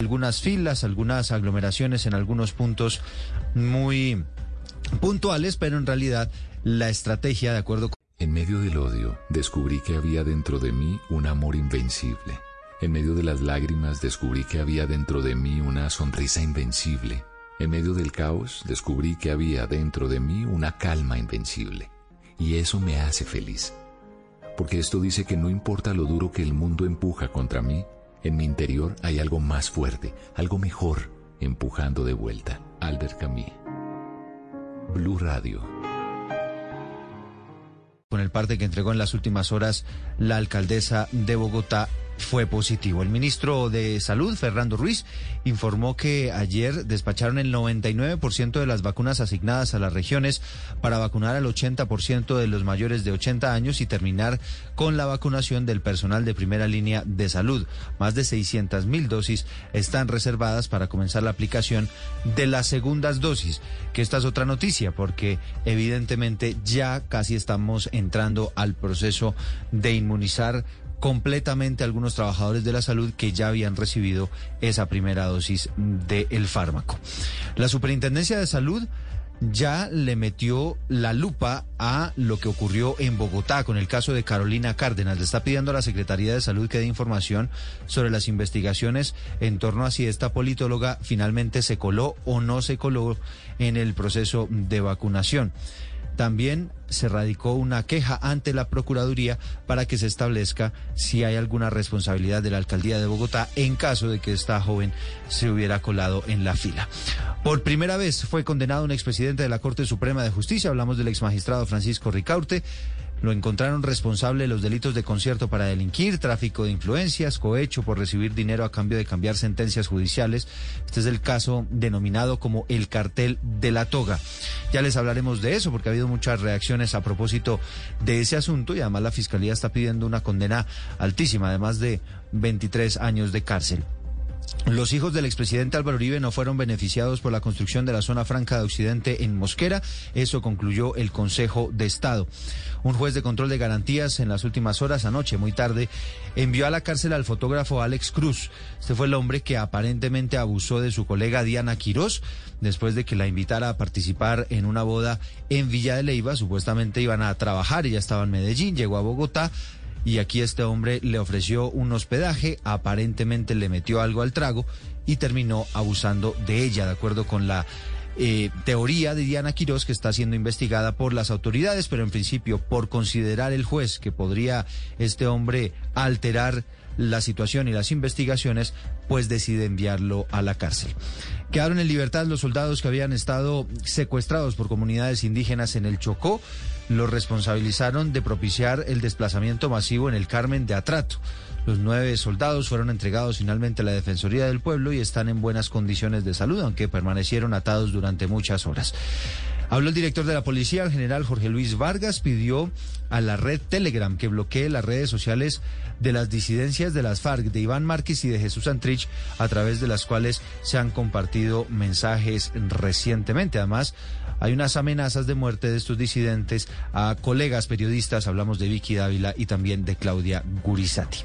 algunas filas, algunas aglomeraciones en algunos puntos muy puntuales, pero en realidad la estrategia, de acuerdo con... En medio del odio, descubrí que había dentro de mí un amor invencible. En medio de las lágrimas, descubrí que había dentro de mí una sonrisa invencible. En medio del caos, descubrí que había dentro de mí una calma invencible. Y eso me hace feliz. Porque esto dice que no importa lo duro que el mundo empuja contra mí, en mi interior hay algo más fuerte, algo mejor, empujando de vuelta. Albert Camus. Blue Radio. Con el parte que entregó en las últimas horas la alcaldesa de Bogotá, fue positivo. El ministro de Salud, Fernando Ruiz, informó que ayer despacharon el 99% de las vacunas asignadas a las regiones para vacunar al 80% de los mayores de 80 años y terminar con la vacunación del personal de primera línea de salud. Más de 600 mil dosis están reservadas para comenzar la aplicación de las segundas dosis, que esta es otra noticia, porque evidentemente ya casi estamos entrando al proceso de inmunizar completamente algunos trabajadores de la salud que ya habían recibido esa primera dosis del fármaco. La Superintendencia de Salud ya le metió la lupa a lo que ocurrió en Bogotá con el caso de Carolina Cárdenas. Le está pidiendo a la Secretaría de Salud que dé información sobre las investigaciones en torno a si esta politóloga finalmente se coló o no se coló en el proceso de vacunación. También se radicó una queja ante la Procuraduría para que se establezca si hay alguna responsabilidad de la Alcaldía de Bogotá en caso de que esta joven se hubiera colado en la fila. Por primera vez fue condenado un expresidente de la Corte Suprema de Justicia, hablamos del exmagistrado Francisco Ricaurte. Lo encontraron responsable de los delitos de concierto para delinquir, tráfico de influencias, cohecho por recibir dinero a cambio de cambiar sentencias judiciales. Este es el caso denominado como el cartel de la toga. Ya les hablaremos de eso porque ha habido muchas reacciones a propósito de ese asunto y además la Fiscalía está pidiendo una condena altísima, además de 23 años de cárcel. Los hijos del expresidente Álvaro Uribe no fueron beneficiados por la construcción de la zona franca de Occidente en Mosquera. Eso concluyó el Consejo de Estado. Un juez de control de garantías en las últimas horas, anoche, muy tarde, envió a la cárcel al fotógrafo Alex Cruz. Este fue el hombre que aparentemente abusó de su colega Diana Quirós después de que la invitara a participar en una boda en Villa de Leiva. Supuestamente iban a trabajar, ella estaba en Medellín, llegó a Bogotá y aquí este hombre le ofreció un hospedaje, aparentemente le metió algo al trago y terminó abusando de ella, de acuerdo con la eh, teoría de Diana Quirós que está siendo investigada por las autoridades, pero en principio por considerar el juez que podría este hombre alterar la situación y las investigaciones, pues decide enviarlo a la cárcel. Quedaron en libertad los soldados que habían estado secuestrados por comunidades indígenas en el Chocó los responsabilizaron de propiciar el desplazamiento masivo en el Carmen de Atrato. Los nueve soldados fueron entregados finalmente a la Defensoría del Pueblo y están en buenas condiciones de salud, aunque permanecieron atados durante muchas horas. Habló el director de la policía, el general Jorge Luis Vargas, pidió a la red Telegram que bloquee las redes sociales de las disidencias de las FARC, de Iván Márquez y de Jesús Antrich, a través de las cuales se han compartido mensajes recientemente. Además, hay unas amenazas de muerte de estos disidentes a colegas periodistas, hablamos de Vicky Dávila y también de Claudia Gurizati.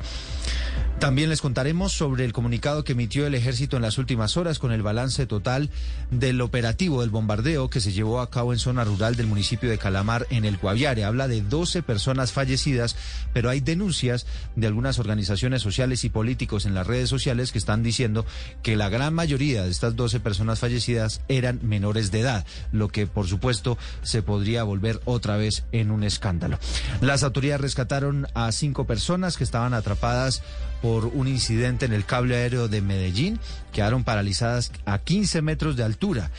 También les contaremos sobre el comunicado que emitió el ejército en las últimas horas con el balance total del operativo del bombardeo que se llevó a cabo en zona rural del municipio de Calamar en el Guaviare. Habla de 12 personas fallecidas, pero hay denuncias de algunas organizaciones sociales y políticos en las redes sociales que están diciendo que la gran mayoría de estas 12 personas fallecidas eran menores de edad, lo que por supuesto se podría volver otra vez en un escándalo. Las autoridades rescataron a cinco personas que estaban atrapadas por un incidente en el cable aéreo de Medellín. Quedaron paralizadas a 15 metros de altura.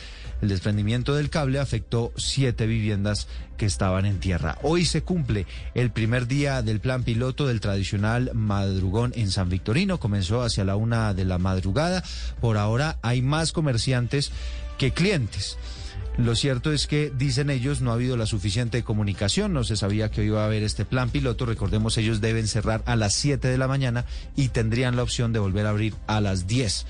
El desprendimiento del cable afectó siete viviendas que estaban en tierra. Hoy se cumple el primer día del plan piloto del tradicional madrugón en San Victorino. Comenzó hacia la una de la madrugada. Por ahora hay más comerciantes que clientes. Lo cierto es que, dicen ellos, no ha habido la suficiente comunicación, no se sabía que iba a haber este plan piloto, recordemos ellos deben cerrar a las 7 de la mañana y tendrían la opción de volver a abrir a las 10.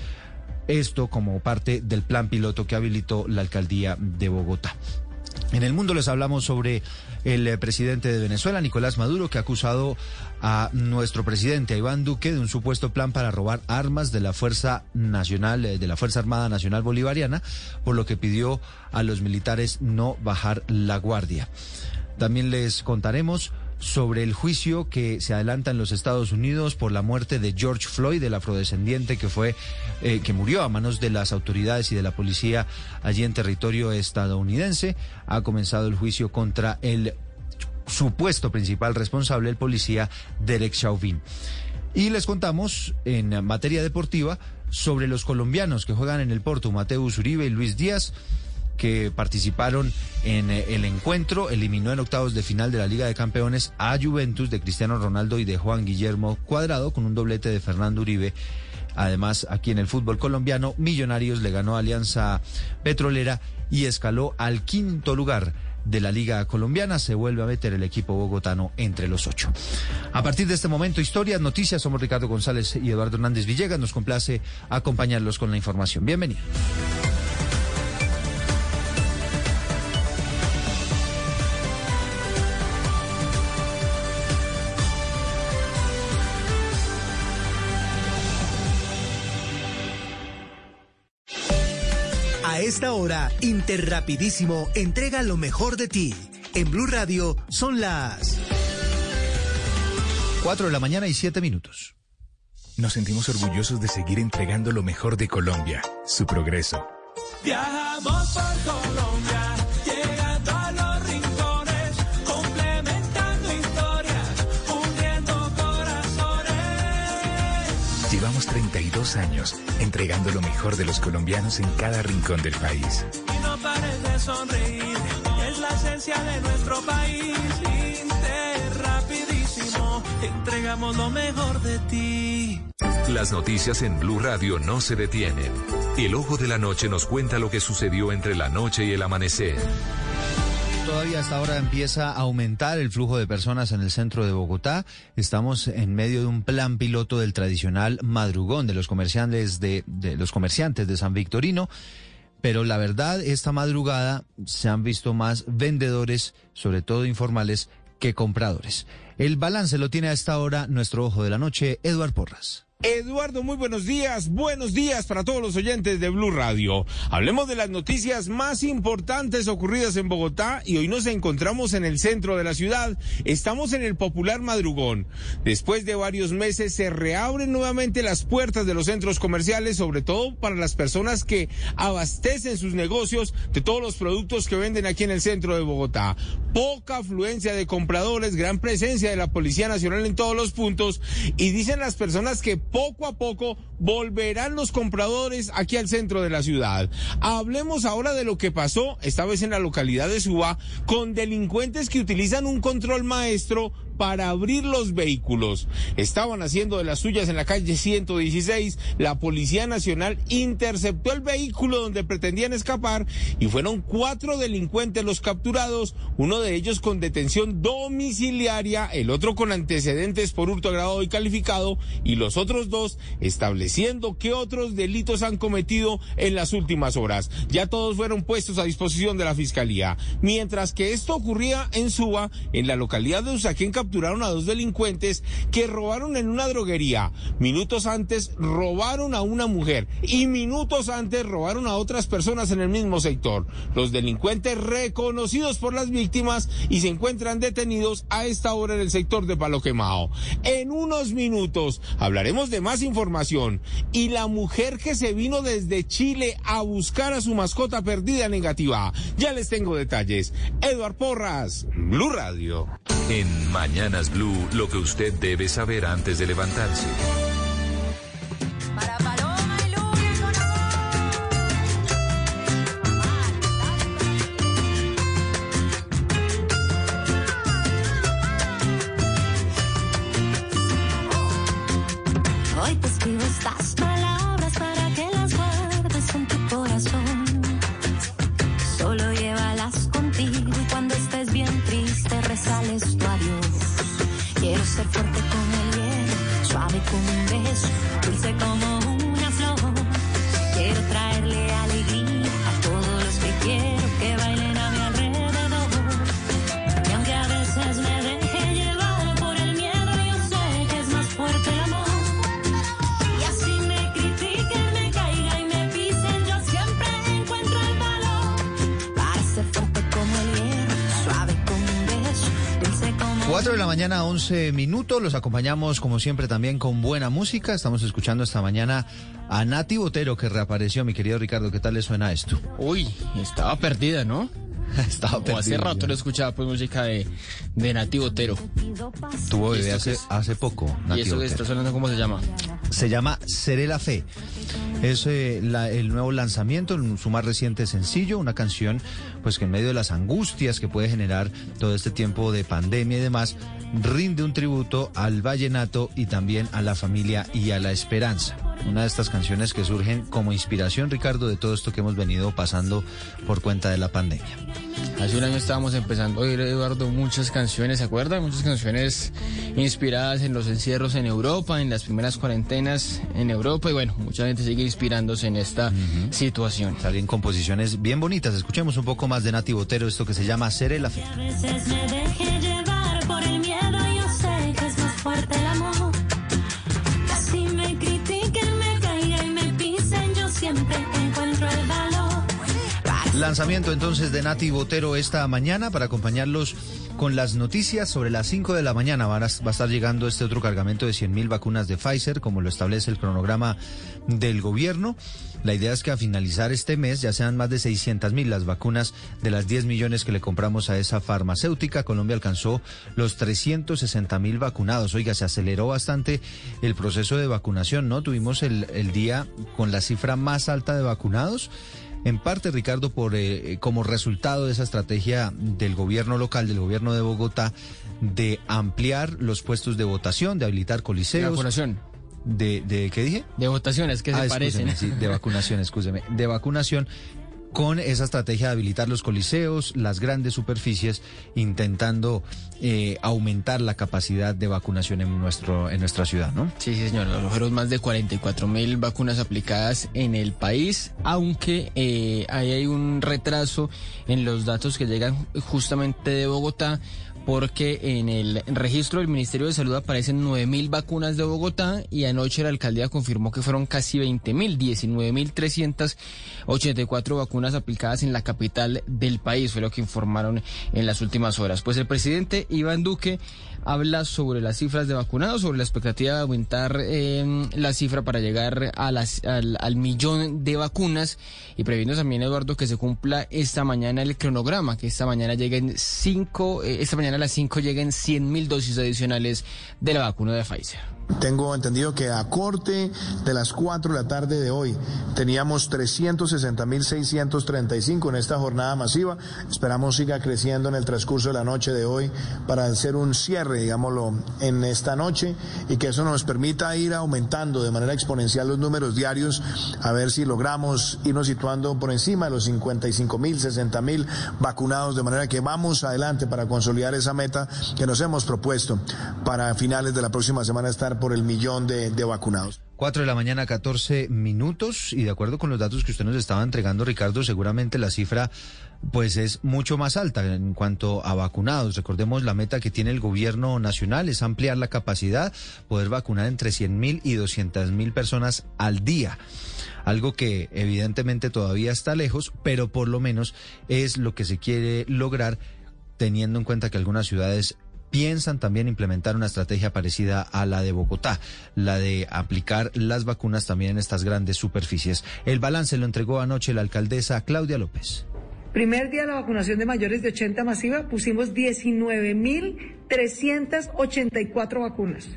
Esto como parte del plan piloto que habilitó la alcaldía de Bogotá. En el mundo les hablamos sobre el eh, presidente de Venezuela, Nicolás Maduro, que ha acusado a nuestro presidente, a Iván Duque, de un supuesto plan para robar armas de la Fuerza Nacional, eh, de la Fuerza Armada Nacional Bolivariana, por lo que pidió a los militares no bajar la guardia. También les contaremos sobre el juicio que se adelanta en los Estados Unidos por la muerte de George Floyd, el afrodescendiente que fue eh, que murió a manos de las autoridades y de la policía allí en territorio estadounidense. Ha comenzado el juicio contra el supuesto principal responsable, el policía Derek Chauvin. Y les contamos en materia deportiva sobre los colombianos que juegan en el Porto, Mateus Uribe y Luis Díaz que participaron en eh, el encuentro. Eliminó en octavos de final de la Liga de Campeones a Juventus de Cristiano Ronaldo y de Juan Guillermo Cuadrado con un doblete de Fernando Uribe. Además, aquí en el fútbol colombiano, Millonarios le ganó Alianza Petrolera y escaló al quinto lugar de la Liga Colombiana. Se vuelve a meter el equipo bogotano entre los ocho. A partir de este momento, historias, noticias. Somos Ricardo González y Eduardo Hernández Villegas. Nos complace acompañarlos con la información. Bienvenido. Esta hora, Interrapidísimo entrega lo mejor de ti. En Blue Radio son las 4 de la mañana y 7 minutos. Nos sentimos orgullosos de seguir entregando lo mejor de Colombia, su progreso. Viajamos por Colombia, 32 años entregando lo mejor de los colombianos en cada rincón del país. Y no pares de sonreír, es la esencia de nuestro país. Interrapidísimo, entregamos lo mejor de ti. Las noticias en Blue Radio no se detienen. El ojo de la noche nos cuenta lo que sucedió entre la noche y el amanecer. Todavía hasta ahora empieza a aumentar el flujo de personas en el centro de Bogotá. Estamos en medio de un plan piloto del tradicional madrugón de los comerciantes de, los comerciantes de San Victorino. Pero la verdad, esta madrugada se han visto más vendedores, sobre todo informales, que compradores. El balance lo tiene a esta hora nuestro ojo de la noche, Eduard Porras. Eduardo, muy buenos días. Buenos días para todos los oyentes de Blue Radio. Hablemos de las noticias más importantes ocurridas en Bogotá y hoy nos encontramos en el centro de la ciudad. Estamos en el popular madrugón. Después de varios meses se reabren nuevamente las puertas de los centros comerciales, sobre todo para las personas que abastecen sus negocios de todos los productos que venden aquí en el centro de Bogotá. Poca afluencia de compradores, gran presencia de la Policía Nacional en todos los puntos y dicen las personas que poco a poco volverán los compradores aquí al centro de la ciudad. Hablemos ahora de lo que pasó, esta vez en la localidad de Suba, con delincuentes que utilizan un control maestro para abrir los vehículos. Estaban haciendo de las suyas en la calle 116. La Policía Nacional interceptó el vehículo donde pretendían escapar y fueron cuatro delincuentes los capturados, uno de ellos con detención domiciliaria, el otro con antecedentes por hurto agravado y calificado y los otros dos estableciendo qué otros delitos han cometido en las últimas horas. Ya todos fueron puestos a disposición de la Fiscalía. Mientras que esto ocurría en Suba, en la localidad de Usaquén, capturaron a dos delincuentes que robaron en una droguería. Minutos antes robaron a una mujer y minutos antes robaron a otras personas en el mismo sector. Los delincuentes reconocidos por las víctimas y se encuentran detenidos a esta hora en el sector de Palo Quemado. En unos minutos hablaremos de más información y la mujer que se vino desde Chile a buscar a su mascota perdida negativa. Ya les tengo detalles. Eduard Porras, Blue Radio. Mañanas Blue, lo que usted debe saber antes de levantarse. ser fuerte con el hielo, suave con un beso, dulce 4 de la mañana, 11 minutos. Los acompañamos, como siempre, también con buena música. Estamos escuchando esta mañana a Nati Botero, que reapareció. Mi querido Ricardo, ¿qué tal le suena esto? Uy, estaba perdida, ¿no? Estaba O hace rato ya. no escuchaba pues música de, de Nati Botero. Tuvo ¿Y bebé hace, es? hace poco. ¿Y eso que está sonando cómo se llama? Se llama Seré la Fe. Es eh, la- el nuevo lanzamiento, su más reciente sencillo, una canción pues que en medio de las angustias que puede generar todo este tiempo de pandemia y demás, rinde un tributo al vallenato y también a la familia y a la esperanza. Una de estas canciones que surgen como inspiración, Ricardo, de todo esto que hemos venido pasando por cuenta de la pandemia. Hace un año estábamos empezando a oír, Eduardo, muchas canciones, ¿se acuerda? Muchas canciones inspiradas en los encierros en Europa, en las primeras cuarentenas en Europa y bueno, mucha gente sigue inspirándose en esta situación. Salen composiciones bien bonitas. Escuchemos un poco más de Nati Botero, esto que se llama Seré la Fe. A veces me dejé llevar por el miedo, yo sé que es más fuerte Lanzamiento entonces de Nati Botero esta mañana para acompañarlos con las noticias sobre las 5 de la mañana. Van a- va a estar llegando este otro cargamento de 100.000 vacunas de Pfizer, como lo establece el cronograma del gobierno. La idea es que a finalizar este mes ya sean más de 600.000 las vacunas de las 10 millones que le compramos a esa farmacéutica. Colombia alcanzó los 360.000 vacunados. Oiga, se aceleró bastante el proceso de vacunación, ¿no? Tuvimos el, el día con la cifra más alta de vacunados. En parte, Ricardo, por eh, eh, como resultado de esa estrategia del gobierno local, del gobierno de Bogotá, de ampliar los puestos de votación, de habilitar De coliseos. vacunación. De, de, ¿Qué dije? De votaciones que Ah, se parecen. sí, de vacunación, escúcheme. De vacunación con esa estrategia de habilitar los coliseos, las grandes superficies, intentando eh, aumentar la capacidad de vacunación en, nuestro, en nuestra ciudad, ¿no? Sí, sí, señor. Fueron más de 44 mil vacunas aplicadas en el país, aunque eh, ahí hay un retraso en los datos que llegan justamente de Bogotá, porque en el registro del Ministerio de Salud aparecen 9 mil vacunas de Bogotá y anoche la alcaldía confirmó que fueron casi 20 mil, 19 mil 384 vacunas aplicadas en la capital del país, fue lo que informaron en las últimas horas. Pues el presidente Iván Duque habla sobre las cifras de vacunados, sobre la expectativa de aumentar eh, la cifra para llegar a las, al, al millón de vacunas y previendo también, Eduardo, que se cumpla esta mañana el cronograma, que esta mañana lleguen cinco, eh, esta mañana a las 5 lleguen 100 mil dosis adicionales de la vacuna de Pfizer. Tengo entendido que a corte de las 4 de la tarde de hoy teníamos 360.635 en esta jornada masiva. Esperamos siga creciendo en el transcurso de la noche de hoy para hacer un cierre, digámoslo, en esta noche y que eso nos permita ir aumentando de manera exponencial los números diarios a ver si logramos irnos situando por encima de los 55.000, 60.000 vacunados de manera que vamos adelante para consolidar esa meta que nos hemos propuesto para finales de la próxima semana estar por el millón de, vacunados. 4 de la mañana, 14 minutos, y de acuerdo con los datos que usted nos estaba entregando, Ricardo, seguramente la cifra pues es mucho más alta en cuanto a vacunados. Recordemos la meta que tiene el gobierno nacional es ampliar la capacidad, poder vacunar entre 100 mil y 200 mil personas al día. Algo que evidentemente todavía está lejos, pero por lo menos es lo que se quiere lograr teniendo en cuenta que algunas ciudades piensan también implementar una estrategia parecida a la de Bogotá, la de aplicar las vacunas también en estas grandes superficies. El balance lo entregó anoche la alcaldesa Claudia López. Primer día de la vacunación de mayores de 80 masiva, pusimos 19.384 vacunas.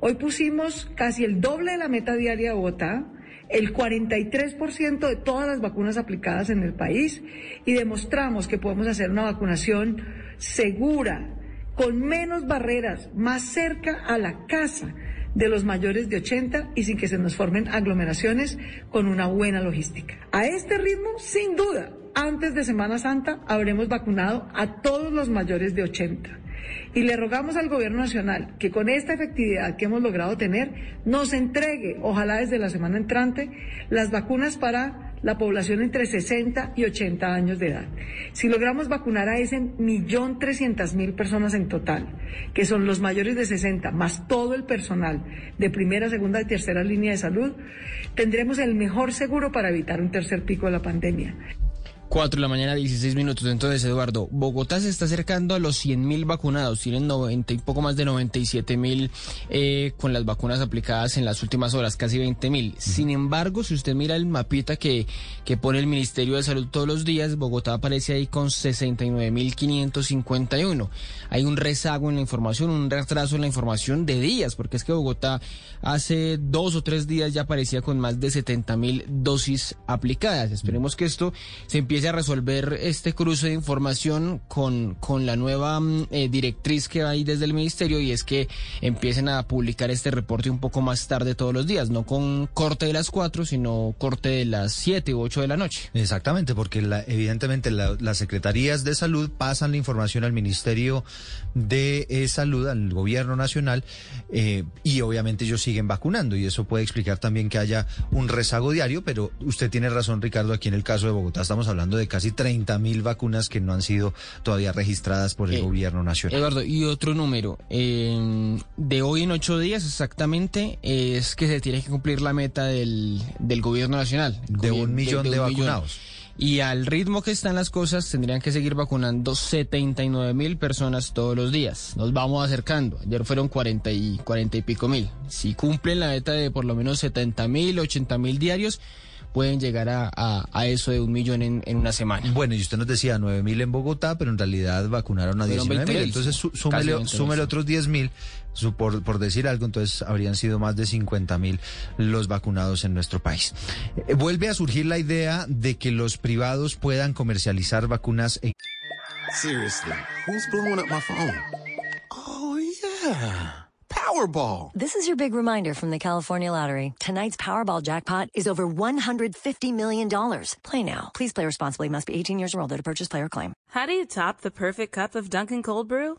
Hoy pusimos casi el doble de la meta diaria de Bogotá, el 43% de todas las vacunas aplicadas en el país y demostramos que podemos hacer una vacunación segura, con menos barreras, más cerca a la casa de los mayores de 80 y sin que se nos formen aglomeraciones con una buena logística. A este ritmo, sin duda, antes de Semana Santa habremos vacunado a todos los mayores de 80. Y le rogamos al Gobierno Nacional que con esta efectividad que hemos logrado tener, nos entregue, ojalá desde la semana entrante, las vacunas para la población entre 60 y 80 años de edad. Si logramos vacunar a ese millón trescientas mil personas en total, que son los mayores de 60, más todo el personal de primera, segunda y tercera línea de salud, tendremos el mejor seguro para evitar un tercer pico de la pandemia. 4 de la mañana, 16 minutos. Entonces, Eduardo, Bogotá se está acercando a los 100 mil vacunados. Tienen 90 y poco más de 97 mil eh, con las vacunas aplicadas en las últimas horas, casi 20 mil. Sin embargo, si usted mira el mapita que, que pone el Ministerio de Salud todos los días, Bogotá aparece ahí con 69 mil 551. Hay un rezago en la información, un retraso en la información de días, porque es que Bogotá hace dos o tres días ya aparecía con más de 70 mil dosis aplicadas. Esperemos que esto se empiece a resolver este cruce de información con, con la nueva mm, eh, directriz que hay desde el ministerio y es que empiecen a publicar este reporte un poco más tarde todos los días, no con corte de las 4, sino corte de las 7 u 8 de la noche. Exactamente, porque la- evidentemente la- las secretarías de salud pasan la información al Ministerio de eh, Salud, al Gobierno Nacional, eh, y obviamente ellos siguen vacunando, y eso puede explicar también que haya un rezago diario, pero usted tiene razón, Ricardo, aquí en el caso de Bogotá estamos hablando de casi 30 mil vacunas que no han sido todavía registradas por el Eh, Gobierno Nacional. Eduardo, y otro número, eh, de hoy en ocho días exactamente, es que se tiene que cumplir la meta del, del gobierno nacional. De un millón de un vacunados. Y al ritmo que están las cosas, tendrían que seguir vacunando 79 mil personas todos los días. Nos vamos acercando. Ayer fueron 40 y, 40 y pico mil. Si cumplen la meta de por lo menos 70 mil, 80 mil diarios, pueden llegar a, a- a eso de un millón en, en una semana. Bueno, y usted nos decía 9 mil en Bogotá, pero en realidad vacunaron a Fueron 19 mil. 20.000, Entonces súmele, 20.000. súmele otros 10 mil, su- por, por decir algo, entonces habrían sido más de 50 mil los vacunados en nuestro país. Eh, vuelve a surgir la idea de que los privados puedan comercializar vacunas en Seriously, who's blowing up my phone? Oh, yeah. Powerball. This is your big reminder from the California Lottery. Tonight's Powerball jackpot is over $150 million. Play now. Please play responsibly. Must be 18 years or older to purchase player claim. How do you top the perfect cup of Dunkin' Cold Brew?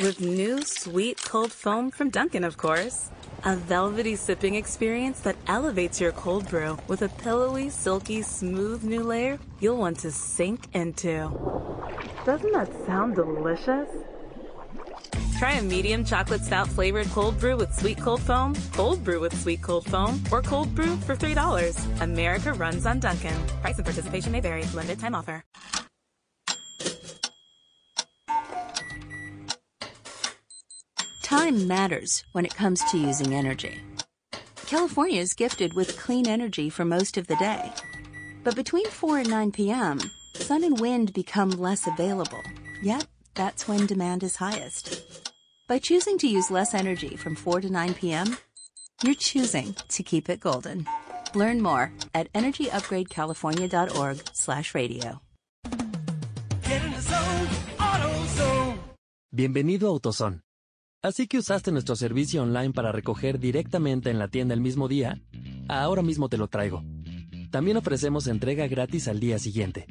With new sweet cold foam from Dunkin', of course. A velvety sipping experience that elevates your cold brew with a pillowy, silky, smooth new layer you'll want to sink into. Doesn't that sound delicious? Try a medium chocolate stout flavored cold brew with sweet cold foam, cold brew with sweet cold foam, or cold brew for $3. America runs on Dunkin'. Price and participation may vary. Limited time offer. Time matters when it comes to using energy. California is gifted with clean energy for most of the day. But between 4 and 9 p.m., sun and wind become less available. Yet, that's when demand is highest. By choosing to use less energy from 4 to 9 p.m., you're choosing to keep it golden. Learn more at energyupgradecalifornia.org slash radio. Get in the zone, AutoZone. Bienvenido a AutoZone. Así que usaste nuestro servicio online para recoger directamente en la tienda el mismo día. Ahora mismo te lo traigo. También ofrecemos entrega gratis al día siguiente.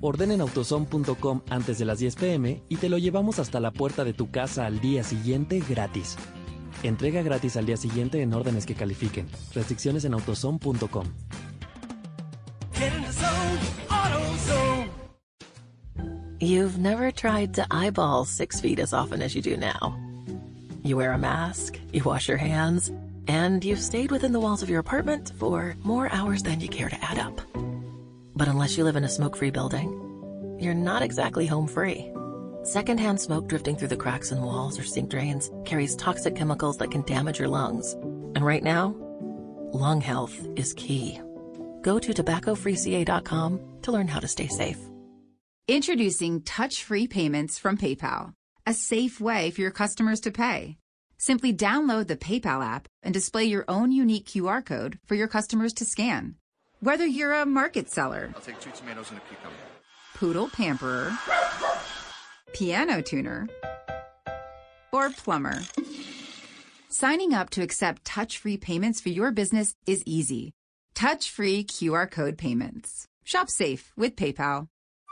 Ordena en autozone.com antes de las 10 pm y te lo llevamos hasta la puerta de tu casa al día siguiente gratis. Entrega gratis al día siguiente en órdenes que califiquen. Restricciones en AutoZone. You've never tried to eyeball six feet as often as you do now. You wear a mask, you wash your hands, and you've stayed within the walls of your apartment for more hours than you care to add up. But unless you live in a smoke free building, you're not exactly home free. Secondhand smoke drifting through the cracks in walls or sink drains carries toxic chemicals that can damage your lungs. And right now, lung health is key. Go to tobaccofreeca.com to learn how to stay safe. Introducing touch free payments from PayPal, a safe way for your customers to pay. Simply download the PayPal app and display your own unique QR code for your customers to scan. Whether you're a market seller, I'll take two tomatoes and a cucumber. poodle pamperer, piano tuner, or plumber. Signing up to accept touch free payments for your business is easy. Touch free QR code payments. Shop safe with PayPal.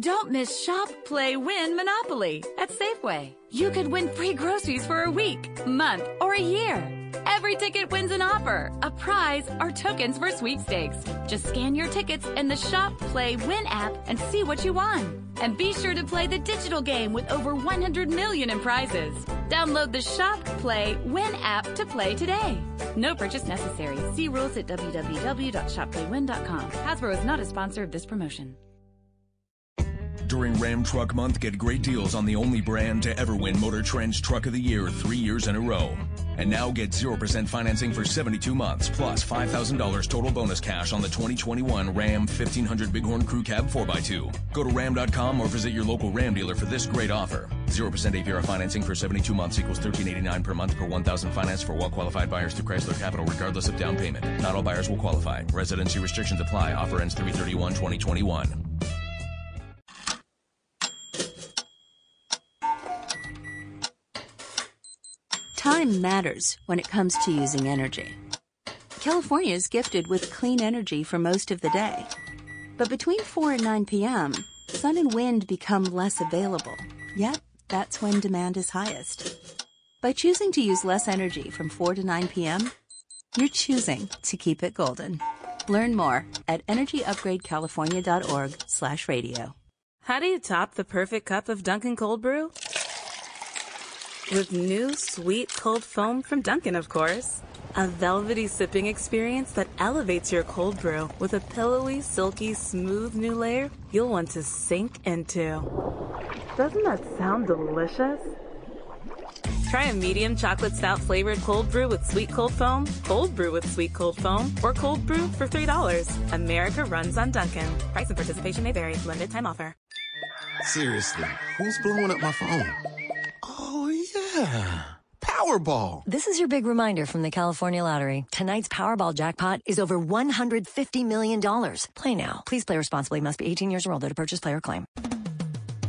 Don't miss Shop, Play, Win Monopoly at Safeway. You could win free groceries for a week, month, or a year. Every ticket wins an offer, a prize, or tokens for sweepstakes. Just scan your tickets in the Shop, Play, Win app and see what you won. And be sure to play the digital game with over 100 million in prizes. Download the Shop, Play, Win app to play today. No purchase necessary. See rules at www.shopplaywin.com. Hasbro is not a sponsor of this promotion. During Ram Truck Month, get great deals on the only brand to ever win Motor Trend's Truck of the Year three years in a row. And now get 0% financing for 72 months, plus $5,000 total bonus cash on the 2021 Ram 1500 Bighorn Crew Cab 4x2. Go to ram.com or visit your local Ram dealer for this great offer. 0% APR financing for 72 months equals $13.89 per month per 1000 finance for well-qualified buyers through Chrysler Capital regardless of down payment. Not all buyers will qualify. Residency restrictions apply. Offer ends 331 2021. Time matters when it comes to using energy. California is gifted with clean energy for most of the day. But between 4 and 9 p.m., sun and wind become less available. Yet, that's when demand is highest. By choosing to use less energy from 4 to 9 p.m., you're choosing to keep it golden. Learn more at energyupgradecalifornia.org slash radio. How do you top the perfect cup of Dunkin' Cold Brew? With new sweet cold foam from Dunkin', of course. A velvety sipping experience that elevates your cold brew with a pillowy, silky, smooth new layer you'll want to sink into. Doesn't that sound delicious? Try a medium chocolate stout flavored cold brew with sweet cold foam, cold brew with sweet cold foam, or cold brew for $3. America runs on Dunkin'. Price and participation may vary. Limited time offer. Seriously, who's blowing up my phone? Oh, yeah. Powerball. This is your big reminder from the California Lottery. Tonight's Powerball jackpot is over $150 million. Play now. Please play responsibly. Must be 18 years or older to purchase player claim.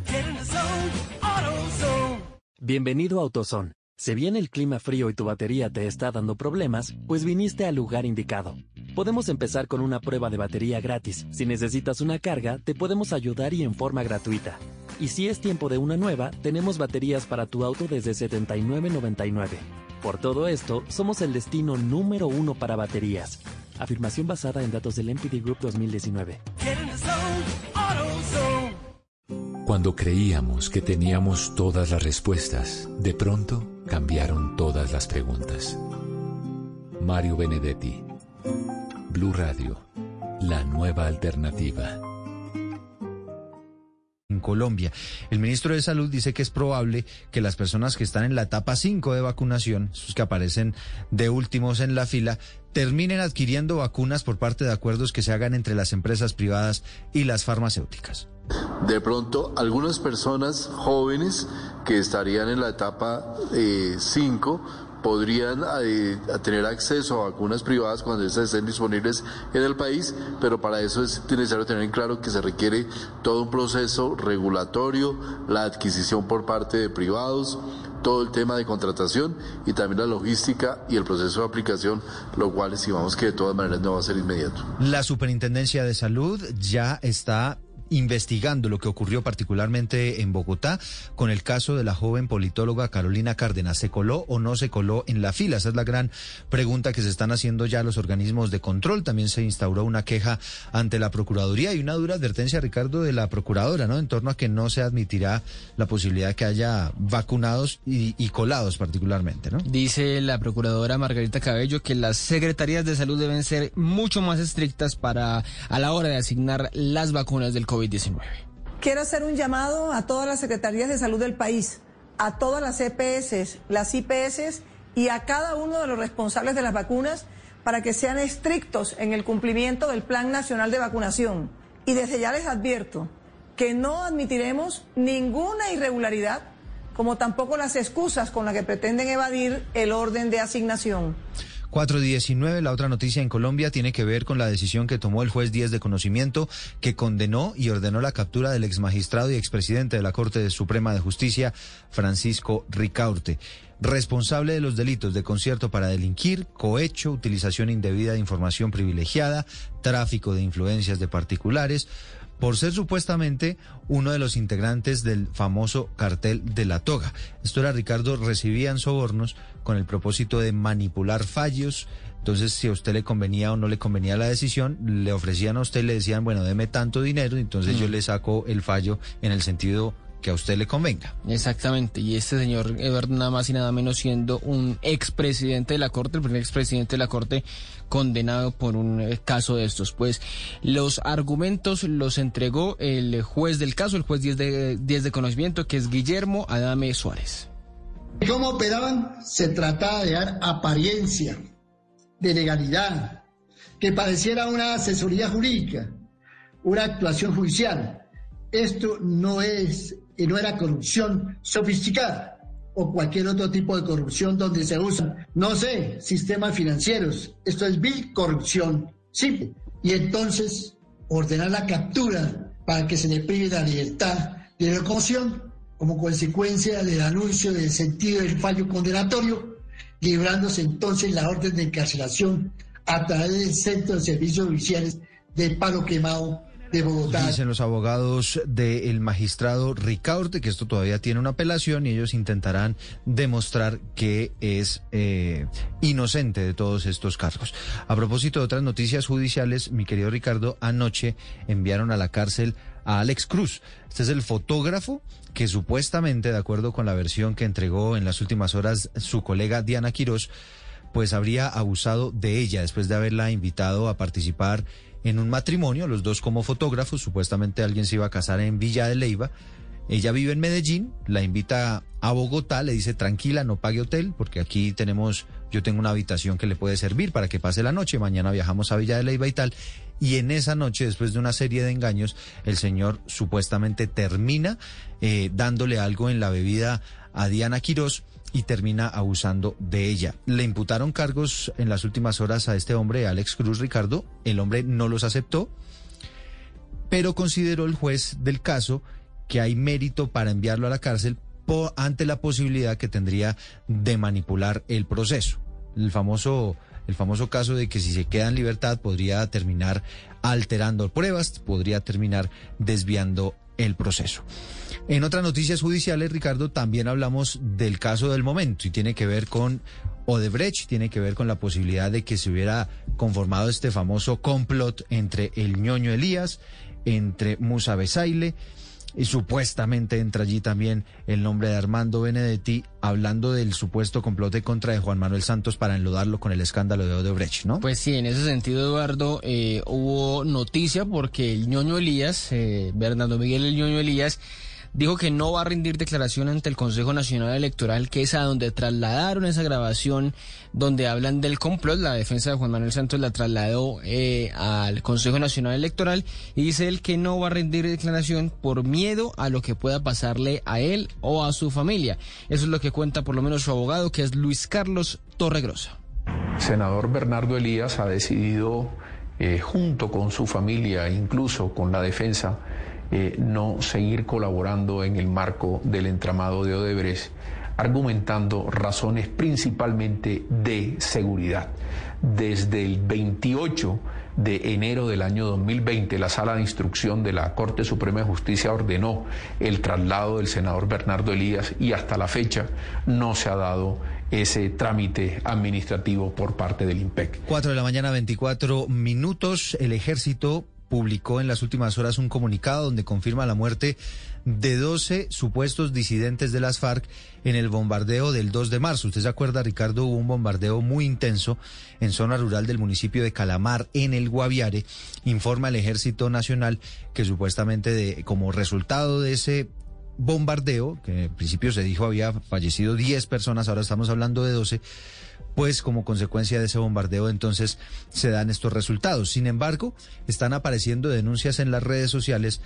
Get in the zone, AutoZone. Bienvenido a AutoZone. Si bien el clima frío y tu batería te está dando problemas, pues viniste al lugar indicado. Podemos empezar con una prueba de batería gratis. Si necesitas una carga, te podemos ayudar y en forma gratuita. Y si es tiempo de una nueva, tenemos baterías para tu auto desde $79.99. Por todo esto, somos el destino número uno para baterías. Afirmación basada en datos del MPD Group 2019. Get in the zone, AutoZone. Cuando creíamos que teníamos todas las respuestas, de pronto cambiaron todas las preguntas. Mario Benedetti, Blue Radio, la nueva alternativa. En Colombia. El ministro de Salud dice que es probable que las personas que están en la etapa 5 de vacunación, sus que aparecen de últimos en la fila, terminen adquiriendo vacunas por parte de acuerdos que se hagan entre las empresas privadas y las farmacéuticas. De pronto, algunas personas jóvenes que estarían en la etapa 5 podrían eh, tener acceso a vacunas privadas cuando estas estén disponibles en el país, pero para eso es necesario tener en claro que se requiere todo un proceso regulatorio, la adquisición por parte de privados, todo el tema de contratación y también la logística y el proceso de aplicación, lo cual estimamos que de todas maneras no va a ser inmediato. La Superintendencia de Salud ya está investigando lo que ocurrió particularmente en Bogotá con el caso de la joven politóloga Carolina Cárdenas. ¿Se coló o no se coló en la fila? Esa es la gran pregunta que se están haciendo ya los organismos de control. También se instauró una queja ante la Procuraduría y una dura advertencia, Ricardo, de la Procuradora, ¿no? En torno a que no se admitirá la posibilidad que haya vacunados y, y colados particularmente, ¿no? Dice la Procuradora Margarita Cabello que las secretarías de salud deben ser mucho más estrictas para a la hora de asignar las vacunas del COVID-19. Quiero hacer un llamado a todas las secretarías de salud del país, a todas las EPS, las IPS y a cada uno de los responsables de las vacunas para que sean estrictos en el cumplimiento del Plan Nacional de Vacunación. Y desde ya les advierto que no admitiremos ninguna irregularidad, como tampoco las excusas con las que pretenden evadir el orden de asignación. 419, la otra noticia en Colombia tiene que ver con la decisión que tomó el juez 10 de conocimiento que condenó y ordenó la captura del exmagistrado y expresidente de la Corte Suprema de Justicia, Francisco Ricaurte, responsable de los delitos de concierto para delinquir, cohecho, utilización indebida de información privilegiada, tráfico de influencias de particulares, por ser supuestamente uno de los integrantes del famoso cartel de la toga. Esto era, Ricardo, recibían sobornos con el propósito de manipular fallos. Entonces, si a usted le convenía o no le convenía la decisión, le ofrecían a usted, le decían, bueno, deme tanto dinero, entonces yo le saco el fallo en el sentido que a usted le convenga. Exactamente, y este señor Eduardo nada más y nada menos siendo un expresidente de la Corte, el primer expresidente de la Corte condenado por un eh, caso de estos. Pues los argumentos los entregó el juez del caso, el juez 10 de, 10 de conocimiento, que es Guillermo Adame Suárez. ¿Cómo operaban? Se trataba de dar apariencia de legalidad, que pareciera una asesoría jurídica, una actuación judicial. Esto no es y no era corrupción sofisticada o cualquier otro tipo de corrupción donde se usan, no sé, sistemas financieros. Esto es vil corrupción, simple. Y entonces ordenar la captura para que se le prive la libertad de locomoción como consecuencia del anuncio del sentido del fallo condenatorio, librándose entonces la orden de encarcelación a través del Centro de Servicios Judiciales del Palo Quemado de Bogotá. Dicen los abogados del magistrado Ricaurte que esto todavía tiene una apelación y ellos intentarán demostrar que es eh, inocente de todos estos cargos. A propósito de otras noticias judiciales, mi querido Ricardo, anoche enviaron a la cárcel a Alex Cruz. Este es el fotógrafo que supuestamente, de acuerdo con la versión que entregó en las últimas horas su colega Diana Quirós, pues habría abusado de ella después de haberla invitado a participar en un matrimonio, los dos como fotógrafos, supuestamente alguien se iba a casar en Villa de Leiva. Ella vive en Medellín, la invita a Bogotá, le dice tranquila, no pague hotel, porque aquí tenemos, yo tengo una habitación que le puede servir para que pase la noche, mañana viajamos a Villa de Leiva y tal. Y en esa noche, después de una serie de engaños, el señor supuestamente termina eh, dándole algo en la bebida a Diana Quirós y termina abusando de ella. Le imputaron cargos en las últimas horas a este hombre, Alex Cruz Ricardo. El hombre no los aceptó, pero consideró el juez del caso que hay mérito para enviarlo a la cárcel ante la posibilidad que tendría de manipular el proceso. El famoso, el famoso caso de que si se queda en libertad podría terminar alterando pruebas, podría terminar desviando el proceso. En otras noticias judiciales, Ricardo, también hablamos del caso del momento y tiene que ver con Odebrecht, tiene que ver con la posibilidad de que se hubiera conformado este famoso complot entre el ñoño Elías, entre Musa Besaile, y supuestamente entra allí también el nombre de Armando Benedetti, hablando del supuesto complot en contra de Juan Manuel Santos para enlodarlo con el escándalo de Odebrecht, ¿no? Pues sí, en ese sentido, Eduardo, eh, hubo noticia porque el ñoño Elías, eh, Bernardo Miguel el ñoño Elías, dijo que no va a rendir declaración ante el Consejo Nacional Electoral, que es a donde trasladaron esa grabación donde hablan del complot. La defensa de Juan Manuel Santos la trasladó eh, al Consejo Nacional Electoral y dice él que no va a rendir declaración por miedo a lo que pueda pasarle a él o a su familia. Eso es lo que cuenta por lo menos su abogado, que es Luis Carlos Torregrosa. senador Bernardo Elías ha decidido, eh, junto con su familia, incluso con la defensa, eh, no seguir colaborando en el marco del entramado de Odebrecht, argumentando razones principalmente de seguridad. Desde el 28 de enero del año 2020, la Sala de Instrucción de la Corte Suprema de Justicia ordenó el traslado del senador Bernardo Elías y hasta la fecha no se ha dado ese trámite administrativo por parte del IMPEC. 4 de la mañana, 24 minutos. El ejército publicó en las últimas horas un comunicado donde confirma la muerte de 12 supuestos disidentes de las FARC en el bombardeo del 2 de marzo. Usted se acuerda, Ricardo, hubo un bombardeo muy intenso en zona rural del municipio de Calamar, en el Guaviare. Informa el Ejército Nacional que supuestamente de, como resultado de ese bombardeo, que en principio se dijo había fallecido 10 personas, ahora estamos hablando de 12, pues como consecuencia de ese bombardeo entonces se dan estos resultados. Sin embargo, están apareciendo denuncias en las redes sociales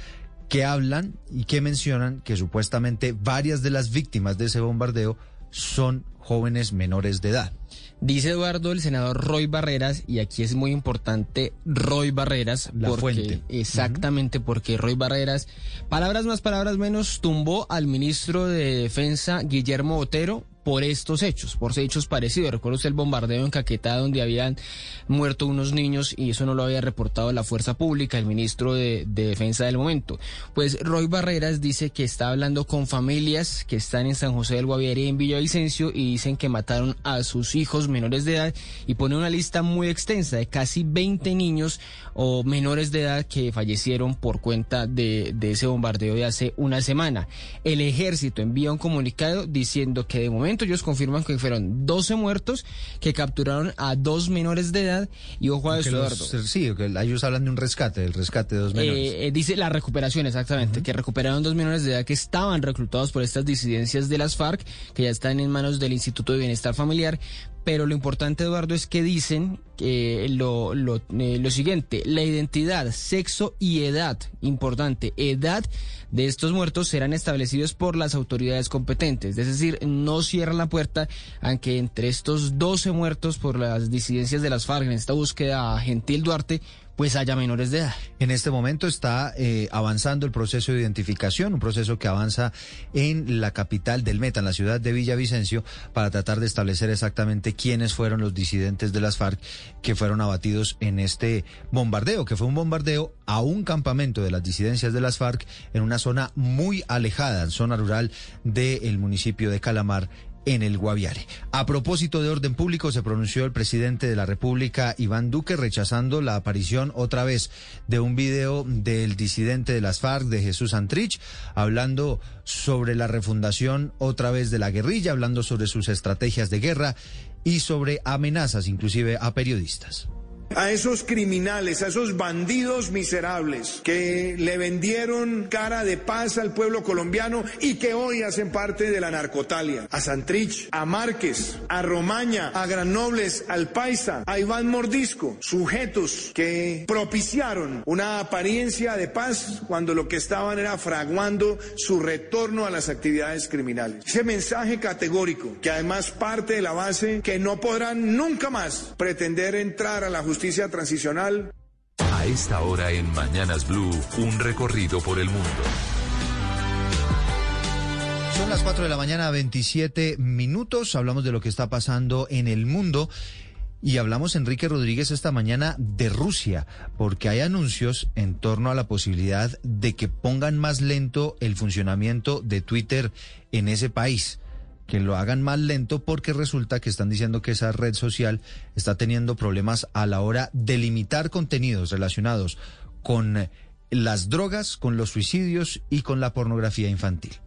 que hablan y que mencionan que supuestamente varias de las víctimas de ese bombardeo son jóvenes menores de edad. Dice Eduardo el senador Roy Barreras, y aquí es muy importante Roy Barreras, La porque, fuente. exactamente porque Roy Barreras, palabras más, palabras menos, tumbó al ministro de Defensa Guillermo Botero por estos hechos, por hechos parecidos. Recuerda usted el bombardeo en Caquetá donde habían muerto unos niños y eso no lo había reportado la fuerza pública, el ministro de, de Defensa del momento. Pues Roy Barreras dice que está hablando con familias que están en San José del Guaviare y en Villavicencio y dicen que mataron a sus hijos menores de edad y pone una lista muy extensa de casi 20 niños o menores de edad que fallecieron por cuenta de, de ese bombardeo de hace una semana. El ejército envía un comunicado diciendo que de momento ellos confirman que fueron 12 muertos que capturaron a dos menores de edad y ojo a Eduardo. sí, que ellos hablan de un rescate, del rescate de dos menores. Eh, eh, dice la recuperación, exactamente, que recuperaron dos menores de edad que estaban reclutados por estas disidencias de las FARC, que ya están en manos del Instituto de Bienestar Familiar. Pero lo importante, Eduardo, es que dicen eh, lo siguiente, la identidad, sexo y edad, importante, edad de estos muertos serán establecidos por las autoridades competentes. Es decir, no cierran la puerta a que entre estos 12 muertos por las disidencias de las FARC en esta búsqueda a Gentil Duarte, pues haya menores de edad. En este momento está eh, avanzando el proceso de identificación, un proceso que avanza en la capital del Meta, en la ciudad de Villavicencio, para tratar de establecer exactamente quiénes fueron los disidentes de las FARC que fueron abatidos en este bombardeo, que fue un bombardeo a un campamento de las disidencias de las FARC en una zona muy alejada, en zona rural del municipio de Calamar, en el Guaviare. A propósito de orden público, se pronunció el presidente de la República, Iván Duque, rechazando la aparición otra vez de un video del disidente de las FARC, de Jesús Antrich, hablando sobre la refundación otra vez de la guerrilla, hablando sobre sus estrategias de guerra y sobre amenazas, inclusive a periodistas. A esos criminales, a esos bandidos miserables que le vendieron cara de paz al pueblo colombiano y que hoy hacen parte de la narcotalia. A Santrich, a Márquez, a Romaña, a Granobles, al Paisa, a Iván Mordisco, sujetos que propiciaron una apariencia de paz cuando lo que estaban era fraguando su retorno a las actividades criminales. Ese mensaje categórico, que además parte de la base que no podrán nunca más pretender entrar a la justicia transicional. A esta hora en Mañanas Blue, un recorrido por el mundo. Son las 4 de la mañana, 27 minutos. Hablamos de lo que está pasando en el mundo. Y hablamos, Enrique Rodríguez, esta mañana de Rusia, porque hay anuncios en torno a la posibilidad de que pongan más lento el funcionamiento de Twitter en ese país. Que lo hagan más lento porque resulta que están diciendo que esa red social está teniendo problemas a la hora de limitar contenidos relacionados con las drogas, con los suicidios y con la pornografía infantil.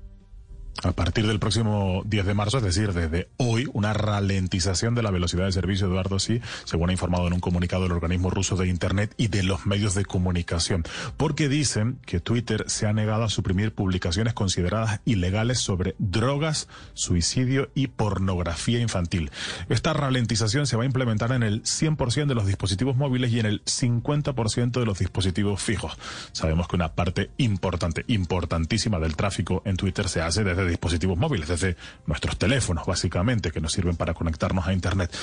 A partir del próximo 10 de marzo, es decir, desde hoy, una ralentización de la velocidad de servicio, Eduardo, sí, según ha informado en un comunicado el organismo ruso de Internet y de los medios de comunicación, porque dicen que Twitter se ha negado a suprimir publicaciones consideradas ilegales sobre drogas, suicidio y pornografía infantil. Esta ralentización se va a implementar en el 100% de los dispositivos móviles y en el 50% de los dispositivos fijos. Sabemos que una parte importante, importantísima del tráfico en Twitter se hace desde de dispositivos móviles, desde nuestros teléfonos, básicamente, que nos sirven para conectarnos a Internet.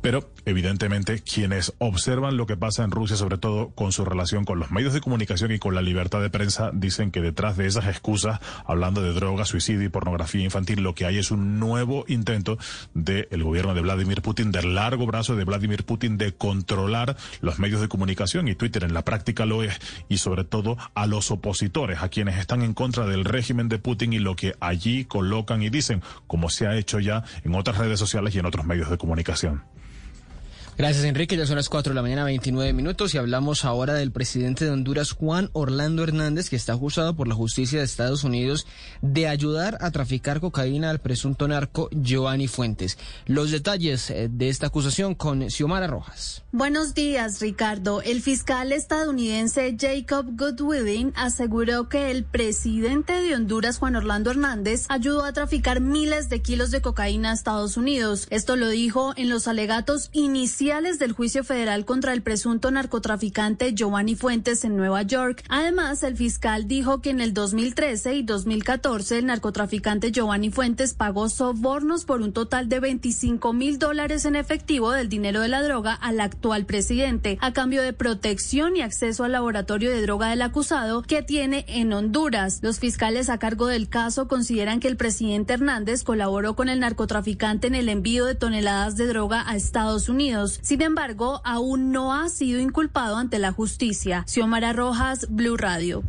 Pero, evidentemente, quienes observan lo que pasa en Rusia, sobre todo con su relación con los medios de comunicación y con la libertad de prensa, dicen que detrás de esas excusas, hablando de drogas, suicidio y pornografía infantil, lo que hay es un nuevo intento del gobierno de Vladimir Putin, del largo brazo de Vladimir Putin de controlar los medios de comunicación y Twitter en la práctica lo es, y sobre todo a los opositores, a quienes están en contra del régimen de Putin y lo que allí colocan y dicen, como se ha hecho ya en otras redes sociales y en otros medios de comunicación. Gracias, Enrique. Ya son las 4 de la mañana, 29 minutos, y hablamos ahora del presidente de Honduras, Juan Orlando Hernández, que está acusado por la justicia de Estados Unidos de ayudar a traficar cocaína al presunto narco Giovanni Fuentes. Los detalles eh, de esta acusación con Xiomara Rojas. Buenos días, Ricardo. El fiscal estadounidense Jacob Goodwilling aseguró que el presidente de Honduras, Juan Orlando Hernández, ayudó a traficar miles de kilos de cocaína a Estados Unidos. Esto lo dijo en los alegatos iniciales del juicio federal contra el presunto narcotraficante Giovanni Fuentes en Nueva York. Además, el fiscal dijo que en el 2013 y 2014 el narcotraficante Giovanni Fuentes pagó sobornos por un total de 25 mil dólares en efectivo del dinero de la droga al actual presidente, a cambio de protección y acceso al laboratorio de droga del acusado que tiene en Honduras. Los fiscales a cargo del caso consideran que el presidente Hernández colaboró con el narcotraficante en el envío de toneladas de droga a Estados Unidos. Sin embargo, aún no ha sido inculpado ante la justicia. Xiomara Rojas, Blue Radio.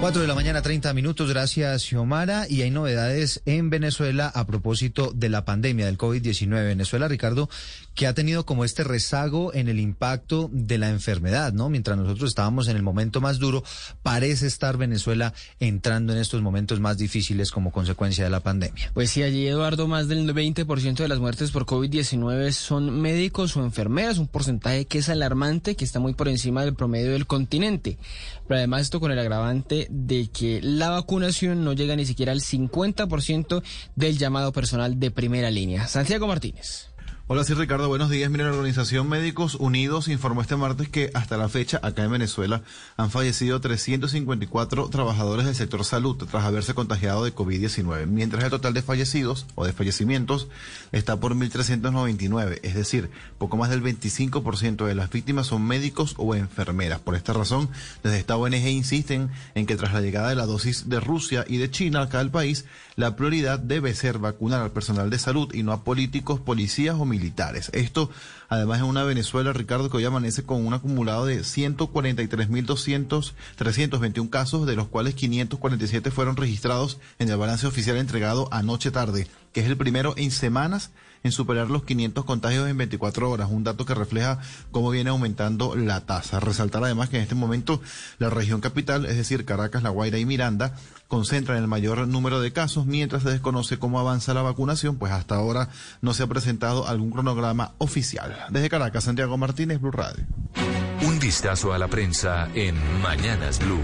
4 de la mañana, 30 minutos. Gracias, Xiomara. Y hay novedades en Venezuela a propósito de la pandemia del COVID-19. Venezuela, Ricardo, que ha tenido como este rezago en el impacto de la enfermedad, ¿no? Mientras nosotros estábamos en el momento más duro, parece estar Venezuela entrando en estos momentos más difíciles como consecuencia de la pandemia. Pues sí, allí, Eduardo, más del 20% de las muertes por COVID-19 son médicos o enfermeras, un porcentaje que es alarmante, que está muy por encima del promedio del continente. Pero además esto con el agravante de que la vacunación no llega ni siquiera al 50% del llamado personal de primera línea. Santiago Martínez. Hola, sí, Ricardo, buenos días. Mira, la Organización Médicos Unidos informó este martes que hasta la fecha, acá en Venezuela, han fallecido 354 trabajadores del sector salud tras haberse contagiado de COVID-19, mientras el total de fallecidos o de fallecimientos está por 1.399, es decir, poco más del 25% de las víctimas son médicos o enfermeras. Por esta razón, desde esta ONG insisten en que tras la llegada de la dosis de Rusia y de China acá al país, la prioridad debe ser vacunar al personal de salud y no a políticos, policías o militares. Esto, además, en una Venezuela, Ricardo, que hoy amanece con un acumulado de 143.321 casos, de los cuales 547 fueron registrados en el balance oficial entregado anoche tarde, que es el primero en semanas en superar los 500 contagios en 24 horas, un dato que refleja cómo viene aumentando la tasa. Resaltar además que en este momento la región capital, es decir, Caracas, La Guaira y Miranda, concentran el mayor número de casos, mientras se desconoce cómo avanza la vacunación, pues hasta ahora no se ha presentado algún cronograma oficial. Desde Caracas, Santiago Martínez, Blue Radio. Un vistazo a la prensa en Mañanas Blue.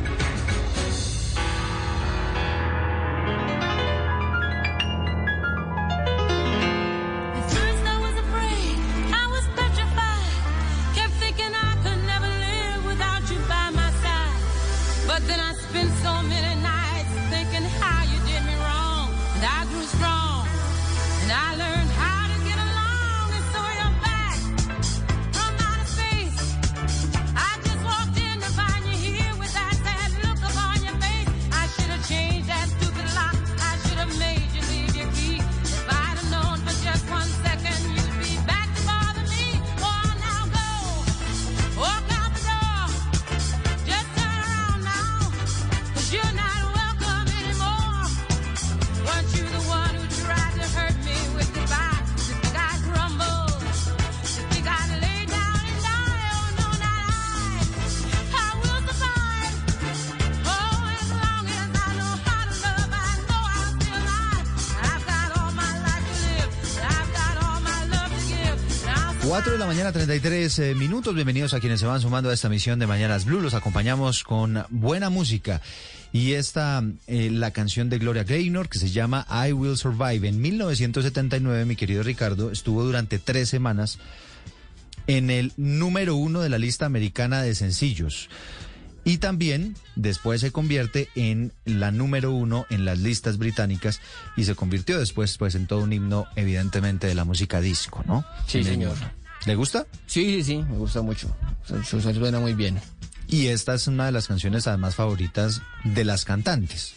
Mañana, 33 eh, minutos. Bienvenidos a quienes se van sumando a esta misión de Mañanas Blue. Los acompañamos con buena música. Y esta, eh, la canción de Gloria Gaynor, que se llama I Will Survive. En 1979, mi querido Ricardo, estuvo durante tres semanas en el número uno de la lista americana de sencillos. Y también después se convierte en la número uno en las listas británicas y se convirtió después pues en todo un himno evidentemente de la música disco, ¿no? Sí, señor. ¿Le gusta? Sí, sí, sí, me gusta mucho. Su, suena muy bien. Y esta es una de las canciones además favoritas de las cantantes.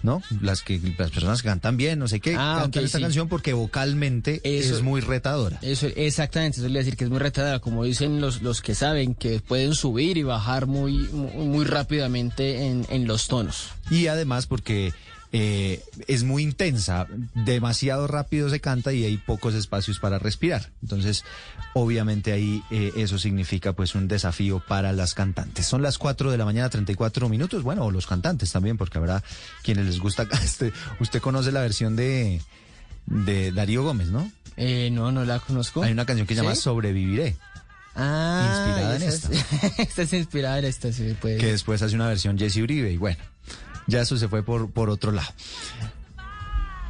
¿no? Las que las personas que cantan bien, no sé qué, Ah, cantan esta sí. canción porque vocalmente Eso- es muy retadora. Eso, exactamente, eso le decir que es muy retadora, como dicen los, los que saben, que pueden subir y bajar muy, muy, muy rápidamente en, en los tonos. Y además porque eh, es muy intensa, demasiado rápido se canta y hay pocos espacios para respirar. Entonces, obviamente ahí eh, eso significa pues un desafío para las cantantes. Son las 4 de la mañana, 34 minutos, bueno, o los cantantes también, porque habrá quienes les gusta. Este, usted conoce la versión de, de Darío Gómez, ¿no? Eh, no, no la conozco. Hay una canción que se llama. Sobreviviré. Ah, inspirada en esta. es- esta es inspirada en esta, sí, puede. que después hace una versión Jesse Uribe y bueno, ya eso se fue por, por otro lado.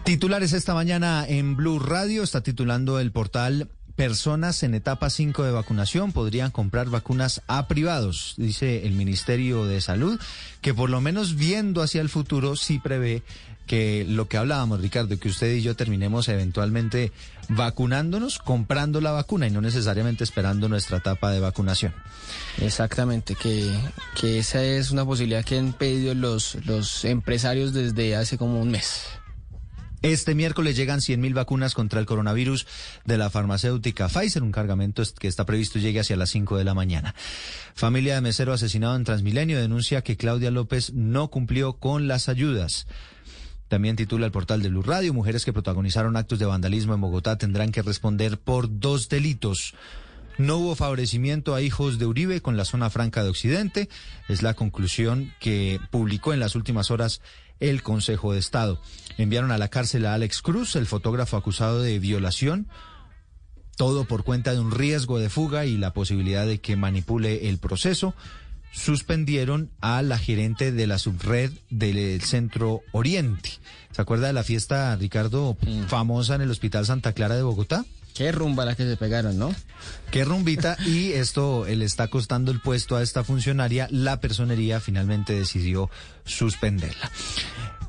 Titulares esta mañana en Blue Radio, está titulando el portal Personas en etapa 5 de vacunación podrían comprar vacunas a privados, dice el Ministerio de Salud, que por lo menos viendo hacia el futuro sí prevé que lo que hablábamos, Ricardo, que usted y yo terminemos eventualmente vacunándonos, comprando la vacuna y no necesariamente esperando nuestra etapa de vacunación. Exactamente, que, que esa es una posibilidad que han pedido los, los empresarios desde hace como un mes. Este miércoles llegan 100.000 vacunas contra el coronavirus de la farmacéutica Pfizer, un cargamento que está previsto llegue hacia las 5 de la mañana. Familia de mesero asesinado en Transmilenio denuncia que Claudia López no cumplió con las ayudas. También titula el portal de Blue Radio, mujeres que protagonizaron actos de vandalismo en Bogotá tendrán que responder por dos delitos. No hubo favorecimiento a hijos de Uribe con la zona franca de Occidente. Es la conclusión que publicó en las últimas horas el Consejo de Estado. Enviaron a la cárcel a Alex Cruz, el fotógrafo acusado de violación. Todo por cuenta de un riesgo de fuga y la posibilidad de que manipule el proceso. Suspendieron a la gerente de la subred del Centro Oriente. ¿Se acuerda de la fiesta, Ricardo, famosa en el Hospital Santa Clara de Bogotá? Qué rumba la que se pegaron, ¿no? Qué rumbita y esto eh, le está costando el puesto a esta funcionaria. La personería finalmente decidió suspenderla.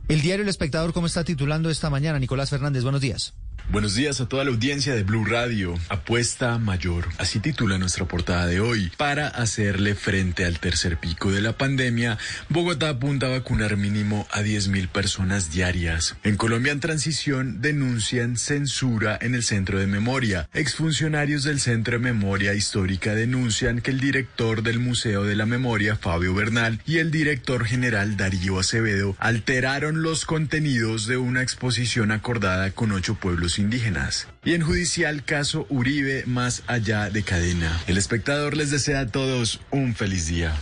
El diario El Espectador, ¿cómo está titulando esta mañana? Nicolás Fernández, buenos días. Buenos días a toda la audiencia de Blue Radio. Apuesta mayor, así titula nuestra portada de hoy. Para hacerle frente al tercer pico de la pandemia, Bogotá apunta a vacunar mínimo a 10.000 personas diarias. En Colombia en transición denuncian censura en el Centro de Memoria. Exfuncionarios del Centro de Memoria Histórica denuncian que el director del Museo de la Memoria, Fabio Bernal, y el director general Darío Acevedo alteraron los contenidos de una exposición acordada con ocho pueblos indígenas. Y en judicial caso Uribe más allá de cadena. El espectador les desea a todos un feliz día.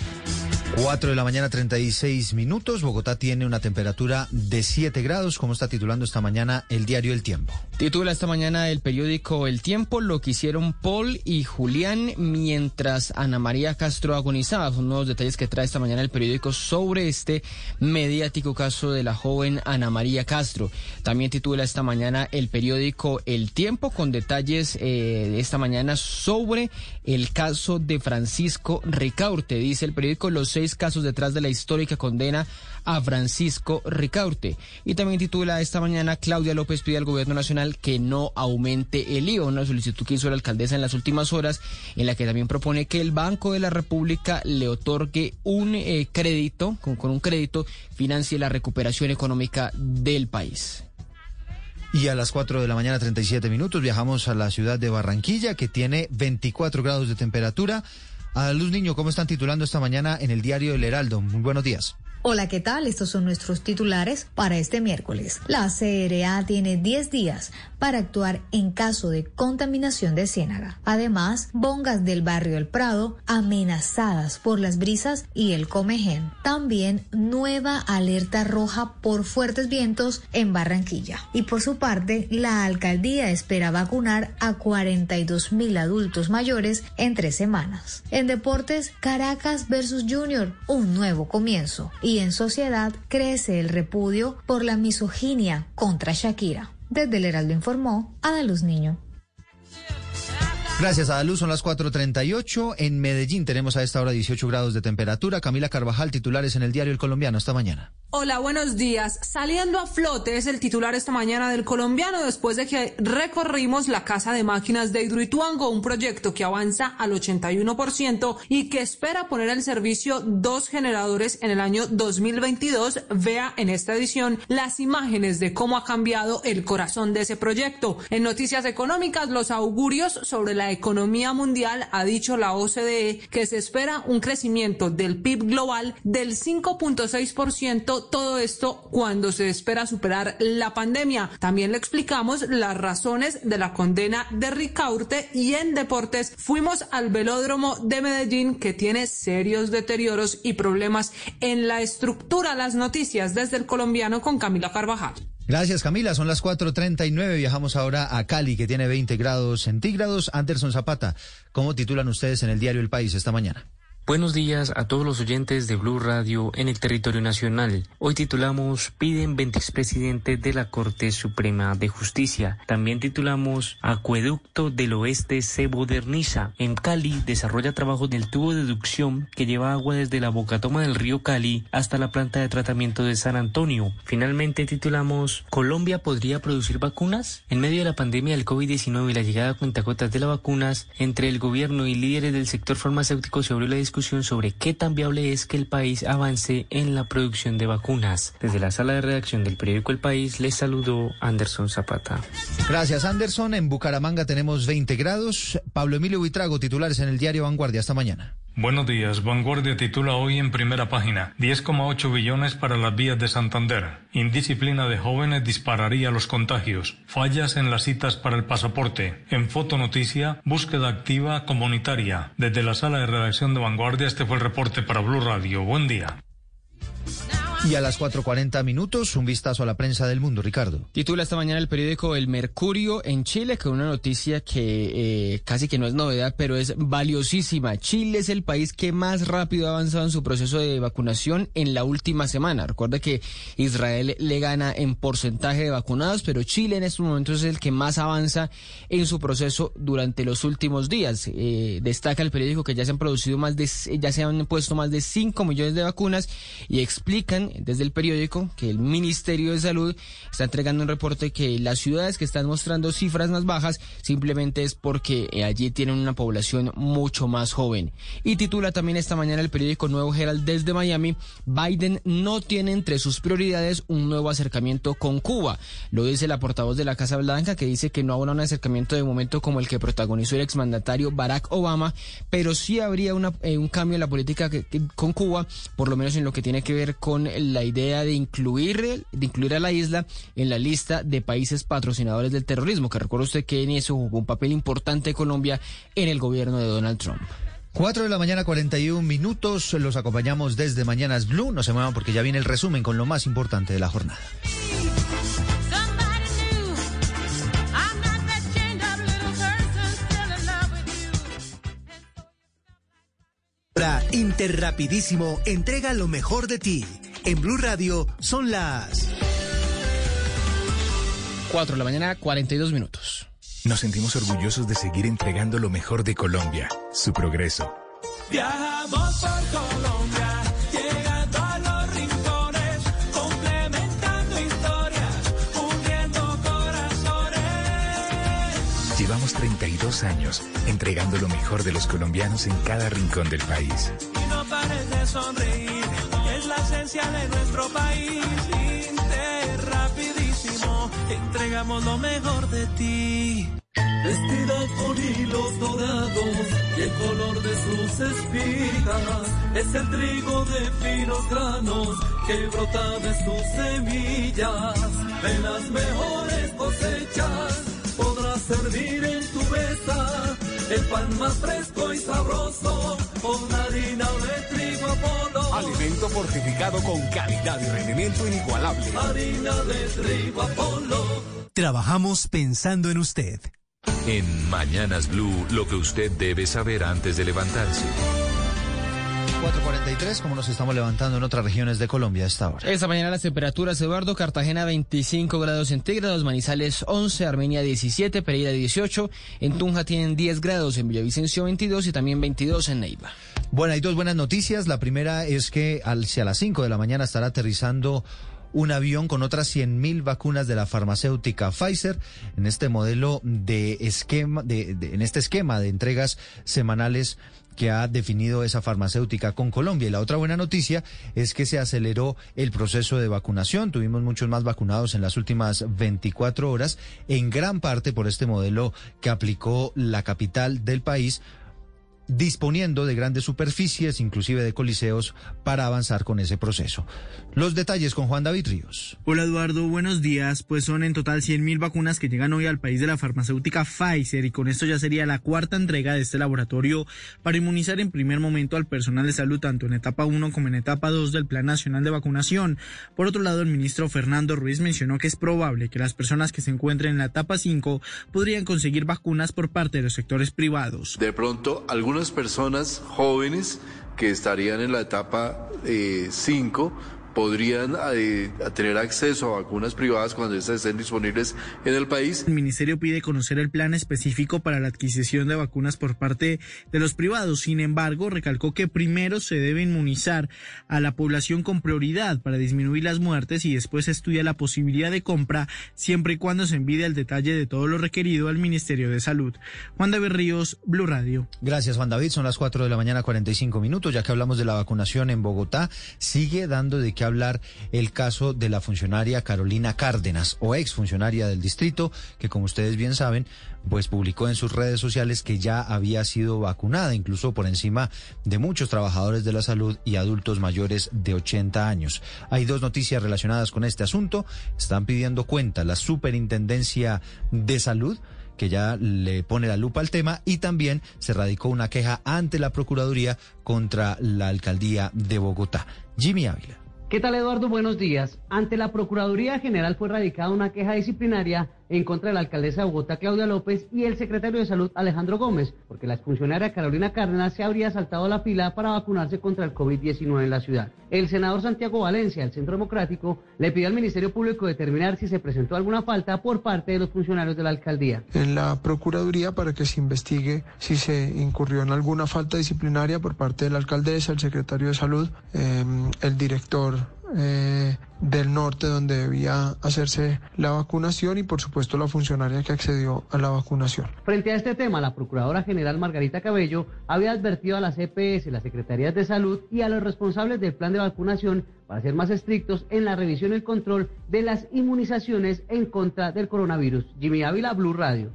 4 de la mañana, 36 minutos. Bogotá tiene una temperatura de 7 grados, como está titulando esta mañana el diario El Tiempo. Titula esta mañana el periódico El Tiempo lo que hicieron Paul y Julián mientras Ana María Castro agonizaba. Son nuevos detalles que trae esta mañana el periódico sobre este mediático caso de la joven Ana María Castro. También titula esta mañana el periódico El Tiempo con detalles eh, esta mañana sobre el caso de Francisco Ricaurte. Dice el periódico los seis casos detrás de la histórica condena a Francisco Ricaurte. Y también titula esta mañana Claudia López pide al gobierno nacional que no aumente el IVA, una solicitud que hizo la alcaldesa en las últimas horas, en la que también propone que el Banco de la República le otorgue un eh, crédito, con, con un crédito financie la recuperación económica del país. Y a las 4 de la mañana, 37 minutos, viajamos a la ciudad de Barranquilla, que tiene 24 grados de temperatura. A Luz Niño, ¿cómo están titulando esta mañana en el diario El Heraldo? Muy buenos días. Hola, ¿qué tal? Estos son nuestros titulares para este miércoles. La CRA tiene 10 días para actuar en caso de contaminación de ciénaga. Además, bongas del barrio El Prado amenazadas por las brisas y el comején. También nueva alerta roja por fuertes vientos en Barranquilla. Y por su parte, la alcaldía espera vacunar a 42 mil adultos mayores en tres semanas. En deportes, Caracas versus Junior, un nuevo comienzo. Y en sociedad crece el repudio por la misoginia contra Shakira. Desde el Heraldo informó Ada Luz Niño. Gracias a la luz, son las 4.38. En Medellín tenemos a esta hora 18 grados de temperatura. Camila Carvajal, titulares en el diario El Colombiano esta mañana. Hola, buenos días. Saliendo a flote es el titular esta mañana del colombiano después de que recorrimos la casa de máquinas de Hidroituango, un proyecto que avanza al 81% y que espera poner al servicio dos generadores en el año 2022. Vea en esta edición las imágenes de cómo ha cambiado el corazón de ese proyecto. En noticias económicas, los augurios sobre la economía mundial ha dicho la OCDE que se espera un crecimiento del PIB global del 5.6% todo esto cuando se espera superar la pandemia. También le explicamos las razones de la condena de Ricaurte y en deportes fuimos al velódromo de Medellín que tiene serios deterioros y problemas en la estructura. Las noticias desde el colombiano con Camila Carvajal. Gracias Camila, son las 4.39, viajamos ahora a Cali que tiene 20 grados centígrados. Anderson Zapata, ¿cómo titulan ustedes en el diario El País esta mañana? Buenos días a todos los oyentes de Blue Radio en el territorio nacional. Hoy titulamos Piden 20 expresidente de la Corte Suprema de Justicia. También titulamos Acueducto del Oeste se moderniza. En Cali desarrolla trabajo del tubo de deducción que lleva agua desde la bocatoma del río Cali hasta la planta de tratamiento de San Antonio. Finalmente titulamos Colombia podría producir vacunas. En medio de la pandemia del COVID-19 y la llegada a cuentacotas de las vacunas, entre el gobierno y líderes del sector farmacéutico se abrió la discusión sobre qué tan viable es que el país avance en la producción de vacunas. Desde la sala de redacción del periódico El País les saludó Anderson Zapata. Gracias Anderson. En Bucaramanga tenemos 20 grados. Pablo Emilio Buitrago, titulares en el diario Vanguardia. Hasta mañana. Buenos días. Vanguardia titula hoy en primera página 10,8 billones para las vías de Santander. Indisciplina de jóvenes dispararía los contagios. Fallas en las citas para el pasaporte. En Fotonoticia, búsqueda activa comunitaria. Desde la sala de redacción de Vanguardia, este fue el reporte para Blue Radio. Buen día. Y a las 4.40 minutos, un vistazo a la prensa del mundo, Ricardo. Titula esta mañana el periódico El Mercurio en Chile, con una noticia que eh, casi que no es novedad, pero es valiosísima. Chile es el país que más rápido ha avanzado en su proceso de vacunación en la última semana. Recuerda que Israel le gana en porcentaje de vacunados, pero Chile en estos momentos es el que más avanza en su proceso durante los últimos días. Eh, destaca el periódico que ya se han producido más de, ya se han puesto más de 5 millones de vacunas y explican desde el periódico que el Ministerio de Salud está entregando un reporte que las ciudades que están mostrando cifras más bajas simplemente es porque eh, allí tienen una población mucho más joven. Y titula también esta mañana el periódico Nuevo Herald desde Miami, Biden no tiene entre sus prioridades un nuevo acercamiento con Cuba. Lo dice la portavoz de la Casa Blanca que dice que no habrá un acercamiento de momento como el que protagonizó el exmandatario Barack Obama, pero sí habría eh, un cambio en la política con Cuba, por lo menos en lo que tiene que ver con la idea de incluir, de incluir a la isla en la lista de países patrocinadores del terrorismo, que recuerda usted que en eso jugó un papel importante Colombia en el gobierno de Donald Trump. 4 de la mañana, 41 minutos. Los acompañamos desde Mañanas Blue. No se muevan porque ya viene el resumen con lo más importante de la jornada. Interrapidísimo entrega lo mejor de ti. En Blue Radio son las 4 de la mañana, 42 minutos. Nos sentimos orgullosos de seguir entregando lo mejor de Colombia, su progreso. Viajamos por Colombia, llegando a los rincones, complementando historias, uniendo corazones. Llevamos 32 años entregando lo mejor de los colombianos en cada rincón del país. Y no pares de sonreír, la esencia de nuestro país. Interrapidísimo, entregamos lo mejor de ti. Vestida con hilos dorados y el color de sus espigas es el trigo de finos granos que brota de sus semillas. De las mejores cosechas servir en tu mesa el pan más fresco y sabroso con harina de trigo Apolo. Alimento fortificado con calidad y rendimiento inigualable. Harina de trigo Apolo. Trabajamos pensando en usted. En Mañanas Blue, lo que usted debe saber antes de levantarse. 443, como nos estamos levantando en otras regiones de Colombia a esta hora. Esta mañana las temperaturas, Eduardo, Cartagena 25 grados centígrados, Manizales 11, Armenia 17, Pereira 18, en Tunja tienen 10 grados, en Villavicencio 22 y también 22 en Neiva. Bueno, hay dos buenas noticias. La primera es que hacia las 5 de la mañana estará aterrizando un avión con otras 100.000 vacunas de la farmacéutica Pfizer en este modelo de esquema, de, de, en este esquema de entregas semanales que ha definido esa farmacéutica con Colombia. Y la otra buena noticia es que se aceleró el proceso de vacunación. Tuvimos muchos más vacunados en las últimas 24 horas, en gran parte por este modelo que aplicó la capital del país disponiendo de grandes superficies, inclusive de coliseos, para avanzar con ese proceso. Los detalles con Juan David Ríos. Hola Eduardo, buenos días. Pues son en total 100.000 vacunas que llegan hoy al país de la farmacéutica Pfizer y con esto ya sería la cuarta entrega de este laboratorio para inmunizar en primer momento al personal de salud tanto en etapa 1 como en etapa 2 del Plan Nacional de Vacunación. Por otro lado, el ministro Fernando Ruiz mencionó que es probable que las personas que se encuentren en la etapa 5 podrían conseguir vacunas por parte de los sectores privados. De pronto, algunos algunas personas jóvenes que estarían en la etapa 5 eh, podrían eh, tener acceso a vacunas privadas cuando estas estén disponibles en el país. El ministerio pide conocer el plan específico para la adquisición de vacunas por parte de los privados. Sin embargo, recalcó que primero se debe inmunizar a la población con prioridad para disminuir las muertes y después se estudia la posibilidad de compra siempre y cuando se envide el detalle de todo lo requerido al Ministerio de Salud. Juan David Ríos, Blue Radio. Gracias, Juan David. Son las 4 de la mañana, 45 minutos. Ya que hablamos de la vacunación en Bogotá, sigue dando de qué hablar el caso de la funcionaria Carolina Cárdenas, o ex funcionaria del distrito, que como ustedes bien saben, pues publicó en sus redes sociales que ya había sido vacunada, incluso por encima de muchos trabajadores de la salud y adultos mayores de 80 años. Hay dos noticias relacionadas con este asunto. Están pidiendo cuenta la Superintendencia de Salud que ya le pone la lupa al tema y también se radicó una queja ante la Procuraduría contra la Alcaldía de Bogotá. Jimmy Ávila. ¿Qué tal Eduardo? Buenos días. Ante la Procuraduría General fue radicada una queja disciplinaria en contra de la alcaldesa de Bogotá, Claudia López, y el secretario de Salud, Alejandro Gómez, porque la exfuncionaria Carolina Cárdenas se habría saltado la fila para vacunarse contra el COVID-19 en la ciudad. El senador Santiago Valencia, del Centro Democrático, le pidió al Ministerio Público determinar si se presentó alguna falta por parte de los funcionarios de la alcaldía. En la Procuraduría para que se investigue si se incurrió en alguna falta disciplinaria por parte de la alcaldesa, el secretario de Salud, eh, el director eh, del norte donde debía hacerse la vacunación y por supuesto la funcionaria que accedió a la vacunación. Frente a este tema, la Procuradora General Margarita Cabello había advertido a las EPS, las Secretarías de Salud y a los responsables del plan de vacunación para ser más estrictos en la revisión y el control de las inmunizaciones en contra del coronavirus. Jimmy Ávila, Blue Radio.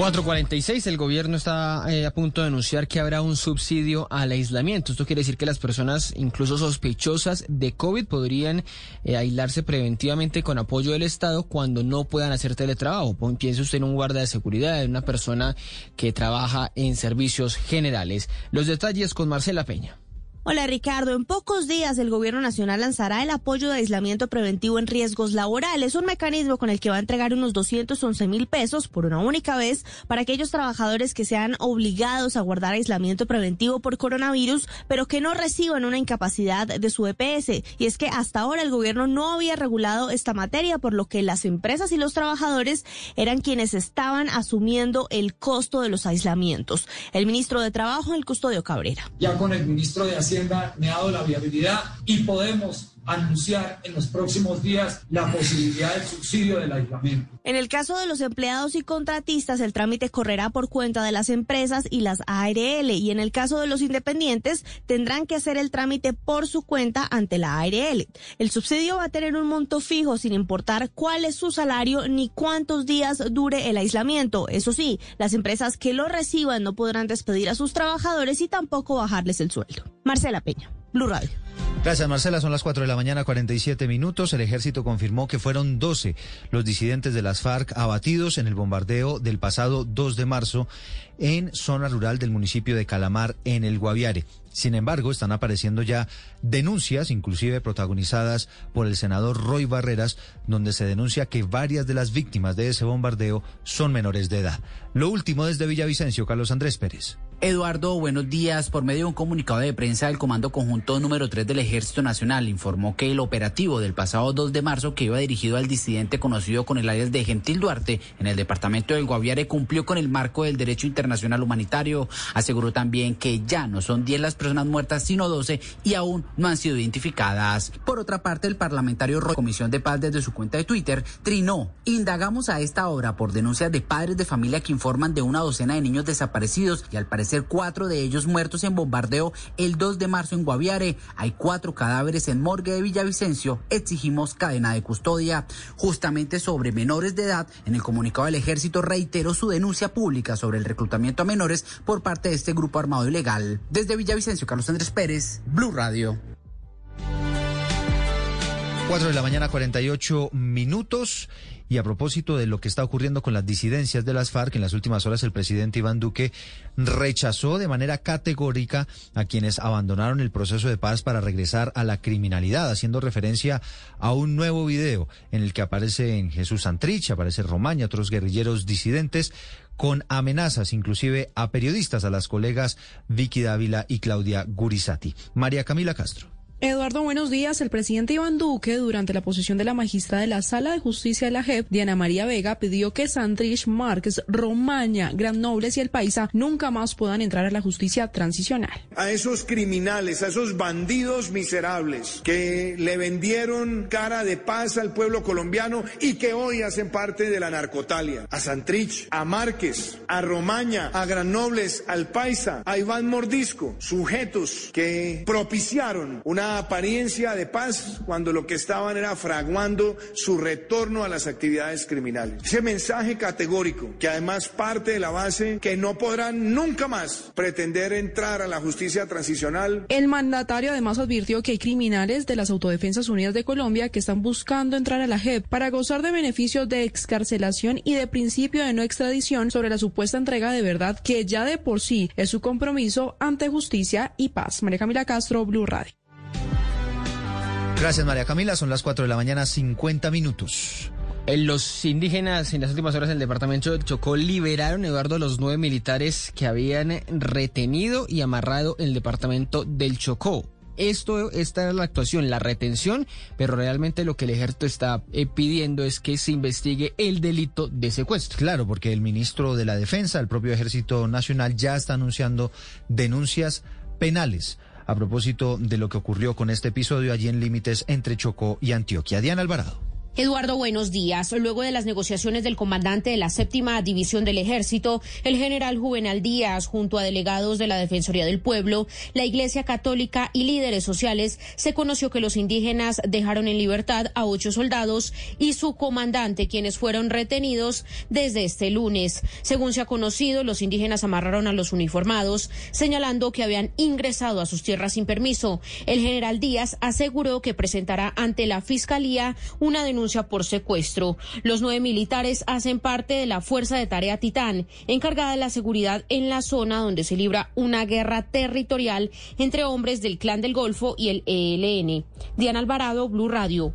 446, el gobierno está eh, a punto de anunciar que habrá un subsidio al aislamiento. Esto quiere decir que las personas, incluso sospechosas de COVID, podrían eh, aislarse preventivamente con apoyo del Estado cuando no puedan hacer teletrabajo. Piense usted en un guardia de seguridad, en una persona que trabaja en servicios generales. Los detalles con Marcela Peña. Hola Ricardo, en pocos días el Gobierno Nacional lanzará el apoyo de aislamiento preventivo en riesgos laborales, un mecanismo con el que va a entregar unos 211 mil pesos por una única vez para aquellos trabajadores que sean obligados a guardar aislamiento preventivo por coronavirus, pero que no reciban una incapacidad de su EPS. Y es que hasta ahora el Gobierno no había regulado esta materia, por lo que las empresas y los trabajadores eran quienes estaban asumiendo el costo de los aislamientos. El ministro de Trabajo, el Custodio Cabrera. Ya con el ministro de Hacienda me ha dado la viabilidad y podemos anunciar en los próximos días la posibilidad del subsidio del aislamiento. En el caso de los empleados y contratistas, el trámite correrá por cuenta de las empresas y las ARL y en el caso de los independientes tendrán que hacer el trámite por su cuenta ante la ARL. El subsidio va a tener un monto fijo sin importar cuál es su salario ni cuántos días dure el aislamiento. Eso sí, las empresas que lo reciban no podrán despedir a sus trabajadores y tampoco bajarles el sueldo. Marcela Peña, Blue Radio. Gracias, Marcela. Son las 4 de la mañana, 47 minutos. El ejército confirmó que fueron 12 los disidentes de las FARC abatidos en el bombardeo del pasado 2 de marzo en zona rural del municipio de Calamar, en el Guaviare. Sin embargo, están apareciendo ya denuncias, inclusive protagonizadas por el senador Roy Barreras, donde se denuncia que varias de las víctimas de ese bombardeo son menores de edad. Lo último desde Villavicencio, Carlos Andrés Pérez. Eduardo, buenos días. Por medio de un comunicado de prensa, el Comando Conjunto número 3 del Ejército Nacional informó que el operativo del pasado 2 de marzo, que iba dirigido al disidente conocido con el alias de Gentil Duarte en el departamento del Guaviare, cumplió con el marco del derecho internacional humanitario. Aseguró también que ya no son 10 las personas muertas, sino 12 y aún no han sido identificadas. Por otra parte, el parlamentario Roy, Comisión de Paz desde su cuenta de Twitter, trinó. Indagamos a esta hora por denuncias de padres de familia que informan de una docena de niños desaparecidos y al parecer ser cuatro de ellos muertos en bombardeo el 2 de marzo en Guaviare. Hay cuatro cadáveres en morgue de Villavicencio. Exigimos cadena de custodia. Justamente sobre menores de edad, en el comunicado del ejército reiteró su denuncia pública sobre el reclutamiento a menores por parte de este grupo armado ilegal. Desde Villavicencio, Carlos Andrés Pérez, Blue Radio. 4 de la mañana, 48 minutos. Y a propósito de lo que está ocurriendo con las disidencias de las FARC, en las últimas horas el presidente Iván Duque rechazó de manera categórica a quienes abandonaron el proceso de paz para regresar a la criminalidad, haciendo referencia a un nuevo video en el que aparecen Jesús Santrich, aparece Román y otros guerrilleros disidentes con amenazas inclusive a periodistas, a las colegas Vicky Dávila y Claudia Gurizati. María Camila Castro. Eduardo, buenos días. El presidente Iván Duque, durante la posición de la magistrada de la Sala de Justicia de la JEP, Diana María Vega, pidió que Santrich, Márquez, Romaña, Gran Nobles y El Paisa nunca más puedan entrar a la justicia transicional. A esos criminales, a esos bandidos miserables que le vendieron cara de paz al pueblo colombiano y que hoy hacen parte de la narcotalia. A Santrich, a Márquez, a Romaña, a Gran Nobles, al Paisa, a Iván Mordisco, sujetos que propiciaron una apariencia de paz cuando lo que estaban era fraguando su retorno a las actividades criminales. Ese mensaje categórico, que además parte de la base que no podrán nunca más pretender entrar a la justicia transicional. El mandatario además advirtió que hay criminales de las Autodefensas Unidas de Colombia que están buscando entrar a la JEP para gozar de beneficios de excarcelación y de principio de no extradición sobre la supuesta entrega de verdad que ya de por sí es su compromiso ante justicia y paz. María Camila Castro, Blue Radio. Gracias, María Camila. Son las 4 de la mañana, 50 minutos. Los indígenas en las últimas horas del departamento de Chocó liberaron, Eduardo, los nueve militares que habían retenido y amarrado el departamento del Chocó. Esto, esta es la actuación, la retención, pero realmente lo que el ejército está eh, pidiendo es que se investigue el delito de secuestro. Claro, porque el ministro de la Defensa, el propio Ejército Nacional, ya está anunciando denuncias penales a propósito de lo que ocurrió con este episodio allí en límites entre Chocó y Antioquia. Diana Alvarado. Eduardo, buenos días. Luego de las negociaciones del comandante de la séptima división del ejército, el general Juvenal Díaz, junto a delegados de la Defensoría del Pueblo, la Iglesia Católica y líderes sociales, se conoció que los indígenas dejaron en libertad a ocho soldados y su comandante, quienes fueron retenidos desde este lunes. Según se ha conocido, los indígenas amarraron a los uniformados, señalando que habían ingresado a sus tierras sin permiso. El general Díaz aseguró que presentará ante la Fiscalía una denuncia por secuestro. Los nueve militares hacen parte de la Fuerza de Tarea Titán, encargada de la seguridad en la zona donde se libra una guerra territorial entre hombres del Clan del Golfo y el ELN. Diana Alvarado, Blue Radio.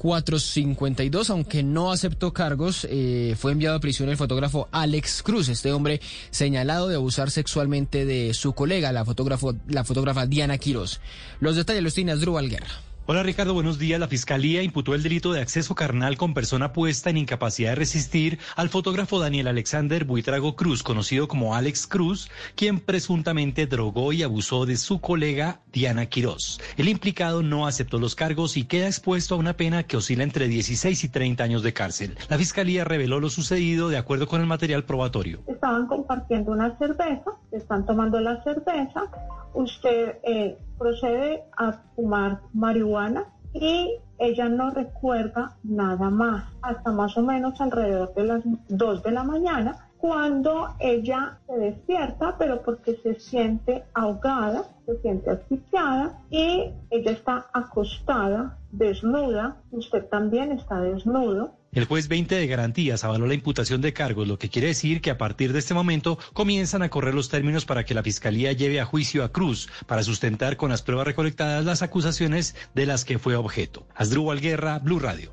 452, aunque no aceptó cargos, eh, fue enviado a prisión el fotógrafo Alex Cruz, este hombre señalado de abusar sexualmente de su colega, la, fotógrafo, la fotógrafa Diana Quiroz. Los detalles los tiene Asdrúbal Guerra. Hola Ricardo, buenos días. La Fiscalía imputó el delito de acceso carnal con persona puesta en incapacidad de resistir al fotógrafo Daniel Alexander Buitrago Cruz, conocido como Alex Cruz, quien presuntamente drogó y abusó de su colega Diana Quiroz. El implicado no aceptó los cargos y queda expuesto a una pena que oscila entre 16 y 30 años de cárcel. La Fiscalía reveló lo sucedido de acuerdo con el material probatorio. Estaban compartiendo una cerveza, están tomando la cerveza, usted eh, procede a fumar marihuana y ella no recuerda nada más hasta más o menos alrededor de las 2 de la mañana cuando ella se despierta, pero porque se siente ahogada, se siente asfixiada y ella está acostada, desnuda, usted también está desnudo. El juez 20 de garantías avaló la imputación de cargos, lo que quiere decir que a partir de este momento comienzan a correr los términos para que la Fiscalía lleve a juicio a Cruz para sustentar con las pruebas recolectadas las acusaciones de las que fue objeto. Asdrúbal Guerra, Blue Radio.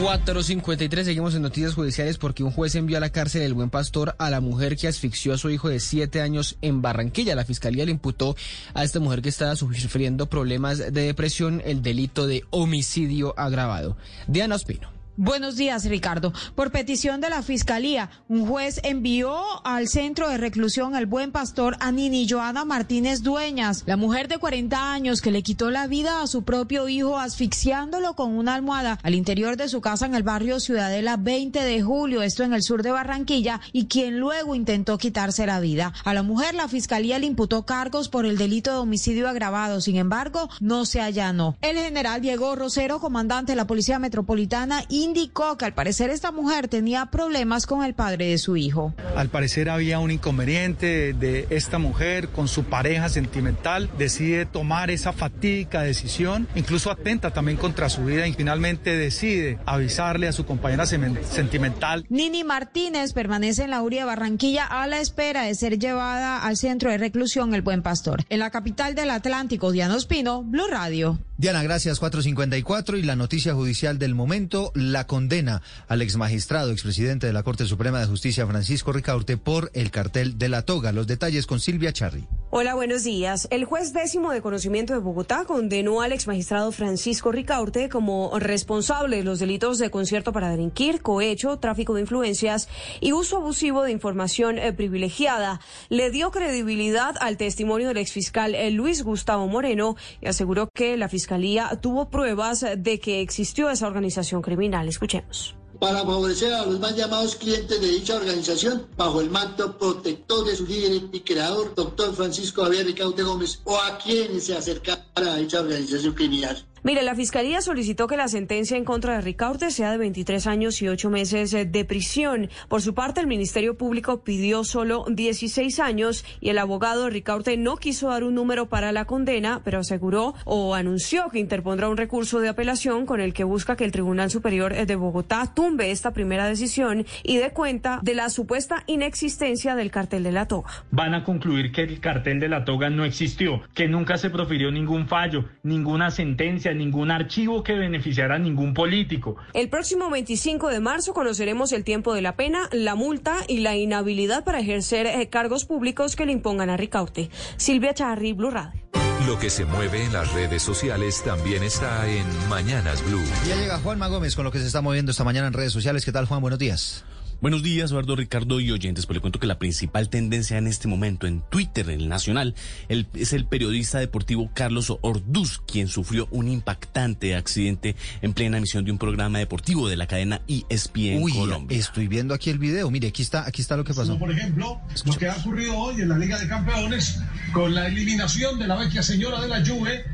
453, seguimos en noticias judiciales porque un juez envió a la cárcel el buen pastor a la mujer que asfixió a su hijo de siete años en Barranquilla. La fiscalía le imputó a esta mujer que estaba sufriendo problemas de depresión el delito de homicidio agravado. Diana Ospino. Buenos días, Ricardo. Por petición de la Fiscalía, un juez envió al centro de reclusión al buen pastor a Nini Joana Martínez Dueñas, la mujer de 40 años que le quitó la vida a su propio hijo asfixiándolo con una almohada al interior de su casa en el barrio Ciudadela 20 de julio, esto en el sur de Barranquilla, y quien luego intentó quitarse la vida. A la mujer la Fiscalía le imputó cargos por el delito de homicidio agravado, sin embargo, no se allanó. El general Diego Rosero, comandante de la Policía Metropolitana, indicó que al parecer esta mujer tenía problemas con el padre de su hijo. Al parecer había un inconveniente de esta mujer con su pareja sentimental, decide tomar esa fatídica decisión, incluso atenta también contra su vida y finalmente decide avisarle a su compañera sentimental. Nini Martínez permanece en la URI de Barranquilla a la espera de ser llevada al centro de reclusión El Buen Pastor. En la capital del Atlántico, Diana Ospino, Blue Radio. Diana, gracias. 454 y la noticia judicial del momento, la condena al exmagistrado, expresidente de la Corte Suprema de Justicia, Francisco Ricaurte, por el cartel de la toga. Los detalles con Silvia Charri. Hola, buenos días. El juez décimo de conocimiento de Bogotá condenó al exmagistrado Francisco Ricaurte como responsable de los delitos de concierto para delinquir, cohecho, tráfico de influencias y uso abusivo de información eh, privilegiada. Le dio credibilidad al testimonio del exfiscal eh, Luis Gustavo Moreno y aseguró que la fiscalía tuvo pruebas de que existió esa organización criminal. Escuchemos para favorecer a los más llamados clientes de dicha organización bajo el manto protector de su líder y creador, doctor Francisco Javier Ricaute Gómez, o a quienes se acercaran a dicha organización criminal. Mire, la Fiscalía solicitó que la sentencia en contra de Ricaurte sea de 23 años y 8 meses de prisión. Por su parte, el Ministerio Público pidió solo 16 años y el abogado de Ricaurte no quiso dar un número para la condena, pero aseguró o anunció que interpondrá un recurso de apelación con el que busca que el Tribunal Superior de Bogotá tumbe esta primera decisión y dé cuenta de la supuesta inexistencia del cartel de la toga. Van a concluir que el cartel de la toga no existió, que nunca se profirió ningún fallo, ninguna sentencia ningún archivo que beneficiara a ningún político. El próximo 25 de marzo conoceremos el tiempo de la pena, la multa y la inhabilidad para ejercer eh, cargos públicos que le impongan a Ricaute. Silvia Charri, Blue Radio. Lo que se mueve en las redes sociales también está en Mañanas Blue. Ya llega Juanma Gómez con lo que se está moviendo esta mañana en redes sociales. ¿Qué tal, Juan? Buenos días. Buenos días, Eduardo Ricardo y oyentes. Pues le cuento que la principal tendencia en este momento en Twitter, en el Nacional, es el periodista deportivo Carlos Orduz, quien sufrió un impactante accidente en plena emisión de un programa deportivo de la cadena ESPN Uy, Colombia. Estoy viendo aquí el video. Mire, aquí está, aquí está lo que pasó. Como por ejemplo, lo que ha ocurrido hoy en la Liga de Campeones con la eliminación de la vecchia señora de la Juve,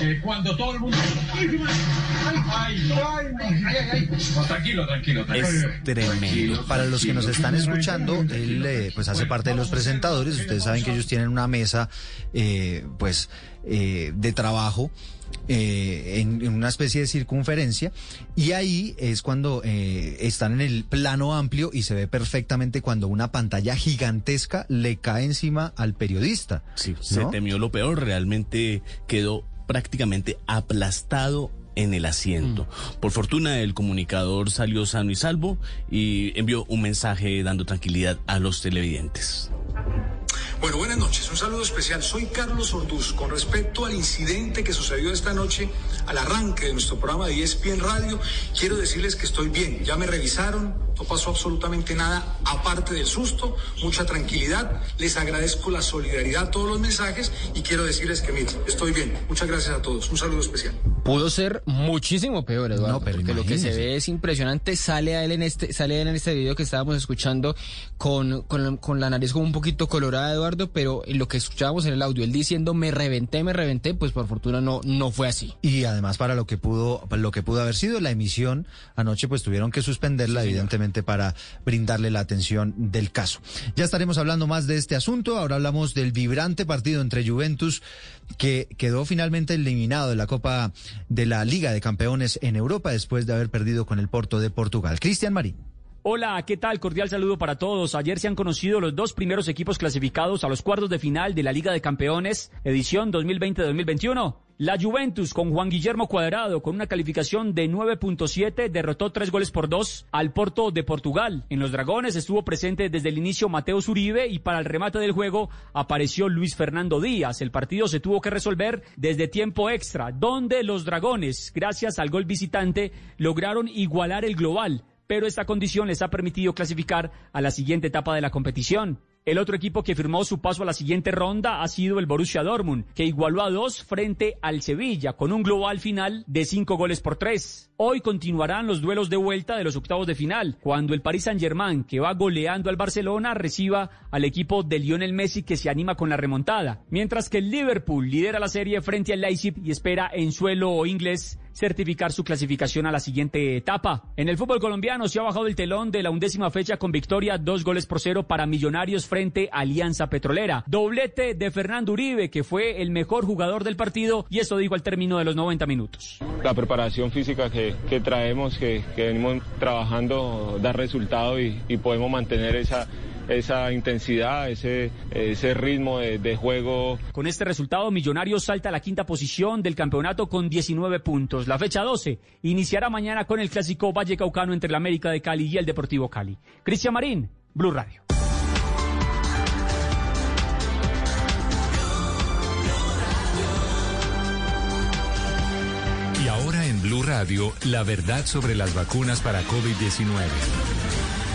eh, cuando todo el mundo. ¡Ay, ay, ay! ay, ay, No, tranquilo, tranquilo, tranquilo. Es tremendo. Para los que nos están escuchando, él eh, pues hace parte de los presentadores. Ustedes saben que ellos tienen una mesa, eh, pues, eh, de trabajo. En, en, una especie de circunferencia y ahí es cuando eh, están en el plano amplio y se ve perfectamente cuando una pantalla gigantesca le cae encima al periodista. Sí, ¿no? se temió lo peor, realmente quedó prácticamente aplastado en el asiento. Mm. Por fortuna el comunicador salió sano y salvo y envió un mensaje dando tranquilidad a los televidentes. Bueno, buenas noches. Un saludo especial. Soy Carlos Orduz. Con respecto al incidente que sucedió esta noche al arranque de nuestro programa de ESPN Radio, quiero decirles que estoy bien. Ya me revisaron, no pasó absolutamente nada aparte del susto, mucha tranquilidad. Les agradezco la solidaridad, todos los mensajes y quiero decirles que, miren, estoy bien. Muchas gracias a todos. Un saludo especial. Pudo ser muchísimo peor, Eduardo, no, pero porque lo que se ve es impresionante. Sale a él en este, sale él en este video que estábamos escuchando con, con, con la nariz como un poquito colorada, Eduardo, pero en lo que escuchábamos en el audio, él diciendo me reventé, me reventé, pues por fortuna no, no fue así. Y además para lo que pudo, lo que pudo haber sido la emisión anoche, pues tuvieron que suspenderla, sí, evidentemente, para brindarle la atención del caso. Ya estaremos hablando más de este asunto. Ahora hablamos del vibrante partido entre Juventus, que quedó finalmente eliminado de la Copa de la Liga de Campeones en Europa después de haber perdido con el Porto de Portugal. Cristian Marín. Hola, ¿qué tal? Cordial saludo para todos. Ayer se han conocido los dos primeros equipos clasificados a los cuartos de final de la Liga de Campeones, edición 2020-2021. La Juventus con Juan Guillermo Cuadrado con una calificación de 9.7 derrotó tres goles por dos al Porto de Portugal. En los Dragones estuvo presente desde el inicio Mateo Zuribe y para el remate del juego apareció Luis Fernando Díaz. El partido se tuvo que resolver desde tiempo extra, donde los Dragones, gracias al gol visitante, lograron igualar el global pero esta condición les ha permitido clasificar a la siguiente etapa de la competición. El otro equipo que firmó su paso a la siguiente ronda ha sido el Borussia Dortmund, que igualó a dos frente al Sevilla con un global final de cinco goles por tres. Hoy continuarán los duelos de vuelta de los octavos de final, cuando el Paris Saint-Germain, que va goleando al Barcelona, reciba al equipo de Lionel Messi que se anima con la remontada, mientras que el Liverpool lidera la serie frente al Leipzig y espera en suelo inglés certificar su clasificación a la siguiente etapa. En el fútbol colombiano se ha bajado el telón de la undécima fecha con victoria, dos goles por cero para Millonarios frente a Alianza Petrolera. Doblete de Fernando Uribe, que fue el mejor jugador del partido, y eso dijo al término de los 90 minutos. La preparación física que, traemos, que, venimos trabajando, da resultado y, y podemos mantener esa esa intensidad, ese, ese ritmo de, juego. Con este resultado, Millonarios salta a la quinta posición del campeonato con 19 puntos. La fecha 12 iniciará mañana con el clásico Valle Caucano entre el América de Cali y el Deportivo Cali. Cristian Marín, Blue Radio. Radio, la verdad sobre las vacunas para COVID-19.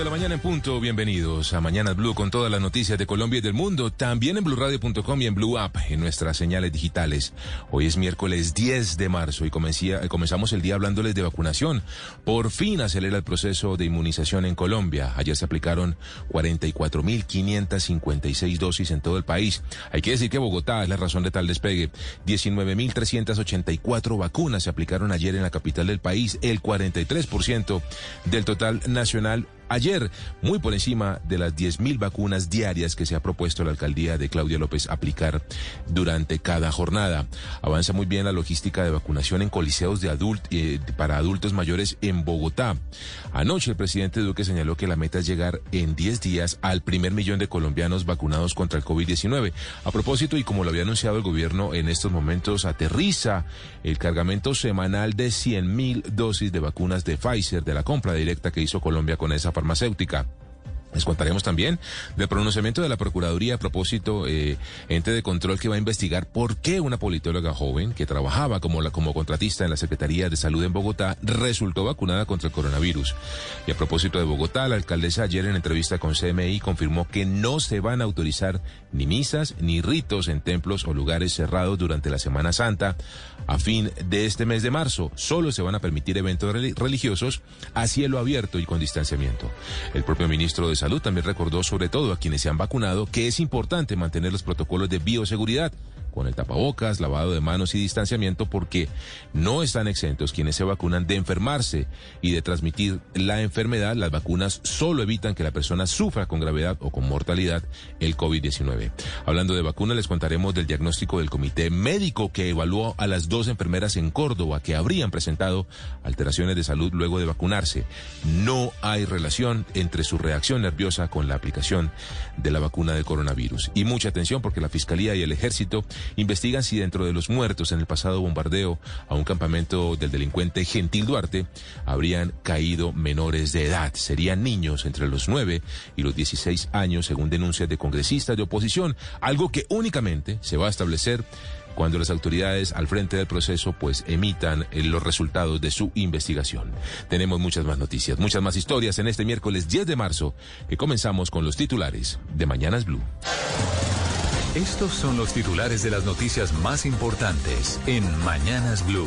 De la mañana en punto, bienvenidos a Mañana Blue con todas las noticias de Colombia y del mundo, también en blurradio.com y en Blue App, en nuestras señales digitales. Hoy es miércoles 10 de marzo y comenzamos el día hablándoles de vacunación. Por fin acelera el proceso de inmunización en Colombia. Ayer se aplicaron 44.556 dosis en todo el país. Hay que decir que Bogotá es la razón de tal despegue. 19.384 vacunas se aplicaron ayer en la capital del país, el 43% del total nacional ayer, muy por encima de las 10.000 vacunas diarias que se ha propuesto la alcaldía de Claudia López aplicar durante cada jornada. Avanza muy bien la logística de vacunación en coliseos de adult, eh, para adultos mayores en Bogotá. Anoche el presidente Duque señaló que la meta es llegar en 10 días al primer millón de colombianos vacunados contra el COVID-19. A propósito, y como lo había anunciado el gobierno en estos momentos, aterriza el cargamento semanal de 100.000 dosis de vacunas de Pfizer de la compra directa que hizo Colombia con esa farmacéutica. Les contaremos también del pronunciamiento de la Procuraduría a propósito, eh, ente de control que va a investigar por qué una politóloga joven que trabajaba como, la, como contratista en la Secretaría de Salud en Bogotá resultó vacunada contra el coronavirus. Y a propósito de Bogotá, la alcaldesa ayer en entrevista con CMI confirmó que no se van a autorizar ni misas ni ritos en templos o lugares cerrados durante la Semana Santa a fin de este mes de marzo. Solo se van a permitir eventos religiosos a cielo abierto y con distanciamiento. El propio ministro de Salud también recordó sobre todo a quienes se han vacunado que es importante mantener los protocolos de bioseguridad con el tapabocas, lavado de manos y distanciamiento porque no están exentos quienes se vacunan de enfermarse y de transmitir la enfermedad. Las vacunas solo evitan que la persona sufra con gravedad o con mortalidad el COVID-19. Hablando de vacunas, les contaremos del diagnóstico del comité médico que evaluó a las dos enfermeras en Córdoba que habrían presentado alteraciones de salud luego de vacunarse. No hay relación entre su reacción nerviosa con la aplicación de la vacuna de coronavirus. Y mucha atención porque la Fiscalía y el Ejército investigan si dentro de los muertos en el pasado bombardeo a un campamento del delincuente Gentil Duarte habrían caído menores de edad. Serían niños entre los 9 y los 16 años, según denuncias de congresistas de oposición, algo que únicamente se va a establecer cuando las autoridades al frente del proceso pues emitan eh, los resultados de su investigación. Tenemos muchas más noticias, muchas más historias en este miércoles 10 de marzo, que comenzamos con los titulares de Mañanas Blue. Estos son los titulares de las noticias más importantes en Mañanas Blue.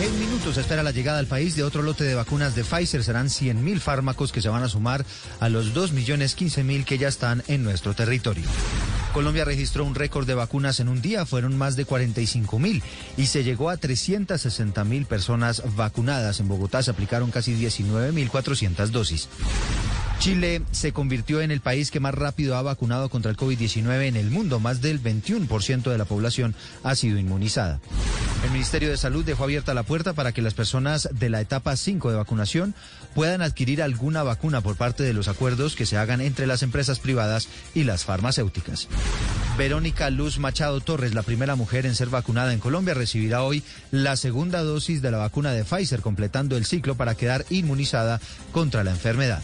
En minutos espera la llegada al país de otro lote de vacunas de Pfizer. Serán 100.000 fármacos que se van a sumar a los 2.015.000 que ya están en nuestro territorio. Colombia registró un récord de vacunas en un día, fueron más de 45.000 y se llegó a 360.000 personas vacunadas. En Bogotá se aplicaron casi 19.400 dosis. Chile se convirtió en el país que más rápido ha vacunado contra el COVID-19 en el mundo. Más del 21% de la población ha sido inmunizada. El Ministerio de Salud dejó abierta la puerta para que las personas de la etapa 5 de vacunación puedan adquirir alguna vacuna por parte de los acuerdos que se hagan entre las empresas privadas y las farmacéuticas. Verónica Luz Machado Torres, la primera mujer en ser vacunada en Colombia, recibirá hoy la segunda dosis de la vacuna de Pfizer, completando el ciclo para quedar inmunizada contra la enfermedad.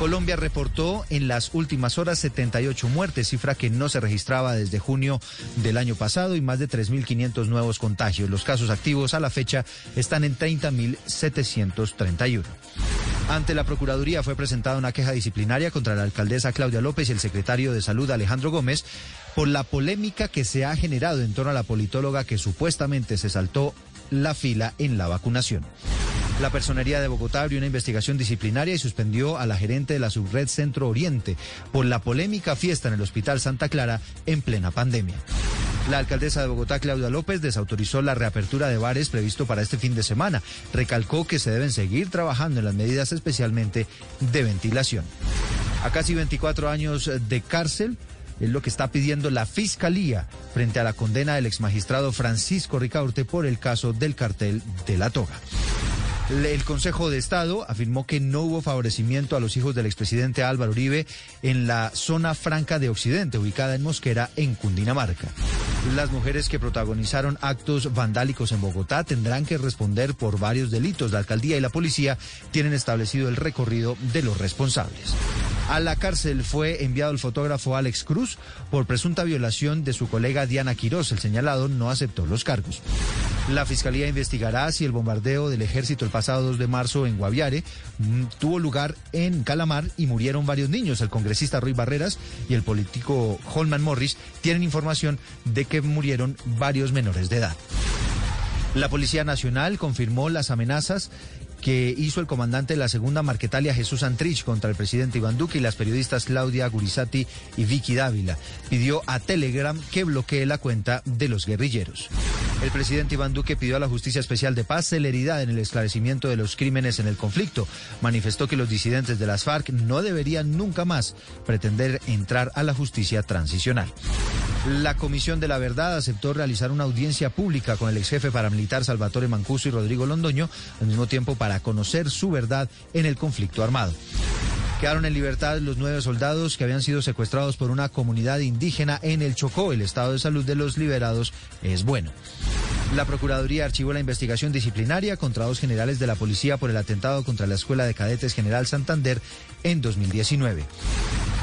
Colombia reportó en las últimas horas 78 muertes, cifra que no se registraba desde junio del año pasado y más de 3.500 nuevos contagios. Los casos activos a la fecha están en 30.731. Ante la Procuraduría fue presentada una queja disciplinaria contra la alcaldesa Claudia López y el secretario de Salud Alejandro Gómez por la polémica que se ha generado en torno a la politóloga que supuestamente se saltó la fila en la vacunación. La Personería de Bogotá abrió una investigación disciplinaria y suspendió a la gerente de la subred Centro Oriente por la polémica fiesta en el Hospital Santa Clara en plena pandemia. La alcaldesa de Bogotá, Claudia López, desautorizó la reapertura de bares previsto para este fin de semana. Recalcó que se deben seguir trabajando en las medidas especialmente de ventilación. A casi 24 años de cárcel, es lo que está pidiendo la Fiscalía frente a la condena del exmagistrado Francisco Ricaurte por el caso del cartel de la toga. El Consejo de Estado afirmó que no hubo favorecimiento a los hijos del expresidente Álvaro Uribe en la zona franca de Occidente, ubicada en Mosquera, en Cundinamarca. Las mujeres que protagonizaron actos vandálicos en Bogotá tendrán que responder por varios delitos. La alcaldía y la policía tienen establecido el recorrido de los responsables. A la cárcel fue enviado el fotógrafo Alex Cruz por presunta violación de su colega Diana Quirós. El señalado no aceptó los cargos. La fiscalía investigará si el bombardeo del ejército el pasado 2 de marzo en Guaviare mm, tuvo lugar en Calamar y murieron varios niños. El congresista Ruiz Barreras y el político Holman Morris tienen información de que murieron varios menores de edad. La Policía Nacional confirmó las amenazas que hizo el comandante de la segunda Marquetalia Jesús Antrich contra el presidente Iván Duque y las periodistas Claudia Gurizati y Vicky Dávila. Pidió a Telegram que bloquee la cuenta de los guerrilleros. El presidente Iván Duque pidió a la Justicia Especial de Paz celeridad en el esclarecimiento de los crímenes en el conflicto. Manifestó que los disidentes de las FARC no deberían nunca más pretender entrar a la justicia transicional. La Comisión de la Verdad aceptó realizar una audiencia pública con el ex jefe paramilitar Salvatore Mancuso y Rodrigo Londoño, al mismo tiempo para conocer su verdad en el conflicto armado. Quedaron en libertad los nueve soldados que habían sido secuestrados por una comunidad indígena en el Chocó. El estado de salud de los liberados es bueno. La Procuraduría archivó la investigación disciplinaria contra dos generales de la policía por el atentado contra la Escuela de Cadetes General Santander en 2019.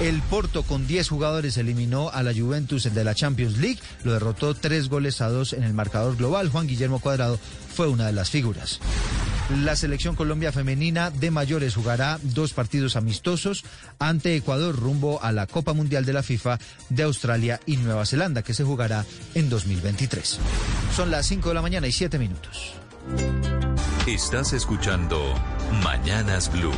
El Porto con 10 jugadores eliminó a la Juventus de la Champions League, lo derrotó tres goles a dos en el marcador global. Juan Guillermo Cuadrado fue una de las figuras. La selección Colombia femenina de mayores jugará dos partidos amistosos ante Ecuador rumbo a la Copa Mundial de la FIFA de Australia y Nueva Zelanda que se jugará en 2023. Son las 5 de la mañana y 7 minutos. Estás escuchando Mañanas Blue.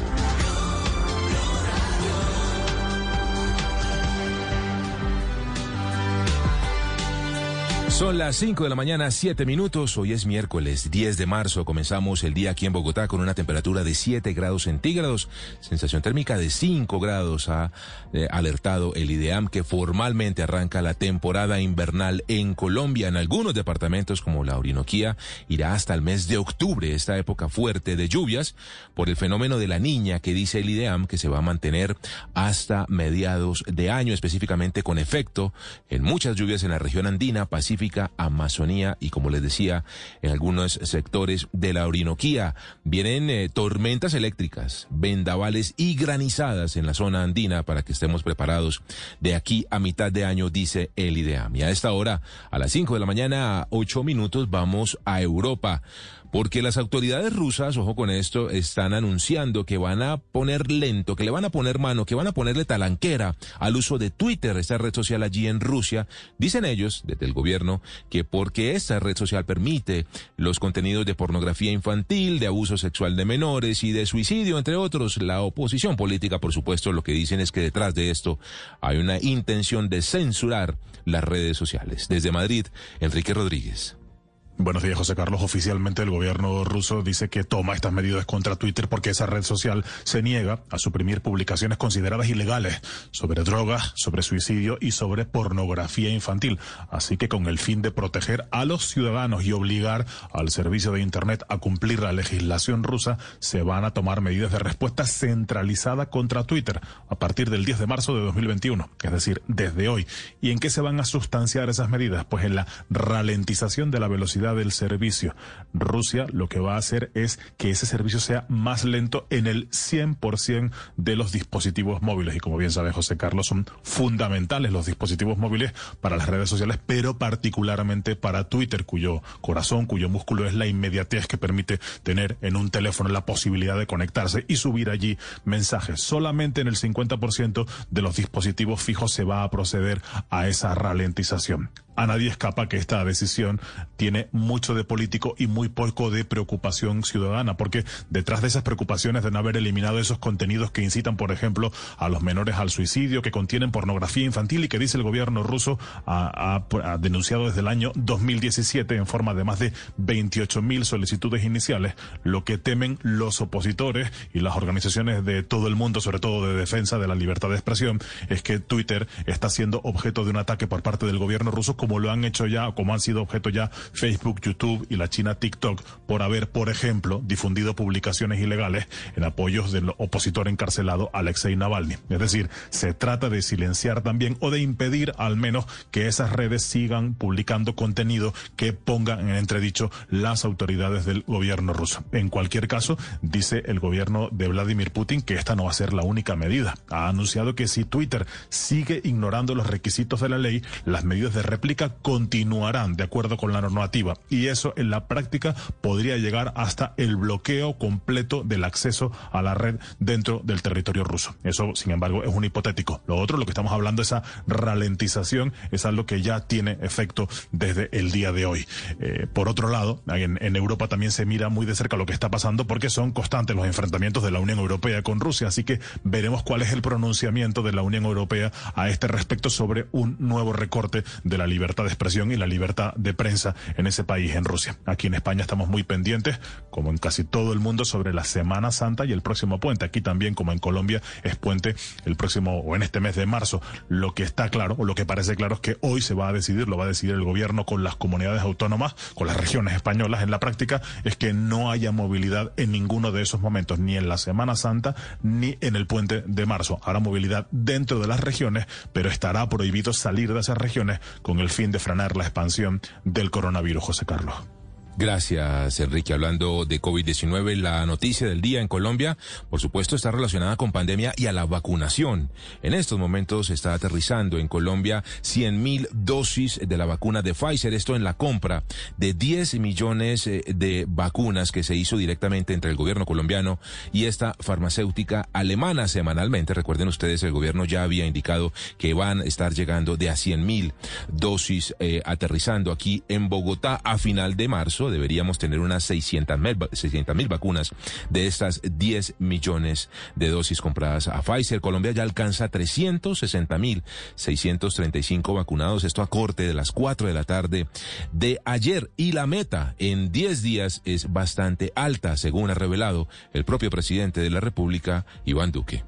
Son las 5 de la mañana, 7 minutos. Hoy es miércoles 10 de marzo. Comenzamos el día aquí en Bogotá con una temperatura de 7 grados centígrados. Sensación térmica de 5 grados. Ha eh, alertado el IDEAM que formalmente arranca la temporada invernal en Colombia. En algunos departamentos como la Orinoquía irá hasta el mes de octubre, esta época fuerte de lluvias, por el fenómeno de la niña que dice el IDEAM que se va a mantener hasta mediados de año, específicamente con efecto en muchas lluvias en la región andina, Pacífica Amazonía y como les decía, en algunos sectores de la Orinoquía. Vienen eh, tormentas eléctricas, vendavales y granizadas en la zona andina para que estemos preparados de aquí a mitad de año, dice el IDEAM. Y a esta hora, a las 5 de la mañana, a 8 minutos, vamos a Europa porque las autoridades rusas, ojo con esto, están anunciando que van a poner lento, que le van a poner mano, que van a ponerle talanquera al uso de Twitter, esta red social allí en Rusia. Dicen ellos, desde el gobierno, que porque esta red social permite los contenidos de pornografía infantil, de abuso sexual de menores y de suicidio, entre otros, la oposición política, por supuesto, lo que dicen es que detrás de esto hay una intención de censurar las redes sociales. Desde Madrid, Enrique Rodríguez. Buenos días, José Carlos. Oficialmente el gobierno ruso dice que toma estas medidas contra Twitter porque esa red social se niega a suprimir publicaciones consideradas ilegales sobre drogas, sobre suicidio y sobre pornografía infantil. Así que con el fin de proteger a los ciudadanos y obligar al servicio de Internet a cumplir la legislación rusa, se van a tomar medidas de respuesta centralizada contra Twitter a partir del 10 de marzo de 2021, es decir, desde hoy. ¿Y en qué se van a sustanciar esas medidas? Pues en la ralentización de la velocidad del servicio. Rusia lo que va a hacer es que ese servicio sea más lento en el 100% de los dispositivos móviles. Y como bien sabe José Carlos, son fundamentales los dispositivos móviles para las redes sociales, pero particularmente para Twitter, cuyo corazón, cuyo músculo es la inmediatez que permite tener en un teléfono la posibilidad de conectarse y subir allí mensajes. Solamente en el 50% de los dispositivos fijos se va a proceder a esa ralentización a nadie escapa que esta decisión tiene mucho de político y muy poco de preocupación ciudadana, porque detrás de esas preocupaciones de no haber eliminado esos contenidos que incitan, por ejemplo, a los menores al suicidio, que contienen pornografía infantil y que dice el gobierno ruso ha, denunciado desde el año 2017 en forma de más de 28 mil solicitudes iniciales, lo que temen los opositores y las organizaciones de todo el mundo, sobre todo de defensa de la libertad de expresión, es que Twitter está siendo objeto de un ataque por parte del gobierno ruso lo han hecho ya, como han sido objeto ya Facebook, YouTube y la China TikTok, por haber, por ejemplo, difundido publicaciones ilegales en apoyos del opositor encarcelado Alexei Navalny. Es decir, se trata de silenciar también o de impedir al menos que esas redes sigan publicando contenido que pongan en entredicho las autoridades del gobierno ruso. En cualquier caso, dice el gobierno de Vladimir Putin que esta no va a ser la única medida. Ha anunciado que si Twitter sigue ignorando los requisitos de la ley, las medidas de réplica continuarán de acuerdo con la normativa y eso en la práctica podría llegar hasta el bloqueo completo del acceso a la red dentro del territorio ruso. Eso, sin embargo, es un hipotético. Lo otro, lo que estamos hablando, esa ralentización, es algo que ya tiene efecto desde el día de hoy. Eh, por otro lado, en, en Europa también se mira muy de cerca lo que está pasando porque son constantes los enfrentamientos de la Unión Europea con Rusia, así que veremos cuál es el pronunciamiento de la Unión Europea a este respecto sobre un nuevo recorte de la libertad libertad de expresión y la libertad de prensa en ese país, en Rusia. Aquí en España estamos muy pendientes, como en casi todo el mundo, sobre la Semana Santa y el próximo puente. Aquí también, como en Colombia, es puente el próximo o en este mes de marzo. Lo que está claro, o lo que parece claro, es que hoy se va a decidir, lo va a decidir el gobierno con las comunidades autónomas, con las regiones españolas. En la práctica es que no haya movilidad en ninguno de esos momentos, ni en la Semana Santa ni en el puente de marzo. Habrá movilidad dentro de las regiones, pero estará prohibido salir de esas regiones con el fin de frenar la expansión del coronavirus, José Carlos. Gracias, Enrique. Hablando de COVID-19, la noticia del día en Colombia, por supuesto, está relacionada con pandemia y a la vacunación. En estos momentos está aterrizando en Colombia 100 mil dosis de la vacuna de Pfizer, esto en la compra de 10 millones eh, de vacunas que se hizo directamente entre el gobierno colombiano y esta farmacéutica alemana semanalmente. Recuerden ustedes, el gobierno ya había indicado que van a estar llegando de a 100 mil dosis eh, aterrizando aquí en Bogotá a final de marzo deberíamos tener unas 600 mil vacunas de estas 10 millones de dosis compradas a Pfizer. Colombia ya alcanza 360 mil 635 vacunados. Esto a corte de las 4 de la tarde de ayer. Y la meta en 10 días es bastante alta, según ha revelado el propio presidente de la República, Iván Duque.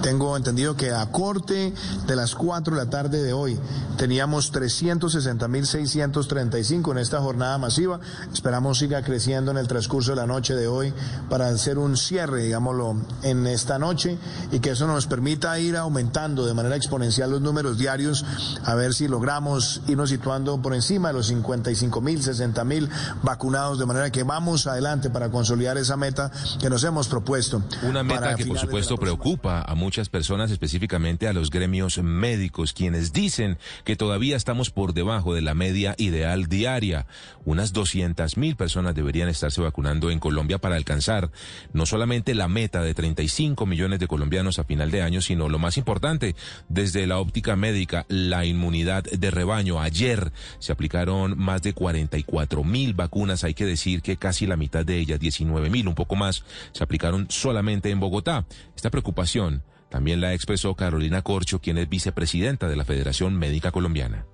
Tengo entendido que a corte de las 4 de la tarde de hoy teníamos 360.635 en esta jornada masiva. Esperamos siga creciendo en el transcurso de la noche de hoy para hacer un cierre, digámoslo, en esta noche y que eso nos permita ir aumentando de manera exponencial los números diarios, a ver si logramos irnos situando por encima de los 55.000, 60.000 vacunados, de manera que vamos adelante para consolidar esa meta que nos hemos propuesto. Una meta que por supuesto preocupa a muchas personas, específicamente a los gremios médicos, quienes dicen que todavía estamos por debajo de la media ideal diaria. Unas 200 mil personas deberían estarse vacunando en Colombia para alcanzar no solamente la meta de 35 millones de colombianos a final de año, sino lo más importante, desde la óptica médica, la inmunidad de rebaño. Ayer se aplicaron más de 44 mil vacunas, hay que decir que casi la mitad de ellas, 19 mil, un poco más, se aplicaron solamente en Bogotá. Esta preocupación también la expresó Carolina Corcho, quien es vicepresidenta de la Federación Médica Colombiana.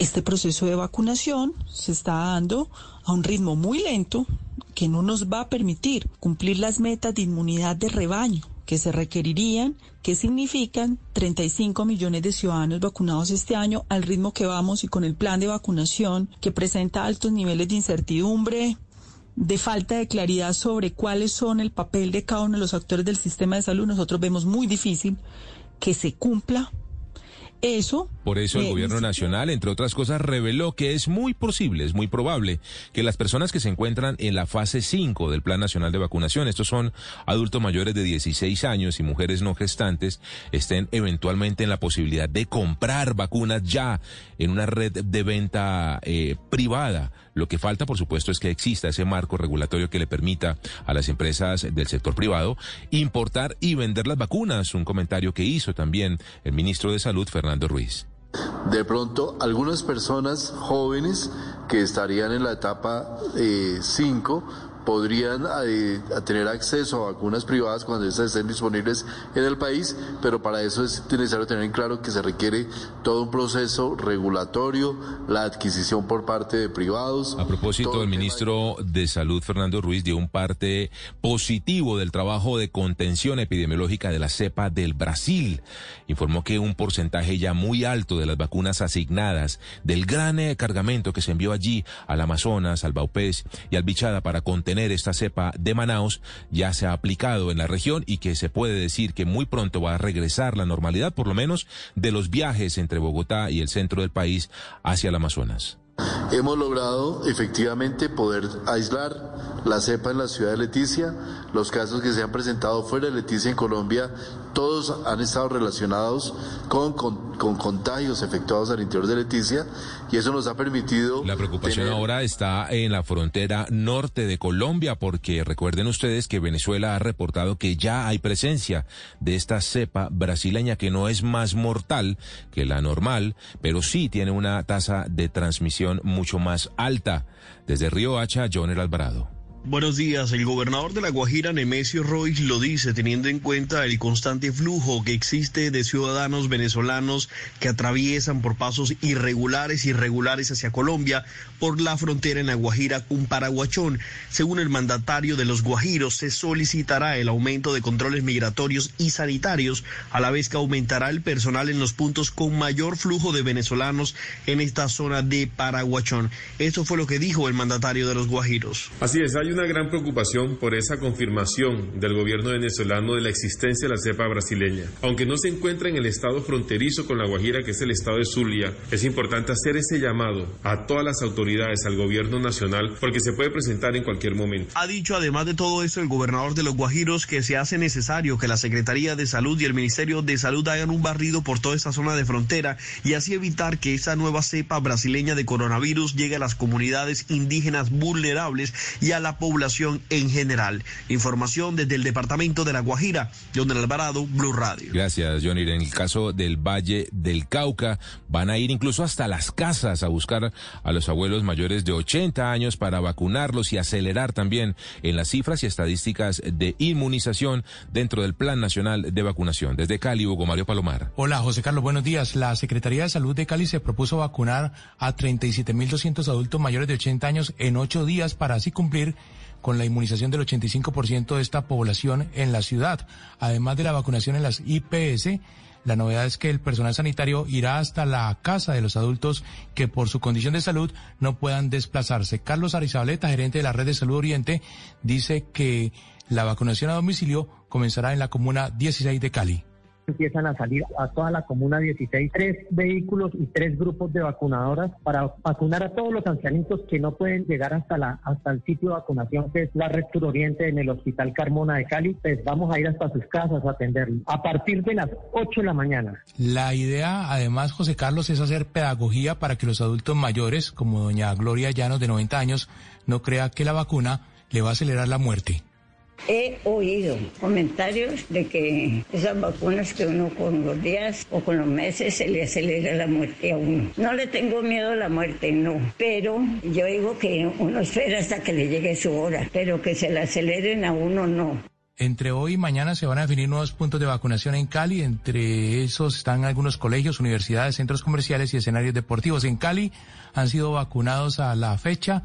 Este proceso de vacunación se está dando a un ritmo muy lento que no nos va a permitir cumplir las metas de inmunidad de rebaño que se requerirían, que significan 35 millones de ciudadanos vacunados este año al ritmo que vamos y con el plan de vacunación que presenta altos niveles de incertidumbre, de falta de claridad sobre cuáles son el papel de cada uno de los actores del sistema de salud, nosotros vemos muy difícil que se cumpla eso. Por eso el gobierno nacional, entre otras cosas, reveló que es muy posible, es muy probable que las personas que se encuentran en la fase 5 del Plan Nacional de Vacunación, estos son adultos mayores de 16 años y mujeres no gestantes, estén eventualmente en la posibilidad de comprar vacunas ya en una red de venta eh, privada. Lo que falta, por supuesto, es que exista ese marco regulatorio que le permita a las empresas del sector privado importar y vender las vacunas. Un comentario que hizo también el ministro de Salud, Fernando Ruiz. De pronto, algunas personas jóvenes que estarían en la etapa 5 eh, podrían eh, tener acceso a vacunas privadas cuando estas estén disponibles en el país, pero para eso es necesario tener en claro que se requiere todo un proceso regulatorio, la adquisición por parte de privados. A propósito, el ministro de Salud, Fernando Ruiz, dio un parte positivo del trabajo de contención epidemiológica de la cepa del Brasil. Informó que un porcentaje ya muy alto de las vacunas asignadas del gran eh, cargamento que se envió allí al Amazonas, al Baupés y al Bichada para contener esta cepa de Manaus ya se ha aplicado en la región y que se puede decir que muy pronto va a regresar la normalidad, por lo menos de los viajes entre Bogotá y el centro del país hacia el Amazonas. Hemos logrado efectivamente poder aislar la cepa en la ciudad de Leticia. Los casos que se han presentado fuera de Leticia en Colombia, todos han estado relacionados con, con, contagios efectuados al interior de Leticia y eso nos ha permitido... La preocupación ahora está en la frontera norte de Colombia porque recuerden ustedes que Venezuela ha reportado que ya hay presencia de esta cepa brasileña que no es más mortal que la normal, pero sí tiene una tasa de transmisión mucho más alta. Desde Río Hacha, John El Alvarado. Buenos días. El gobernador de La Guajira, Nemesio Royce, lo dice teniendo en cuenta el constante flujo que existe de ciudadanos venezolanos que atraviesan por pasos irregulares, irregulares hacia Colombia por la frontera en La Guajira con Paraguachón. Según el mandatario de los Guajiros, se solicitará el aumento de controles migratorios y sanitarios, a la vez que aumentará el personal en los puntos con mayor flujo de venezolanos en esta zona de Paraguachón. Esto fue lo que dijo el mandatario de los Guajiros. Así es, una gran preocupación por esa confirmación del gobierno venezolano de la existencia de la cepa brasileña. Aunque no se encuentra en el estado fronterizo con La Guajira, que es el estado de Zulia, es importante hacer ese llamado a todas las autoridades, al gobierno nacional, porque se puede presentar en cualquier momento. Ha dicho además de todo esto el gobernador de los Guajiros que se hace necesario que la Secretaría de Salud y el Ministerio de Salud hagan un barrido por toda esta zona de frontera y así evitar que esa nueva cepa brasileña de coronavirus llegue a las comunidades indígenas vulnerables y a la población en general. Información desde el departamento de La Guajira, John Alvarado, Blue Radio. Gracias, Johnny. En el caso del Valle del Cauca, van a ir incluso hasta las casas a buscar a los abuelos mayores de 80 años para vacunarlos y acelerar también en las cifras y estadísticas de inmunización dentro del Plan Nacional de Vacunación. Desde Cali, Hugo Mario Palomar. Hola, José Carlos, buenos días. La Secretaría de Salud de Cali se propuso vacunar a 37.200 adultos mayores de 80 años en ocho días para así cumplir con la inmunización del 85% de esta población en la ciudad. Además de la vacunación en las IPS, la novedad es que el personal sanitario irá hasta la casa de los adultos que por su condición de salud no puedan desplazarse. Carlos Arizabaleta, gerente de la Red de Salud Oriente, dice que la vacunación a domicilio comenzará en la comuna 16 de Cali empiezan a salir a toda la comuna 16, tres vehículos y tres grupos de vacunadoras para vacunar a todos los ancianitos que no pueden llegar hasta la hasta el sitio de vacunación que es la Red Sur Oriente en el Hospital Carmona de Cali, pues vamos a ir hasta sus casas a atenderlos a partir de las 8 de la mañana. La idea, además, José Carlos, es hacer pedagogía para que los adultos mayores, como doña Gloria Llanos de 90 años, no crea que la vacuna le va a acelerar la muerte. He oído comentarios de que esas vacunas que uno con los días o con los meses se le acelera la muerte a uno. No le tengo miedo a la muerte, no. Pero yo digo que uno espera hasta que le llegue su hora, pero que se le aceleren a uno no. Entre hoy y mañana se van a definir nuevos puntos de vacunación en Cali. Entre esos están algunos colegios, universidades, centros comerciales y escenarios deportivos. En Cali han sido vacunados a la fecha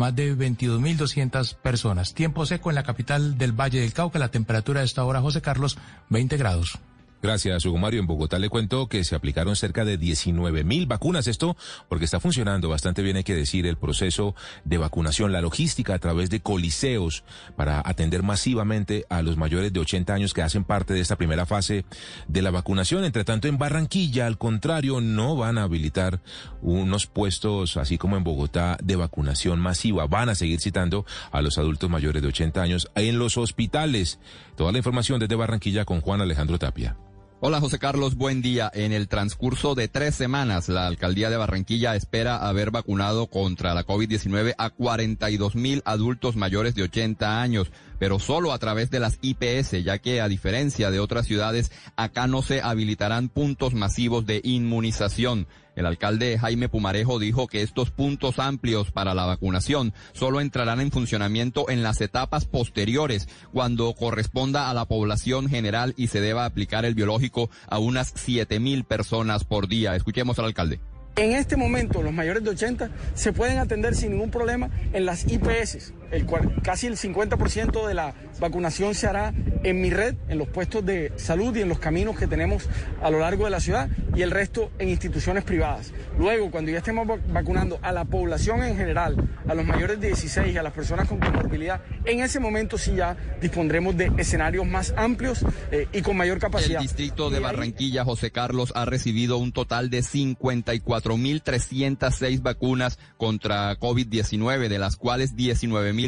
más de 22.200 personas. Tiempo seco en la capital del Valle del Cauca. La temperatura de esta hora, José Carlos, 20 grados. Gracias, Hugo Mario. En Bogotá le cuento que se aplicaron cerca de 19 mil vacunas. Esto porque está funcionando bastante bien, hay que decir, el proceso de vacunación, la logística a través de coliseos para atender masivamente a los mayores de 80 años que hacen parte de esta primera fase de la vacunación. Entre tanto, en Barranquilla, al contrario, no van a habilitar unos puestos, así como en Bogotá, de vacunación masiva. Van a seguir citando a los adultos mayores de 80 años en los hospitales. Toda la información desde Barranquilla con Juan Alejandro Tapia. Hola José Carlos, buen día. En el transcurso de tres semanas, la alcaldía de Barranquilla espera haber vacunado contra la COVID-19 a 42 mil adultos mayores de 80 años pero solo a través de las IPS, ya que a diferencia de otras ciudades, acá no se habilitarán puntos masivos de inmunización. El alcalde Jaime Pumarejo dijo que estos puntos amplios para la vacunación solo entrarán en funcionamiento en las etapas posteriores, cuando corresponda a la población general y se deba aplicar el biológico a unas siete mil personas por día. Escuchemos al alcalde. En este momento, los mayores de 80 se pueden atender sin ningún problema en las IPS. El, casi el 50% de la vacunación se hará en mi red, en los puestos de salud y en los caminos que tenemos a lo largo de la ciudad y el resto en instituciones privadas. Luego, cuando ya estemos vacunando a la población en general, a los mayores de 16 y a las personas con comorbilidad, en ese momento sí ya dispondremos de escenarios más amplios eh, y con mayor capacidad. El distrito de Barranquilla, José Carlos, ha recibido un total de 54.306 vacunas contra COVID-19, de las cuales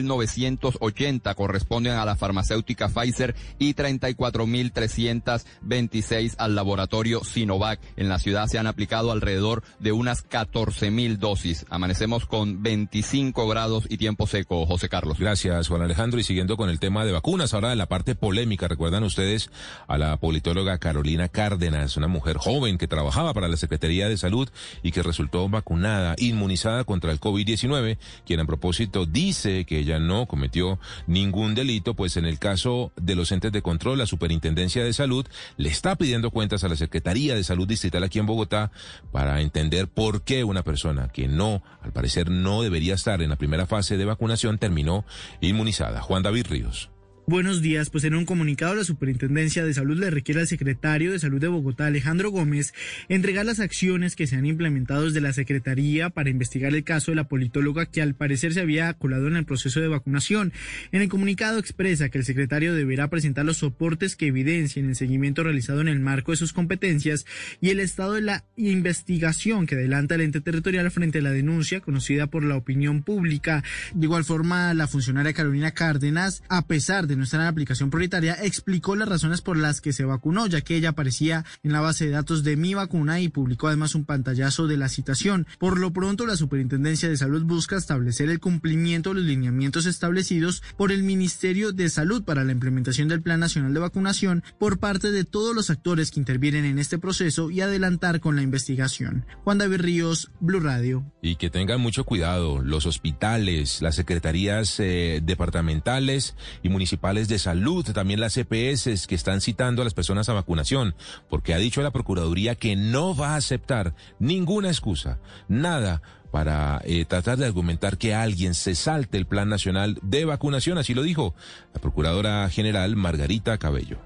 19.980 corresponden a la farmacéutica Pfizer y 34.326 al laboratorio Sinovac. En la ciudad se han aplicado alrededor de unas 14.000 dosis. Amanecemos con 25 grados y tiempo seco, José Carlos. Gracias, Juan Alejandro. Y siguiendo con el tema de vacunas, ahora de la parte polémica, recuerdan ustedes a la politóloga Carolina Cárdenas, una mujer joven que trabajaba para la Secretaría de Salud y que resultó vacunada, inmunizada contra el COVID-19, quien a propósito dice que ella no cometió ningún delito, pues en el caso de los entes de control, la Superintendencia de Salud le está pidiendo cuentas a la Secretaría de Salud Distrital aquí en Bogotá para entender por qué una persona que no, al parecer no debería estar en la primera fase de vacunación terminó inmunizada. Juan David Ríos. Buenos días, pues en un comunicado la Superintendencia de Salud le requiere al secretario de Salud de Bogotá, Alejandro Gómez, entregar las acciones que se han implementado desde la Secretaría para investigar el caso de la politóloga que al parecer se había colado en el proceso de vacunación. En el comunicado expresa que el secretario deberá presentar los soportes que evidencien el seguimiento realizado en el marco de sus competencias y el estado de la investigación que adelanta el ente territorial frente a la denuncia conocida por la opinión pública. De igual forma, la funcionaria Carolina Cárdenas, a pesar de no la aplicación prioritaria, explicó las razones por las que se vacunó, ya que ella aparecía en la base de datos de mi vacuna y publicó además un pantallazo de la citación. Por lo pronto, la Superintendencia de Salud busca establecer el cumplimiento de los lineamientos establecidos por el Ministerio de Salud para la implementación del Plan Nacional de Vacunación por parte de todos los actores que intervienen en este proceso y adelantar con la investigación. Juan David Ríos, Blue Radio. Y que tengan mucho cuidado los hospitales, las secretarías eh, departamentales y municipales de salud, también las EPS que están citando a las personas a vacunación, porque ha dicho la Procuraduría que no va a aceptar ninguna excusa, nada para eh, tratar de argumentar que alguien se salte el Plan Nacional de Vacunación, así lo dijo la Procuradora General Margarita Cabello.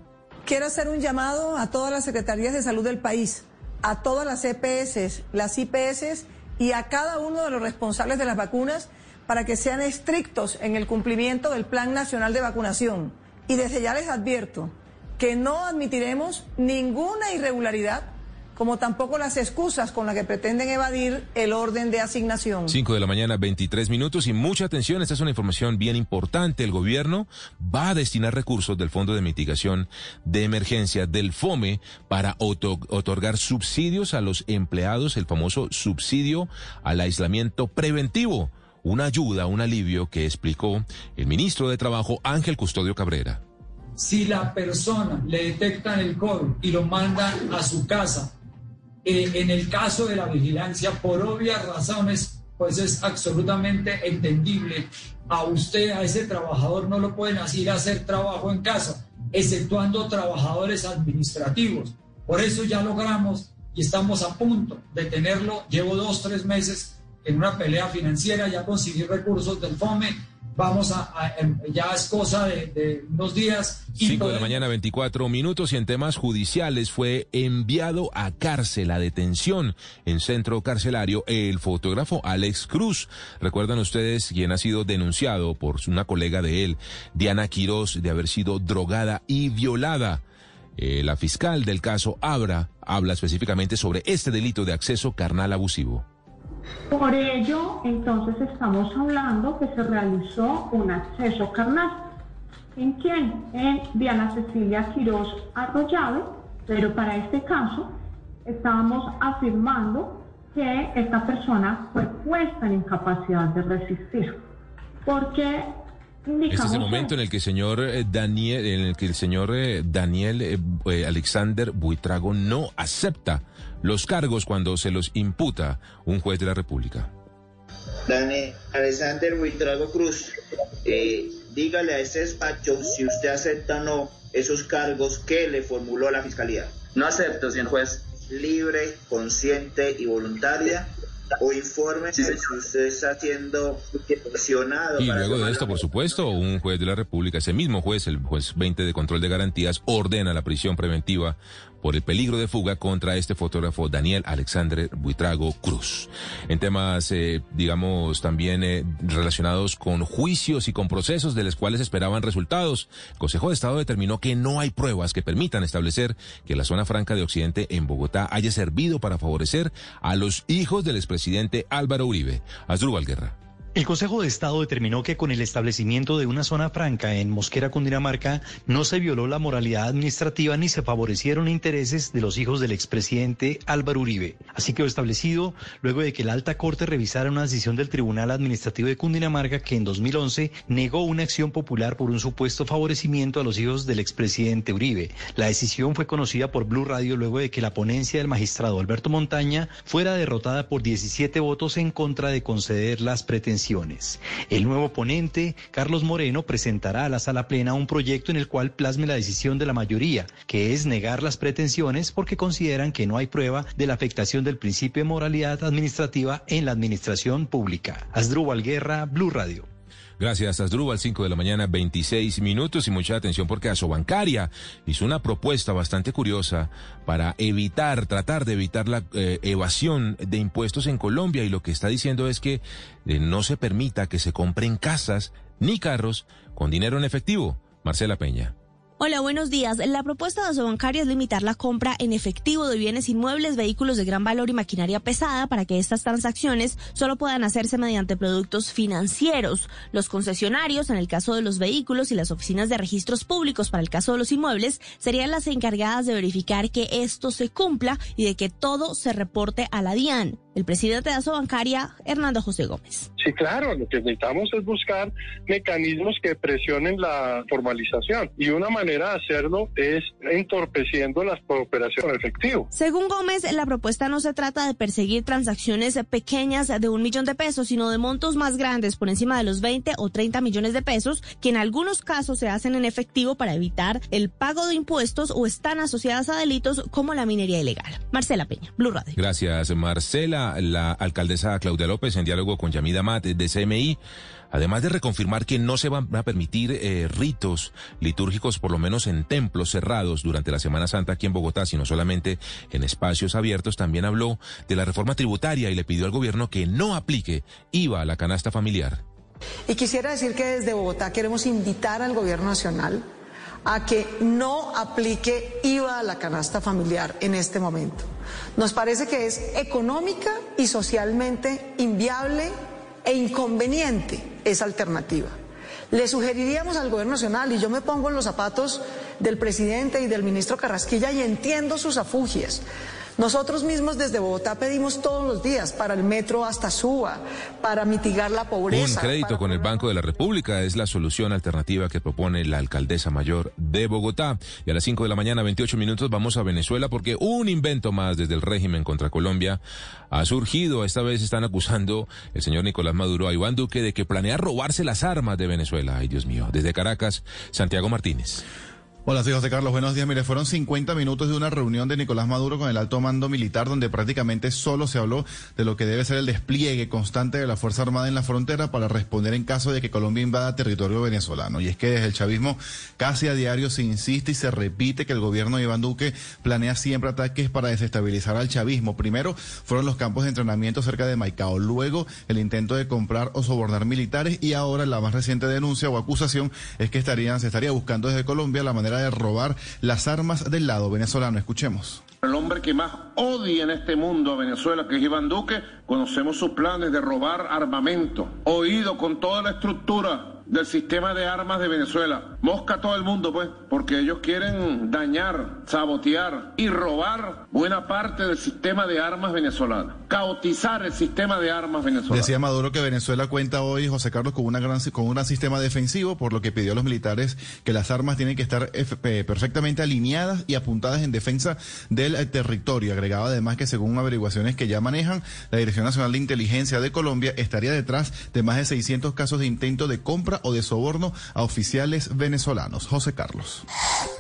Quiero hacer un llamado a todas las secretarías de salud del país, a todas las EPS, las IPS y a cada uno de los responsables de las vacunas para que sean estrictos en el cumplimiento del Plan Nacional de Vacunación. Y desde ya les advierto que no admitiremos ninguna irregularidad como tampoco las excusas con las que pretenden evadir el orden de asignación. 5 de la mañana, 23 minutos y mucha atención, esta es una información bien importante. El gobierno va a destinar recursos del Fondo de Mitigación de Emergencia del FOME para otorgar subsidios a los empleados, el famoso subsidio al aislamiento preventivo. Una ayuda, un alivio que explicó el ministro de Trabajo Ángel Custodio Cabrera. Si la persona le detectan el COVID y lo mandan a su casa eh, en el caso de la vigilancia, por obvias razones, pues es absolutamente entendible. A usted, a ese trabajador, no lo pueden hacer hacer trabajo en casa, exceptuando trabajadores administrativos. Por eso ya logramos y estamos a punto de tenerlo. Llevo dos, tres meses en una pelea financiera, ya conseguí recursos del FOME vamos a, em, ya es cosa de, unos días. 5 de la mañana, 24 minutos y en temas judiciales fue enviado a cárcel, a detención en centro carcelario, el fotógrafo Alex Cruz. Recuerdan ustedes quien ha sido denunciado por una colega de él, Diana Quiroz, de haber sido drogada y violada. Eh, la fiscal del caso Abra habla específicamente sobre este delito de acceso carnal abusivo. Por ello, entonces estamos hablando que se realizó un acceso carnal. ¿En quién? En Diana Cecilia Quiroz Arroyave, pero para este caso estábamos afirmando que esta persona fue puesta en incapacidad de resistir. Porque este es el momento en el que el señor eh, Daniel, en el que el señor eh, Daniel eh, Alexander Buitrago no acepta los cargos cuando se los imputa un juez de la República. Daniel Alexander Buitrago Cruz, dígale a ese despacho si usted acepta o no esos cargos que le formuló la fiscalía. No acepto, señor juez. Libre, consciente y voluntaria o informe si usted está siendo presionado. Y luego de esto, por supuesto, un juez de la República, ese mismo juez, el juez 20 de control de garantías, ordena la prisión preventiva por el peligro de fuga contra este fotógrafo Daniel Alexandre Buitrago Cruz. En temas, eh, digamos, también eh, relacionados con juicios y con procesos de los cuales esperaban resultados, el Consejo de Estado determinó que no hay pruebas que permitan establecer que la zona franca de Occidente en Bogotá haya servido para favorecer a los hijos del expresidente Álvaro Uribe. Asdrúbal Guerra. El Consejo de Estado determinó que con el establecimiento de una zona franca en Mosquera, Cundinamarca, no se violó la moralidad administrativa ni se favorecieron intereses de los hijos del expresidente Álvaro Uribe. Así quedó establecido luego de que la alta corte revisara una decisión del Tribunal Administrativo de Cundinamarca que en 2011 negó una acción popular por un supuesto favorecimiento a los hijos del expresidente Uribe. La decisión fue conocida por Blue Radio luego de que la ponencia del magistrado Alberto Montaña fuera derrotada por 17 votos en contra de conceder las pretensiones el nuevo ponente, Carlos Moreno, presentará a la sala plena un proyecto en el cual plasme la decisión de la mayoría, que es negar las pretensiones porque consideran que no hay prueba de la afectación del principio de moralidad administrativa en la administración pública. Asdrúbal Guerra, Blue Radio. Gracias, Asdrúbal, 5 de la mañana, 26 minutos y mucha atención porque Asobancaria hizo una propuesta bastante curiosa para evitar, tratar de evitar la eh, evasión de impuestos en Colombia y lo que está diciendo es que eh, no se permita que se compren casas ni carros con dinero en efectivo. Marcela Peña. Hola, buenos días. La propuesta de bancaria es limitar la compra en efectivo de bienes inmuebles, vehículos de gran valor y maquinaria pesada para que estas transacciones solo puedan hacerse mediante productos financieros. Los concesionarios, en el caso de los vehículos, y las oficinas de registros públicos para el caso de los inmuebles, serían las encargadas de verificar que esto se cumpla y de que todo se reporte a la DIAN. El presidente de Bancaria, Hernando José Gómez. Sí, claro, lo que necesitamos es buscar mecanismos que presionen la formalización y una manera manera de hacerlo es entorpeciendo las operaciones en efectivo. Según Gómez, la propuesta no se trata de perseguir transacciones pequeñas de un millón de pesos, sino de montos más grandes por encima de los 20 o 30 millones de pesos, que en algunos casos se hacen en efectivo para evitar el pago de impuestos o están asociadas a delitos como la minería ilegal. Marcela Peña, Blue Radio. Gracias, Marcela. La alcaldesa Claudia López, en diálogo con Yamida Mate de CMI, además de reconfirmar que no se van a permitir eh, ritos litúrgicos, por lo menos en templos cerrados durante la Semana Santa aquí en Bogotá, sino solamente en espacios abiertos, también habló de la reforma tributaria y le pidió al gobierno que no aplique IVA a la canasta familiar. Y quisiera decir que desde Bogotá queremos invitar al gobierno nacional a que no aplique IVA a la canasta familiar en este momento. Nos parece que es económica y socialmente inviable e inconveniente esa alternativa. Le sugeriríamos al Gobierno Nacional, y yo me pongo en los zapatos del presidente y del ministro Carrasquilla y entiendo sus afugias, nosotros mismos desde Bogotá pedimos todos los días para el metro hasta Suba, para mitigar la pobreza. Un crédito con el Banco de la República es la solución alternativa que propone la alcaldesa mayor de Bogotá. Y a las 5 de la mañana, 28 minutos, vamos a Venezuela porque un invento más desde el régimen contra Colombia ha surgido. Esta vez están acusando el señor Nicolás Maduro a Iván Duque de que planea robarse las armas de Venezuela. Ay, Dios mío. Desde Caracas, Santiago Martínez. Hola, soy José Carlos. Buenos días. Mire, fueron 50 minutos de una reunión de Nicolás Maduro con el alto mando militar donde prácticamente solo se habló de lo que debe ser el despliegue constante de la Fuerza Armada en la frontera para responder en caso de que Colombia invada territorio venezolano. Y es que desde el chavismo casi a diario se insiste y se repite que el gobierno de Iván Duque planea siempre ataques para desestabilizar al chavismo. Primero fueron los campos de entrenamiento cerca de Maicao, luego el intento de comprar o sobornar militares y ahora la más reciente denuncia o acusación es que estarían, se estaría buscando desde Colombia la manera de robar las armas del lado venezolano. Escuchemos. El hombre que más odia en este mundo a Venezuela, que es Iván Duque, conocemos sus planes de robar armamento, oído con toda la estructura del sistema de armas de Venezuela. Mosca a todo el mundo, pues, porque ellos quieren dañar, sabotear y robar buena parte del sistema de armas venezolano. Caotizar el sistema de armas venezolano. Decía Maduro que Venezuela cuenta hoy, José Carlos, con, una gran, con un gran sistema defensivo, por lo que pidió a los militares que las armas tienen que estar perfectamente alineadas y apuntadas en defensa del eh, territorio. Agregaba además que según averiguaciones que ya manejan, la Dirección Nacional de Inteligencia de Colombia estaría detrás de más de 600 casos de intento de compra o de soborno a oficiales venezolanos. José Carlos.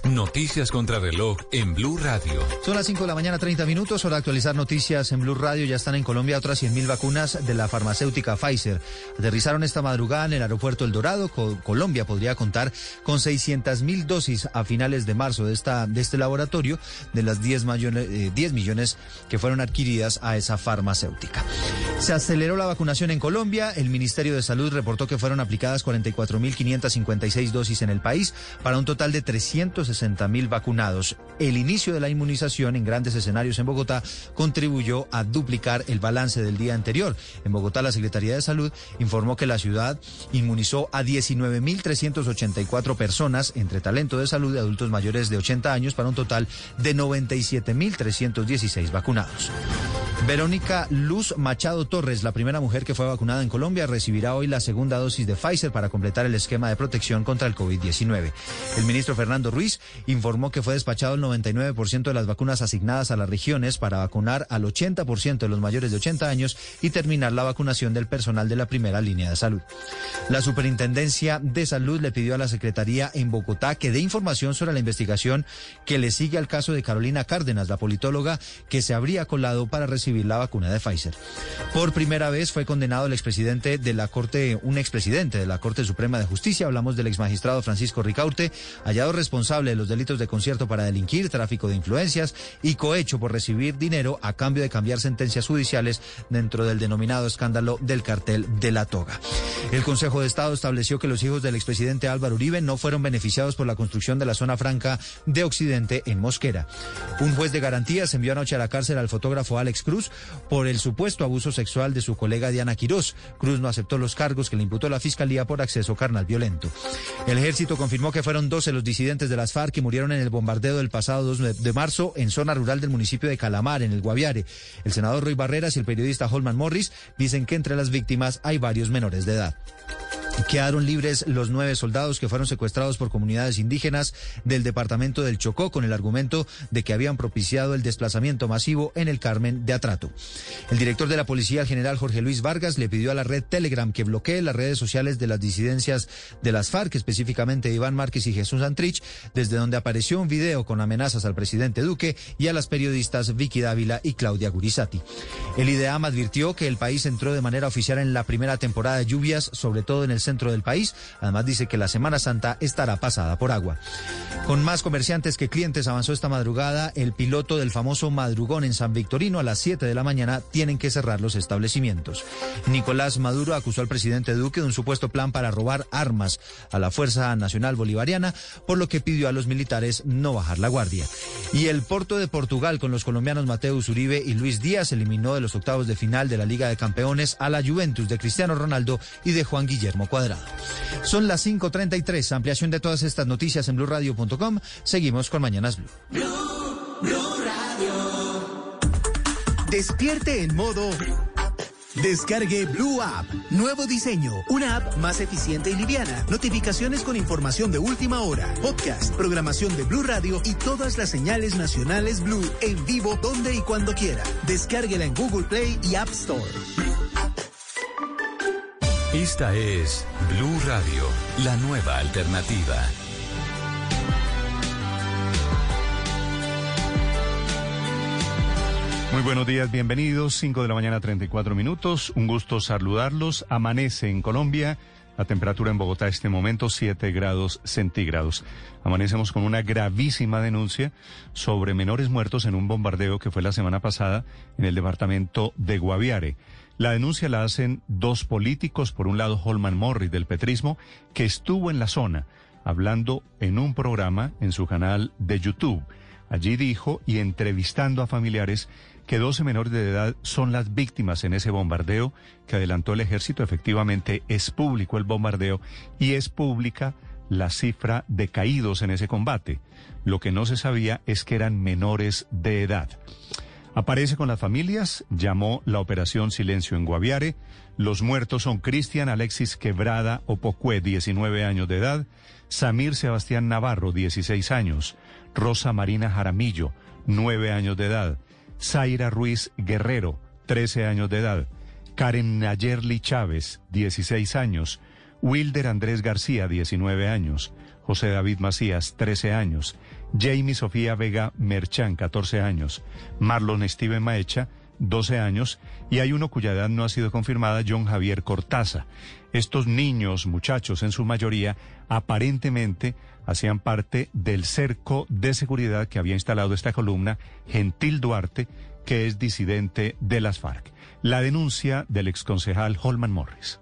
Noticias contra reloj en Blue Radio. Son las 5 de la mañana, 30 minutos. Hora de actualizar noticias en Blue Radio. Ya están en Colombia otras 100.000 vacunas de la farmacéutica Pfizer. Aterrizaron esta madrugada en el aeropuerto El Dorado. Colombia podría contar con 600.000 dosis a finales de marzo de, esta, de este laboratorio de las 10 millones, 10 millones que fueron adquiridas a esa farmacéutica. Se aceleró la vacunación en Colombia. El Ministerio de Salud reportó que fueron aplicadas 40 44.556 dosis en el país para un total de 360.000 vacunados. El inicio de la inmunización en grandes escenarios en Bogotá contribuyó a duplicar el balance del día anterior. En Bogotá, la Secretaría de Salud informó que la ciudad inmunizó a 19.384 personas entre talento de salud de adultos mayores de 80 años para un total de 97.316 vacunados. Verónica Luz Machado Torres, la primera mujer que fue vacunada en Colombia, recibirá hoy la segunda dosis de Pfizer para completar el esquema de protección contra el COVID-19. El ministro Fernando Ruiz informó que fue despachado el 99% de las vacunas asignadas a las regiones para vacunar al 80% de los mayores de 80 años y terminar la vacunación del personal de la primera línea de salud. La Superintendencia de Salud le pidió a la Secretaría en Bogotá que dé información sobre la investigación que le sigue al caso de Carolina Cárdenas, la politóloga que se habría colado para recibir la vacuna de Pfizer. Por primera vez fue condenado el expresidente de la Corte, un expresidente de la Corte Suprema de Justicia, hablamos del exmagistrado Francisco Ricaurte, hallado responsable de los delitos de concierto para delinquir, tráfico de influencias y cohecho por recibir dinero a cambio de cambiar sentencias judiciales dentro del denominado escándalo del cartel de la toga. El Consejo de Estado estableció que los hijos del expresidente Álvaro Uribe no fueron beneficiados por la construcción de la zona franca de Occidente en Mosquera. Un juez de garantías envió anoche a la cárcel al fotógrafo Alex Cruz por el supuesto abuso sexual de su colega Diana Quirós. Cruz no aceptó los cargos que le imputó la fiscalía por acceso carnal violento. El ejército confirmó que fueron 12 los disidentes de las FARC que murieron en el bombardeo del pasado 2 de marzo en zona rural del municipio de Calamar, en el Guaviare. El senador Roy Barreras y el periodista Holman Morris dicen que entre las víctimas hay varios menores de edad. Quedaron libres los nueve soldados que fueron secuestrados por comunidades indígenas del departamento del Chocó con el argumento de que habían propiciado el desplazamiento masivo en el Carmen de Atrato. El director de la policía, el general Jorge Luis Vargas, le pidió a la red Telegram que bloquee las redes sociales de las disidencias de las FARC, específicamente Iván Márquez y Jesús Antrich, desde donde apareció un video con amenazas al presidente Duque y a las periodistas Vicky Dávila y Claudia Gurizati. El IDEAM advirtió que el país entró de manera oficial en la primera temporada de lluvias, sobre todo en el centro del país. Además dice que la Semana Santa estará pasada por agua. Con más comerciantes que clientes avanzó esta madrugada el piloto del famoso madrugón en San Victorino a las 7 de la mañana tienen que cerrar los establecimientos. Nicolás Maduro acusó al presidente Duque de un supuesto plan para robar armas a la Fuerza Nacional Bolivariana, por lo que pidió a los militares no bajar la guardia. Y el Porto de Portugal con los colombianos Mateus Uribe y Luis Díaz eliminó de los octavos de final de la Liga de Campeones a la Juventus de Cristiano Ronaldo y de Juan Guillermo Son las 5.33. Ampliación de todas estas noticias en blurradio.com. Seguimos con Mañanas Blue. Despierte en modo Descargue Blue App. Nuevo diseño. Una app más eficiente y liviana. Notificaciones con información de última hora. Podcast, programación de Blue Radio y todas las señales nacionales Blue en vivo donde y cuando quiera. Descárguela en Google Play y App Store. Esta es Blue Radio, la nueva alternativa. Muy buenos días, bienvenidos. 5 de la mañana, 34 minutos. Un gusto saludarlos. Amanece en Colombia. La temperatura en Bogotá este momento 7 grados centígrados. Amanecemos con una gravísima denuncia sobre menores muertos en un bombardeo que fue la semana pasada en el departamento de Guaviare. La denuncia la hacen dos políticos, por un lado Holman Morris del petrismo, que estuvo en la zona hablando en un programa en su canal de YouTube. Allí dijo y entrevistando a familiares que 12 menores de edad son las víctimas en ese bombardeo que adelantó el ejército. Efectivamente, es público el bombardeo y es pública la cifra de caídos en ese combate. Lo que no se sabía es que eran menores de edad. Aparece con las familias, llamó la operación Silencio en Guaviare. Los muertos son Cristian Alexis Quebrada Opocué, 19 años de edad, Samir Sebastián Navarro, 16 años, Rosa Marina Jaramillo, 9 años de edad, Zaira Ruiz Guerrero, 13 años de edad, Karen Nayerli Chávez, 16 años, Wilder Andrés García, 19 años, José David Macías, 13 años, Jamie Sofía Vega Merchán, 14 años, Marlon Steven Maecha, 12 años, y hay uno cuya edad no ha sido confirmada, John Javier Cortaza. Estos niños, muchachos en su mayoría, aparentemente hacían parte del cerco de seguridad que había instalado esta columna, Gentil Duarte, que es disidente de las FARC. La denuncia del exconcejal Holman Morris.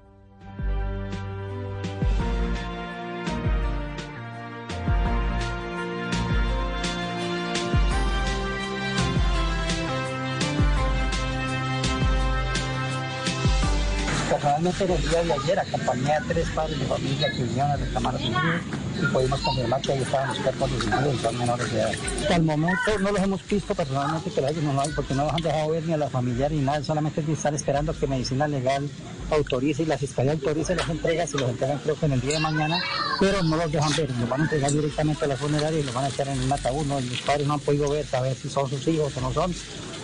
Personalmente en el día de ayer acompañé a tres padres de familia que vinieron a reclamar a sus hijos y pudimos confirmar que ahí estaban los cuerpos de sus hijos y son menores de edad. Hasta el momento no los hemos visto personalmente, pero ellos no lo hay porque no los han dejado ver ni a la familiar ni nada, solamente están esperando que Medicina Legal autorice y la Fiscalía autorice las entregas y los entregan creo que en el día de mañana, pero no los dejan ver, los van a entregar directamente a la funeraria y los van a echar en un ataúd, ¿no? los padres no han podido ver, saber si son sus hijos o no son,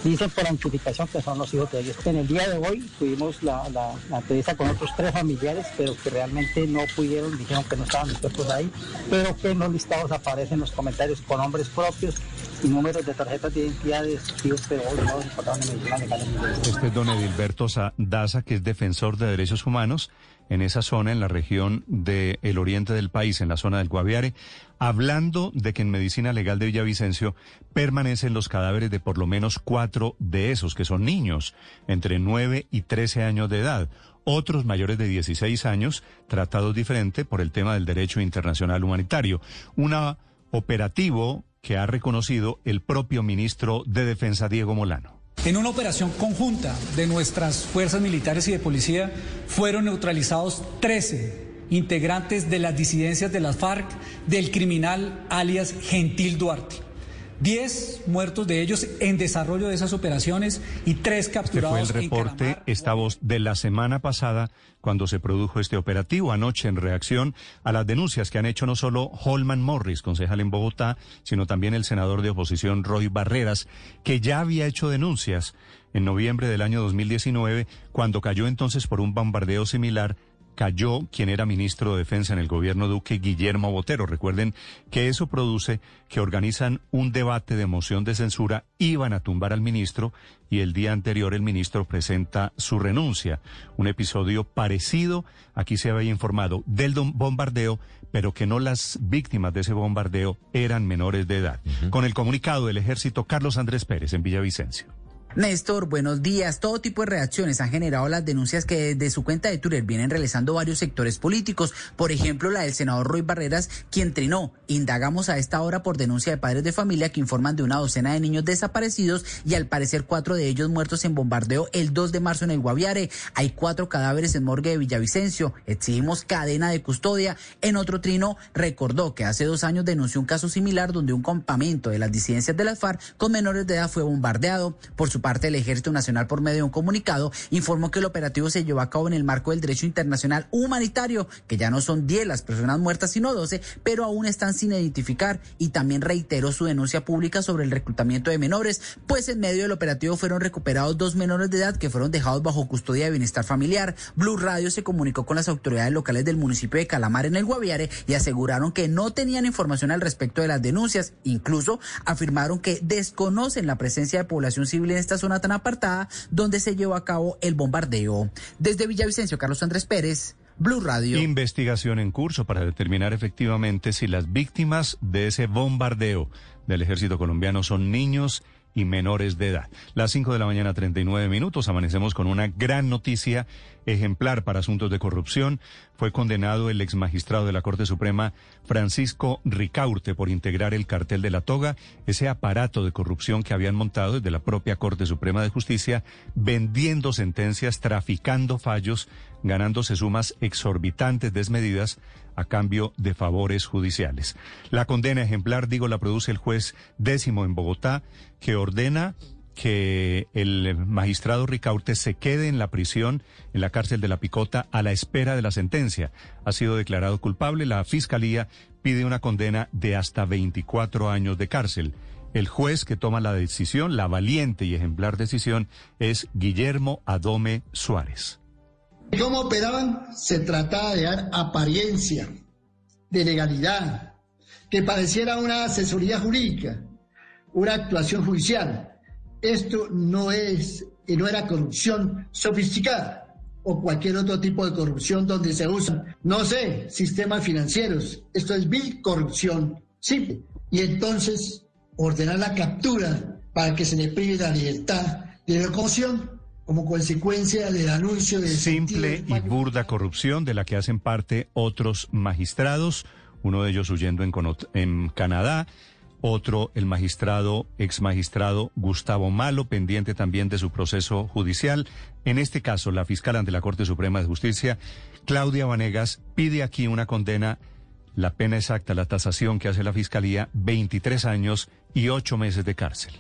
dicen por identificación que son los hijos de ellos. En el día de hoy tuvimos la, la, entrevista con otros tres familiares, pero que realmente no pudieron, dijeron que no estaban los cuerpos ahí pero que en los listados aparecen los comentarios con nombres propios y números de tarjetas de identidad de testigos, pero hoy no legal. Este es don Edilberto Daza, que es defensor de derechos humanos en esa zona, en la región del oriente del país, en la zona del Guaviare, hablando de que en medicina legal de Villavicencio permanecen los cadáveres de por lo menos cuatro de esos, que son niños, entre 9 y 13 años de edad. Otros mayores de 16 años, tratados diferente por el tema del derecho internacional humanitario. Un operativo que ha reconocido el propio ministro de Defensa, Diego Molano. En una operación conjunta de nuestras fuerzas militares y de policía fueron neutralizados 13 integrantes de las disidencias de las FARC del criminal alias Gentil Duarte. Diez muertos de ellos en desarrollo de esas operaciones y tres capturados. Este fue el reporte, esta voz de la semana pasada cuando se produjo este operativo, anoche en reacción a las denuncias que han hecho no solo Holman Morris, concejal en Bogotá, sino también el senador de oposición Roy Barreras, que ya había hecho denuncias en noviembre del año 2019, cuando cayó entonces por un bombardeo similar cayó quien era ministro de Defensa en el gobierno Duque, Guillermo Botero. Recuerden que eso produce que organizan un debate de moción de censura, iban a tumbar al ministro y el día anterior el ministro presenta su renuncia. Un episodio parecido, aquí se había informado del bombardeo, pero que no las víctimas de ese bombardeo eran menores de edad. Con el comunicado del ejército, Carlos Andrés Pérez en Villavicencio. Néstor, buenos días. Todo tipo de reacciones han generado las denuncias que desde su cuenta de Twitter vienen realizando varios sectores políticos. Por ejemplo, la del senador Roy Barreras, quien trinó. Indagamos a esta hora por denuncia de padres de familia que informan de una docena de niños desaparecidos y al parecer cuatro de ellos muertos en bombardeo el 2 de marzo en el Guaviare. Hay cuatro cadáveres en morgue de Villavicencio. Exigimos cadena de custodia. En otro trino recordó que hace dos años denunció un caso similar donde un campamento de las disidencias de las FARC con menores de edad fue bombardeado. Por su parte, el Ejército Nacional, por medio de un comunicado, informó que el operativo se llevó a cabo en el marco del derecho internacional humanitario, que ya no son 10 las personas muertas, sino 12, pero aún están sin identificar. Y también reiteró su denuncia pública sobre el reclutamiento de menores, pues en medio del operativo fueron recuperados dos menores de edad que fueron dejados bajo custodia de bienestar familiar. Blue Radio se comunicó con las autoridades locales del municipio de Calamar en el Guaviare y aseguraron que no tenían información al respecto de las denuncias. Incluso afirmaron que desconocen la presencia de población civil en esta zona tan apartada donde se llevó a cabo el bombardeo. Desde Villavicencio, Carlos Andrés Pérez. Blue Radio. Investigación en curso para determinar efectivamente si las víctimas de ese bombardeo del ejército colombiano son niños y menores de edad. Las 5 de la mañana, 39 minutos, amanecemos con una gran noticia ejemplar para asuntos de corrupción. Fue condenado el ex magistrado de la Corte Suprema, Francisco Ricaurte, por integrar el cartel de la toga, ese aparato de corrupción que habían montado desde la propia Corte Suprema de Justicia, vendiendo sentencias, traficando fallos, ganándose sumas exorbitantes desmedidas a cambio de favores judiciales. La condena ejemplar, digo, la produce el juez décimo en Bogotá, que ordena que el magistrado Ricaurte se quede en la prisión, en la cárcel de la Picota, a la espera de la sentencia. Ha sido declarado culpable. La fiscalía pide una condena de hasta 24 años de cárcel. El juez que toma la decisión, la valiente y ejemplar decisión, es Guillermo Adome Suárez. ¿Cómo operaban? Se trataba de dar apariencia de legalidad, que pareciera una asesoría jurídica, una actuación judicial. Esto no es y no era corrupción sofisticada o cualquier otro tipo de corrupción donde se usan, no sé, sistemas financieros. Esto es vil corrupción simple. Y entonces ordenar la captura para que se le prive la libertad de locomoción como consecuencia del anuncio de... Simple y burda corrupción de la que hacen parte otros magistrados, uno de ellos huyendo en, en Canadá, otro el magistrado, ex magistrado Gustavo Malo, pendiente también de su proceso judicial. En este caso, la fiscal ante la Corte Suprema de Justicia, Claudia Vanegas, pide aquí una condena, la pena exacta, la tasación que hace la Fiscalía, 23 años y 8 meses de cárcel.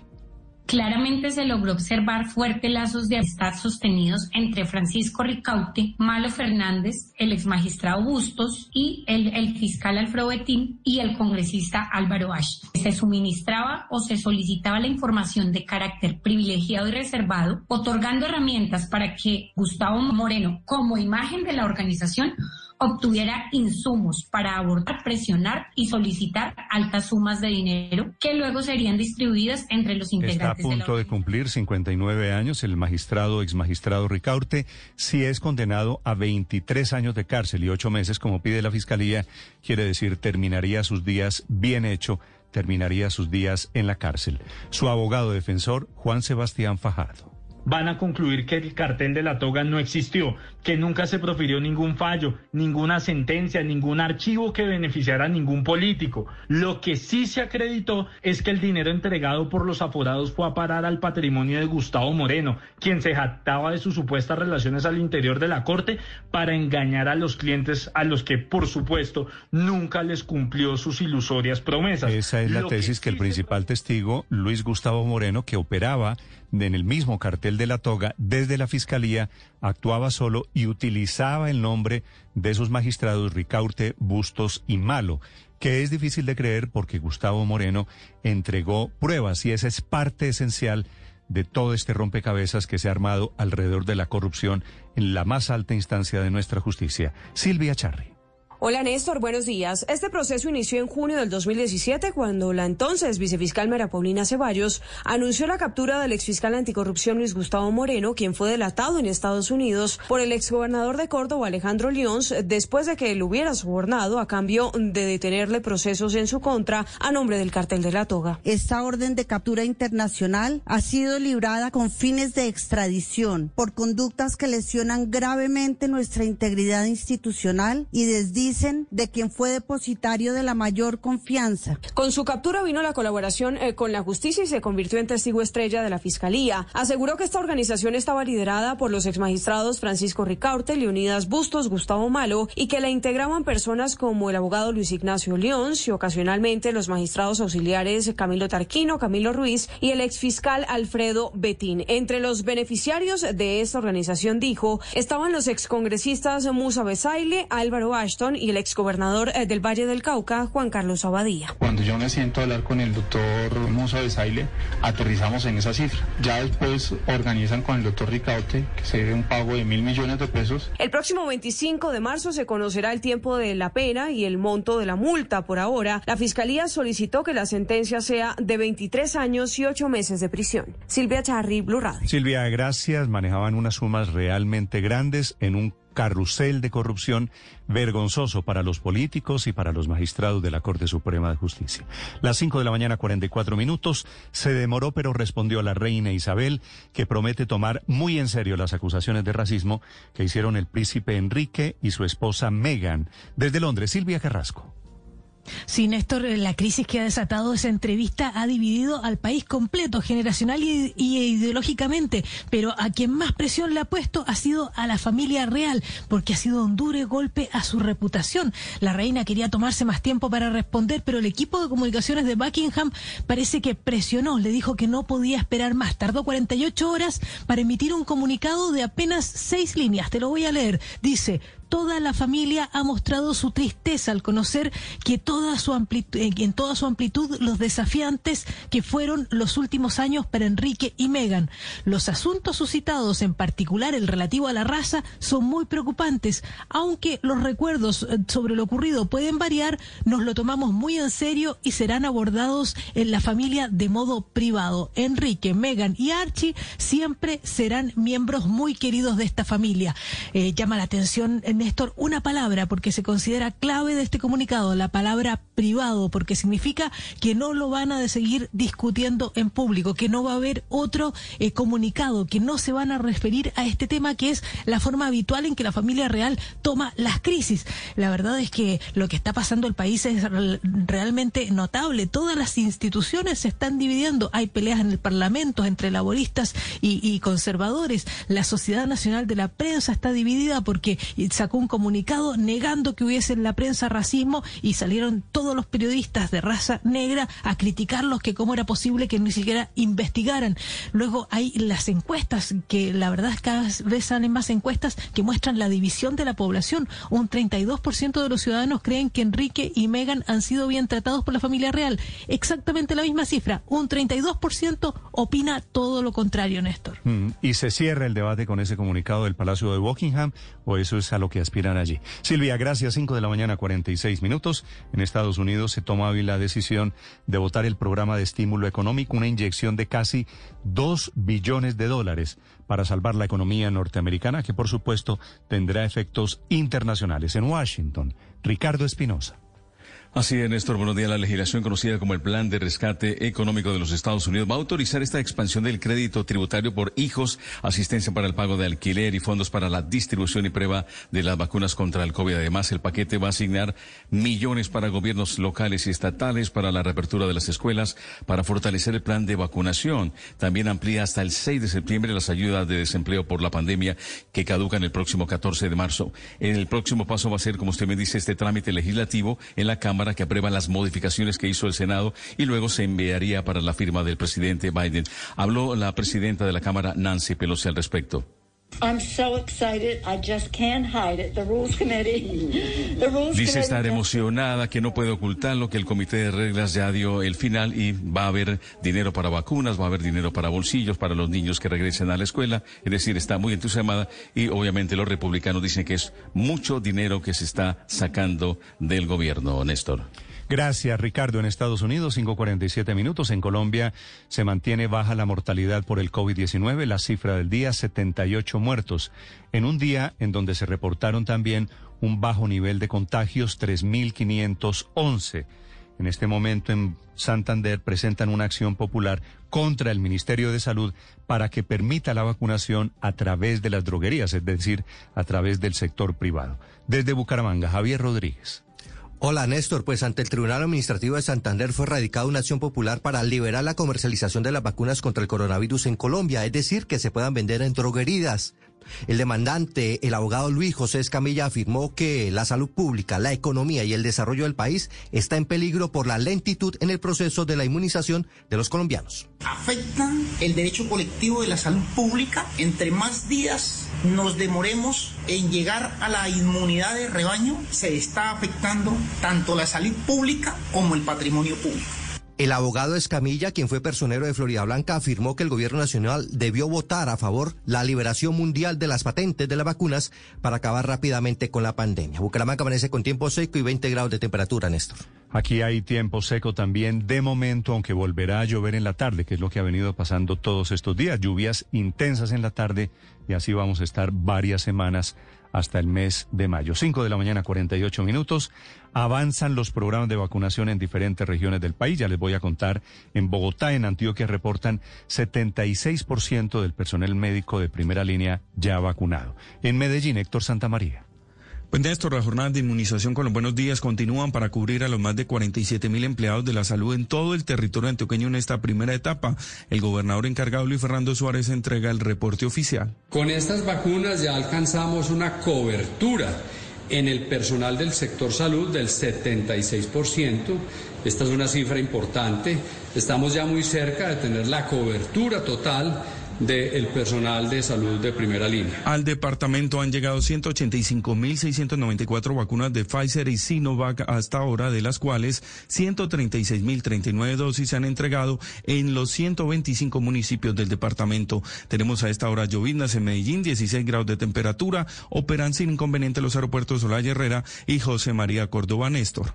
Claramente se logró observar fuertes lazos de amistad sostenidos entre Francisco Ricaute, Malo Fernández, el exmagistrado Bustos y el, el fiscal Alfredo Betín y el congresista Álvaro Ash. Se suministraba o se solicitaba la información de carácter privilegiado y reservado, otorgando herramientas para que Gustavo Moreno, como imagen de la organización, obtuviera insumos para abordar, presionar y solicitar altas sumas de dinero que luego serían distribuidas entre los integrantes. Está a punto de, cumplir 59 años el magistrado, ex magistrado Ricaurte, si es condenado a 23 años de cárcel y 8 meses, como pide la fiscalía, quiere decir terminaría sus días bien hecho terminaría sus días en la cárcel. Su abogado defensor, Juan Sebastián Fajardo van a concluir que el cartel de la toga no existió, que nunca se profirió ningún fallo, ninguna sentencia, ningún archivo que beneficiara a ningún político. Lo que sí se acreditó es que el dinero entregado por los aforados fue a parar al patrimonio de Gustavo Moreno, quien se jactaba de sus supuestas relaciones al interior de la corte para engañar a los clientes a los que, por supuesto, nunca les cumplió sus ilusorias promesas. Esa es la tesis que, el principal testigo, Luis Gustavo Moreno, que operaba en el mismo cartel de la toga, desde la Fiscalía, actuaba solo y utilizaba el nombre de sus magistrados Ricaurte, Bustos y Malo, que es difícil de creer porque Gustavo Moreno entregó pruebas y esa es parte esencial de todo este rompecabezas que se ha armado alrededor de la corrupción en la más alta instancia de nuestra justicia. Silvia Charri. Hola Néstor, buenos días. Este proceso inició en junio del 2017 cuando la entonces vicefiscal Mara Paulina Ceballos anunció la captura del exfiscal anticorrupción Luis Gustavo Moreno, quien fue delatado en Estados Unidos por el exgobernador de Córdoba Alejandro Lyons después de que él hubiera sobornado a cambio de detenerle procesos en su contra a nombre del cartel de la toga. Esta orden de captura internacional ha sido librada con fines de extradición por conductas que lesionan gravemente nuestra integridad institucional y desde dicen de quien fue depositario de la mayor confianza. Con su captura vino la colaboración eh, con la justicia y se convirtió en testigo estrella de la fiscalía. Aseguró que esta organización estaba liderada por los exmagistrados Francisco Ricaurte, Leonidas Bustos, Gustavo Malo y que la integraban personas como el abogado Luis Ignacio León y ocasionalmente los magistrados auxiliares Camilo Tarquino, Camilo Ruiz y el exfiscal Alfredo Betín. Entre los beneficiarios de esta organización, dijo, estaban los excongresistas Musa Besaile, Álvaro Ashton y el exgobernador eh, del Valle del Cauca, Juan Carlos Abadía. Cuando yo me siento a hablar con el doctor Musa Besaile, aterrizamos en esa cifra. Ya después organizan con el doctor Ricaute, que se debe un pago de mil millones de pesos. El próximo 25 de marzo se conocerá el tiempo de la pena y el monto de la multa. Por ahora, la Fiscalía solicitó que la sentencia sea de 23 años y 8 meses de prisión. Silvia Charri, Blue Radio. Silvia, gracias. Manejaban unas sumas realmente grandes en un carrusel de corrupción vergonzoso para los políticos y para los magistrados de la Corte Suprema de Justicia. Las 5 de la mañana, 44 minutos, se demoró pero respondió la reina Isabel, que promete tomar muy en serio las acusaciones de racismo que hicieron el príncipe Enrique y su esposa Meghan. Desde Londres, Silvia Carrasco. Sí, Néstor, la crisis que ha desatado esa entrevista ha dividido al país completo, generacional y, ideológicamente, pero a quien más presión le ha puesto ha sido a la familia real, porque ha sido un duro golpe a su reputación. La reina quería tomarse más tiempo para responder, pero el equipo de comunicaciones de Buckingham parece que presionó, le dijo que no podía esperar más. Tardó 48 horas para emitir un comunicado de apenas seis líneas. Te lo voy a leer. Dice, toda la familia ha mostrado su tristeza al conocer que toda su eh, en toda su amplitud los desafiantes que fueron los últimos años para Enrique y Meghan. Los asuntos suscitados, en particular el relativo a la raza, son muy preocupantes. Aunque los recuerdos eh, sobre lo ocurrido pueden variar, nos lo tomamos muy en serio y serán abordados en la familia de modo privado. Enrique, Meghan y Archie siempre serán miembros muy queridos de esta familia. Eh, llama la atención en Néstor, una palabra, porque se considera clave de este comunicado, la palabra privado, porque significa que no lo van a seguir discutiendo en público, que no va a haber otro eh, comunicado, que no se van a referir a este tema que es la forma habitual en que la familia real toma las crisis. La verdad es que lo que está pasando el país es realmente notable. Todas las instituciones se están dividiendo. Hay peleas en el Parlamento entre laboristas y, y conservadores. La Sociedad Nacional de la Prensa está dividida porque un comunicado negando que hubiese en la prensa racismo y salieron todos los periodistas de raza negra a criticarlos que cómo era posible que ni siquiera investigaran. Luego hay las encuestas, que la verdad cada vez salen más encuestas que muestran la división de la población. Un 32% de los ciudadanos creen que Enrique y Meghan han sido bien tratados por la familia real. Exactamente la misma cifra. Un 32% opina todo lo contrario, Néstor. Mm, ¿Y se cierra el debate con ese comunicado del Palacio de Buckingham o eso es a lo que aspiran allí? Silvia, gracias. 5 de la mañana, 46 minutos. En Estados Unidos se toma hoy la decisión de votar el programa de estímulo económico, una inyección de casi 2 billones de dólares para salvar la economía norteamericana, que por supuesto tendrá efectos internacionales. En Washington, Ricardo Espinosa. Así es, Néstor. Buenos días. La legislación conocida como el Plan de Rescate Económico de los Estados Unidos va a autorizar esta expansión del crédito tributario por hijos, asistencia para el pago de alquiler y fondos para la distribución y prueba de las vacunas contra el COVID. Además, el paquete va a asignar millones para gobiernos locales y estatales para la reapertura de las escuelas, para fortalecer el plan de vacunación. También amplía hasta el 6 de septiembre las ayudas de desempleo por la pandemia que caducan el próximo 14 de marzo. El próximo paso va a ser, como usted me dice, este trámite legislativo en la Cámara que aprueba las modificaciones que hizo el Senado y luego se enviaría para la firma del presidente Biden. Habló la presidenta de la Cámara, Nancy Pelosi, al respecto. Dice estar emocionada, que no puede ocultarlo, que el comité de reglas ya dio el final y va a haber dinero para vacunas, va a haber dinero para bolsillos, para los niños que regresen a la escuela. Es decir, está muy entusiasmada y obviamente los republicanos dicen que es mucho dinero que se está sacando del gobierno, Néstor. Gracias, Ricardo. En Estados Unidos, 5.47 minutos. En Colombia se mantiene baja la mortalidad por el COVID-19. La cifra del día, 78 muertos. En un día en donde se reportaron también un bajo nivel de contagios, 3.511. En este momento en Santander presentan una acción popular contra el Ministerio de Salud para que permita la vacunación a través de las droguerías, es decir, a través del sector privado. Desde Bucaramanga, Javier Rodríguez. Hola Néstor, pues ante el Tribunal Administrativo de Santander fue radicada una acción popular para liberar la comercialización de las vacunas contra el coronavirus en Colombia, es decir, que se puedan vender en droguerías. El demandante, el abogado Luis José Escamilla, afirmó que la salud pública, la economía y el desarrollo del país está en peligro por la lentitud en el proceso de la inmunización de los colombianos. Afectan el derecho colectivo de la salud pública. Entre más días nos demoremos en llegar a la inmunidad de rebaño, se está afectando tanto la salud pública como el patrimonio público. El abogado Escamilla, quien fue personero de Florida Blanca, afirmó que el gobierno nacional debió votar a favor la liberación mundial de las patentes de las vacunas para acabar rápidamente con la pandemia. Bucaramanga amanece con tiempo seco y 20 grados de temperatura, Néstor. Aquí hay tiempo seco también de momento, aunque volverá a llover en la tarde, que es lo que ha venido pasando todos estos días. Lluvias intensas en la tarde y así vamos a estar varias semanas hasta el mes de mayo. 5 de la mañana, 48 minutos. Avanzan los programas de vacunación en diferentes regiones del país. Ya les voy a contar. En Bogotá, en Antioquia, reportan 76% del personal médico de primera línea ya vacunado. En Medellín, Héctor Santa María. Pues Néstor, las jornadas de inmunización con los buenos días continúan para cubrir a los más de 47 mil empleados de la salud en todo el territorio antioqueño en esta primera etapa. El gobernador encargado Luis Fernando Suárez entrega el reporte oficial. Con estas vacunas ya alcanzamos una cobertura en el personal del sector salud del 76%. Esta es una cifra importante. Estamos ya muy cerca de tener la cobertura total del personal de salud de primera línea. Al departamento han llegado 185.694 vacunas de Pfizer y Sinovac hasta ahora, de las cuales 136.039 dosis se han entregado en los 125 municipios del departamento. Tenemos a esta hora llovinas en Medellín, 16 grados de temperatura, operan sin inconveniente los aeropuertos Olaya Herrera y José María Córdoba Néstor.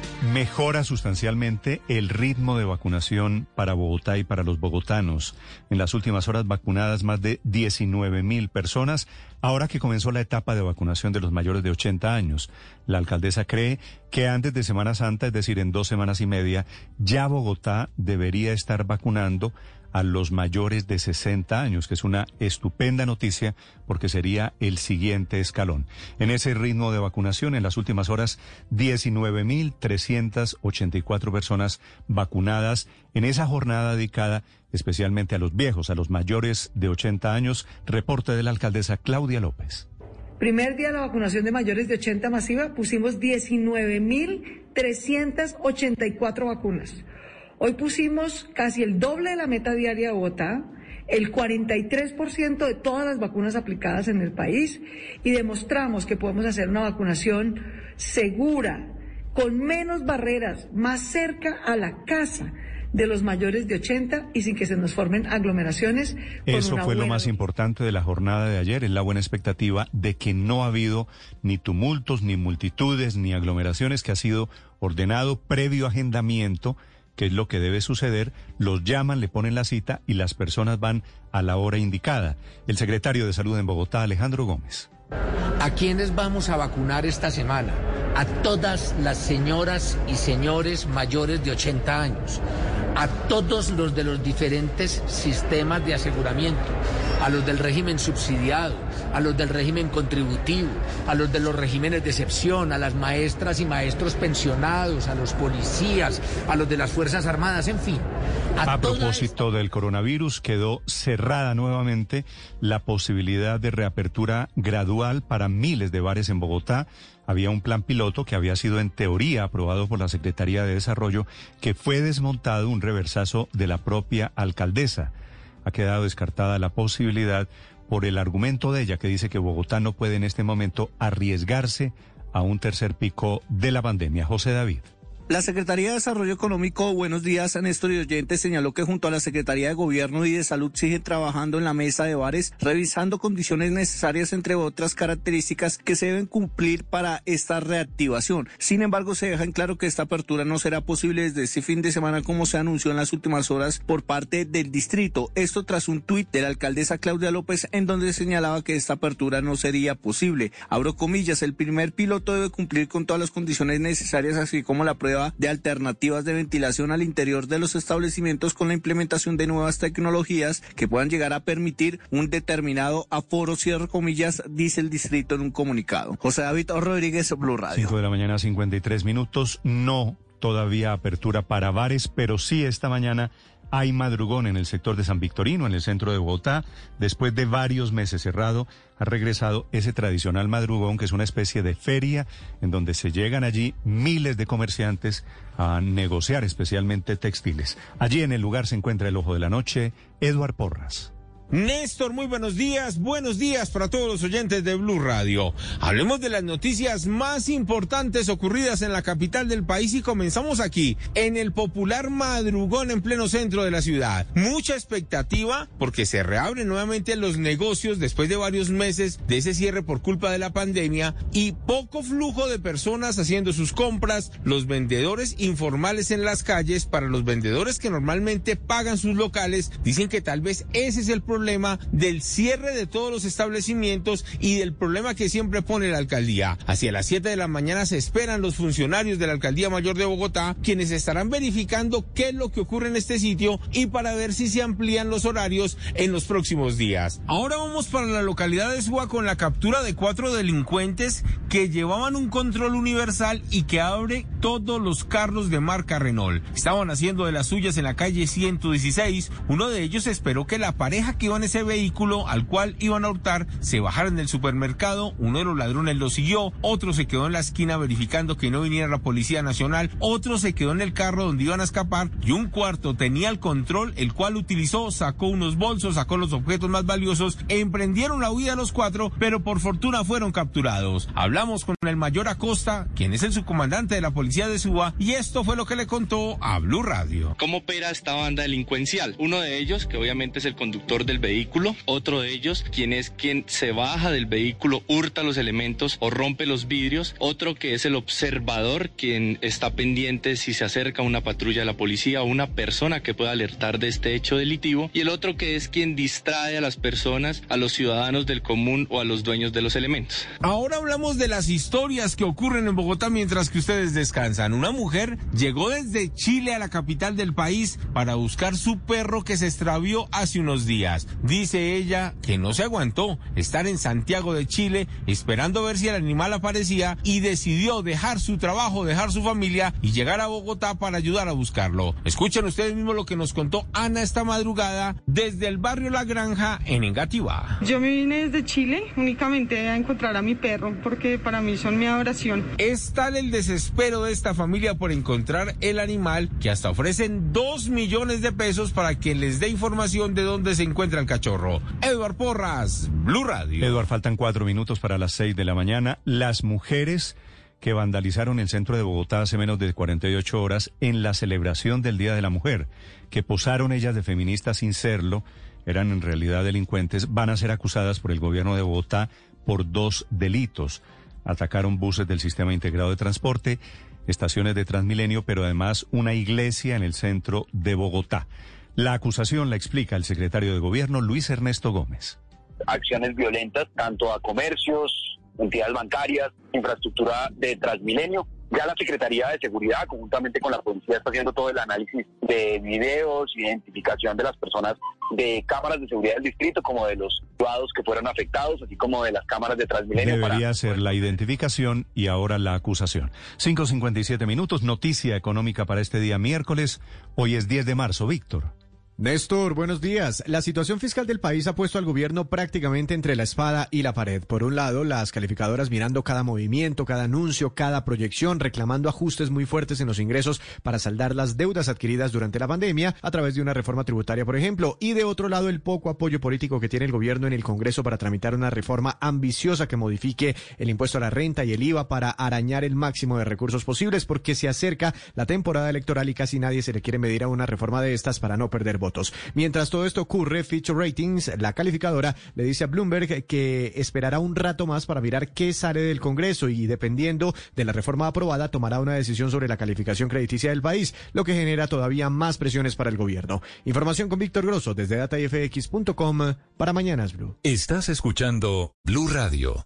Mejora sustancialmente el ritmo de vacunación para Bogotá y para los bogotanos. En las últimas horas vacunadas más de 19 mil personas, ahora que comenzó la etapa de vacunación de los mayores de 80 años. La alcaldesa cree que antes de Semana Santa, es decir, en dos semanas y media, ya Bogotá debería estar vacunando a los mayores de 60 años, que es una estupenda noticia porque sería el siguiente escalón. En ese ritmo de vacunación, en las últimas horas, 19.384 personas vacunadas en esa jornada dedicada especialmente a los viejos, a los mayores de 80 años. Reporte de la alcaldesa Claudia López. Primer día de la vacunación de mayores de 80 masiva, pusimos 19.384 vacunas. Hoy pusimos casi el doble de la meta diaria de Bogotá, el 43% de todas las vacunas aplicadas en el país y demostramos que podemos hacer una vacunación segura, con menos barreras, más cerca a la casa de los mayores de 80 y sin que se nos formen aglomeraciones. Eso fue lo más importante de la jornada de ayer, es la buena expectativa de que no ha habido ni tumultos, ni multitudes, ni aglomeraciones, que ha sido ordenado previo agendamiento que es lo que debe suceder, los llaman, le ponen la cita y las personas van a la hora indicada. El secretario de Salud en Bogotá, Alejandro Gómez. ¿A quiénes vamos a vacunar esta semana? A todas las señoras y señores mayores de 80 años a todos los de los diferentes sistemas de aseguramiento, a los del régimen subsidiado, a los del régimen contributivo, a los de los regímenes de excepción, a las maestras y maestros pensionados, a los policías, a los de las Fuerzas Armadas, en fin. A, propósito del coronavirus, quedó cerrada nuevamente la posibilidad de reapertura gradual para miles de bares en Bogotá había un plan piloto que había sido en teoría aprobado por la Secretaría de Desarrollo, que fue desmontado un reversazo de la propia alcaldesa. Ha quedado descartada la posibilidad por el argumento de ella que dice que Bogotá no puede en este momento arriesgarse a un tercer pico de la pandemia. José David. La Secretaría de Desarrollo Económico, buenos días, Néstor y señaló que junto a la Secretaría de Gobierno y de Salud sigue trabajando en la mesa de bares, revisando condiciones necesarias, entre otras características que se deben cumplir para esta reactivación. Sin embargo, se deja en claro que esta apertura no será posible desde este fin de semana, como se anunció en las últimas horas por parte del distrito. Esto tras un tuit de la alcaldesa Claudia López, en donde señalaba que esta apertura no sería posible. Abro comillas, el primer piloto debe cumplir con todas las condiciones necesarias, así como la prueba de alternativas de ventilación al interior de los establecimientos con la implementación de nuevas tecnologías que puedan llegar a permitir un determinado aforo, cierro comillas, dice el distrito en un comunicado. José David Rodríguez, Blue Radio. 5 de la mañana, 53 minutos. No todavía apertura para bares, pero sí esta mañana hay madrugón en el sector de San Victorino, en el centro de Bogotá. Después de varios meses cerrado, ha regresado ese tradicional madrugón, que es una especie de feria en donde se llegan allí miles de comerciantes a negociar especialmente textiles. Allí en el lugar se encuentra el ojo de la noche, Eduard Porras. Néstor, muy buenos días, buenos días para todos los oyentes de Blue Radio. Hablemos de las noticias más importantes ocurridas en la capital del país y comenzamos aquí, en el popular madrugón en pleno centro de la ciudad. Mucha expectativa porque se reabren nuevamente los negocios después de varios meses de ese cierre por culpa de la pandemia y poco flujo de personas haciendo sus compras, los vendedores informales en las calles, para los vendedores que normalmente pagan sus locales, dicen que tal vez ese es el problema problema del cierre de todos los establecimientos y del problema que siempre pone la alcaldía. Hacia las 7 de la mañana se esperan los funcionarios de la alcaldía mayor de Bogotá, quienes estarán verificando qué es lo que ocurre en este sitio y para ver si se amplían los horarios en los próximos días. Ahora vamos para la localidad de Suba con la captura de cuatro delincuentes que llevaban un control universal y que abre todos los carros de marca Renault. Estaban haciendo de las suyas en la calle 116. Uno de ellos esperó que la pareja que en ese vehículo al cual iban a hurtar, se bajaron del supermercado, uno de los ladrones lo siguió, otro se quedó en la esquina verificando que no viniera la Policía Nacional, otro se quedó en el carro donde iban a escapar y un cuarto tenía el control, el cual utilizó, sacó unos bolsos, sacó los objetos más valiosos, emprendieron la huida los cuatro, pero por fortuna fueron capturados. Hablamos con el mayor Acosta, quien es el subcomandante de la Policía de Suba, y esto fue lo que le contó a Blue Radio. ¿Cómo opera esta banda delincuencial? Uno de ellos, que obviamente es el conductor del vehículo, otro de ellos quien es quien se baja del vehículo, hurta los elementos o rompe los vidrios, otro que es el observador quien está pendiente si se acerca una patrulla de la policía o una persona que pueda alertar de este hecho delictivo y el otro que es quien distrae a las personas, a los ciudadanos del común o a los dueños de los elementos. Ahora hablamos de las historias que ocurren en Bogotá mientras que ustedes descansan. Una mujer llegó desde Chile a la capital del país para buscar su perro que se extravió hace unos días. Dice ella que no se aguantó estar en Santiago de Chile esperando ver si el animal aparecía y decidió dejar su trabajo, dejar su familia y llegar a Bogotá para ayudar a buscarlo. Escuchen ustedes mismos lo que nos contó Ana esta madrugada desde el barrio La Granja en Engativá. Yo me vine desde Chile únicamente a encontrar a mi perro porque para mí son mi adoración. Es tal el desespero de esta familia por encontrar el animal que hasta ofrecen dos millones de pesos para que les dé información de dónde se encuentra el cachorro. Eduard Porras, Blue Radio. Eduard, faltan cuatro minutos para las seis de la mañana. Las mujeres que vandalizaron el centro de Bogotá hace menos de 48 horas en la celebración del Día de la Mujer, que posaron ellas de feministas sin serlo, eran en realidad delincuentes, van a ser acusadas por el gobierno de Bogotá por dos delitos. Atacaron buses del sistema integrado de transporte, estaciones de Transmilenio, pero además una iglesia en el centro de Bogotá. La acusación la explica el secretario de Gobierno, Luis Ernesto Gómez. Acciones violentas tanto a comercios, entidades bancarias, infraestructura de Transmilenio. Ya la Secretaría de Seguridad, conjuntamente con la policía, está haciendo todo el análisis de videos, identificación de las personas de cámaras de seguridad del distrito, como de los privados que fueron afectados, así como de las cámaras de Transmilenio. Debería ser la identificación y ahora la acusación. 5.57 minutos, noticia económica para este día miércoles. Hoy es 10 de marzo, Víctor. Néstor, buenos días. La situación fiscal del país ha puesto al gobierno prácticamente entre la espada y la pared. Por un lado, las calificadoras mirando cada movimiento, cada anuncio, cada proyección, reclamando ajustes muy fuertes en los ingresos para saldar las deudas adquiridas durante la pandemia a través de una reforma tributaria, por ejemplo. Y de otro lado, el poco apoyo político que tiene el gobierno en el Congreso para tramitar una reforma ambiciosa que modifique el impuesto a la renta y el IVA para arañar el máximo de recursos posibles, porque se acerca la temporada electoral y casi nadie se le quiere medir a una reforma de estas para no perder votos. Mientras todo esto ocurre, Fitch Ratings, la calificadora, le dice a Bloomberg que esperará un rato más para mirar qué sale del Congreso y dependiendo de la reforma aprobada tomará una decisión sobre la calificación crediticia del país, lo que genera todavía más presiones para el gobierno. Información con Víctor Grosso desde datafx.com para Mañanas Blue. Estás escuchando Blue Radio.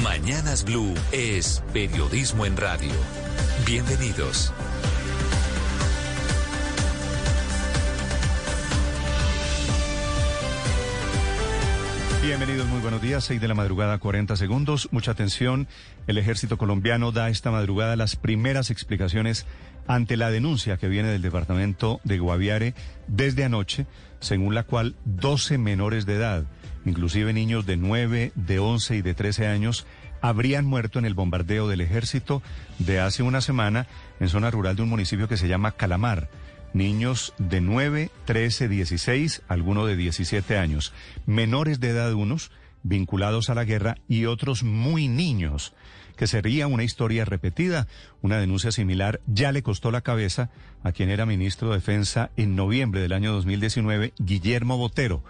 Mañanas Blue es periodismo en radio. Bienvenidos. Bienvenidos, muy buenos días. 6 de la madrugada, 40 segundos. Mucha atención. El ejército colombiano da esta madrugada las primeras explicaciones ante la denuncia que viene del departamento de Guaviare desde anoche, según la cual 12 menores de edad inclusive niños de 9, de 11 y de 13 años, habrían muerto en el bombardeo del ejército de hace una semana en zona rural de un municipio que se llama Calamar. Niños de 9, 13, 16, algunos de 17 años, menores de edad unos, vinculados a la guerra y otros muy niños, que sería una historia repetida. Una denuncia similar ya le costó la cabeza a quien era ministro de Defensa en noviembre del año 2019, Guillermo Botero,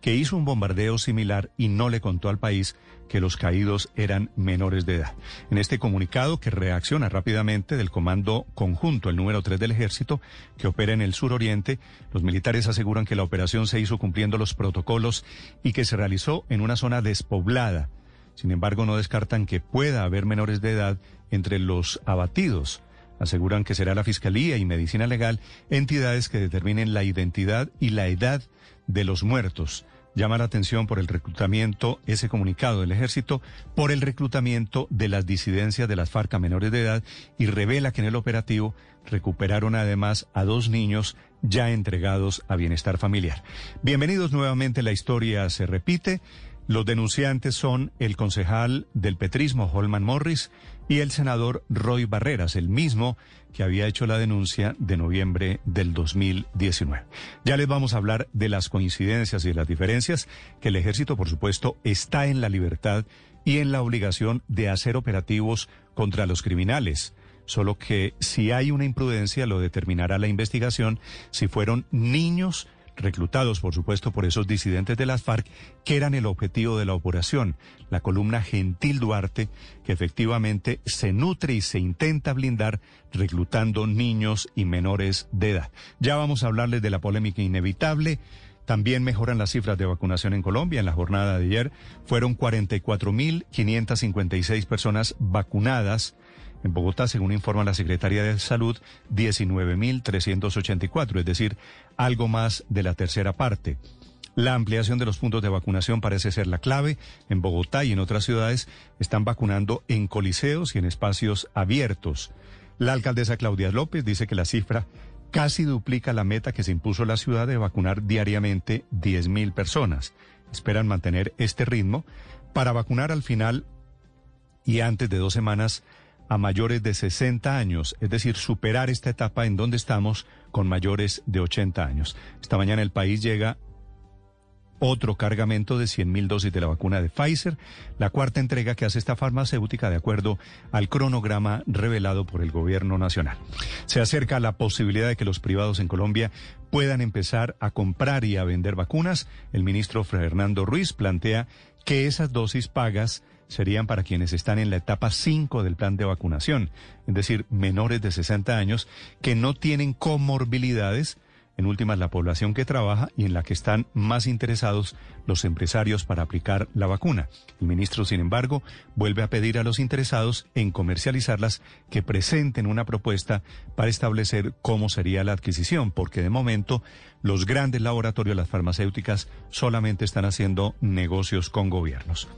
que hizo un bombardeo similar y no le contó al país que los caídos eran menores de edad. En este comunicado que reacciona rápidamente del Comando Conjunto, el número 3 del Ejército, que opera en el suroriente, los militares aseguran que la operación se hizo cumpliendo los protocolos y que se realizó en una zona despoblada. Sin embargo, no descartan que pueda haber menores de edad entre los abatidos. Aseguran que será la Fiscalía y Medicina Legal entidades que determinen la identidad y la edad de los muertos. Llama la atención por el reclutamiento, ese comunicado del ejército, por el reclutamiento de las disidencias de las FARC menores de edad y revela que en el operativo recuperaron además a dos niños ya entregados a bienestar familiar. Bienvenidos nuevamente, la historia se repite. Los denunciantes son el concejal del petrismo Holman Morris y el senador Roy Barreras, el mismo que había hecho la denuncia de noviembre del 2019. Ya les vamos a hablar de las coincidencias y de las diferencias, que el ejército, por supuesto, está en la libertad y en la obligación de hacer operativos contra los criminales. Solo que si hay una imprudencia lo determinará la investigación si fueron niños reclutados, por supuesto, por esos disidentes de las FARC, que eran el objetivo de la operación. La columna Gentil Duarte, que efectivamente se nutre y se intenta blindar reclutando niños y menores de edad. Ya vamos a hablarles de la polémica inevitable. También mejoran las cifras de vacunación en Colombia. En la jornada de ayer fueron 44.556 personas vacunadas en Bogotá, según informa la Secretaría de Salud, 19.384, es decir, algo más de la tercera parte. La ampliación de los puntos de vacunación parece ser la clave. En Bogotá y en otras ciudades están vacunando en coliseos y en espacios abiertos. La alcaldesa Claudia López dice que la cifra casi duplica la meta que se impuso la ciudad de vacunar diariamente 10.000 personas. Esperan mantener este ritmo para vacunar al final y antes de dos semanas a mayores de 60 años, es decir, superar esta etapa en donde estamos con mayores de 80 años. Esta mañana el país llega otro cargamento de 100.000 dosis de la vacuna de Pfizer, la cuarta entrega que hace esta farmacéutica de acuerdo al cronograma revelado por el gobierno nacional. Se acerca la posibilidad de que los privados en Colombia puedan empezar a comprar y a vender vacunas. El ministro Fernando Ruiz plantea que esas dosis pagas serían para quienes están en la etapa 5 del plan de vacunación, es decir, menores de 60 años que no tienen comorbilidades, en últimas la población que trabaja y en la que están más interesados los empresarios para aplicar la vacuna. El ministro, sin embargo, vuelve a pedir a los interesados en comercializarlas que presenten una propuesta para establecer cómo sería la adquisición, porque de momento los grandes laboratorios, las farmacéuticas, solamente están haciendo negocios con gobiernos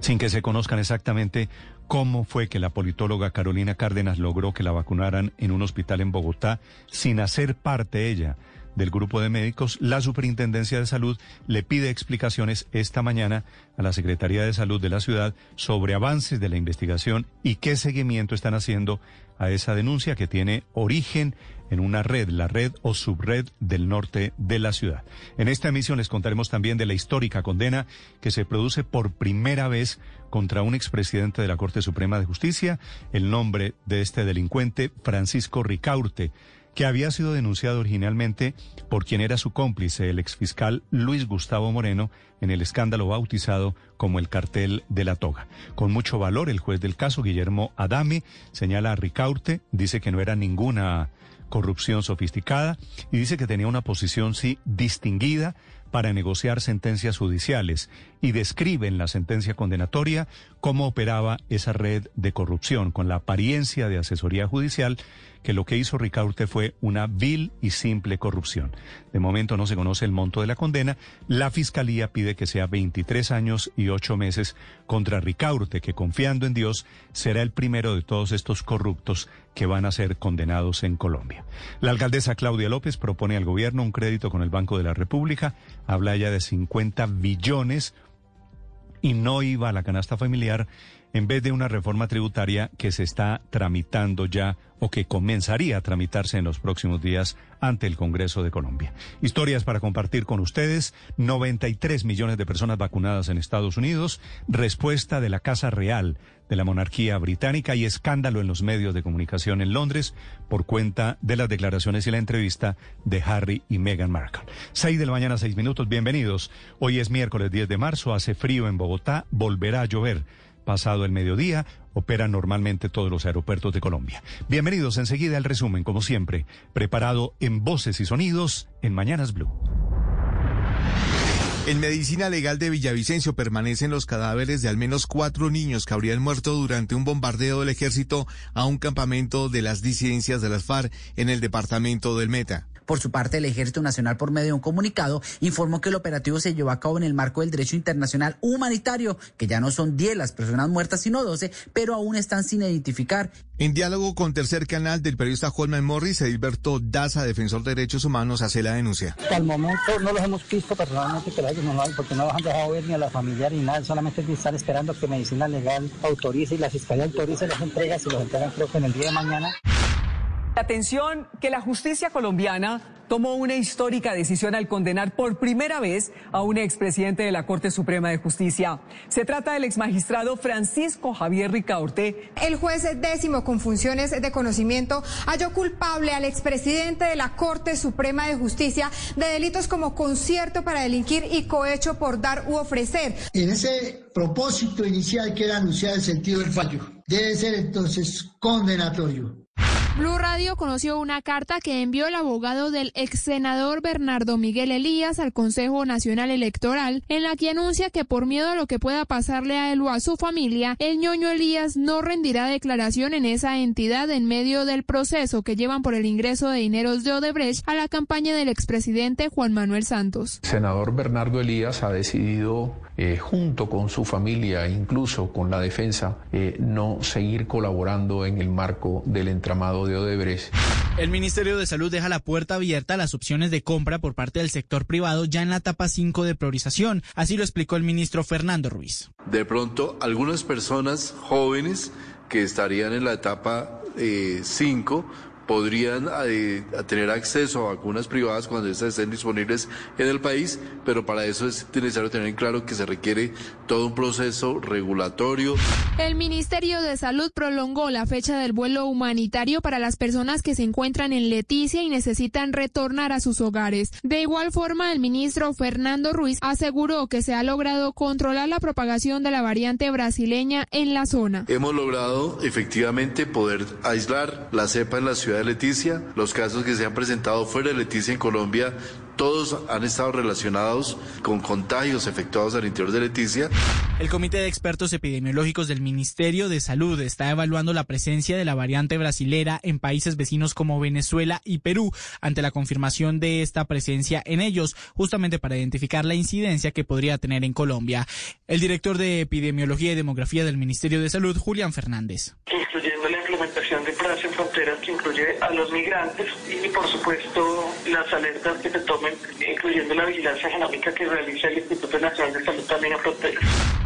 sin que se conozcan exactamente cómo fue que la politóloga Carolina Cárdenas logró que la vacunaran en un hospital en Bogotá sin hacer parte ella del grupo de médicos, la Superintendencia de Salud le pide explicaciones esta mañana a la Secretaría de Salud de la ciudad sobre avances de la investigación y qué seguimiento están haciendo a esa denuncia que tiene origen en una red, la red o subred del norte de la ciudad. En esta emisión les contaremos también de la histórica condena que se produce por primera vez contra un expresidente de la Corte Suprema de Justicia, el nombre de este delincuente, Francisco Ricaurte que había sido denunciado originalmente por quien era su cómplice, el exfiscal Luis Gustavo Moreno, en el escándalo bautizado como el cartel de la toga. Con mucho valor, el juez del caso, Guillermo Adame, señala a Ricaurte, dice que no era ninguna corrupción sofisticada y dice que tenía una posición sí distinguida para negociar sentencias judiciales y describe en la sentencia condenatoria cómo operaba esa red de corrupción con la apariencia de asesoría judicial que lo que hizo Ricaurte fue una vil y simple corrupción. De momento no se conoce el monto de la condena. La Fiscalía pide que sea 23 años y 8 meses contra Ricaurte, que confiando en Dios será el primero de todos estos corruptos que van a ser condenados en Colombia. La alcaldesa Claudia López propone al gobierno un crédito con el Banco de la República, habla ya de 50 billones y no iba a la canasta familiar en vez de una reforma tributaria que se está tramitando ya o que comenzaría a tramitarse en los próximos días ante el Congreso de Colombia. Historias para compartir con ustedes. 93 millones de personas vacunadas en Estados Unidos. Respuesta de la Casa Real de la monarquía británica y escándalo en los medios de comunicación en Londres por cuenta de las declaraciones y la entrevista de Harry y Meghan Markle. Seis de la mañana, seis minutos. Bienvenidos. Hoy es miércoles 10 de marzo. Hace frío en Bogotá. Volverá a llover pasado el mediodía, operan normalmente todos los aeropuertos de Colombia. Bienvenidos enseguida al resumen, como siempre, preparado en voces y sonidos en Mañanas Blue. En medicina legal de Villavicencio permanecen los cadáveres de al menos cuatro niños que habrían muerto durante un bombardeo del ejército a un campamento de las disidencias de las FARC en el departamento del Meta. Por su parte, el Ejército Nacional, por medio de un comunicado, informó que el operativo se llevó a cabo en el marco del derecho internacional humanitario, que ya no son 10 las personas muertas, sino 12, pero aún están sin identificar. En diálogo con Tercer Canal del periodista Holman Morris, Edilberto Daza, defensor de derechos humanos, hace la denuncia. Hasta el momento no los hemos visto personalmente, pero ellos no lo porque no los han dejado ver ni a la familia ni nada, solamente están esperando que Medicina Legal autorice y la Fiscalía autorice las entregas y los entregan creo que en el día de mañana. Atención que la justicia colombiana tomó una histórica decisión al condenar por primera vez a un expresidente de la Corte Suprema de Justicia. Se trata del exmagistrado Francisco Javier Ricaurte. El juez décimo con funciones de conocimiento halló culpable al expresidente de la Corte Suprema de Justicia de delitos como concierto para delinquir y cohecho por dar u ofrecer. En ese propósito inicial que era anunciado el sentido del fallo, debe ser entonces condenatorio. Blue Radio conoció una carta que envió el abogado del ex senador Bernardo Miguel Elías al Consejo Nacional Electoral, en la que anuncia que por miedo a lo que pueda pasarle a él o a su familia, el ñoño Elías no rendirá declaración en esa entidad en medio del proceso que llevan por el ingreso de dineros de Odebrecht a la campaña del expresidente Juan Manuel Santos. senador Bernardo Elías ha decidido eh, junto con su familia, incluso con la defensa, eh, no seguir colaborando en el marco del entramado de Odebrecht. El Ministerio de Salud deja la puerta abierta a las opciones de compra por parte del sector privado ya en la etapa 5 de priorización. Así lo explicó el ministro Fernando Ruiz. De pronto, algunas personas jóvenes que estarían en la etapa 5 podrían eh, tener acceso a vacunas privadas cuando estas estén disponibles en el país, pero para eso es necesario tener en claro que se requiere todo un proceso regulatorio. El Ministerio de Salud prolongó la fecha del vuelo humanitario para las personas que se encuentran en Leticia y necesitan retornar a sus hogares. De igual forma, el ministro Fernando Ruiz aseguró que se ha logrado controlar la propagación de la variante brasileña en la zona. Hemos logrado efectivamente poder aislar la cepa en la ciudad de Leticia. Los casos que se han presentado fuera de Leticia en Colombia todos han estado relacionados con contagios efectuados al interior de Leticia. El Comité de Expertos Epidemiológicos del Ministerio de Salud está evaluando la presencia de la variante brasilera en países vecinos como Venezuela y Perú ante la confirmación de esta presencia en ellos, justamente para identificar la incidencia que podría tener en Colombia. El director de Epidemiología y Demografía del Ministerio de Salud, Julián Fernández. Incluyendo de pruebas en fronteras que incluye a los migrantes y, por supuesto, las alertas que se tomen incluyendo la vigilancia genómica que realiza el Instituto Nacional de Salud también a fronteras.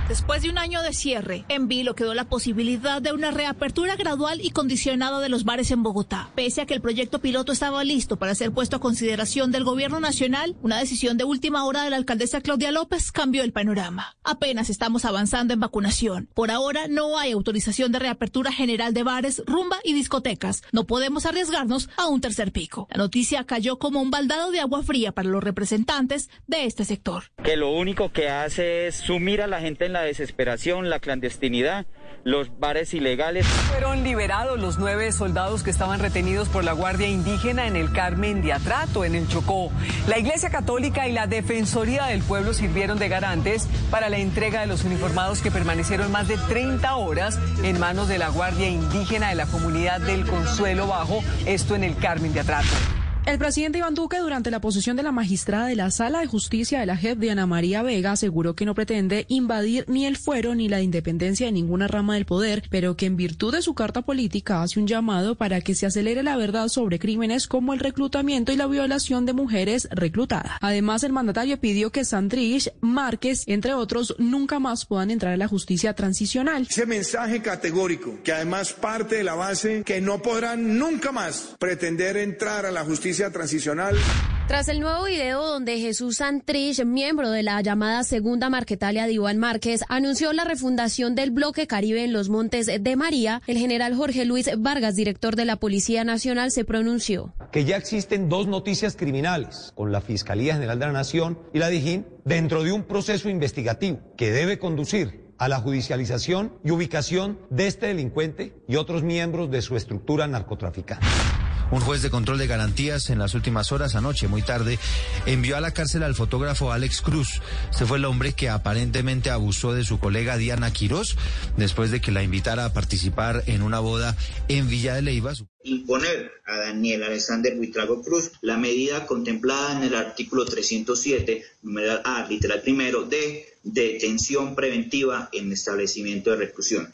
Después de un año de cierre, en vilo quedó la posibilidad de una reapertura gradual y condicionada de los bares en Bogotá. Pese a que el proyecto piloto estaba listo para ser puesto a consideración del gobierno nacional, una decisión de última hora de la alcaldesa Claudia López cambió el panorama. Apenas estamos avanzando en vacunación. Por ahora no hay autorización de reapertura general de bares, y discotecas. No podemos arriesgarnos a un tercer pico. La noticia cayó como un baldado de agua fría para los representantes de este sector. Que lo único que hace es sumir a la gente en la desesperación, la clandestinidad, los bares ilegales. Fueron liberados los nueve soldados que estaban retenidos por la Guardia Indígena en el Carmen de Atrato, en el Chocó. La Iglesia Católica y la Defensoría del Pueblo sirvieron de garantes para la entrega de los uniformados que permanecieron más de 30 horas en manos de la Guardia Indígena de la comunidad del Consuelo Bajo, esto en el Carmen de Atrato. El presidente Iván Duque, durante la posición de la magistrada de la Sala de Justicia de la JEP, Diana María Vega, aseguró que no pretende invadir ni el fuero ni la independencia de ninguna rama del poder, pero que en virtud de su carta política hace un llamado para que se acelere la verdad sobre crímenes como el reclutamiento y la violación de mujeres reclutadas. Además, el mandatario pidió que Sandrich, Márquez, entre otros, nunca más puedan entrar a la justicia transicional. Ese mensaje categórico, que además parte de la base que no podrán nunca más pretender entrar a la justicia transicional. Tras el nuevo video donde Jesús Santrich, miembro de la llamada Segunda Marquetalia de Iván Márquez, anunció la refundación del bloque Caribe en los Montes de María, el general Jorge Luis Vargas, director de la Policía Nacional, se pronunció. Que ya existen dos noticias criminales con la Fiscalía General de la Nación y la DIJÍN dentro de un proceso investigativo que debe conducir a la judicialización y ubicación de este delincuente y otros miembros de su estructura narcotraficante. Un juez de control de garantías en las últimas horas, anoche, muy tarde, envió a la cárcel al fotógrafo Alex Cruz. Este fue el hombre que aparentemente abusó de su colega Diana Quirós después de que la invitara a participar en una boda en Villa de Leyva. Imponer a Daniel Alexander Buitrago Cruz la medida contemplada en el artículo 307, numeral A, literal primero, de detención preventiva en establecimiento de reclusión.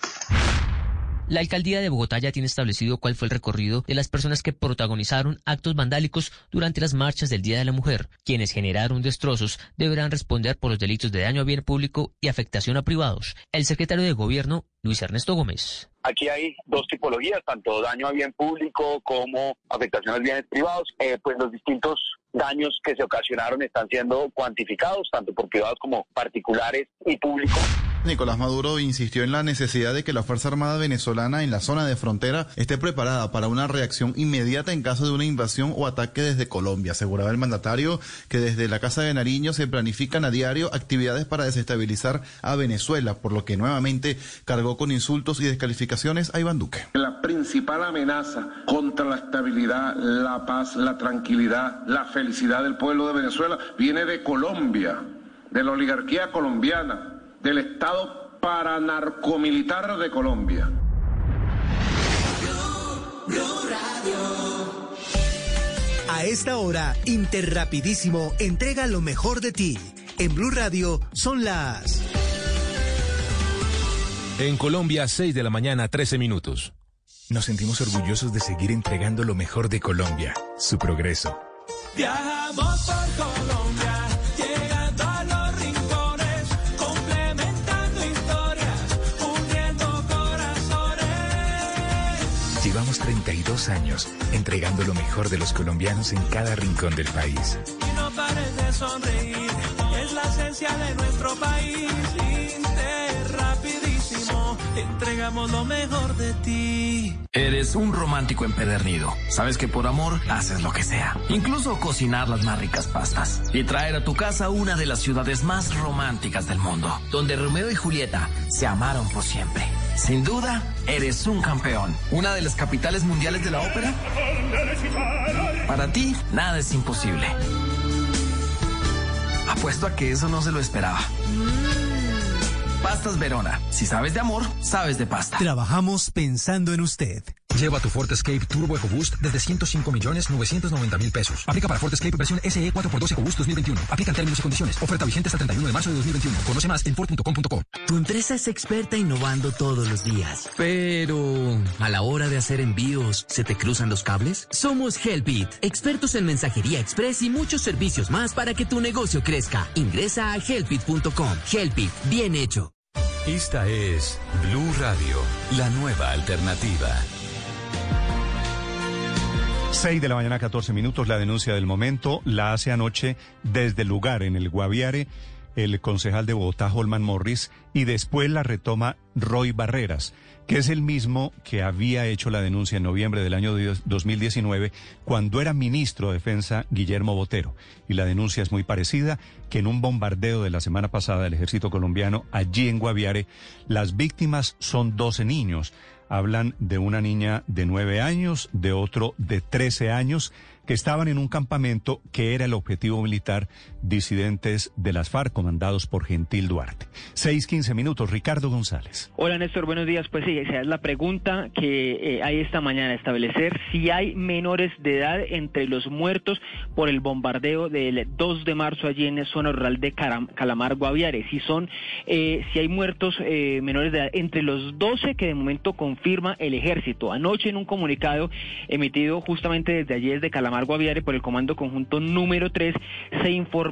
La alcaldía de Bogotá ya tiene establecido cuál fue el recorrido de las personas que protagonizaron actos vandálicos durante las marchas del Día de la Mujer. Quienes generaron destrozos deberán responder por los delitos de daño a bien público y afectación a privados. El secretario de Gobierno, Luis Ernesto Gómez. Aquí hay dos tipologías, tanto daño a bien público como afectación a bienes privados. Eh, pues los distintos daños que se ocasionaron están siendo cuantificados, tanto por privados como particulares y públicos. Nicolás Maduro insistió en la necesidad de que la Fuerza Armada venezolana en la zona de frontera esté preparada para una reacción inmediata en caso de una invasión o ataque desde Colombia. Aseguraba el mandatario que desde la Casa de Nariño se planifican a diario actividades para desestabilizar a Venezuela, por lo que nuevamente cargó con insultos y descalificaciones a Iván Duque. La principal amenaza contra la estabilidad, la paz, la tranquilidad, la felicidad del pueblo de Venezuela viene de Colombia, de la oligarquía colombiana del Estado paranarcomilitar de Colombia. A esta hora, Interrapidísimo entrega lo mejor de ti. En Blue Radio son las... En Colombia, 6 de la mañana, 13 minutos. Nos sentimos orgullosos de seguir entregando lo mejor de Colombia, su progreso. Viajamos por Colombia Llevamos 32 años entregando lo mejor de los colombianos en cada rincón del país. Y no pares de sonreír, es la esencia de nuestro país. rapidísimo, entregamos lo mejor de ti. Eres un romántico empedernido. Sabes que por amor haces lo que sea, incluso cocinar las más ricas pastas y traer a tu casa una de las ciudades más románticas del mundo, donde Romeo y Julieta se amaron por siempre. Sin duda, eres un campeón. Una de las capitales mundiales de la ópera. Para ti, nada es imposible. Apuesto a que eso no se lo esperaba. Pastas Verona. Si sabes de amor, sabes de pasta. Trabajamos pensando en usted. Lleva tu Ford Escape Turbo EcoBoost desde 105 millones 990 mil pesos. Aplica para Ford Escape versión SE 4x2 EcoBoost 2021. Aplica en términos y condiciones. Oferta vigente hasta el 31 de marzo de 2021. Conoce más en Ford.com.co. Tu empresa es experta innovando todos los días. Pero, a la hora de hacer envíos, ¿se te cruzan los cables? Somos Helpit, expertos en mensajería express y muchos servicios más para que tu negocio crezca. Ingresa a helpit.com. Helpit, bien hecho. Esta es Blue Radio, la nueva alternativa. 6 de la mañana, 14 minutos. La denuncia del momento la hace anoche desde el lugar en el Guaviare el concejal de Bogotá, Holman Morris, y después la retoma Roy Barreras, que es el mismo que había hecho la denuncia en noviembre del año 2019 cuando era ministro de Defensa Guillermo Botero. Y la denuncia es muy parecida, que en un bombardeo de la semana pasada del ejército colombiano allí en Guaviare, las víctimas son 12 niños. Hablan de una niña de 9 años, de otro de 13 años, que estaban en un campamento que era el objetivo militar disidentes de las FARC comandados por Gentil Duarte. 6-15 minutos, Ricardo González. Hola Néstor, buenos días. Pues sí, esa es la pregunta que eh, hay esta mañana, establecer si hay menores de edad entre los muertos por el bombardeo del 2 de marzo allí en la zona rural de Calamar, Guaviare. Si son, eh, si hay muertos eh, menores de edad entre los 12 que de momento confirma el ejército. Anoche en un comunicado emitido justamente desde allí desde Calamar Guaviare por el Comando Conjunto número 3 se informó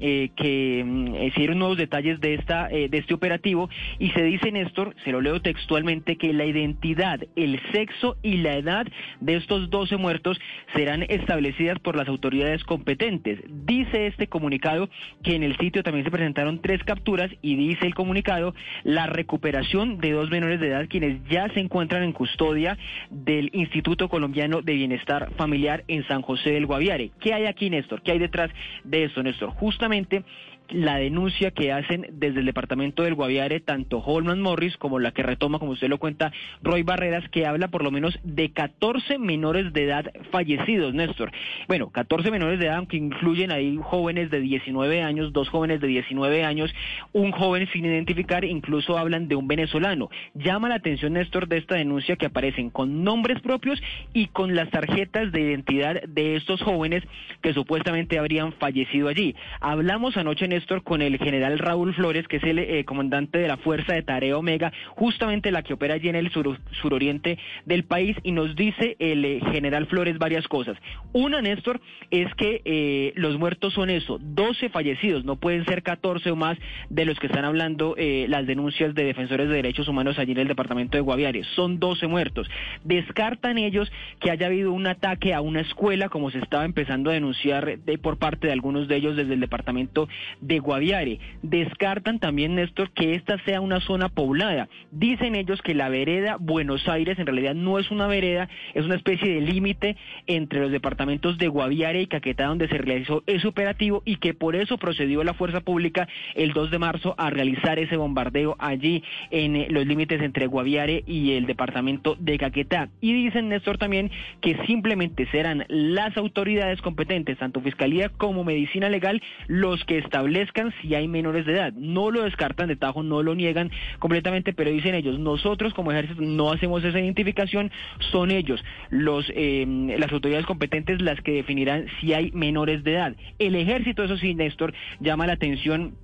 eh, que mm, se dieron nuevos detalles de esta de este operativo y se dice Néstor, se lo leo textualmente que la identidad, el sexo y la edad de estos 12 muertos serán establecidas por las autoridades competentes. Dice este comunicado que en el sitio también se presentaron tres capturas y dice el comunicado la recuperación de dos menores de edad quienes ya se encuentran en custodia del Instituto Colombiano de Bienestar Familiar en San José del Guaviare. ¿Qué hay aquí, Néstor? ¿Qué hay detrás de esto, Néstor? Justamente la denuncia que hacen desde el departamento del Guaviare, tanto Holman Morris como la que retoma, como usted lo cuenta, Roy Barreras, que habla por lo menos de 14 menores de edad fallecidos, Néstor. Bueno, 14 menores de edad, aunque incluyen ahí jóvenes de 19 años, dos jóvenes de 19 años, un joven sin identificar, incluso hablan de un venezolano. Llama la atención, Néstor, de esta denuncia que aparecen con nombres propios y con las tarjetas de identidad de estos jóvenes que supuestamente habrían fallecido allí. Hablamos anoche, en Néstor, con el general Raúl Flores, que es el eh, comandante de la Fuerza de Tarea Omega, justamente la que opera allí en el suroriente del país, y nos dice el eh, general Flores varias cosas. Una, Néstor, es que eh, los muertos son eso, 12 fallecidos, no pueden ser 14 o más de los que están hablando las denuncias de defensores de derechos humanos allí en el departamento de Guaviare, son 12 muertos. Descartan ellos que haya habido un ataque a una escuela, como se estaba empezando a denunciar por parte de algunos de ellos desde el departamento de Guaviare. Descartan también, Néstor, que esta sea una zona poblada. Dicen ellos que la vereda Buenos Aires en realidad no es una vereda, es una especie de límite entre los departamentos de Guaviare y Caquetá donde se realizó ese operativo y que por eso procedió la fuerza pública el 2 de marzo a realizar ese bombardeo allí en eh, los límites entre Guaviare y el departamento de Caquetá. Y dicen, Néstor, también que simplemente serán las autoridades competentes, tanto Fiscalía como Medicina Legal, los que establecen si hay menores de edad. No lo descartan de tajo, no lo niegan completamente, pero dicen ellos, nosotros como ejército no hacemos esa identificación, son ellos, los, eh, las autoridades competentes las que definirán si hay menores de edad. El ejército, eso sí, Néstor, llama la atención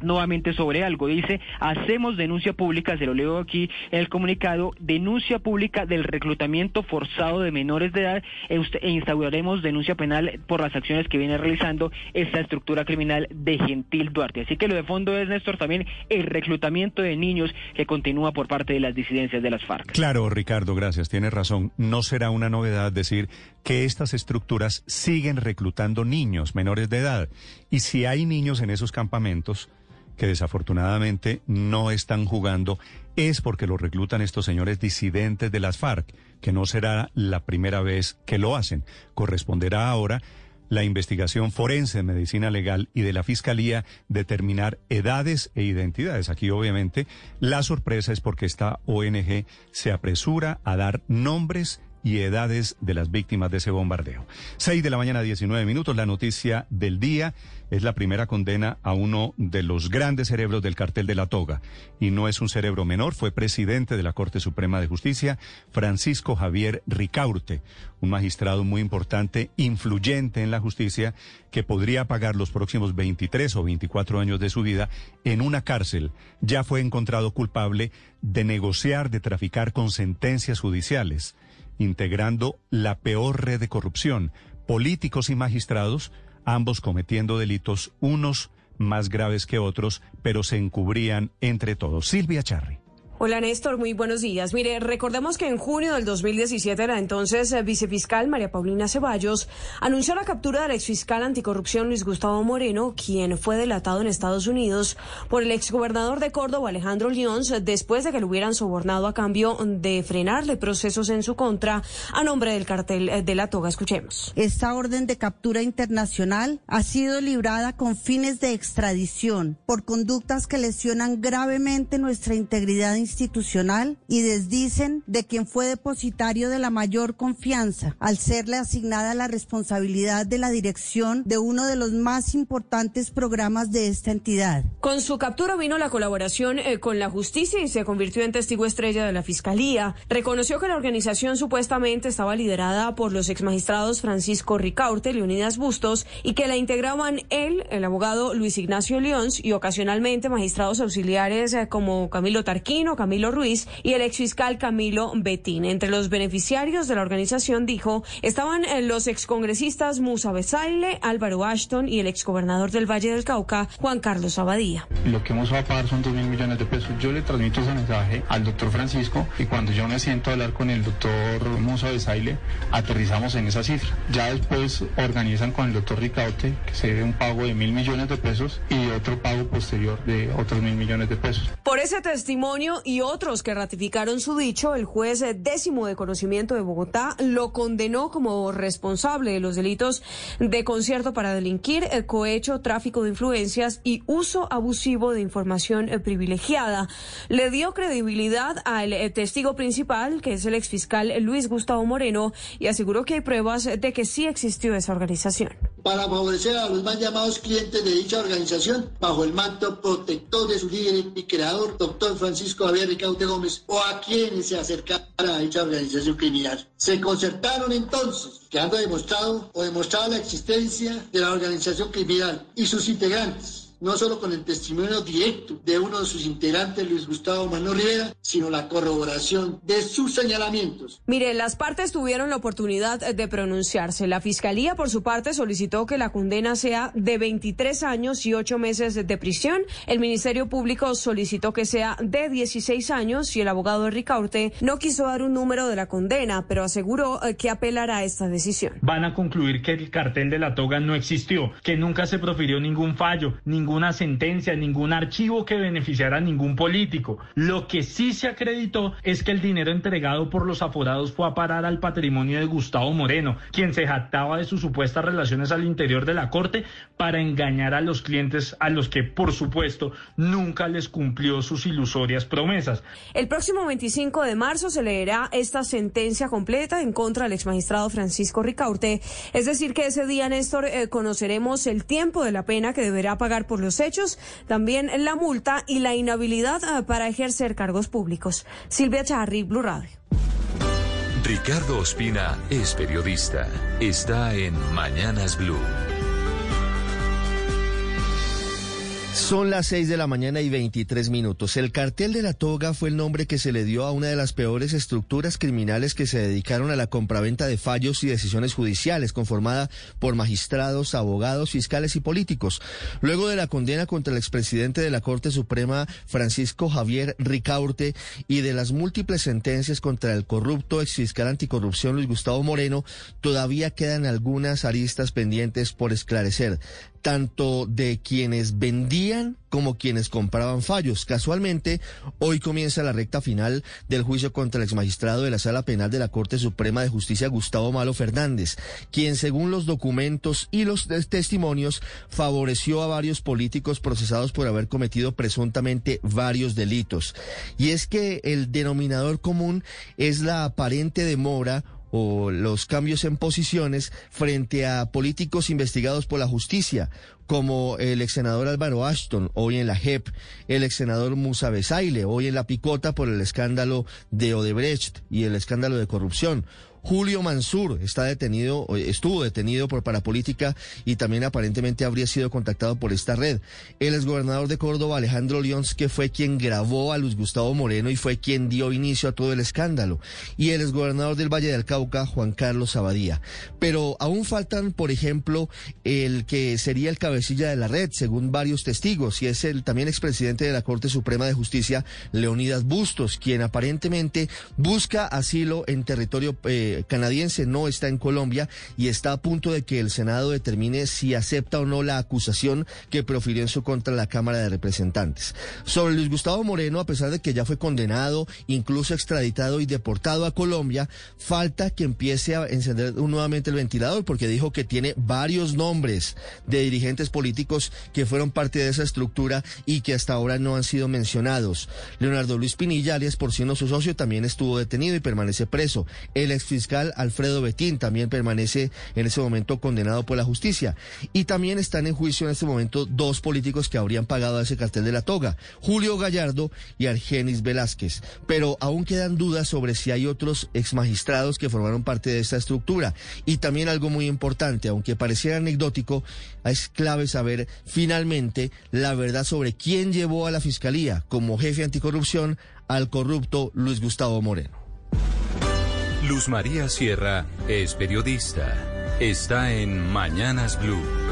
nuevamente sobre algo. Dice, hacemos denuncia pública, se lo leo aquí en el comunicado, denuncia pública del reclutamiento forzado de menores de edad e, e, instauraremos denuncia penal por las acciones que viene realizando esta estructura criminal de Gentil Duarte. Así que lo de fondo es, Néstor, también el reclutamiento de niños que continúa por parte de las disidencias de las FARC. Claro, Ricardo, gracias. Tienes razón. No será una novedad decir que estas estructuras siguen reclutando niños menores de edad. Y si hay niños en esos campamentos, que desafortunadamente no están jugando es porque lo reclutan estos señores disidentes de las FARC, que no será la primera vez que lo hacen. Corresponderá ahora la investigación forense de medicina legal y de la fiscalía determinar edades e identidades. Aquí obviamente la sorpresa es porque esta ONG se apresura a dar nombres y edades de las víctimas de ese bombardeo. Seis de la mañana, 19 minutos, la noticia del día es la primera condena a uno de los grandes cerebros del cartel de la toga. Y no es un cerebro menor, fue presidente de la Corte Suprema de Justicia, Francisco Javier Ricaurte, un magistrado muy importante, influyente en la justicia, que podría pagar los próximos 23 o 24 años de su vida en una cárcel. Ya fue encontrado culpable de negociar, de traficar con sentencias judiciales integrando la peor red de corrupción, políticos y magistrados, ambos cometiendo delitos, unos más graves que otros, pero se encubrían entre todos. Silvia Charri. Hola Néstor, muy buenos días. Mire, recordemos que en junio del 2017 la entonces eh, vicefiscal María Paulina Ceballos anunció la captura del exfiscal anticorrupción Luis Gustavo Moreno, quien fue delatado en Estados Unidos por el exgobernador de Córdoba Alejandro Lyons después de que lo hubieran sobornado a cambio de frenarle procesos en su contra a nombre del cartel eh, de la toga. Escuchemos. Esta orden de captura internacional ha sido librada con fines de extradición por conductas que lesionan gravemente nuestra integridad institucional institucional y desdicen de quien fue depositario de la mayor confianza al serle asignada la responsabilidad de la dirección de uno de los más importantes programas de esta entidad. Con su captura vino la colaboración eh, con la justicia y se convirtió en testigo estrella de la fiscalía. Reconoció que la organización supuestamente estaba liderada por los exmagistrados Francisco Ricaurte, Leonidas Bustos y que la integraban él, el abogado Luis Ignacio León y ocasionalmente magistrados auxiliares eh, como Camilo Tarquino, Camilo Ruiz y el exfiscal Camilo Betín. Entre los beneficiarios de la organización, dijo, estaban eh, los excongresistas Musa Besaile, Álvaro Ashton y el exgobernador del Valle del Cauca, Juan Carlos Abadía. Lo que hemos va a pagar son dos mil millones de pesos. Yo le transmito ese mensaje al doctor Francisco y cuando yo me siento a hablar con el doctor Musa Besaile, aterrizamos en esa cifra. Ya después organizan con el doctor Ricaute que se dé un pago de mil millones de pesos y otro pago posterior de otros mil millones de pesos. Por ese testimonio y otros que ratificaron su dicho, el juez décimo de conocimiento de Bogotá lo condenó como responsable de los delitos de concierto para delinquir, el cohecho, tráfico de influencias y uso abusivo de información eh, privilegiada. Le dio credibilidad al eh, testigo principal, que es el exfiscal Luis Gustavo Moreno, y aseguró que hay pruebas de que sí existió esa organización. Para favorecer a los más llamados clientes de dicha organización, bajo el manto protector de su líder y creador, doctor Francisco Javier Ricaute Gómez, o a quienes se acercaron a dicha organización criminal. Se concertaron entonces, quedando demostrado o demostrada la existencia de la organización criminal y sus integrantes no solo con el testimonio directo de uno de sus integrantes, Luis Gustavo Manuel Rivera, sino la corroboración de sus señalamientos. Mire, las partes tuvieron la oportunidad de pronunciarse. La Fiscalía, por su parte, solicitó que la condena sea de 23 años y 8 meses de prisión. El Ministerio Público solicitó que sea de 16 años y el abogado Ricaurte no quiso dar un número de la condena, pero aseguró eh, que apelará a esta decisión. Van a concluir que el cartel de la toga no existió, que nunca se profirió ningún fallo, ningún ninguna sentencia, ningún archivo que beneficiara a ningún político. Lo que sí se acreditó es que el dinero entregado por los aforados fue a parar al patrimonio de Gustavo Moreno, quien se jactaba de sus supuestas relaciones al interior de la Corte para engañar a los clientes a los que, por supuesto, nunca les cumplió sus ilusorias promesas. El próximo 25 de marzo se leerá esta sentencia completa en contra del exmagistrado Francisco Ricaurte. Es decir, que ese día, Néstor, eh, conoceremos el tiempo de la pena que deberá pagar por los hechos, también la multa y la inhabilidad ah, para ejercer cargos públicos. Silvia Charri, Blue Radio. Ricardo Ospina es periodista. Está en Mañanas Blue. Son las 6 de la mañana y 23 minutos. El cartel de la toga fue el nombre que se le dio a una de las peores estructuras criminales que se dedicaron a la compraventa de fallos y decisiones judiciales, conformada por magistrados, abogados, fiscales y políticos. Luego de la condena contra el expresidente de la Corte Suprema, Francisco Javier Ricaurte, y de las múltiples sentencias contra el corrupto exfiscal anticorrupción Luis Gustavo Moreno, todavía quedan algunas aristas pendientes por esclarecer tanto de quienes vendían como quienes compraban fallos. Casualmente, hoy comienza la recta final del juicio contra el exmagistrado de la Sala Penal de la Corte Suprema de Justicia, Gustavo Malo Fernández, quien según los documentos y los testimonios favoreció a varios políticos procesados por haber cometido presuntamente varios delitos. Y es que el denominador común es la aparente demora o los cambios en posiciones frente a políticos investigados por la justicia, como el ex senador Álvaro Ashton, hoy en la JEP, el ex senador Musa Besaile, hoy en la Picota por el escándalo de Odebrecht y el escándalo de corrupción, Julio Mansur está detenido, estuvo detenido por parapolítica y también aparentemente habría sido contactado por esta red. El exgobernador de Córdoba, Alejandro Lyons, que fue quien grabó a Luis Gustavo Moreno y fue quien dio inicio a todo el escándalo. Y el exgobernador del Valle del Cauca, Juan Carlos Abadía. Pero aún faltan, por ejemplo, el que sería el cabecilla de la red, según varios testigos, y es el también expresidente de la Corte Suprema de Justicia, Leonidas Bustos, quien aparentemente busca asilo en territorio eh, canadiense no está en Colombia y está a punto de que el Senado determine si acepta o no la acusación que profirió en su contra la Cámara de Representantes. Sobre Luis Gustavo Moreno, a pesar de que ya fue condenado, incluso extraditado y deportado a Colombia, falta que empiece a encender nuevamente el ventilador porque dijo que tiene varios nombres de dirigentes políticos que fueron parte de esa estructura y que hasta ahora no han sido mencionados. Leonardo Luis Pinilla, alias Porcino, su socio, también estuvo detenido y permanece preso. El exfiscal Alfredo Betín también permanece en ese momento condenado por la justicia. Y también están en juicio en este momento dos políticos que habrían pagado a ese cartel de la toga, Julio Gallardo y Argenis Velázquez. Pero aún quedan dudas sobre si hay otros exmagistrados que formaron parte de esta estructura. Y también algo muy importante, aunque pareciera anecdótico, es clave saber finalmente la verdad sobre quién llevó a la fiscalía como jefe anticorrupción al corrupto Luis Gustavo Moreno. Luz María Sierra es periodista. Está en Mañanas Blue.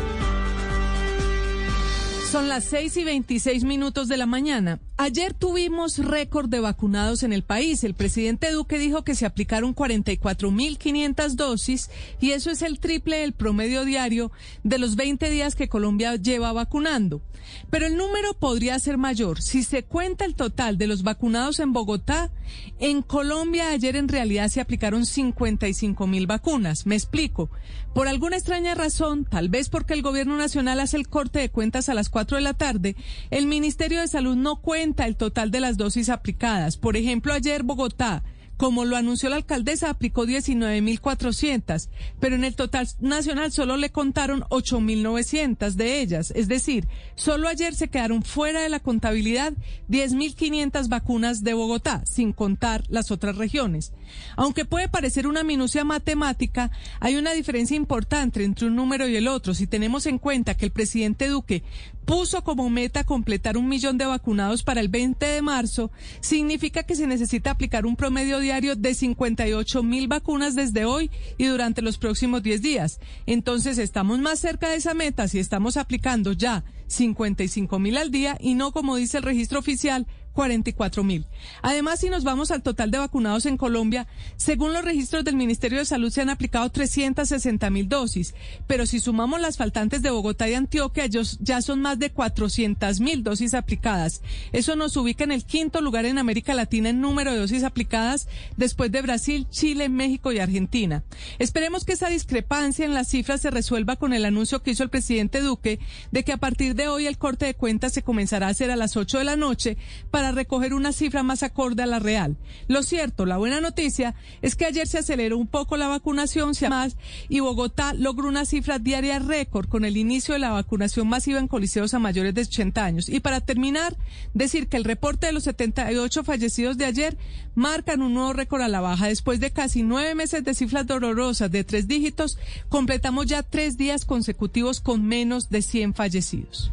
Son las 6 y 26 minutos de la mañana. Ayer tuvimos récord de vacunados en el país. El presidente Duque dijo que se aplicaron 44.500 dosis y eso es el triple del promedio diario de los 20 días que Colombia lleva vacunando. Pero el número podría ser mayor. Si se cuenta el total de los vacunados en Bogotá, en Colombia ayer en realidad se aplicaron 55.000 vacunas. Me explico. Por alguna extraña razón, tal vez porque el gobierno nacional hace el corte de cuentas a las 4 de la tarde, el Ministerio de Salud no cuenta el total de las dosis aplicadas. Por ejemplo, ayer Bogotá como lo anunció la alcaldesa, aplicó 19.400, pero en el total nacional solo le contaron 8.900 de ellas. Es decir, solo ayer se quedaron fuera de la contabilidad 10.500 vacunas de Bogotá, sin contar las otras regiones. Aunque puede parecer una minucia matemática, hay una diferencia importante entre un número y el otro. Si tenemos en cuenta que el presidente Duque puso como meta completar un millón de vacunados para el 20 de marzo, significa que se necesita aplicar un promedio diario de 58 mil vacunas desde hoy y durante los próximos 10 días. Entonces estamos más cerca de esa meta si estamos aplicando ya 55 mil al día y no como dice el registro oficial 44 mil. Además, si nos vamos al total de vacunados en Colombia, según los registros del Ministerio de Salud se han aplicado 360 mil dosis, pero si sumamos las faltantes de Bogotá y Antioquia, ellos ya son más de 400 mil dosis aplicadas. Eso nos ubica en el quinto lugar en América Latina en número de dosis aplicadas después de Brasil, Chile, México y Argentina. Esperemos que esa discrepancia en las cifras se resuelva con el anuncio que hizo el presidente Duque de que a partir de hoy el corte de cuentas se comenzará a hacer a las 8 de la noche para recoger una cifra más acorde a la real. Lo cierto, la buena noticia es que ayer se aceleró un poco la vacunación más y Bogotá logró una cifra diaria récord con el inicio de la vacunación masiva en coliseos a mayores de 80 años. Y para terminar, decir que el reporte de los 78 fallecidos de ayer marcan un nuevo récord a la baja. Después de casi nueve meses de cifras dolorosas de tres dígitos, completamos ya tres días consecutivos con menos de 100 fallecidos.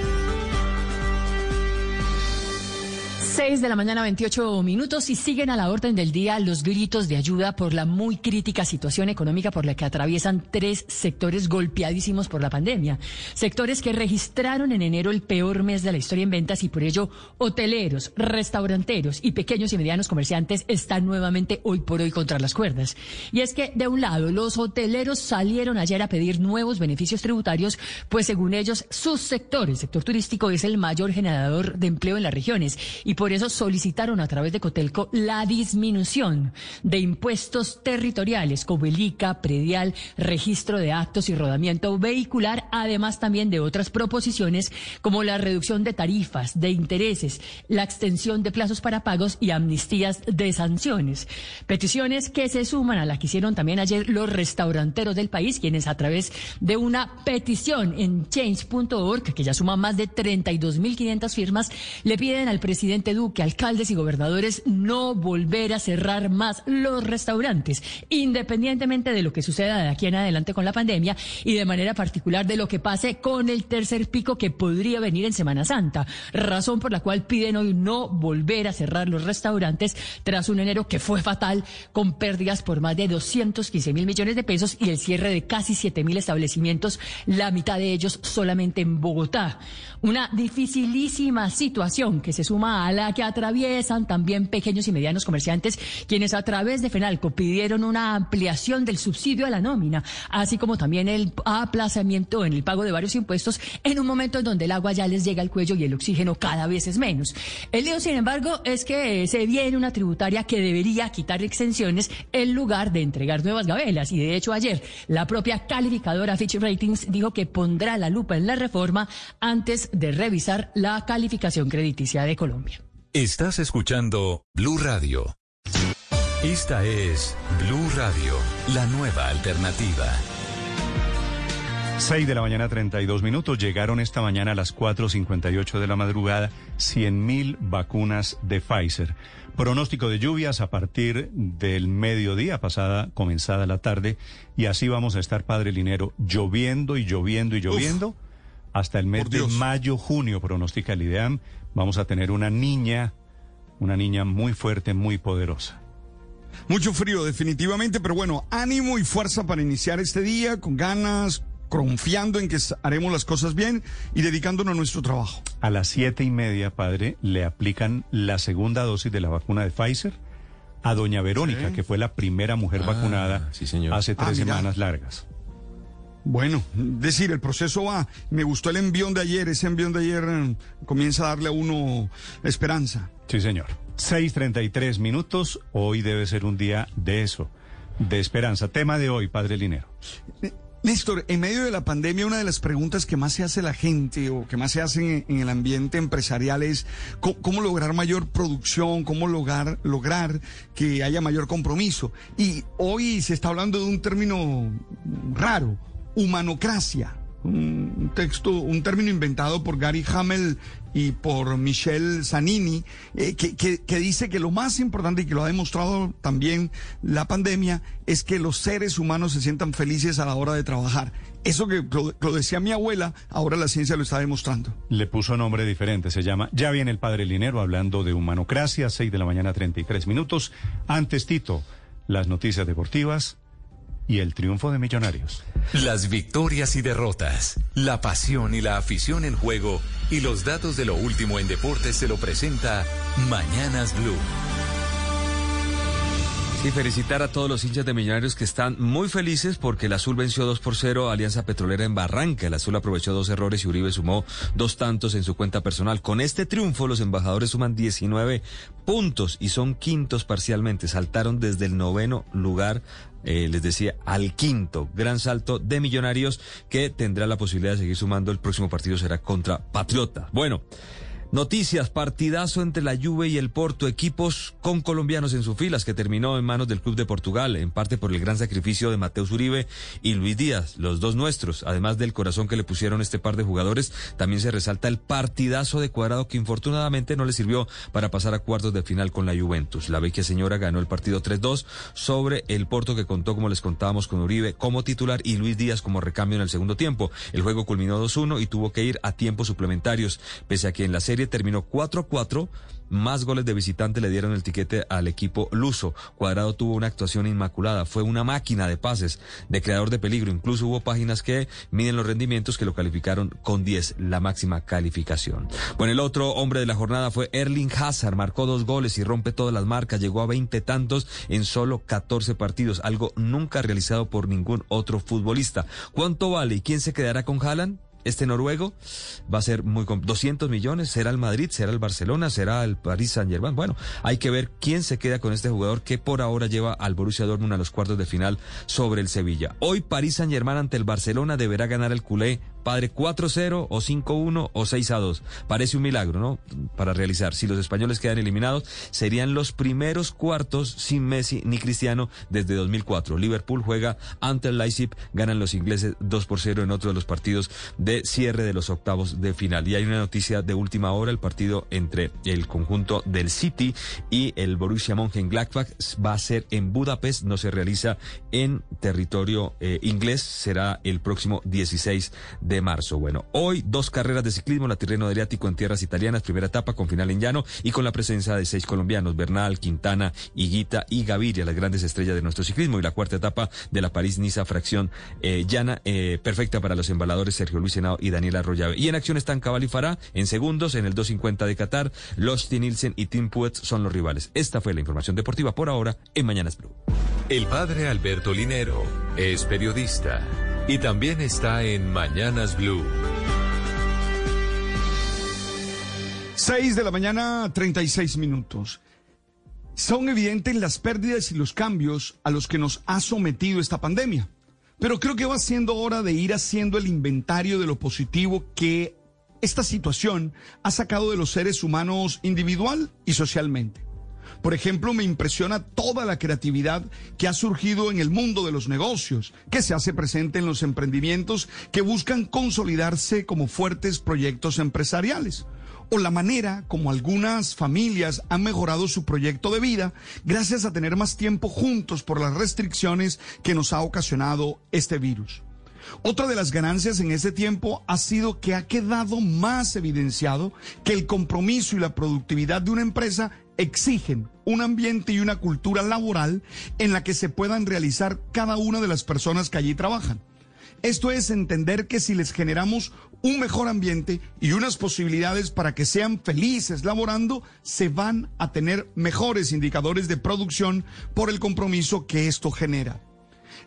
6 de la mañana, 28 minutos y siguen a la orden del día los gritos de ayuda por la muy crítica situación económica por la que atraviesan tres sectores golpeadísimos por la pandemia. Sectores que registraron en enero el peor mes de la historia en ventas y por ello hoteleros, restauranteros y pequeños y medianos comerciantes están nuevamente hoy por hoy contra las cuerdas. Y es que, de un lado, los hoteleros salieron ayer a pedir nuevos beneficios tributarios, pues según ellos, su sector, el sector turístico, es el mayor generador de empleo en las regiones y por eso solicitaron a través de Cotelco la disminución de impuestos territoriales como el ICA, predial, registro de actos y rodamiento vehicular, además también de otras proposiciones como la reducción de tarifas, de intereses, la extensión de plazos para pagos y amnistías de sanciones. Peticiones que se suman a la que hicieron también ayer los restauranteros del país, quienes a través de una petición en change.org, que ya suma más de 32.500 firmas, le piden al presidente presidente Duque, alcaldes y gobernadores no volver a cerrar más los restaurantes, independientemente de lo que suceda de aquí en adelante con la pandemia y de manera particular de lo que pase con el tercer pico que podría venir en Semana Santa, razón por la cual piden hoy no volver a cerrar los restaurantes tras un enero que fue fatal con pérdidas por más de 215 mil millones de pesos y el cierre de casi 7 mil establecimientos, la mitad de ellos solamente en Bogotá. Una dificilísima situación que se suma a la que atraviesan también pequeños y medianos comerciantes, quienes a través de FENALCO pidieron una ampliación del subsidio a la nómina, así como también el aplazamiento en el pago de varios impuestos en un momento en donde el agua ya les llega al cuello y el oxígeno cada vez es menos. El lío, sin embargo, es que se viene una tributaria que debería quitar exenciones en lugar de entregar nuevas gabelas. Y de hecho, ayer la propia calificadora Fitch Ratings dijo que pondrá la lupa en la reforma antes de revisar la calificación crediticia de Colombia. Estás escuchando Blue Radio. Esta es Blue Radio, la nueva alternativa. 6 de la mañana 32 minutos. Llegaron esta mañana a las 4.58 de la madrugada 100.000 vacunas de Pfizer. Pronóstico de lluvias a partir del mediodía pasada, comenzada la tarde. Y así vamos a estar, Padre Linero, lloviendo y lloviendo y lloviendo. Hasta el mes de mayo, junio, pronostica el IDEAM. Vamos a tener una niña, una niña muy fuerte, muy poderosa. Mucho frío, definitivamente, pero bueno, ánimo y fuerza para iniciar este día con ganas, confiando en que haremos las cosas bien y dedicándonos a nuestro trabajo. A las siete y media, padre, le aplican la segunda dosis de la vacuna de Pfizer a doña Verónica, que fue la primera mujer Ah, vacunada sí, señor. hace tres Ah, mira. semanas largas. Bueno, decir, el proceso va. Me gustó el envión de ayer. Ese envión de ayer eh, comienza a darle a uno esperanza. Sí, señor. 6.33 minutos. Hoy debe ser un día de eso, de esperanza. Tema de hoy, padre Linero. Néstor, en medio de la pandemia, una de las preguntas que más se hace la gente o que más se hace en, el ambiente empresarial es cómo, lograr mayor producción, cómo lograr, lograr que haya mayor compromiso. Y hoy se está hablando de un término raro, humanocracia. Un texto, un término inventado por Gary Hamel y por Michel Zanini, eh, que, que- dice que lo más importante y que lo ha demostrado también la pandemia es que los seres humanos se sientan felices a la hora de trabajar. Eso que lo, lo decía mi abuela, ahora la ciencia lo está demostrando. Le puso nombre diferente, se llama Ya viene el padre Linero hablando de humanocracia, 6 de la mañana 33 minutos. Antes, Tito, las noticias deportivas y el triunfo de Millonarios. Las victorias y derrotas, la pasión y la afición en juego y los datos de lo último en deportes se lo presenta Mañanas Blue. Sí, felicitar a todos los hinchas de Millonarios que están muy felices porque el Azul venció 2 por 0 a Alianza Petrolera en Barranca. El Azul aprovechó dos errores y Uribe sumó dos tantos en su cuenta personal. Con este triunfo, los embajadores suman 19 puntos y son quintos parcialmente. Saltaron desde el noveno lugar eh, les decía, al quinto. Gran salto de Millonarios que tendrá la posibilidad de seguir sumando. El próximo partido será contra Patriota. Bueno. Noticias, partidazo entre la Juve y el Porto, equipos con colombianos en sus filas que terminó en manos del Club de Portugal, en parte por el gran sacrificio de Mateus Uribe y Luis Díaz, los dos nuestros, además del corazón que le pusieron este par de jugadores, también se resalta el partidazo de Cuadrado que infortunadamente no le sirvió para pasar a cuartos de final con la Juventus. La vecchia señora ganó el partido 3-2 sobre el Porto que contó, como les contábamos, con Uribe como titular y Luis Díaz como recambio en el segundo tiempo. El juego culminó 2-1 y tuvo que ir a tiempos suplementarios, pese a que en la serie terminó 4-4. Más goles de visitante le dieron el tiquete al equipo luso. Cuadrado tuvo una actuación inmaculada, fue una máquina de pases, de creador de peligro. Incluso hubo páginas que miden los rendimientos que lo calificaron con 10, la máxima calificación. Bueno, el otro hombre de la jornada fue Erling Hazard, marcó dos goles y rompe todas las marcas, llegó a 20 tantos en solo 14 partidos, algo nunca realizado por ningún otro futbolista. ¿Cuánto vale y quién se quedará con Haaland? Este noruego va a ser muy... com- 200 millones, será el Madrid, será el Barcelona, será el Paris Saint Germain. Bueno, hay que ver quién se queda con este jugador que por ahora lleva al Borussia Dortmund a los cuartos de final sobre el Sevilla. Hoy Paris Saint Germain ante el Barcelona deberá ganar el culé padre 4-0 o 5-1 o 6-2. Parece un milagro, ¿no? Para realizar. Si los españoles quedan eliminados, serían los primeros cuartos sin Messi ni Cristiano desde 2004. Liverpool juega ante el Leipzig, ganan los ingleses 2 por 0 en otro de los partidos de cierre de los octavos de final. Y hay una noticia de última hora, el partido entre el conjunto del City y el Borussia Mönchengladbach va a ser en Budapest, no se realiza en territorio eh, inglés, será el próximo 16 de marzo. Bueno, hoy dos carreras de ciclismo, la Tirreno Adriático en tierras italianas, primera etapa con final en llano y con la presencia de seis colombianos, Bernal, Quintana, Higuita y Gaviria, las grandes estrellas de nuestro ciclismo y la cuarta etapa de la París-Niza fracción eh, llana, eh, perfecta para los embaladores Sergio Luis Senao y Daniel Arroyave. Y en acción están Cabal y Farah en segundos en el 250 de Qatar, Losti Nielsen y Tim Puetz son los rivales. Esta fue la información deportiva por ahora en Mañanas Blue. El padre Alberto Linero es periodista y también está en Mañanas Blue. 6 de la mañana, 36 minutos. Son evidentes las pérdidas y los cambios a los que nos ha sometido esta pandemia. Pero creo que va siendo hora de ir haciendo el inventario de lo positivo que esta situación ha sacado de los seres humanos individual y socialmente. Por ejemplo, me impresiona toda la creatividad que ha surgido en el mundo de los negocios, que se hace presente en los emprendimientos que buscan consolidarse como fuertes proyectos empresariales o la manera como algunas familias han mejorado su proyecto de vida gracias a tener más tiempo juntos por las restricciones que nos ha ocasionado este virus. Otra de las ganancias en este tiempo ha sido que ha quedado más evidenciado que el compromiso y la productividad de una empresa exigen un ambiente y una cultura laboral en la que se puedan realizar cada una de las personas que allí trabajan. Esto es entender que si les generamos un mejor ambiente y unas posibilidades para que sean felices laborando, se van a tener mejores indicadores de producción por el compromiso que esto genera.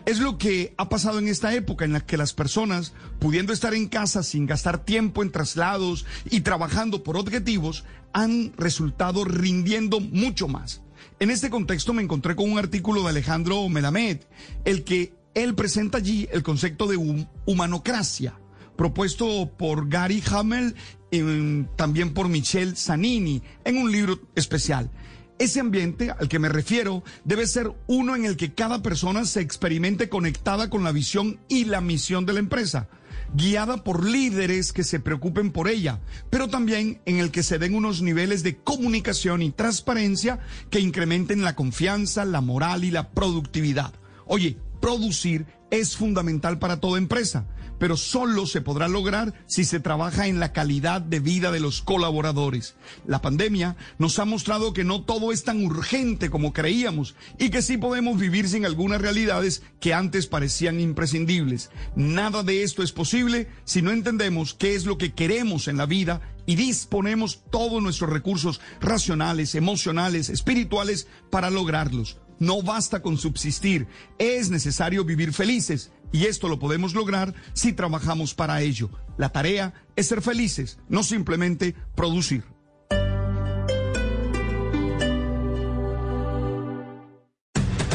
Es lo que ha pasado en esta época en la que las personas, pudiendo estar en casa sin gastar tiempo en traslados y trabajando por objetivos, han resultado rindiendo mucho más. En este contexto me encontré con un artículo de Alejandro Melamed, el que él presenta allí el concepto de humanocracia, propuesto por Gary Hamel y también por Michelle Zanini en un libro especial. Ese ambiente al que me refiero debe ser uno en el que cada persona se experimente conectada con la visión y la misión de la empresa, guiada por líderes que se preocupen por ella, pero también en el que se den unos niveles de comunicación y transparencia que incrementen la confianza, la moral y la productividad. Oye, producir es fundamental para toda empresa pero solo se podrá lograr si se trabaja en la calidad de vida de los colaboradores. La pandemia nos ha mostrado que no todo es tan urgente como creíamos y que sí podemos vivir sin algunas realidades que antes parecían imprescindibles. Nada de esto es posible si no entendemos qué es lo que queremos en la vida y disponemos todos nuestros recursos racionales, emocionales, espirituales para lograrlos. No basta con subsistir, es necesario vivir felices y esto lo podemos lograr si trabajamos para ello. La tarea es ser felices, no simplemente producir.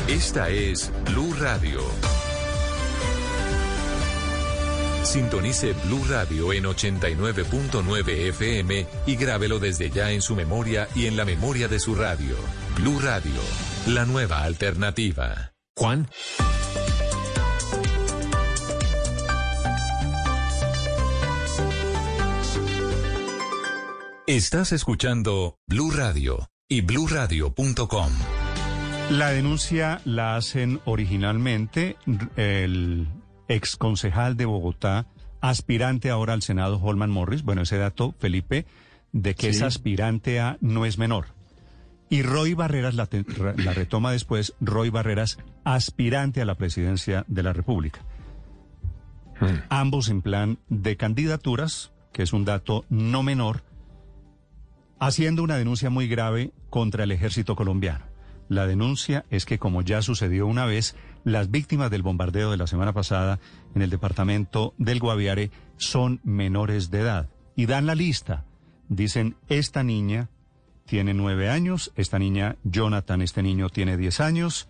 Esta es Blue Radio. Sintonice Blue Radio en 89.9 FM y grábelo desde ya en su memoria y en la memoria de su radio. Blue Radio, la nueva alternativa. Juan. Estás escuchando Blue Radio y bluradio.com. La denuncia la hacen originalmente el ex concejal de Bogotá, aspirante ahora al Senado, Holman Morris. Bueno, ese dato, Felipe, de que es aspirante a no es menor. Y Roy Barreras la, la retoma después, Roy Barreras, aspirante a la presidencia de la República. Hmm. Ambos en plan de candidaturas, que es un dato no menor, haciendo una denuncia muy grave contra el ejército colombiano. La denuncia es que, como ya sucedió una vez, las víctimas del bombardeo de la semana pasada en el departamento del Guaviare son menores de edad. Y dan la lista. Dicen, esta niña tiene nueve años, esta niña, Jonathan, este niño tiene diez años,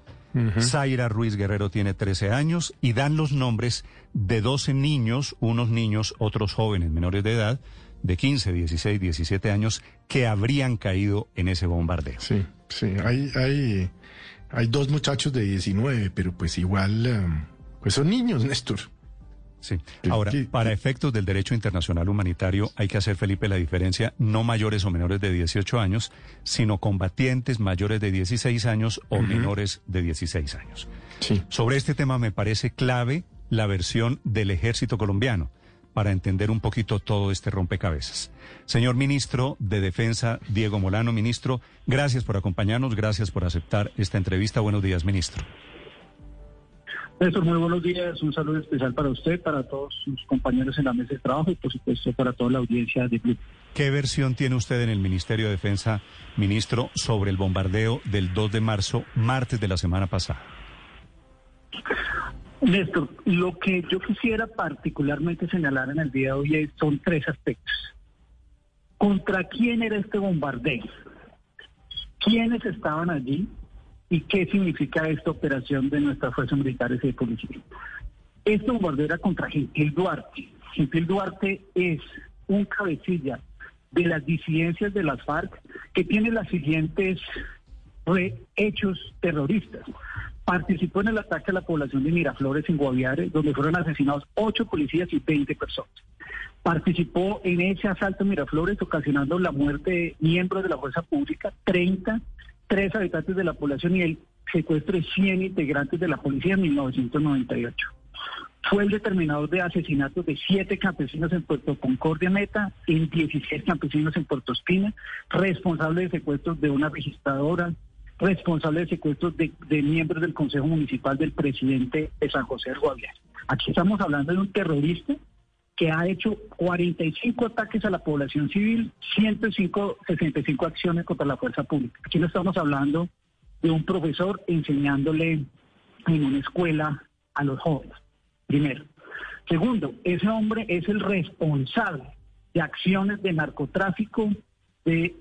Zaira Ruiz Guerrero tiene 13 años y dan los nombres de 12 niños, unos niños, otros jóvenes menores de edad, de 15, 16, 17 años, que habrían caído en ese bombardeo. Sí, sí, hay, hay, hay dos muchachos de 19, pero pues igual, um, pues son niños, Néstor. Sí. Ahora, para efectos del derecho internacional humanitario hay que hacer, Felipe, la diferencia no mayores o menores de 18 años, sino combatientes mayores de 16 años o menores de 16 años. Sí. Sobre este tema me parece clave la versión del ejército colombiano para entender un poquito todo este rompecabezas. Señor ministro de Defensa, Diego Molano, ministro, gracias por acompañarnos, gracias por aceptar esta entrevista. Buenos días, ministro. Néstor, muy buenos días. Un saludo especial para usted, para todos sus compañeros en la mesa de trabajo y, por supuesto, para toda la audiencia de Blue. ¿Qué versión tiene usted en el Ministerio de Defensa, ministro, sobre el bombardeo del 2 de marzo, martes de la semana pasada? Néstor, lo que yo quisiera particularmente señalar en el día de hoy son tres aspectos. ¿Contra quién era este bombardeo? ¿Quiénes estaban allí? ¿Y qué significa esta operación de nuestras fuerzas militares y de policía? Este bombardeo era contra Gentil Duarte. Gentil Duarte es un cabecilla de las disidencias de las FARC que tiene las siguientes hechos terroristas. Participó en el ataque a la población de Miraflores en Guaviare, donde fueron asesinados ocho policías y 20 personas. Participó en ese asalto en Miraflores, ocasionando la muerte de miembros de la fuerza pública, 30 tres habitantes de la población y el secuestro de 100 integrantes de la policía en 1998. Fue el determinador de asesinatos de siete campesinos en Puerto Concordia Meta, en 16 campesinos en Puerto Espina, responsable de secuestros de una registradora, responsable de secuestros de, miembros del Consejo Municipal del presidente de San José de Guaviare. Aquí estamos hablando de un terrorista que ha hecho 45 ataques a la población civil, 105, 65 acciones contra la fuerza pública. Aquí no estamos hablando de un profesor enseñándole en una escuela a los jóvenes, primero. Segundo, ese hombre es el responsable de acciones de narcotráfico, de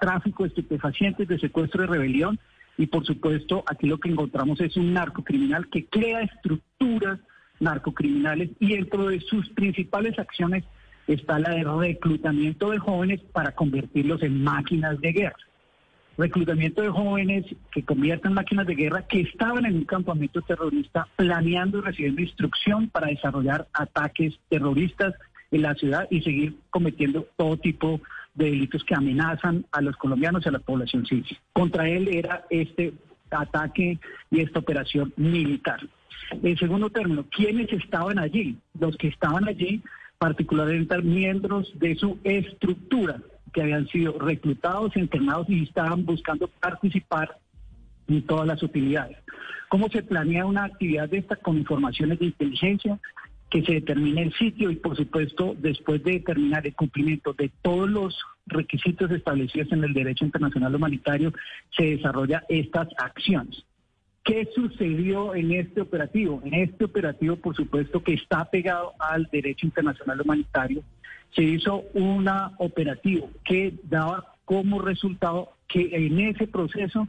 tráfico de estupefacientes, de secuestro de rebelión, y por supuesto aquí lo que encontramos es un narcocriminal que crea estructuras narcocriminales y dentro de sus principales acciones está la de reclutamiento de jóvenes para convertirlos en máquinas de guerra. Reclutamiento de jóvenes que convierten en máquinas de guerra que estaban en un campamento terrorista planeando y recibiendo instrucción para desarrollar ataques terroristas en la ciudad y seguir cometiendo todo tipo de delitos que amenazan a los colombianos y a la población civil. Contra él era este ataque y esta operación militar. En segundo término, ¿quiénes estaban allí? Los que estaban allí, particularmente miembros de su estructura, que habían sido reclutados, entrenados y estaban buscando participar en todas las utilidades. ¿Cómo se planea una actividad de esta con informaciones de inteligencia? Que se determine el sitio y, por supuesto, después de determinar el cumplimiento de todos los requisitos establecidos en el derecho internacional humanitario, se desarrolla estas acciones. ¿Qué sucedió en este operativo? En este operativo, por supuesto, que está pegado al derecho internacional humanitario, se hizo un operativo que daba como resultado que en ese proceso,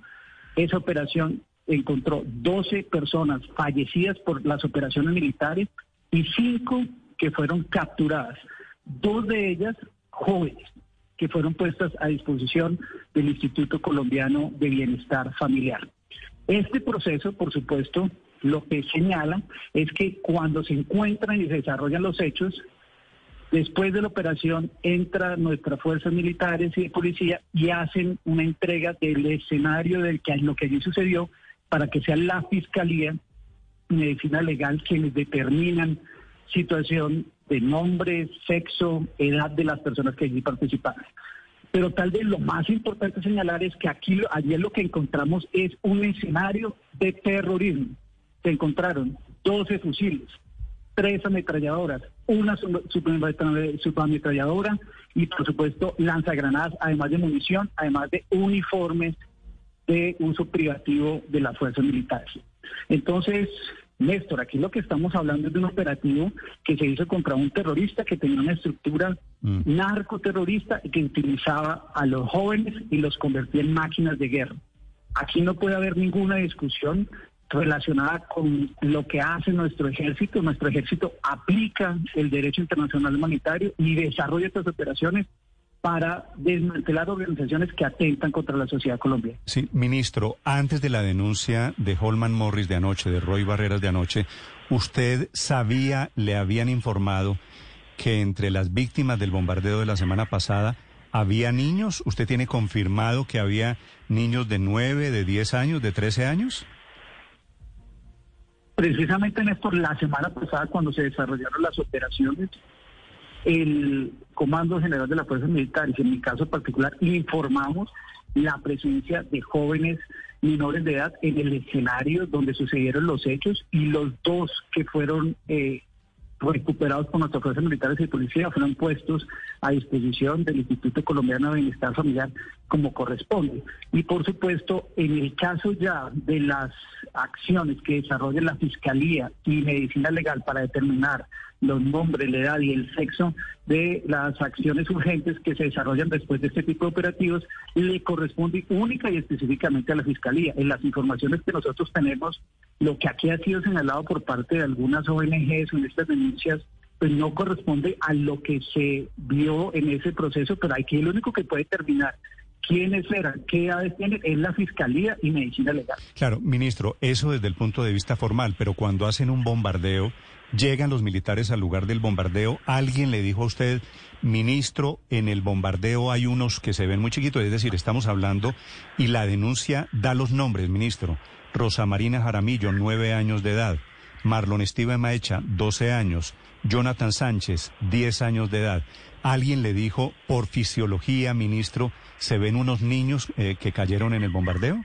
esa operación encontró 12 personas fallecidas por las operaciones militares y 5 que fueron capturadas, dos de ellas jóvenes que fueron puestas a disposición del Instituto Colombiano de Bienestar Familiar. Este proceso, por supuesto, lo que señala es que cuando se encuentran y se desarrollan los hechos, después de la operación entran nuestras fuerzas militares y de policía y hacen una entrega del escenario del que lo que allí sucedió para que sea la fiscalía medicina legal quienes determinan situación de nombre, sexo, edad de las personas que allí participaron. Pero tal vez lo más importante señalar es que aquí ayer lo que encontramos es un escenario de terrorismo. Se encontraron 12 fusiles, tres ametralladoras, una subametralladora y por supuesto lanzagranadas, además de munición, además de uniformes de uso privativo de las fuerzas militares. Entonces, Néstor, aquí lo que estamos hablando es de un operativo que se hizo contra un terrorista que tenía una estructura mm. narcoterrorista y que utilizaba a los jóvenes y los convertía en máquinas de guerra. Aquí no puede haber ninguna discusión relacionada con lo que hace nuestro ejército. Nuestro ejército aplica el derecho internacional humanitario y desarrolla estas operaciones para desmantelar organizaciones que atentan contra la sociedad colombiana. Sí, ministro, antes de la denuncia de Holman Morris de anoche, de Roy Barreras de anoche, ¿usted sabía, le habían informado que entre las víctimas del bombardeo de la semana pasada había niños? ¿Usted tiene confirmado que había niños de 9, de 10 años, de 13 años? Precisamente, Néstor, la semana pasada cuando se desarrollaron las operaciones, el Comando General de las Fuerzas Militares, en mi caso particular, informamos la presencia de jóvenes menores de edad en el escenario donde sucedieron los hechos y los dos que fueron eh, recuperados por nuestras fuerzas militares y policía fueron puestos a disposición del Instituto Colombiano de Bienestar Familiar como corresponde. Y por supuesto, en el caso ya de las acciones que desarrolla la Fiscalía y Medicina Legal para determinar los nombres, la edad y el sexo de las acciones urgentes que se desarrollan después de este tipo de operativos, le corresponde única y específicamente a la Fiscalía. En las informaciones que nosotros tenemos, lo que aquí ha sido señalado por parte de algunas ONGs en estas denuncias, pues no corresponde a lo que se vio en ese proceso, pero aquí lo único que puede determinar quiénes eran, qué edades tienen, es la Fiscalía y Medicina Legal. Claro, ministro, eso desde el punto de vista formal, pero cuando hacen un bombardeo, llegan los militares al lugar del bombardeo, alguien le dijo a usted, ministro, en el bombardeo hay unos que se ven muy chiquitos, es decir, estamos hablando, y la denuncia da los nombres, ministro. Rosa Marina Jaramillo, nueve años de edad. Marlon Steven Maecha, doce años. Jonathan Sánchez, diez años de edad. Alguien le dijo, por fisiología, ministro, ¿se ven unos niños eh, que cayeron en el bombardeo?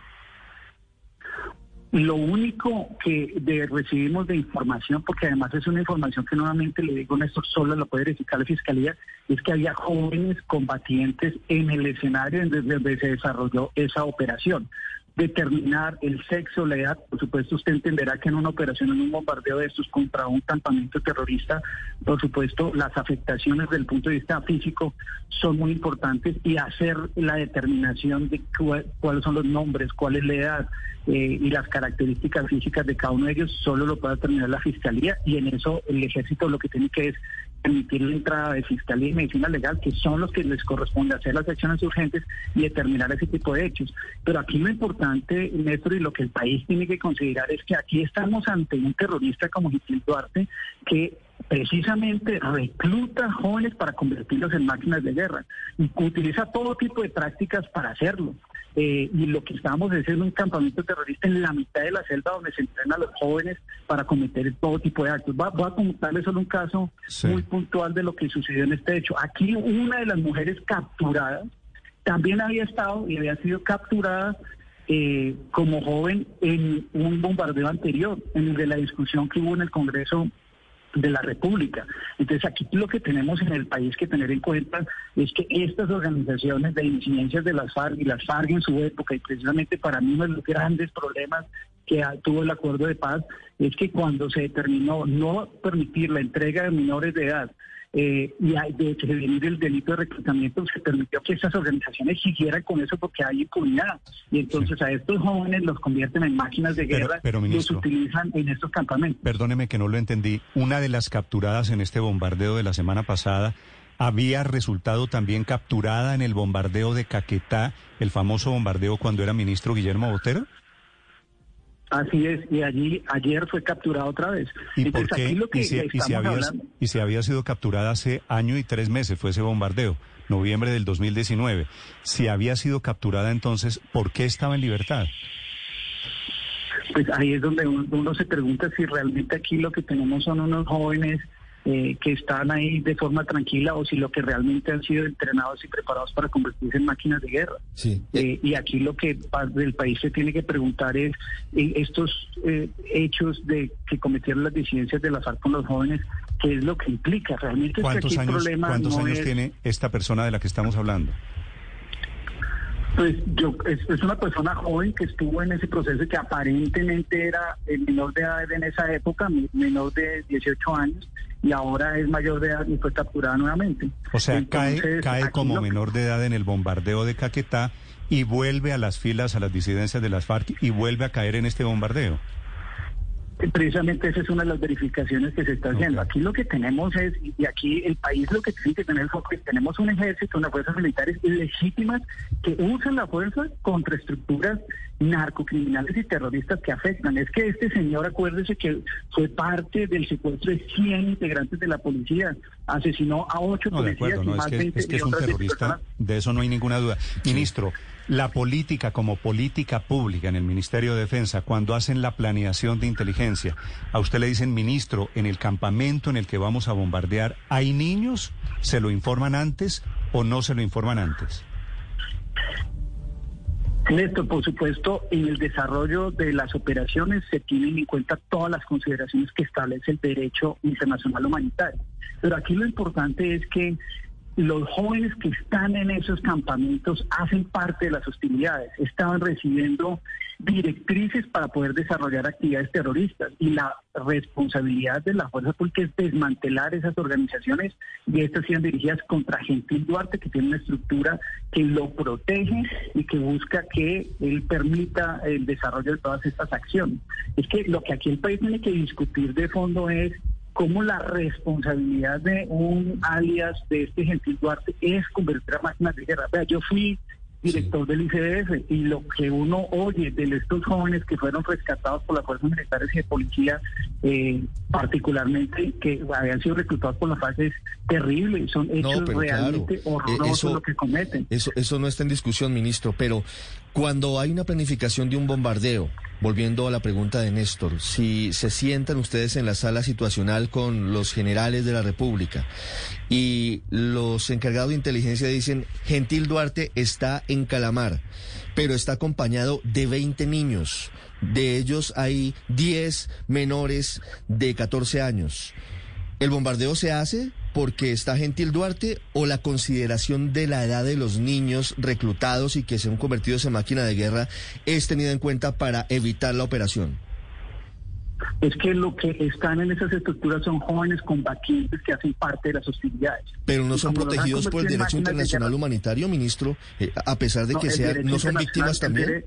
Lo único que recibimos de información, porque además es una información que nuevamente le digo, Néstor, solo la puede verificar la Fiscalía, es que había jóvenes combatientes en el escenario desde donde se desarrolló esa operación determinar el sexo, la edad. Por supuesto, usted entenderá que en una operación, en un bombardeo de estos contra un campamento terrorista, por supuesto, las afectaciones desde el punto de vista físico son muy importantes y hacer la determinación de cuáles son los nombres, cuál es la edad eh, y las características físicas de cada uno de ellos, solo lo puede determinar la Fiscalía y en eso el ejército lo que tiene que es permitir la entrada de Fiscalía y Medicina Legal, que son los que les corresponde hacer las acciones urgentes y determinar ese tipo de hechos. Pero aquí lo importante, Néstor, y lo que el país tiene que considerar es que aquí estamos ante un terrorista como Gitil Duarte que precisamente recluta jóvenes para convertirlos en máquinas de guerra y utiliza todo tipo de prácticas para hacerlo. Eh, y lo que estamos es en un campamento terrorista en la mitad de la selva donde se entrenan a los jóvenes para cometer todo tipo de actos. voy a contarles solo un caso muy puntual de lo que sucedió en este hecho. Aquí una de las mujeres capturadas también había estado y había sido capturada eh, como joven en un bombardeo anterior, en el de la discusión que hubo en el Congreso de la República. Entonces aquí lo que tenemos en el país que tener en cuenta es que estas organizaciones de incidencias de las FARC y las FARC en su época, y precisamente para mí uno de los grandes problemas que tuvo el acuerdo de paz es que cuando se determinó no permitir la entrega de menores de edad eh, y hay, de prevenir el delito de reclutamiento, se permitió que estas organizaciones siguieran con eso porque hay impunidad. Y entonces a estos jóvenes los convierten en máquinas de guerra y los utilizan en estos campamentos. Perdóneme que no lo entendí. Una de las capturadas en este bombardeo de la semana pasada había resultado también capturada en el bombardeo de Caquetá, el famoso bombardeo cuando era ministro Guillermo Botero. Así es, y allí ayer fue capturada otra vez. ¿Y por qué? ¿Y, si, había, y si había sido capturada hace año y tres meses, fue ese bombardeo, noviembre del 2019. Si había sido capturada entonces, ¿por qué estaba en libertad? Pues ahí es donde uno se pregunta si realmente aquí lo que tenemos son unos jóvenes eh, que están ahí de forma tranquila o si lo que realmente han sido entrenados y preparados para convertirse en máquinas de guerra. Sí. Eh, y aquí lo que el país se tiene que preguntar es eh, estos hechos de que cometieron las disidencias de la FARC con los jóvenes, ¿qué es lo que implica? Realmente ¿Cuántos años, ¿cuántos años tiene esta persona de la que estamos hablando? Pues yo, es, es, una persona joven que estuvo en ese proceso que aparentemente era el menor de edad en esa época, menor de 18 años, y ahora es mayor de edad y fue capturada nuevamente. O sea, cae, cae como menor de edad en el bombardeo de Caquetá y vuelve a las filas, a las disidencias de las FARC y vuelve a caer en este bombardeo. Precisamente esa es una de las verificaciones que se está haciendo. Aquí lo que tenemos es, y aquí el país lo que tiene que tener foco es, tenemos un ejército, unas fuerzas militares legítimas que usan la fuerza contra estructuras narcocriminales y terroristas que afectan. Es que este señor, acuérdese que fue parte del secuestro de 100 integrantes de la policía, asesinó a ocho policías y más es que, 20 es, que es un terrorista, de eso no hay ninguna duda. Ministro, la política como política pública en el Ministerio de Defensa, cuando hacen la planeación de inteligencia, a usted le dicen, ministro, en el campamento en el que vamos a bombardear, ¿hay niños? ¿Se lo informan antes o no se lo informan antes? Néstor, por supuesto, en el desarrollo de las operaciones se tienen en cuenta todas las consideraciones que establece el derecho internacional humanitario. Pero aquí lo importante es que los jóvenes que están en esos campamentos hacen parte de las hostilidades, estaban recibiendo directrices para poder desarrollar actividades terroristas y la responsabilidad de la fuerza pública es desmantelar esas organizaciones y estas sean dirigidas contra Gentil Duarte que tiene una estructura que lo protege y que busca que él permita el desarrollo de todas estas acciones. Es que lo que aquí el país tiene que discutir de fondo es cómo la responsabilidad de un alias de este Gentil Duarte es convertir a máquinas de guerra. Vea, yo fui director del ICDF y lo que uno oye de estos jóvenes que fueron rescatados por las fuerzas militares y de policía, eh, particularmente que habían sido reclutados por la FARC, es terrible, son hechos realmente eh, horrorosos lo que cometen. Eso, eso no está en discusión, ministro, pero cuando hay una planificación de un bombardeo, volviendo a la pregunta de Néstor, si se sientan ustedes en la sala situacional con los generales de la República y los encargados de inteligencia dicen, Gentil Duarte está en Calamar, pero está acompañado de 20 niños, de ellos hay 10 menores de 14 años. ¿El bombardeo se hace porque está Gentil Duarte o la consideración de la edad de los niños reclutados y que se han convertido en máquina de guerra es tenida en cuenta para evitar la operación? Es que lo que están en esas estructuras son jóvenes combatientes que hacen parte de las hostilidades. Pero no son protegidos por el derecho internacional humanitario, ministro, eh, a pesar de que sean, no son víctimas también.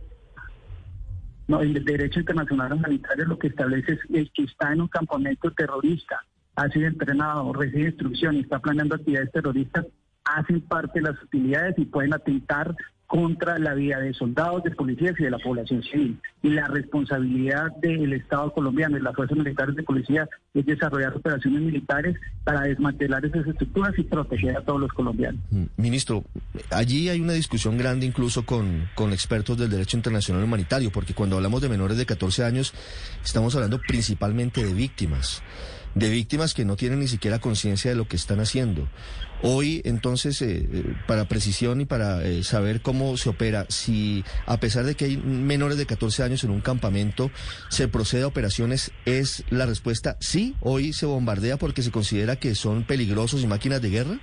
No, el derecho internacional humanitario lo que establece es el que está en un campamento terrorista ha sido entrenado, recibe instrucción y está planeando actividades terroristas, hacen parte de las utilidades y pueden atentar contra la vida de soldados, de policías y de la población civil. Y la responsabilidad del Estado colombiano y las fuerzas militares de policía es desarrollar operaciones militares para desmantelar esas estructuras y proteger a todos los colombianos. Mm, ministro, allí hay una discusión grande incluso con, con expertos del derecho internacional humanitario, porque cuando hablamos de menores de 14 años estamos hablando principalmente de víctimas de víctimas que no tienen ni siquiera conciencia de lo que están haciendo. Hoy, entonces, eh, eh, para precisión y para eh, saber cómo se opera, si a pesar de que hay menores de 14 años en un campamento, se procede a operaciones, ¿es la respuesta sí? ¿Hoy se bombardea porque se considera que son peligrosos y máquinas de guerra?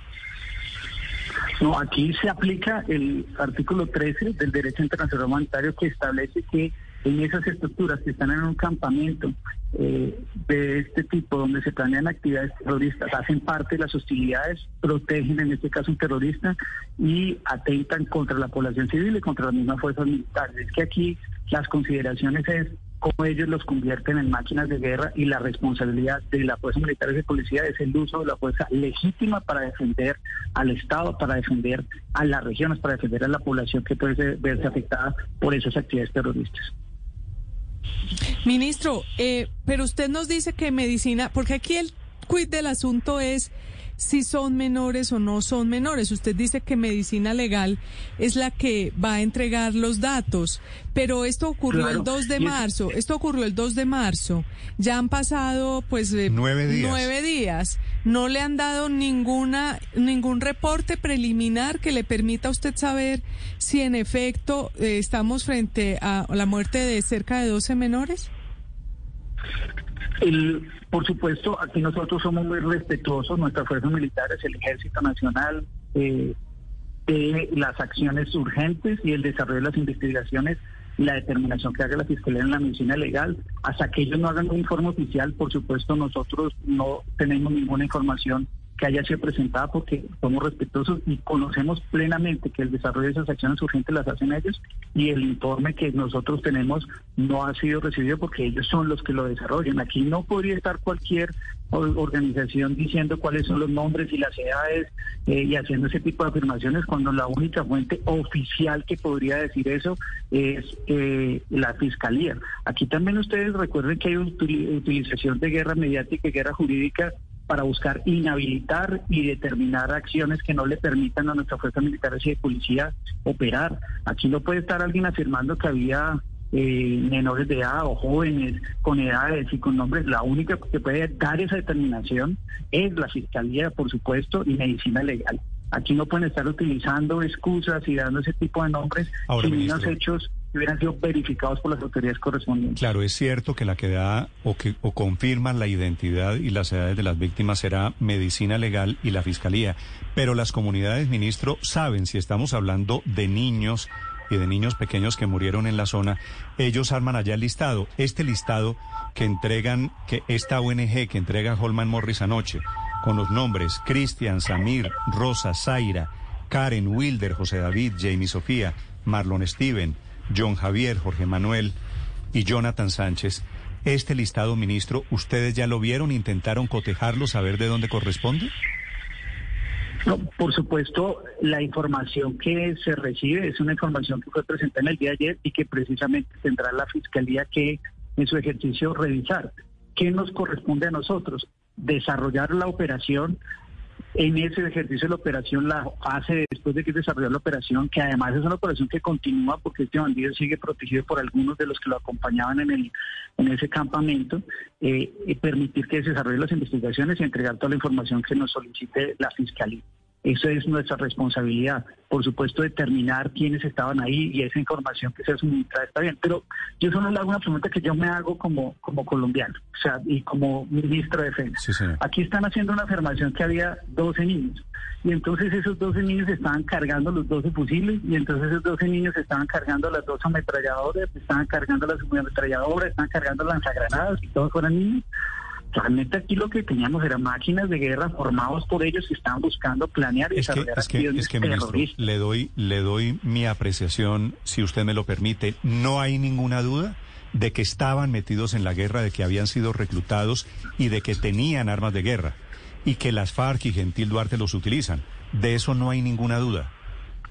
No, aquí se aplica el artículo 13 del derecho internacional humanitario que establece que en esas estructuras que están en un campamento eh, de este tipo, donde se planean actividades terroristas, hacen parte de las hostilidades, protegen en este caso un terrorista y atentan contra la población civil y contra las mismas fuerzas militares. Es que aquí las consideraciones es cómo ellos los convierten en máquinas de guerra y la responsabilidad de la fuerza militar y de policía es el uso de la fuerza legítima para defender al Estado, para defender a las regiones, para defender a la población que puede verse afectada por esas actividades terroristas. Ministro, eh, pero usted nos dice que medicina, porque aquí el quid del asunto es si son menores o no son menores. Usted dice que medicina legal es la que va a entregar los datos, pero esto ocurrió el 2 de marzo, esto ocurrió el 2 de marzo. Ya han pasado pues eh, nueve, días. nueve días. No le han dado ninguna ningún reporte preliminar que le permita a usted saber si en efecto eh, estamos frente a la muerte de cerca de 12 menores. El, por supuesto, aquí nosotros somos muy respetuosos, nuestras fuerzas militares, el Ejército Nacional, eh, de las acciones urgentes y el desarrollo de las investigaciones la determinación que haga la Fiscalía en la medicina legal. Hasta que ellos no hagan un informe oficial, por supuesto, nosotros no tenemos ninguna información que haya sido presentada porque somos respetuosos y conocemos plenamente que el desarrollo de esas acciones urgentes las hacen ellos y el informe que nosotros tenemos no ha sido recibido porque ellos son los que lo desarrollan. Aquí no podría estar cualquier organización diciendo cuáles son los nombres y las edades eh, y haciendo ese tipo de afirmaciones cuando la única fuente oficial que podría decir eso es eh, la fiscalía. Aquí también ustedes recuerden que hay utilización de guerra mediática y guerra jurídica para buscar inhabilitar y determinar acciones que no le permitan a nuestra fuerza militar y de policía operar. Aquí no puede estar alguien afirmando que había eh, menores de edad o jóvenes con edades y con nombres. La única que puede dar esa determinación es la Fiscalía, por supuesto, y Medicina Legal. Aquí no pueden estar utilizando excusas y dando ese tipo de nombres sin unos hechos que hubieran sido verificados por las autoridades correspondientes. Claro, es cierto que la que da o que o confirma la identidad y las edades de las víctimas será Medicina Legal y la Fiscalía, pero las comunidades, ministro, saben si estamos hablando de niños y de niños pequeños que murieron en la zona, ellos arman allá el listado. Este listado que entregan, que esta ONG que entrega Holman Morris anoche, con los nombres Cristian, Samir, Rosa, Zaira, Karen, Wilder, José David, Jamie Sofía, Marlon Steven, John Javier, Jorge Manuel y Jonathan Sánchez. Este listado, ministro, ¿ustedes ya lo vieron? ¿Intentaron cotejarlo, saber de dónde corresponde? No, por supuesto, la información que se recibe es una información que fue presentada en el día de ayer y que precisamente tendrá la Fiscalía que en su ejercicio revisar. ¿Qué nos corresponde a nosotros? desarrollar la operación. En ese ejercicio de la operación, la fase después de que desarrolló la operación, que además es una operación que continúa porque este bandido sigue protegido por algunos de los que lo acompañaban en, el, en ese campamento, eh, permitir que se desarrollen las investigaciones y entregar toda la información que nos solicite la Fiscalía. Eso es nuestra responsabilidad. Por supuesto, determinar quiénes estaban ahí y esa información que se suministra está bien. Pero yo solo le hago una pregunta que yo me hago como, como colombiano, o sea, y como ministro de Defensa. Aquí están haciendo una afirmación que había 12 niños. Y entonces esos 12 niños estaban cargando los 12 fusiles, y entonces esos 12 niños estaban cargando las dos ametralladoras, estaban cargando las ametralladoras, estaban cargando lanzagranadas, y todos fueran niños. Realmente aquí lo que teníamos eran máquinas de guerra formados por ellos que estaban buscando planear y es que, es que, es que ministro, le doy, le doy mi apreciación, si usted me lo permite. No hay ninguna duda de que estaban metidos en la guerra, de que habían sido reclutados y de que tenían armas de guerra y que las FARC y Gentil Duarte los utilizan. De eso no hay ninguna duda.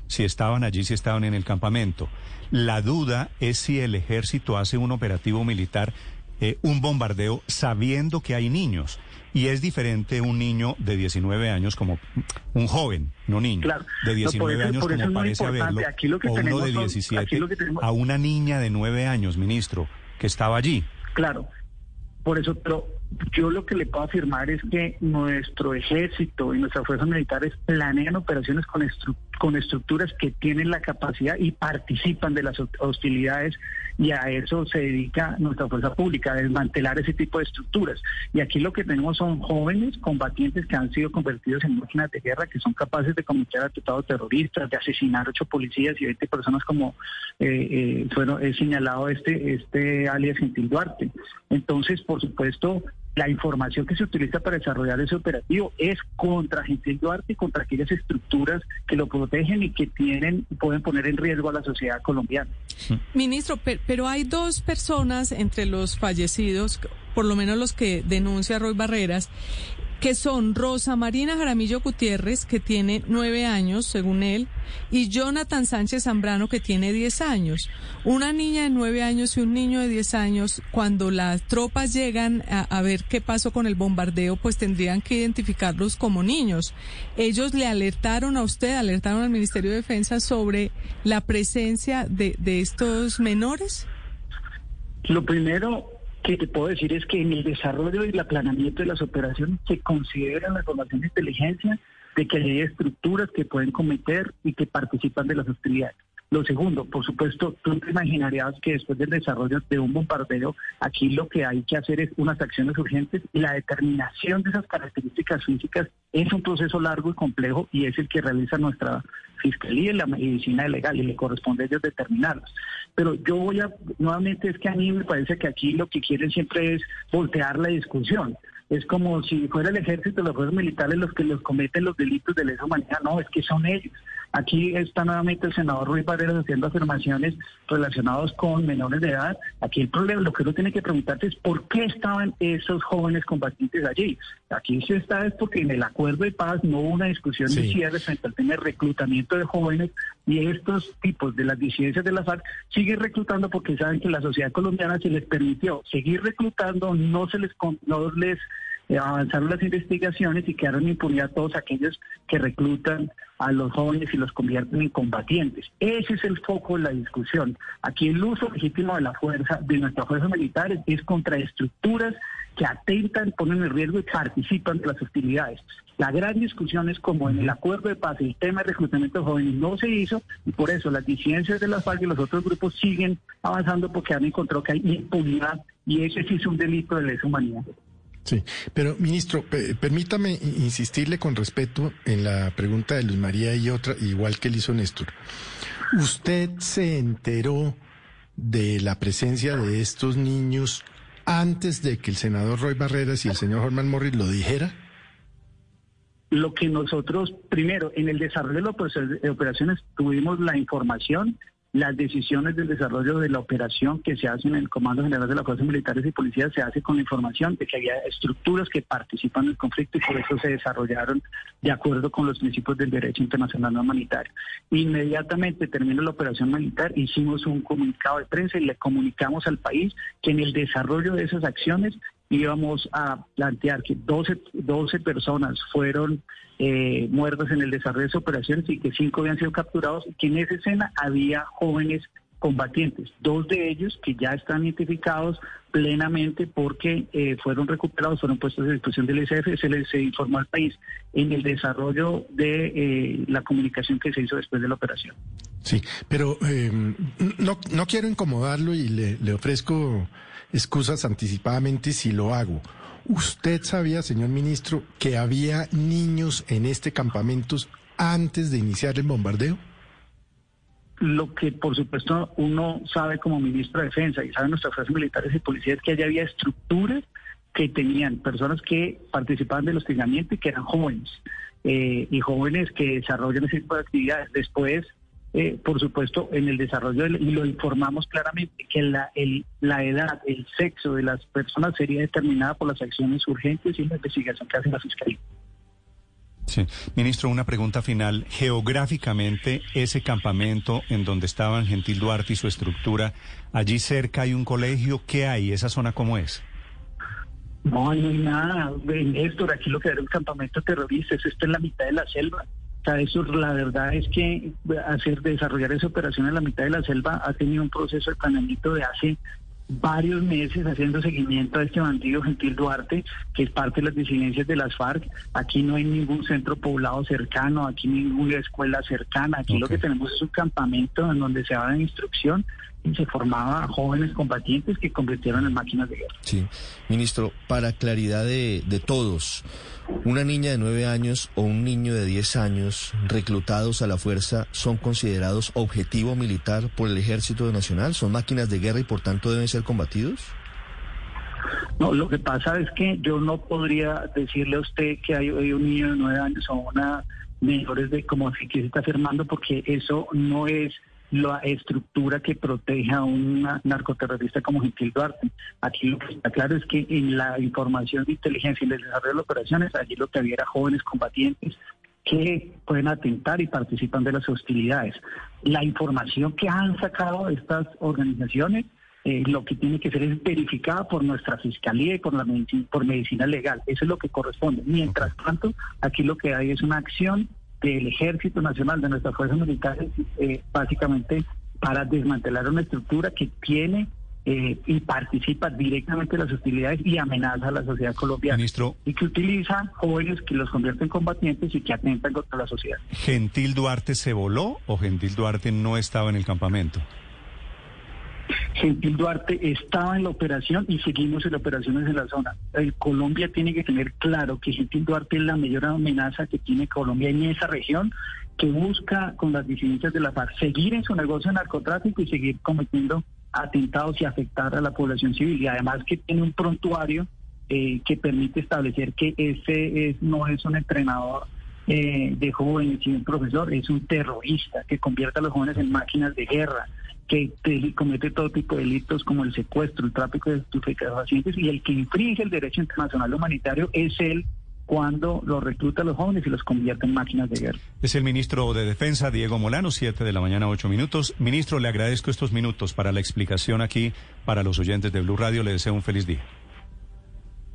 Si estaban allí, si estaban en el campamento. La duda es si el ejército hace un operativo militar eh, un bombardeo sabiendo que hay niños. Y es diferente un niño de 19 años como un joven, no niño, de 19 años como parece haberlo, o uno de 17 a una niña de 9 años, ministro, que estaba allí. Claro, por eso, pero yo lo que le puedo afirmar es que nuestro ejército y nuestras fuerzas militares planean operaciones con, con estructuras que tienen la capacidad y participan de las hostilidades y a eso se dedica nuestra fuerza pública, a desmantelar ese tipo de estructuras. Y aquí lo que tenemos son jóvenes combatientes que han sido convertidos en máquinas de guerra, que son capaces de cometer atentados terroristas, de asesinar ocho policías y 20 personas como eh, eh, fueron, he señalado este, este alias Gentil Duarte. Entonces, por supuesto, la información que se utiliza para desarrollar ese operativo es contra Gentil Duarte y contra aquellas estructuras que lo protegen y que tienen pueden poner en riesgo a la sociedad colombiana. Ministro, pero hay dos personas entre los fallecidos, por lo menos los que denuncia Roy Barreras, que son Rosa Marina Jaramillo Gutiérrez, que tiene nueve años, según él, y Jonathan Sánchez Zambrano, que tiene diez años. Una niña de nueve años y un niño de diez años, cuando las tropas llegan a, ver qué pasó con el bombardeo, pues tendrían que identificarlos como niños. Ellos le alertaron a usted, alertaron al Ministerio de Defensa sobre la presencia de, de estos menores. Lo primero, que te puedo decir es que en el desarrollo y el aplanamiento de las operaciones se consideran la información de inteligencia de que hay estructuras que pueden cometer y que participan de las hostilidades. Lo segundo, por supuesto, tú te imaginarías que después del desarrollo de un bombardeo, aquí lo que hay que hacer es unas acciones urgentes y la determinación de esas características físicas Es un proceso largo y complejo y es el que realiza nuestra Fiscalía y la Medicina Legal y le corresponde a ellos determinarlos. Pero yo voy a, nuevamente es que a mí me parece que aquí lo que quieren siempre es voltear la discusión es como si fuera el ejército, los fuerzas militares los que los cometen los delitos de lesa humanidad. No, es que son ellos. Aquí está nuevamente el senador Ruiz Barreras haciendo afirmaciones relacionadas con menores de edad. Aquí el problema, lo que uno tiene que preguntarse es por qué estaban esos jóvenes combatientes allí. Aquí se está es porque en el acuerdo de paz no hubo una discusión de cierre frente al tema de reclutamiento de jóvenes y estos tipos de las disidencias de la FARC siguen reclutando porque saben que la sociedad colombiana se les permitió seguir reclutando, no se les no les avanzaron las investigaciones y quedaron impunidad todos aquellos que reclutan a los jóvenes y los convierten en combatientes. Ese es el foco de la discusión. Aquí el uso legítimo de la fuerza, de nuestras fuerzas militares, es contra estructuras que atentan, ponen en riesgo y participan de las hostilidades. La gran discusión es como en el acuerdo de paz el tema de reclutamiento de jóvenes no se hizo y por eso las disidencias de las FARC y los otros grupos siguen avanzando porque han encontrado que hay impunidad y ese sí es un delito de lesa humanidad. Sí, pero ministro, permítame insistirle con respeto en la pregunta de Luz María y otra, igual que le hizo Néstor. ¿Usted se enteró de la presencia de estos niños antes de que el senador Roy Barreras y el señor Herman Morris lo dijera? Lo que nosotros, primero, en el desarrollo de operaciones tuvimos la información las decisiones del desarrollo de la operación que se hace en el Comando General de las Fuerzas Militares y Policías se hace con la información de que había estructuras que participan en el conflicto y por eso se desarrollaron de acuerdo con los principios del derecho internacional humanitario. Inmediatamente terminó la operación militar, hicimos un comunicado de prensa y le comunicamos al país que en el desarrollo de esas acciones íbamos a plantear que 12, 12 personas fueron eh, muertas en el desarrollo de operaciones y que cinco habían sido capturados y que en esa escena había jóvenes combatientes, dos de ellos que ya están identificados plenamente porque eh, fueron recuperados, fueron puestos a disposición del ICF, se les informó al país en el desarrollo de eh, la comunicación que se hizo después de la operación. Sí, pero no, no quiero incomodarlo y le, le ofrezco excusas anticipadamente si lo hago. ¿Usted sabía, señor ministro, que había niños en este campamento antes de iniciar el bombardeo? Lo que, por supuesto, uno sabe como ministro de Defensa y saben nuestras fuerzas militares y policías que allá había estructuras que tenían personas que participaban del hostigamiento y que eran jóvenes, eh, y jóvenes que desarrollan ese tipo de actividades. Después, eh, por supuesto, en el desarrollo, y lo informamos claramente, que la, la edad, el sexo de las personas sería determinada por las acciones urgentes y la investigación que hace la Fiscalía. Sí. Ministro, una pregunta final. Geográficamente, ese campamento en donde estaban Gentil Duarte y su estructura, allí cerca hay un colegio. ¿Qué hay? ¿Esa zona cómo es? No, no hay nada. Néstor, aquí lo que era un campamento terrorista, es esto en la mitad de la selva eso la verdad es que hacer desarrollar esa operación en la mitad de la selva ha tenido un proceso de planeamiento de hace varios meses haciendo seguimiento a este bandido Gentil Duarte, que es parte de las disidencias de las FARC. Aquí no hay ningún centro poblado cercano, aquí ninguna escuela cercana. Aquí lo que tenemos es un campamento en donde se da la instrucción se formaba jóvenes combatientes que convirtieron en máquinas de guerra. Sí, ministro, para claridad de, de todos, una niña de nueve años o un niño de diez años reclutados a la fuerza son considerados objetivo militar por el Ejército Nacional, son máquinas de guerra y por tanto deben ser combatidos. No, lo que pasa es que yo no podría decirle a usted que hay, un niño de nueve años o una menores de como si que se está afirmando porque eso no es la estructura que proteja a un narcoterrorista como Gentil Duarte. Aquí lo que está claro es que en la información de inteligencia y el desarrollo de operaciones, allí lo que había era jóvenes combatientes que pueden atentar y participan de las hostilidades. La información que han sacado estas organizaciones eh, lo que tiene que ser es verificada por nuestra fiscalía y por la medicina, por medicina legal. Eso es lo que corresponde. Mientras tanto, aquí lo que hay es una acción del Ejército Nacional, de nuestras fuerzas militares, eh, básicamente para desmantelar una estructura que tiene eh, y participa directamente en las hostilidades y amenaza a la sociedad colombiana. Y que utiliza jóvenes que los convierten en combatientes y que atentan contra la sociedad. ¿Gentil Duarte se voló o Gentil Duarte no estaba en el campamento? Gentil Duarte estaba en la operación y seguimos en operaciones en la zona. Colombia tiene que tener claro que Gentil Duarte es la mayor amenaza que tiene Colombia en esa región, que busca con las disidencias de la FARC seguir en su negocio de narcotráfico y seguir cometiendo atentados y afectar a la población civil. Y además que tiene un prontuario eh, que permite establecer que ese es, no es un entrenador eh, de jóvenes, sino un profesor, es un terrorista que convierte a los jóvenes en máquinas de guerra que comete todo tipo de delitos como el secuestro, el tráfico de estupefacientes y el que infringe el derecho internacional humanitario es él cuando lo recluta a los jóvenes y los convierte en máquinas de guerra. Es el ministro de Defensa, Diego Molano, 7 de la mañana, 8 minutos. Ministro, le agradezco estos minutos para la explicación aquí para los oyentes de Blue Radio. Le deseo un feliz día.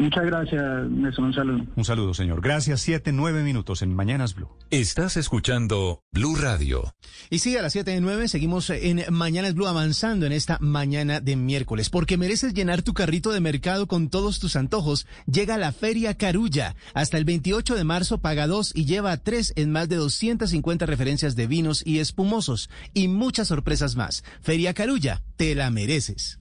Muchas gracias, Néstor. Un saludo. Un saludo, señor. Gracias. Siete, nueve minutos en Mañanas Blue. Estás escuchando Blue Radio. Y sí, a las siete de nueve seguimos en Mañanas Blue avanzando en esta mañana de miércoles. Porque mereces llenar tu carrito de mercado con todos tus antojos. Llega la Feria Carulla. Hasta el 28 de marzo paga dos y lleva tres en más de 250 referencias de vinos y espumosos. Y muchas sorpresas más. Feria Carulla, te la mereces.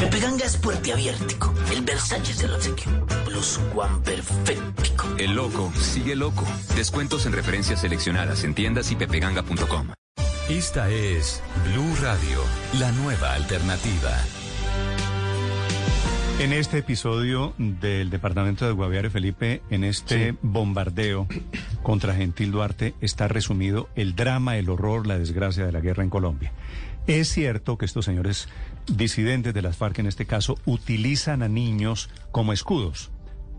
Pepe Ganga es puerte abiertico, el Versalles del obsequio, plus one perfectico. El loco sigue loco. Descuentos en referencias seleccionadas en tiendas y pepeganga.com. Esta es Blue Radio, la nueva alternativa. En este episodio del departamento de Guaviare Felipe, en este bombardeo contra Gentil Duarte, está resumido el drama, el horror, la desgracia de la guerra en Colombia. Es cierto que estos señores disidentes de las FARC en este caso utilizan a niños como escudos.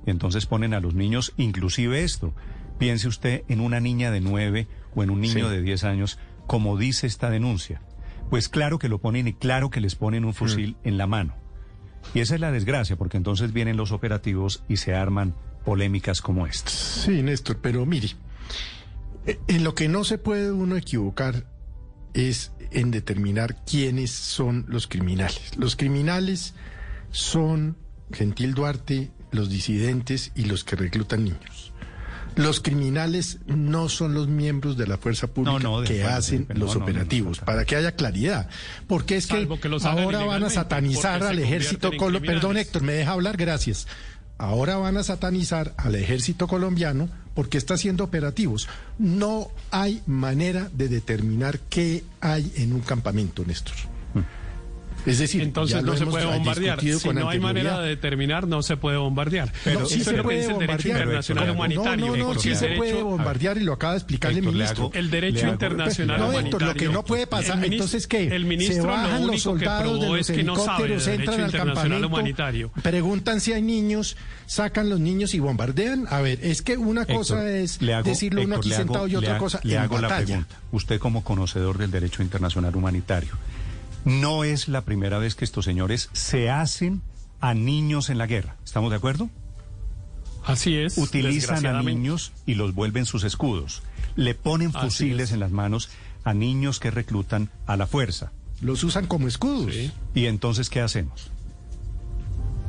Entonces ponen a los niños inclusive esto. Piense usted en una niña de nueve o en un niño Sí. de diez años, como dice esta denuncia. Pues claro que lo ponen y claro que les ponen un fusil en la mano. Y esa es la desgracia, porque entonces vienen los operativos y se arman polémicas como esta. Sí, Néstor, pero mire, eh, en lo que no se puede uno equivocar es en determinar quiénes son los criminales. Los criminales son Gentil Duarte, los disidentes y los que reclutan niños. Los criminales no son los miembros de la fuerza pública No, no, de que hacen los no, operativos, para que haya claridad. Porque es que, ahora van a satanizar al ejército Perdón. Héctor, me deja hablar, gracias. Ahora van a satanizar al ejército colombiano porque está haciendo operativos. No hay manera de determinar qué hay en un campamento, Néstor. Es decir, Entonces lo no se puede bombardear. Si no hay manera de determinar, no se puede bombardear. Pero Eso sí es se lo puede el derecho bombardear. internacional No, humanitario. No, no, porque sí el se derecho- puede bombardear y lo acaba de explicar el Héctor, le ministro. hago- El derecho internacional No, Héctor, lo humanitario. que no puede pasar, El ministro- entonces ¿qué? el ministro se lo bajan los único que soldados de los es que no sabe de helicópteros, entran al campamento, humanitario. preguntan si hay niños, sacan los niños y bombardean. A ver, es que una cosa Héctor, es decirlo uno aquí sentado y otra cosa le en hago la batalla. pregunta. Usted como conocedor del derecho internacional humanitario, no es la primera vez que estos señores se hacen a niños en la guerra. ¿Estamos de acuerdo? Así es. Utilizan a niños y los vuelven sus escudos. Le ponen Así fusiles es. en las manos a niños que reclutan a la fuerza. Los usan como escudos. ¿Y entonces qué hacemos?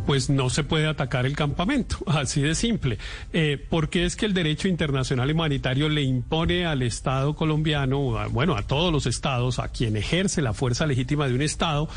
Pues no se puede atacar el campamento, así de simple. Eh, porque es que el derecho internacional humanitario le impone al Estado colombiano, bueno, a todos los estados, a quien ejerce la fuerza legítima de un Estado,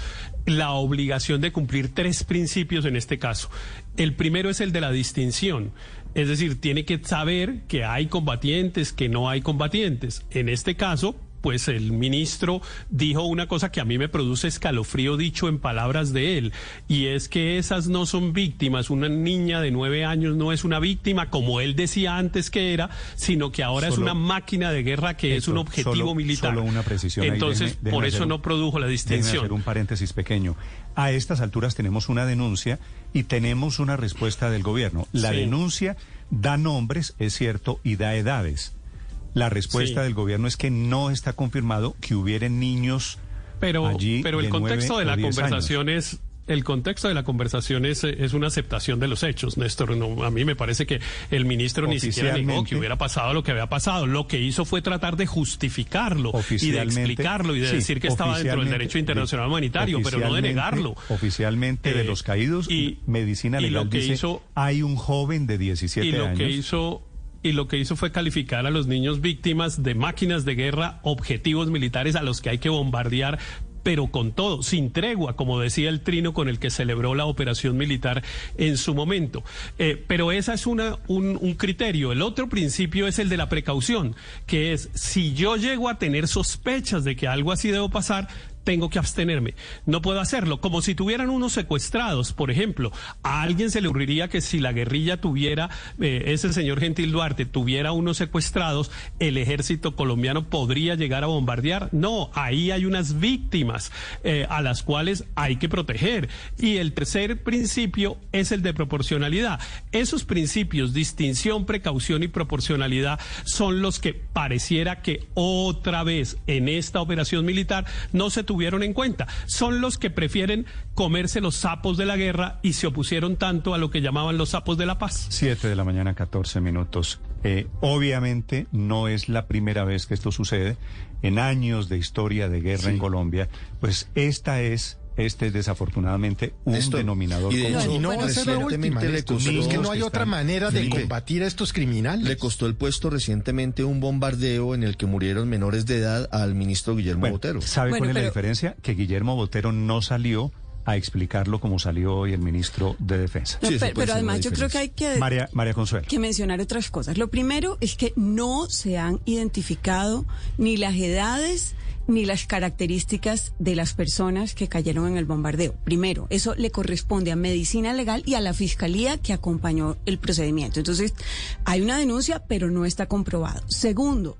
la obligación de cumplir tres principios en este caso. El primero es el de la distinción. Es decir, tiene que saber que hay combatientes, que no hay combatientes. En este caso, pues el ministro dijo una cosa que a mí me produce escalofrío dicho en palabras de él, y es que esas no son víctimas. Una niña de nueve años no es una víctima, como él decía antes que era, sino que ahora es una máquina de guerra que es un objetivo solo- militar. Solo una precisión. ahí. Entonces, Déjeme- déjeme por eso un- no produjo la distinción. hacer un paréntesis pequeño. A estas alturas tenemos una denuncia y tenemos una respuesta del gobierno. La Sí. denuncia da nombres, es cierto, y da edades. La respuesta Sí. del gobierno es que no está confirmado que hubieran niños Pero, allí pero el de contexto de la conversación es el contexto de la conversación es, es una aceptación de los hechos, Néstor. No, a mí me parece que el ministro ni siquiera negó que hubiera pasado lo que había pasado. Lo que hizo fue tratar de justificarlo y de explicarlo y de decir que estaba dentro del derecho internacional humanitario, pero no de negarlo. Oficialmente de Eh, los caídos, y- Medicina y Legal lo que dice, hizo- hay un joven de 17 y lo años. que hizo y lo que hizo fue calificar a los niños víctimas de máquinas de guerra, objetivos militares a los que hay que bombardear pero con todo, sin tregua, como decía el trino con el que celebró la operación militar en su momento. Eh, pero esa es una, un, un criterio. El otro principio es el de la precaución, que es si yo llego a tener sospechas de que algo así debo pasar, tengo que abstenerme. No puedo hacerlo. Como si tuvieran unos secuestrados, por ejemplo. A alguien se le ocurriría que si la guerrilla tuviera, eh, ese señor Gentil Duarte tuviera unos secuestrados, el ejército colombiano podría llegar a bombardear. No, ahí hay unas víctimas eh, a las cuales hay que proteger. Y el tercer principio es el de proporcionalidad. Esos principios, distinción, precaución y proporcionalidad, son los que pareciera que otra vez en esta operación militar no se tuvieron en cuenta. Son los que prefieren comerse los sapos de la guerra y se opusieron tanto a lo que llamaban los sapos de la paz. 7 de la mañana, 14 minutos. Eh, obviamente no es la primera vez que esto sucede. En años de historia de guerra en Colombia, pues esta es, este es desafortunadamente un Esto- denominador y de común. hecho, Y no va a ser la última, recientemente le costó- es que no hay otra manera de Felipe, combatir a estos criminales. Le costó el puesto recientemente un bombardeo en el que murieron menores de edad al ministro Guillermo Bueno, Botero. ¿Sabe cuál es la diferencia? Que Guillermo Botero no salió a explicarlo como salió hoy el ministro de Defensa. No, pero, pero además yo creo que hay que, María, María Consuelo. que mencionar otras cosas. Lo primero es que no se han identificado ni las edades ni las características de las personas que cayeron en el bombardeo. Primero, eso le corresponde a Medicina Legal y a la Fiscalía que acompañó el procedimiento. Entonces, hay una denuncia, pero no está comprobado. Segundo,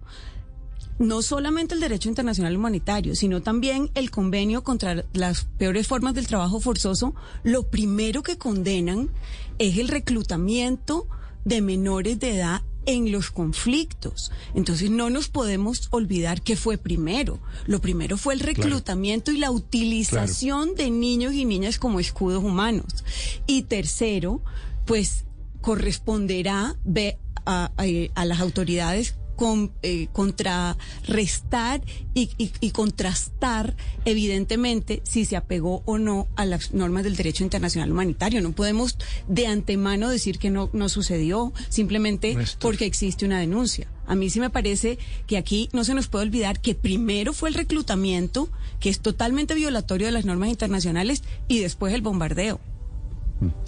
no solamente el derecho internacional humanitario, sino también el convenio contra las peores formas del trabajo forzoso, lo primero que condenan es el reclutamiento de menores de edad en los conflictos. Entonces no nos podemos olvidar que fue primero. Lo primero fue el reclutamiento y la utilización de niños y niñas como escudos humanos. Y tercero, pues corresponderá ve- a, a- a las autoridades con, eh, contrarrestar y, y- y contrastar evidentemente si se apegó o no a las normas del derecho internacional humanitario. No podemos de antemano decir que no, no sucedió simplemente porque existe una denuncia. A mí sí me parece que aquí no se nos puede olvidar que primero fue el reclutamiento, que es totalmente violatorio de las normas internacionales, y después el bombardeo.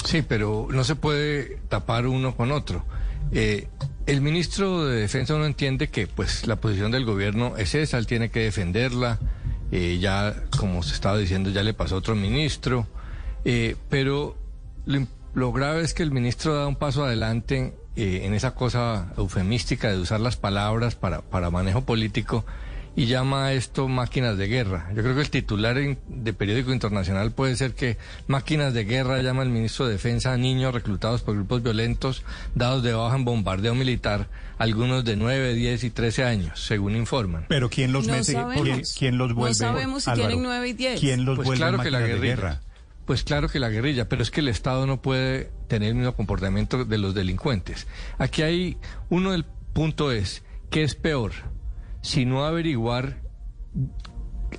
Sí, pero no se puede tapar uno con otro. Eh, el ministro de Defensa no entiende que pues la posición del gobierno es esa, él tiene que defenderla. eh, ya, como se estaba diciendo, ya le pasó a otro ministro. eh, pero lo, lo grave es que el ministro da un paso adelante eh, en esa cosa eufemística de usar las palabras para, para manejo político y llama a esto máquinas de guerra. Yo creo que el titular en- de periódico internacional puede ser que máquinas de guerra llama el ministro de Defensa a niños reclutados por grupos violentos dados de baja en bombardeo militar, algunos de 9, 10 y 13 años, según informan. Pero ¿quién los No mete? sabemos. ¿Quién, quién los No vuelve? sabemos si Álvaro, tienen nueve y diez. ¿Quién los pues vuelve claro que la máquinas de guerrilla. guerra? Pues claro que la guerrilla, pero es que el Estado no puede tener el mismo comportamiento de los delincuentes. Aquí hay uno del punto es, ¿qué es peor? Si no averiguar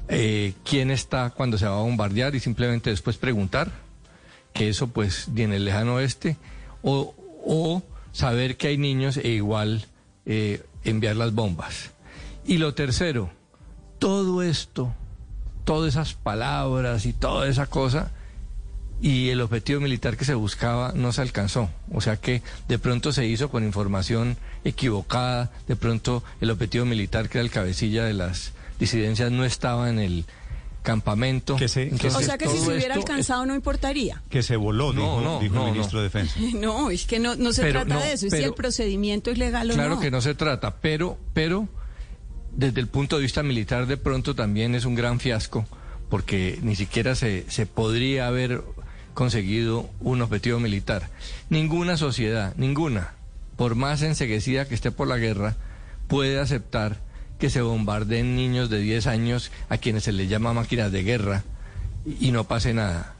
eh, quién está cuando se va a bombardear y simplemente después preguntar, que eso pues en el lejano oeste, o, o saber que hay niños e igual eh, enviar las bombas. Y lo tercero, todo esto, todas esas palabras y toda esa cosa, y el objetivo militar que se buscaba no se alcanzó. O sea que de pronto se hizo con información equivocada, de pronto el objetivo militar que era el cabecilla de las disidencias no estaba en el campamento. Entonces, o sea que si se hubiera alcanzado no importaría. Que se voló, No, dijo, no, dijo no, el no. ministro de Defensa. No, es que no, no se Pero trata no, de eso, es si pero- el procedimiento es legal o Claro no. que no se trata, pero, pero desde el punto de vista militar de pronto también es un gran fiasco, porque ni siquiera se, se podría haber conseguido un objetivo militar. Ninguna sociedad, ninguna, por más enseguecida que esté por la guerra, puede aceptar que se bombardeen niños de 10 años a quienes se les llama máquinas de guerra y, no pase nada.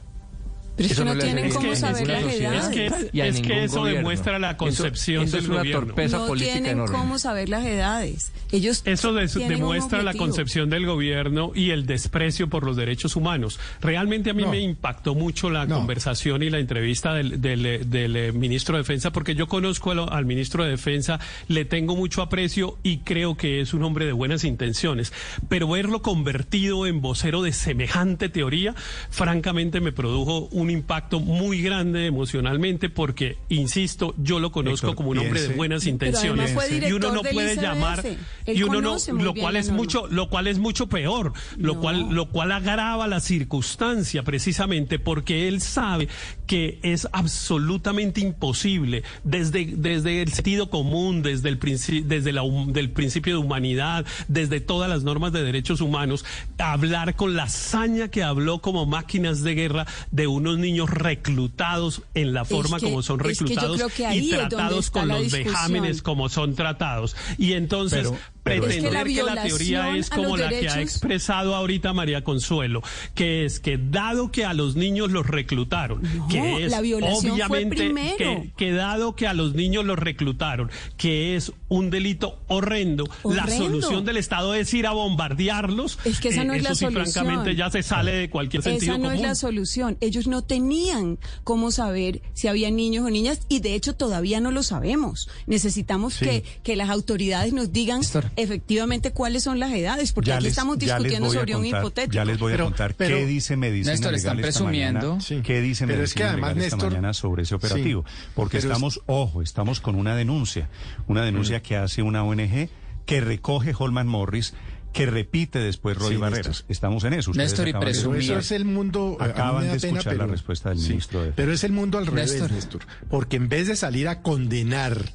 Pero es que no tienen cómo saber las edades. Es que, es que eso demuestra la concepción eso, del es una gobierno. torpeza no política tienen enorme. cómo saber las edades. Ellos Eso de- demuestra la concepción del gobierno y el desprecio por los derechos humanos. Realmente a mí No. me impactó mucho la conversación y la entrevista del, del- del, eh, ministro de Defensa, porque yo conozco al, al ministro de Defensa, le tengo mucho aprecio y creo que es un hombre de buenas intenciones. Pero verlo convertido en vocero de semejante teoría, francamente me produjo un impacto muy grande emocionalmente, porque, insisto, yo lo conozco Héctor, como un hombre de buenas intenciones. fue y uno no puede llamar y uno no lo cual es mucho lo cual es mucho peor lo cual lo cual agrava la circunstancia precisamente porque él sabe que es absolutamente imposible desde desde el sentido común desde el principio desde la del principio de humanidad desde todas las normas de derechos humanos hablar con la hazaña que habló como máquinas de guerra de unos niños reclutados en la forma que- como son es que yo reclutados que y tratados con los discusión. vejámenes como son tratados y entonces pero pretender Es que la que la teoría es como la que ha expresado ahorita María Consuelo, que es que dado que a los niños los reclutaron, que es la violación obviamente primero. que, que dado que a los niños los reclutaron, que es un delito horrendo, la solución del Estado es ir a bombardearlos. Es que esa no es eso la sí, solución. francamente ya se sale de cualquier sentido Esa no común. es la solución. Ellos no tenían cómo saber si había niños o niñas y de hecho todavía no lo sabemos. Necesitamos Sí. que, que las autoridades nos digan efectivamente cuáles son las edades, porque Ya aquí les- estamos discutiendo sobre un hipotético. Ya les voy a Pero- contar pero- qué dice Medicina Néstor, están esta presumiendo. mañana, Sí. qué dice Pero es que Medicina además, Legal esta mañana sobre ese operativo. Sí. Porque es- estamos, ojo, estamos con una denuncia, una denuncia que hace una ONG que recoge Holman Morris, que repite después Roy Sí, Barreras. Néstor. Estamos en eso. Ustedes Néstor, y presumir. eso es el mundo. Acaban de pena, escuchar la pero- respuesta del sí, ministro de Pero es el mundo al revés, Néstor. Néstor. Porque en vez de salir a condenar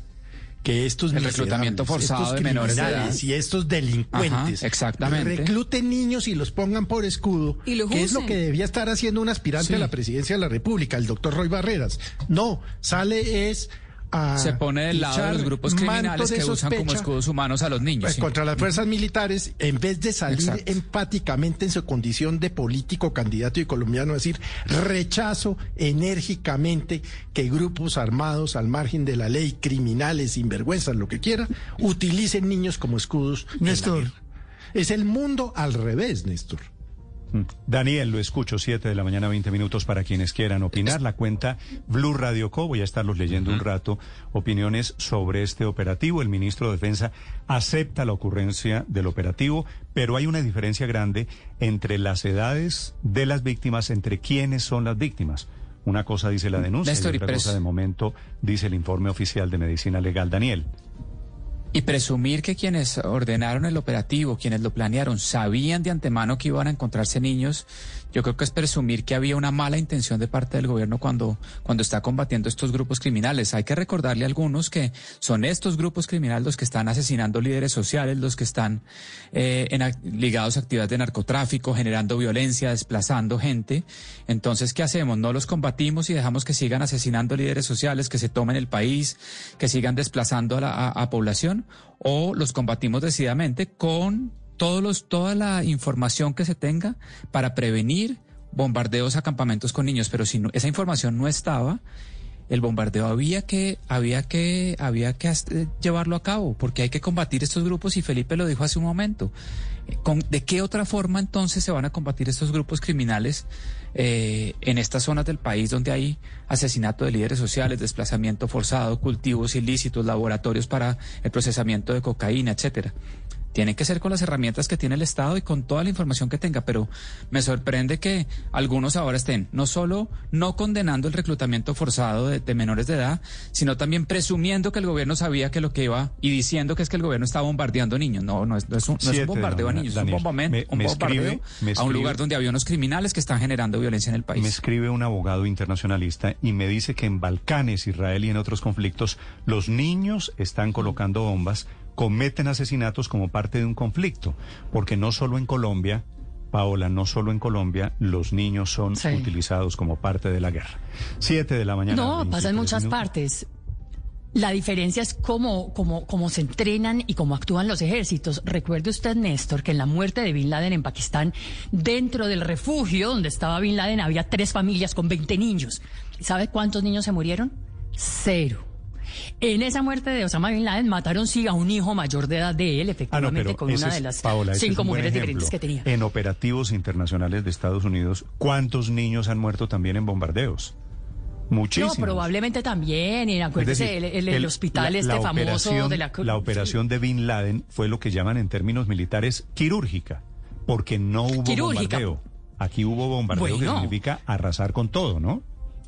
que estos El reclutamiento forzado estos de menores de criminales edad. y estos delincuentes Ajá, exactamente. recluten niños y los pongan por escudo, Y que es lo que debía estar haciendo un aspirante Sí. a la presidencia de la República, el doctor Roy Barreras. No, sale es a Se pone del lado de los grupos criminales que usan como escudos humanos a los niños. pues, sí. contra las fuerzas militares, en vez de salir Exacto. empáticamente en su condición de político, candidato y colombiano, es decir, rechazo enérgicamente que grupos armados al margen de la ley, criminales, sinvergüenzas, lo que quiera, utilicen niños como escudos. Néstor. Es el mundo al revés, Néstor. Mm. Daniel, lo escucho, 7 de la mañana, 20 minutos para quienes quieran opinar. La cuenta Blue Radio Co. Voy a estarlos leyendo un rato. Opiniones sobre este operativo. El ministro de Defensa acepta la ocurrencia del operativo, pero hay una diferencia grande entre las edades de las víctimas, entre quiénes son las víctimas. Una cosa dice la denuncia Néstor, y otra cosa de momento dice el informe oficial de Medicina Legal. Daniel. Y presumir que quienes ordenaron el operativo, quienes lo planearon, sabían de antemano que iban a encontrarse niños, yo creo que es presumir que había una mala intención de parte del gobierno cuando, cuando está combatiendo estos grupos criminales. Hay que recordarle a algunos que son estos grupos criminales los que están asesinando líderes sociales, los que están eh, en ligados a actividades de narcotráfico, generando violencia, desplazando gente. Entonces, ¿qué hacemos? No los combatimos y dejamos que sigan asesinando líderes sociales, que se tomen el país, que sigan desplazando a la a- a población, o los combatimos decididamente con todos los, toda la información que se tenga para prevenir bombardeos a campamentos con niños. Pero si no- esa información no estaba, el bombardeo había que, había que, había que eh, llevarlo a cabo, porque hay que combatir estos grupos y Felipe lo dijo hace un momento. Eh, ¿Con- ¿De qué otra forma entonces se van a combatir estos grupos criminales eh, en estas zonas del país donde hay asesinato de líderes sociales, desplazamiento forzado, cultivos ilícitos, laboratorios para el procesamiento de cocaína, etcétera? Tienen que ser con las herramientas que tiene el Estado y con toda la información que tenga, pero me sorprende que algunos ahora estén no solo no condenando el reclutamiento forzado de, de menores de edad, sino también presumiendo que el gobierno sabía que lo que iba y diciendo que es que el gobierno estaba bombardeando niños. No, no es, no es un, no es bombardeo a niños, Daniel, es un, bombardeo, me- un me bombardeo escribe- me a un lugar donde había unos criminales que están generando violencia en el país. Me escribe un abogado internacionalista y me dice que en Balcanes, Israel y en otros conflictos, los niños están colocando bombas, cometen asesinatos como parte de un conflicto, porque no solo en Colombia, Paola, no solo en Colombia, los niños son Sí. utilizados como parte de la guerra. Siete de la mañana. No, pasa 23 en muchas minutos. partes. La diferencia es cómo, cómo, cómo se entrenan y cómo actúan los ejércitos. Recuerde usted, Néstor, que en la muerte de Bin Laden en Pakistán, dentro del refugio donde estaba Bin Laden, había tres familias con 20 niños. ¿Sabe cuántos niños se murieron? Cero. En esa muerte de Osama Bin Laden mataron sí a un hijo mayor de edad de él, Ah, efectivamente, con una de las Paola, cinco mujeres diferentes que tenía. En operativos internacionales de Estados Unidos, ¿cuántos niños han muerto también en bombardeos? Muchísimos. No, probablemente también. Y Es acuérdese, decir, el, el- el el- hospital la- este la famoso operación- de la... La operación de Bin Laden fue lo que llaman en términos militares quirúrgica, porque no hubo Quirúrgica. bombardeo. Aquí hubo bombardeo que significa arrasar con todo, ¿no?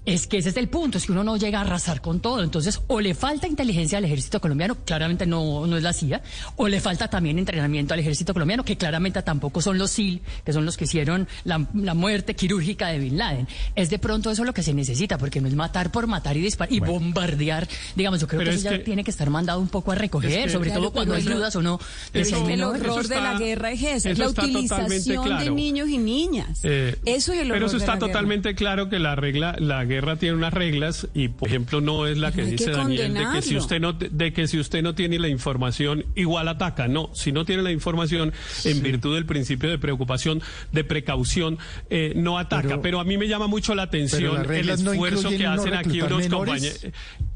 Es que ese es el punto, es que uno no llega a arrasar con todo. Entonces, o le falta inteligencia al ejército colombiano, claramente no, no es la CIA, o le falta también entrenamiento al ejército colombiano, que claramente tampoco son los SIL, que son los que hicieron la, la muerte quirúrgica de Bin Laden. Es de pronto eso lo que se necesita, porque no es matar por matar y disparar y bombardear. Digamos, yo creo Pero que es eso ya que- tiene que estar mandado un poco a recoger, Es que- sobre Claro, todo cuando hay eso- dudas o no. Es que el menores. horror Eso de la guerra es eso, es eso la utilización de niños y niñas. Eh, eso y el horror Pero eso de está guerra. totalmente claro que la regla, la guerra tiene unas reglas y, por ejemplo, no es la que dice que Daniel de que si usted no de que si usted no tiene la información igual ataca. No, si no tiene la información en virtud del principio de preocupación, de precaución, eh, no ataca. Pero, Pero- a mí me llama mucho la atención el no esfuerzo que no hacen aquí unos compañeros.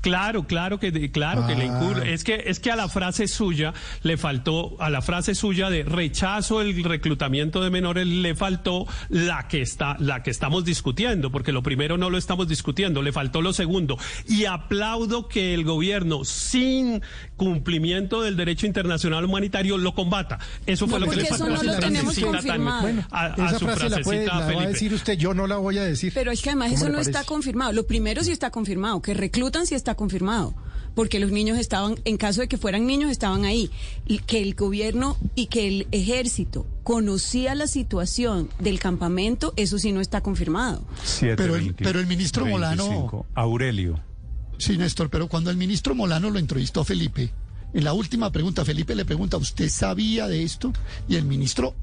Claro, claro que claro que le Ah. incurre. Es que es que a la frase suya le faltó a la frase suya de rechazo el reclutamiento de menores le faltó la que está la que estamos discutiendo, porque lo primero no lo estamos discutiendo, le faltó lo segundo. Y aplaudo que el gobierno sin cumplimiento del derecho internacional humanitario lo combata. Eso fue No, lo que le faltó no a su lo tenemos frasecita tan- confirmado. Bueno, a, a esa su frase la, puede, la va a decir usted, yo no la voy a decir. Pero es que además ¿Cómo eso no está confirmado. Lo primero sí está confirmado, que reclutan sí está confirmado, porque los niños estaban, en caso de que fueran niños, estaban ahí. Y que el gobierno y que el ejército conocía la situación del campamento, eso sí no está confirmado. Siete, Pero el- 20, pero el ministro Molano- 25. Aurelio. Sí, Néstor, pero cuando el ministro Molano lo entrevistó a Felipe, en la última pregunta, Felipe le pregunta, ¿usted sabía de esto? Y el ministro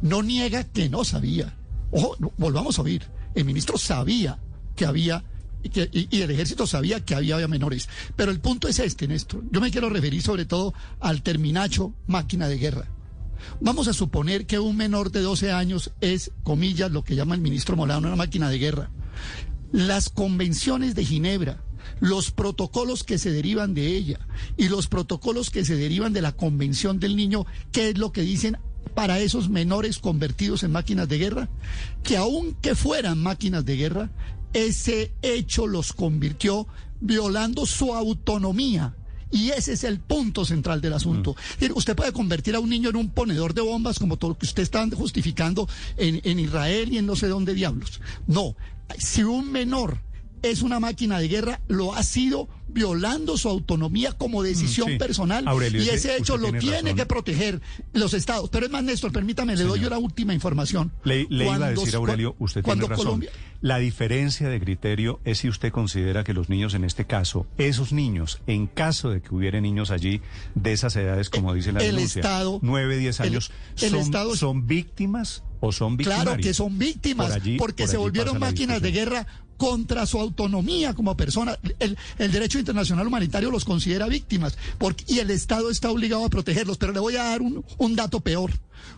no niega que no sabía. Ojo, volvamos a oír. El ministro sabía que había, y, el ejército sabía que había, había menores. Pero el punto es este, Néstor. Yo me quiero referir sobre todo al terminacho máquina de guerra. Vamos a suponer que un menor de 12 años es, comillas, lo que llama el ministro Molano, una máquina de guerra. Las convenciones de Ginebra, los protocolos que se derivan de ella y los protocolos que se derivan de la Convención del Niño, ¿qué es lo que dicen para esos menores convertidos en máquinas de guerra? Que aunque fueran máquinas de guerra, ese hecho los convirtió violando su autonomía. Y ese es el punto central del asunto. Decir, Usted puede convertir a un niño en un ponedor de bombas, como todo lo que usted está justificando en, en Israel y en no sé dónde diablos. No, si un menor es una máquina de guerra, lo ha sido violando su autonomía como decisión Mm, sí. personal. Aurelio, y ese- hecho lo tiene que proteger los estados. Pero es más, Néstor, permítame, le doy yo la última información. Le, le iba a decir, Aurelio, usted tiene razón. Colombia- La diferencia de criterio es si usted considera que los niños en este caso, esos niños, en caso de que hubiera niños allí de esas edades, como dice la el denuncia, Estado- 9, 10 el- años, el son, Estado- son víctimas o son. Claro que son víctimas, Por allí- porque por se volvieron máquinas de guerra contra su autonomía como persona. El, el derecho internacional humanitario los considera víctimas y el Estado está obligado a protegerlos. Pero le voy a dar un, dato peor.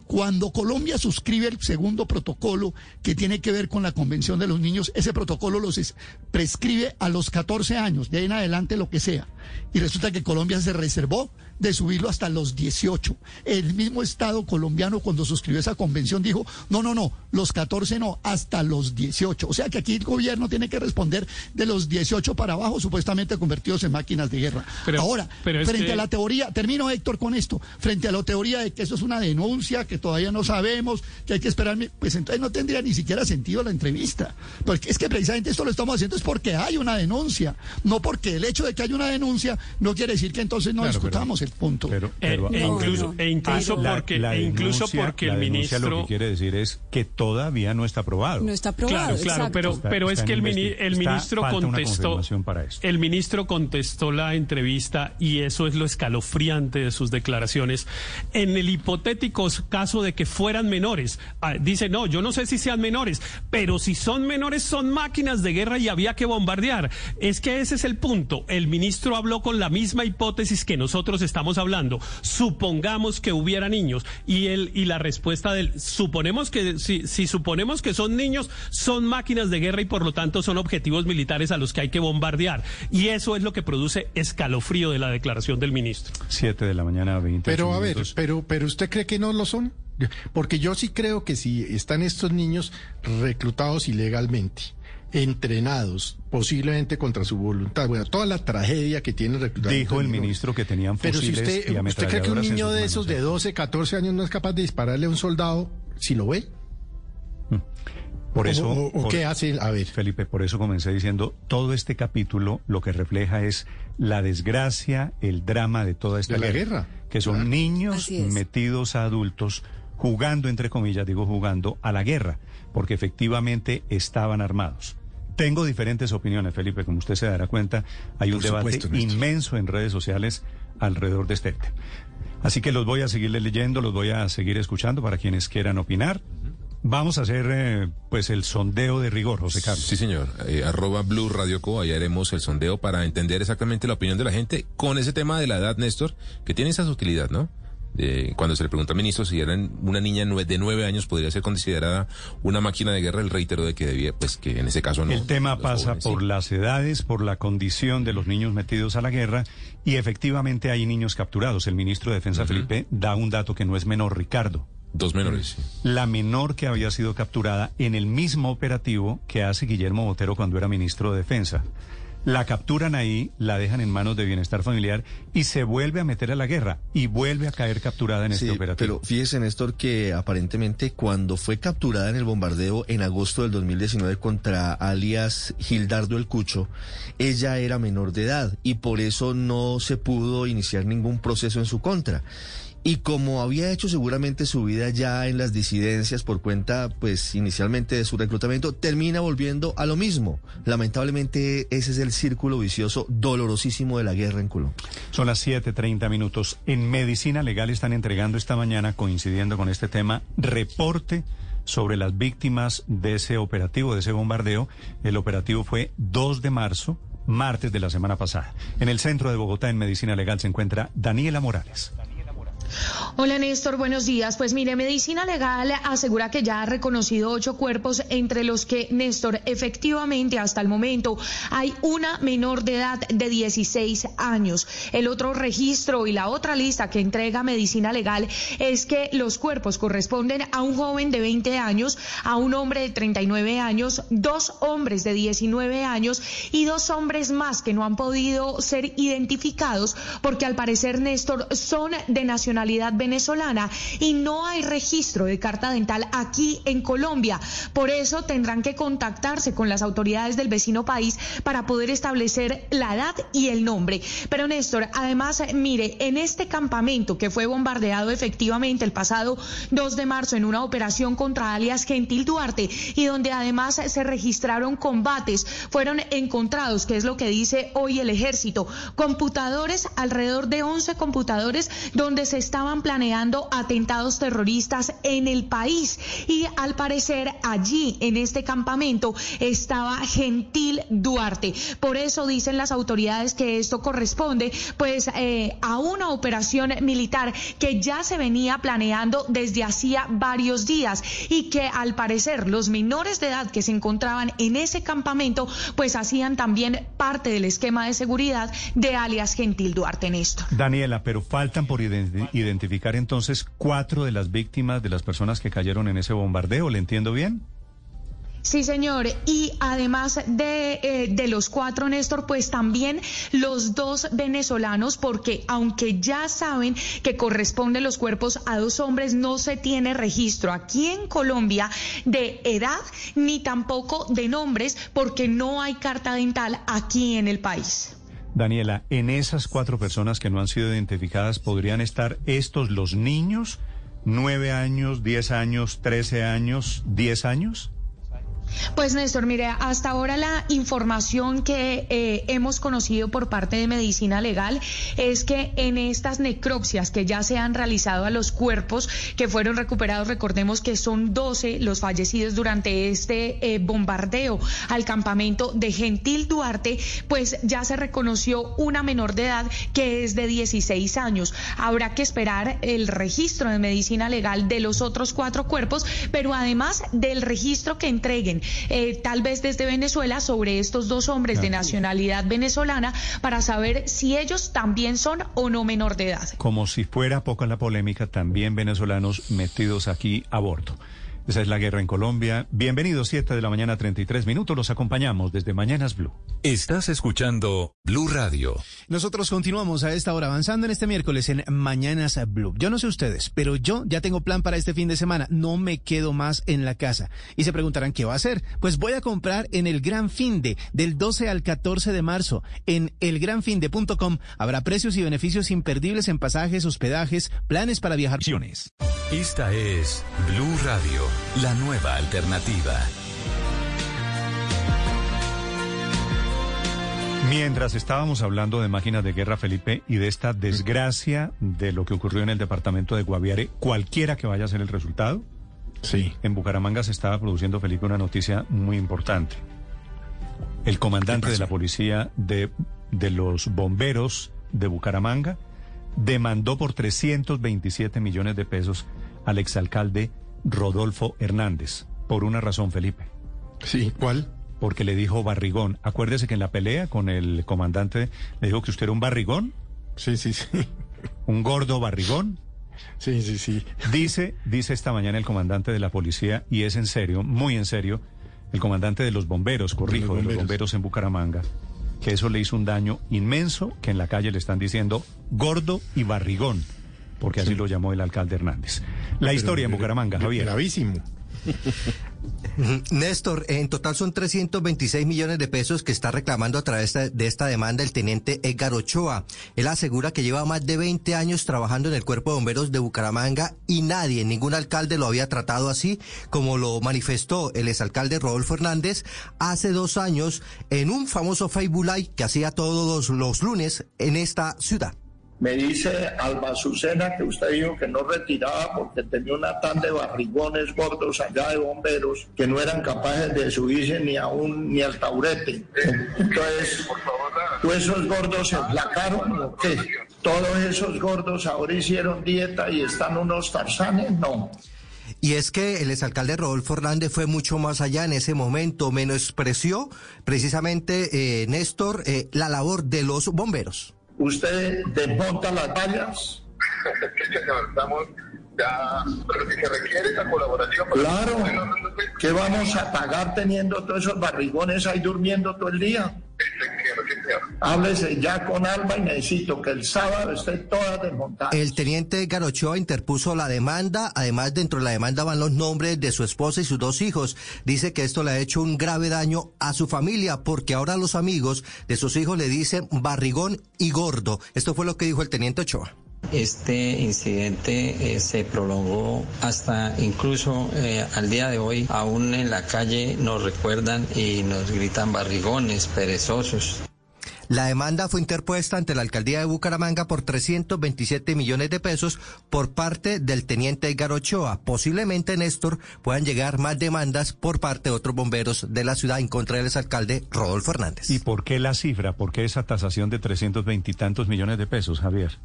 Cuando Colombia suscribe el segundo protocolo que tiene que ver con la Convención de los Niños, ese protocolo los es- prescribe a los 14 años, de ahí en adelante lo que sea. Y resulta que Colombia se reservó de subirlo hasta los 18. El mismo Estado colombiano cuando suscribió esa convención dijo, no, no, no, los 14 no, hasta los 18. O sea que aquí el gobierno tiene que responder de los 18 para abajo, supuestamente convertidos en máquinas de guerra. Pero- Ahora, pero frente que- a la teoría, termino Héctor con esto, frente a la teoría de que eso es una denuncia, que todavía no sabemos, que hay que esperar, pues entonces no tendría ni siquiera sentido la entrevista. Porque es que precisamente esto lo estamos haciendo es porque hay una denuncia, no porque el hecho de que haya una denuncia no quiere decir que entonces no Claro, pero- discutamos el punto. Pero, Eh, pero, e Aurelio, incluso- e incluso la- porque- la e incluso denuncia- porque la el ministro- lo que quiere decir es que todavía no está aprobado. No está aprobado. Claro, claro, exacto. pero, Está- pero es está que el, el está- ministro una contestó. para esto. El ministro contestó la entrevista y eso es lo escalofriante de sus declaraciones. En el hipotético caso de que fueran menores, ah, dice, no, yo no sé si sean menores, pero si son menores son máquinas de guerra y había que bombardear. Es que ese es el punto. El ministro habló con la misma hipótesis que nosotros estamos hablando. Supongamos que hubiera niños y él y la respuesta del suponemos que si, si suponemos que son niños son máquinas de guerra y por lo tanto son objetivos militares a los que hay que bombardear y eso es lo que produce escalofrío de la declaración del ministro. Siete de la mañana, 20 Pero a ver, minutos. pero, pero ¿usted cree que no lo son? Porque yo sí creo que si están estos niños reclutados ilegalmente, entrenados, posiblemente contra su voluntad, bueno, toda la tragedia que tiene reclutamiento Dijo el ministro que tenían Pero si fusiles usted, y ¿usted cree que un niño de esos ¿eh? de 12, 14 años no es capaz de dispararle a un soldado si lo ve? Por ¿O- eso, o- o por- qué hace? A ver. Felipe, por eso comencé diciendo, todo este capítulo lo que refleja es la desgracia, el drama de toda esta De la guerra. que son Claro. niños metidos a adultos jugando, entre comillas, digo jugando, a la guerra, porque efectivamente estaban armados. Tengo diferentes opiniones, Felipe, como usted se dará cuenta, hay un debate Néstor. inmenso en redes sociales alrededor de este tema. Así que los voy a seguir leyendo, los voy a seguir escuchando para quienes quieran opinar. Vamos a hacer eh, pues el sondeo de rigor, José Carlos. Sí, señor. Eh, arroba Blue Radio Co. Ahí haremos el sondeo para entender exactamente la opinión de la gente con ese tema de la edad, Néstor, que tiene esa sutilidad, ¿no? De cuando se le pregunta al ministro si era una niña de nueve años podría ser considerada una máquina de guerra, el reitero de que debía, pues que en ese caso no. El tema pasa jóvenes, por sí. las edades, por la condición de los niños metidos a la guerra y efectivamente hay niños capturados. El ministro de Defensa Felipe da un dato que no es menor, Ricardo. Dos menores. La menor que había sido capturada en el mismo operativo que hace Guillermo Botero cuando era ministro de Defensa. La capturan ahí, la dejan en manos de Bienestar Familiar y se vuelve a meter a la guerra y vuelve a caer capturada en Sí, este operativo. pero fíjese, Néstor, que aparentemente cuando fue capturada en el bombardeo en agosto del 2019 contra alias Gildardo el Cucho, ella era menor de edad y por eso no se pudo iniciar ningún proceso en su contra. Y como había hecho seguramente su vida ya en las disidencias por cuenta, pues inicialmente de su reclutamiento, termina volviendo a lo mismo. Lamentablemente ese es el círculo vicioso dolorosísimo de la guerra en Colombia. Son las 7:30 minutos. En Medicina Legal están entregando esta mañana, coincidiendo con este tema, reporte sobre las víctimas de ese operativo, de ese bombardeo. El operativo fue 2 de marzo, martes de la semana pasada. En el centro de Bogotá, en Medicina Legal, se encuentra Daniela Morales. Hola Néstor, buenos días. Pues mire, Medicina Legal asegura que ya ha reconocido ocho cuerpos, entre los que Néstor, efectivamente hasta el momento hay una menor de edad de 16 años. El otro registro y la otra lista que entrega Medicina Legal es que los cuerpos corresponden a un joven de 20 años, a un hombre de 39 años, dos hombres de 19 años y dos hombres más que no han podido ser identificados porque al parecer Néstor son de nacionalidad venezolana y no hay registro de carta dental aquí en Colombia. Por eso tendrán que contactarse con las autoridades del vecino país para poder establecer la edad y el nombre. Pero Néstor, además, mire, en este campamento que fue bombardeado efectivamente el pasado 2 de marzo en una operación contra alias Gentil Duarte y donde además se registraron combates, fueron encontrados, que es lo que dice hoy el ejército, computadores, alrededor de 11 computadores donde se estaban planeando atentados terroristas en el país y al parecer allí en este campamento estaba Gentil Duarte. Por eso dicen las autoridades que esto corresponde pues eh, a una operación militar que ya se venía planeando desde hacía varios días y que al parecer los menores de edad que se encontraban en ese campamento pues hacían también parte del esquema de seguridad de alias Gentil Duarte Néstor. Daniela, pero faltan por identi- identificar entonces cuatro de las víctimas de las personas que cayeron en ese bombardeo. ¿Le entiendo bien? Sí, señor. Y además de, eh, de los cuatro, Néstor, pues también los dos venezolanos, porque aunque ya saben que corresponden los cuerpos a dos hombres, no se tiene registro aquí en Colombia de edad ni tampoco de nombres, porque no hay carta dental aquí en el país. Daniela, en esas cuatro personas que no han sido identificadas, ¿podrían estar estos los niños? ¿Nueve años, diez años, trece años, diez años? Pues Néstor, mire, hasta ahora la información que eh, hemos conocido por parte de Medicina Legal es que en estas necropsias que ya se han realizado a los cuerpos que fueron recuperados, recordemos que son 12 los fallecidos durante este eh, bombardeo al campamento de Gentil Duarte, pues ya se reconoció una menor de edad que es de 16 años. Habrá que esperar el registro de Medicina Legal de los otros cuatro cuerpos, pero además del registro que entreguen eh, tal vez desde Venezuela sobre estos dos hombres de nacionalidad venezolana para saber si ellos también son o no menor de edad. Como si fuera poca la polémica, también venezolanos metidos aquí a bordo. Esa es la guerra en Colombia. Bienvenidos, 7 de la mañana, 33 minutos. Los acompañamos desde Mañanas Blue. Estás escuchando Blue Radio. Nosotros continuamos a esta hora avanzando en este miércoles en Mañanas Blue. Yo no sé ustedes, pero yo ya tengo plan para este fin de semana. No me quedo más en la casa. Y se preguntarán qué va a hacer. Pues voy a comprar en el Gran Finde del 12 al 14 de marzo. En elgranfinde.com habrá precios y beneficios imperdibles en pasajes, hospedajes, planes para viajar. Esta es Blue Radio, la nueva alternativa. Mientras estábamos hablando de máquinas de guerra, Felipe, y de esta desgracia de lo que ocurrió en el departamento de Guaviare, cualquiera que vaya a ser el resultado, sí. en Bucaramanga se estaba produciendo, Felipe, una noticia muy importante. El comandante de la policía de, de los bomberos de Bucaramanga demandó por 327 millones de pesos al exalcalde Rodolfo Hernández, por una razón, Felipe. Sí, ¿cuál? Porque le dijo barrigón. Acuérdese que en la pelea con el comandante le dijo que usted era un barrigón. Sí, sí, sí. Un gordo barrigón. Sí, sí, sí. Dice, dice esta mañana el comandante de la policía, y es en serio, muy en serio, el comandante de los bomberos, corrijo, de los bomberos, en Bucaramanga, que eso le hizo un daño inmenso, que en la calle le están diciendo gordo y barrigón, porque así lo llamó el alcalde Hernández. La Pero, historia en Bucaramanga, Javier. Gravísimo. Néstor, en total son 326 millones de pesos que está reclamando a través de esta demanda el teniente Edgar Ochoa. Él asegura que lleva más de 20 años trabajando en el cuerpo de bomberos de Bucaramanga y nadie, ningún alcalde lo había tratado así, como lo manifestó el exalcalde Rodolfo Hernández hace dos años en un famoso Facebook Live que hacía todos los lunes en esta ciudad. Me dice Alba Azucena que usted dijo que no retiraba porque tenía una tan de barrigones gordos allá de bomberos que no eran capaces de subirse ni a un ni al taurete. Entonces, ¿todos esos gordos se flacaron o qué? ¿Todos esos gordos ahora hicieron dieta y están unos tarzanes? No. Y es que el exalcalde Rodolfo Hernández fue mucho más allá en ese momento, menospreció precisamente, eh, Néstor, eh, la labor de los bomberos. ¿Usted desmonta las vallas? Estamos ya, pero que se requiere esa colaboración. Claro. ¿Qué vamos a pagar teniendo todos esos barrigones ahí durmiendo todo el día? Háblese ya con Alba y necesito que el sábado esté todas desmontadas. El teniente Garochoa interpuso la demanda. Además, dentro de la demanda van los nombres de su esposa y sus dos hijos. Dice que esto le ha hecho un grave daño a su familia porque ahora los amigos de sus hijos le dicen barrigón y gordo. Esto fue lo que dijo el teniente Ochoa. Este incidente eh, se prolongó hasta incluso eh, al día de hoy, aún en la calle nos recuerdan y nos gritan barrigones, perezosos. La demanda fue interpuesta ante la alcaldía de Bucaramanga por 327 millones de pesos por parte del teniente Edgar Ochoa. Posiblemente, Néstor, puedan llegar más demandas por parte de otros bomberos de la ciudad en contra del exalcalde Rodolfo Hernández. ¿Y por qué la cifra? ¿Por qué esa tasación de 320 y tantos millones de pesos, Javier?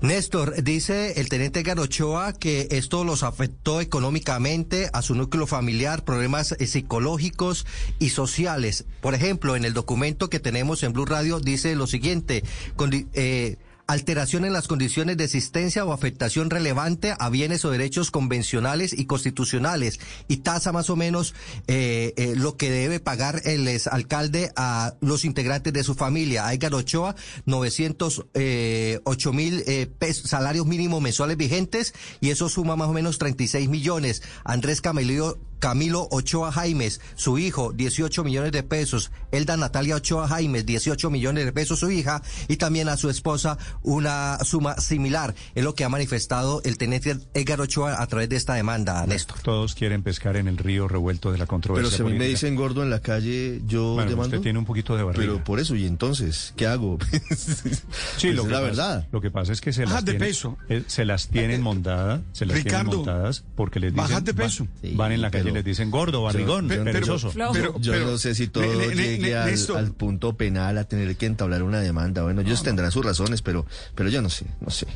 Néstor, dice el teniente Garochoa que esto los afectó económicamente a su núcleo familiar, problemas eh, psicológicos y sociales. Por ejemplo, en el documento que tenemos en Blue Radio dice lo siguiente, eh, alteración en las condiciones de existencia o afectación relevante a bienes o derechos convencionales y constitucionales y tasa más o menos eh, eh, lo que debe pagar el alcalde a los integrantes de su familia. A Edgar Ochoa, 908 mil eh, salarios mínimos mensuales vigentes y eso suma más o menos 36 millones. Andrés Camelio Camilo Ochoa Jaimes, su hijo, 18 millones de pesos. Elda Natalia Ochoa Jaimes, 18 millones de pesos su hija. Y también a su esposa una suma similar. Es lo que ha manifestado el teniente Edgar Ochoa a través de esta demanda, Néstor. Todos quieren pescar en el río revuelto de la controversia. Pero si a mí me política. dicen gordo en la calle, yo Bueno, demando. usted tiene un poquito de barriga. Pero por eso, ¿y entonces qué hago? Sí, Pues lo es que la pasa- verdad. Lo que pasa es que se Bajas las, de tienen, peso. eh, se las tienen montadas, se las Ricardo, tienen montadas porque les dicen bajas de va- peso. van en la calle les dicen gordo, barrigón, Yo- perezoso. Pero- yo pero- no sé si todo ne- llegue al, punto penal a tener que entablar una demanda. Bueno, ellos tendrán sus razones, pero, pero yo no sé, no sé.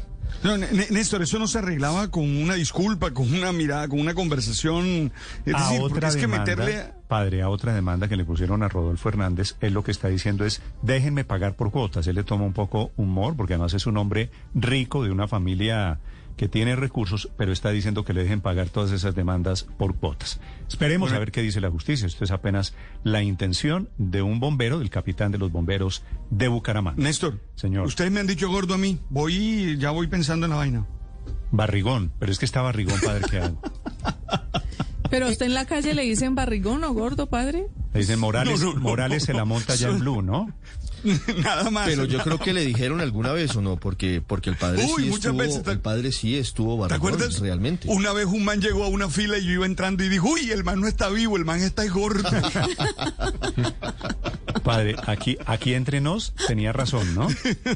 No, Néstor, eso no se arreglaba con una disculpa, con una mirada, con una conversación. Es a decir, porque otra es que demanda, meterle. padre, a otra demanda que le pusieron a Rodolfo Hernández, él lo que está diciendo es, déjenme pagar por cuotas. Él le toma un poco humor, porque además es un hombre rico de una familia que tiene recursos, pero está diciendo que le dejen pagar todas esas demandas por cuotas. Esperemos Bueno. a ver qué dice la justicia. Esto es apenas la intención de un bombero, del capitán de los bomberos de Bucaramanga. Néstor, Señor. ustedes me han dicho gordo a mí. Voy, ya voy pensando en la vaina. Barrigón, pero es que está barrigón, padre, ¿qué hago? Pero usted en la calle le dicen barrigón o gordo, padre. Le dicen Morales, No, no, no, Morales se la monta ya en Blue, ¿no? Nada más. Pero yo creo que le dijeron alguna vez o no, porque, porque el padre Uy, sí muchas estuvo, veces, ¿te- el padre sí estuvo ¿Te barrigón, acuerdas? realmente. Una vez un man llegó a una fila y yo iba entrando y dijo, uy, el man no está vivo, el man está gordo. Padre, aquí, aquí entre nos tenía razón, ¿no?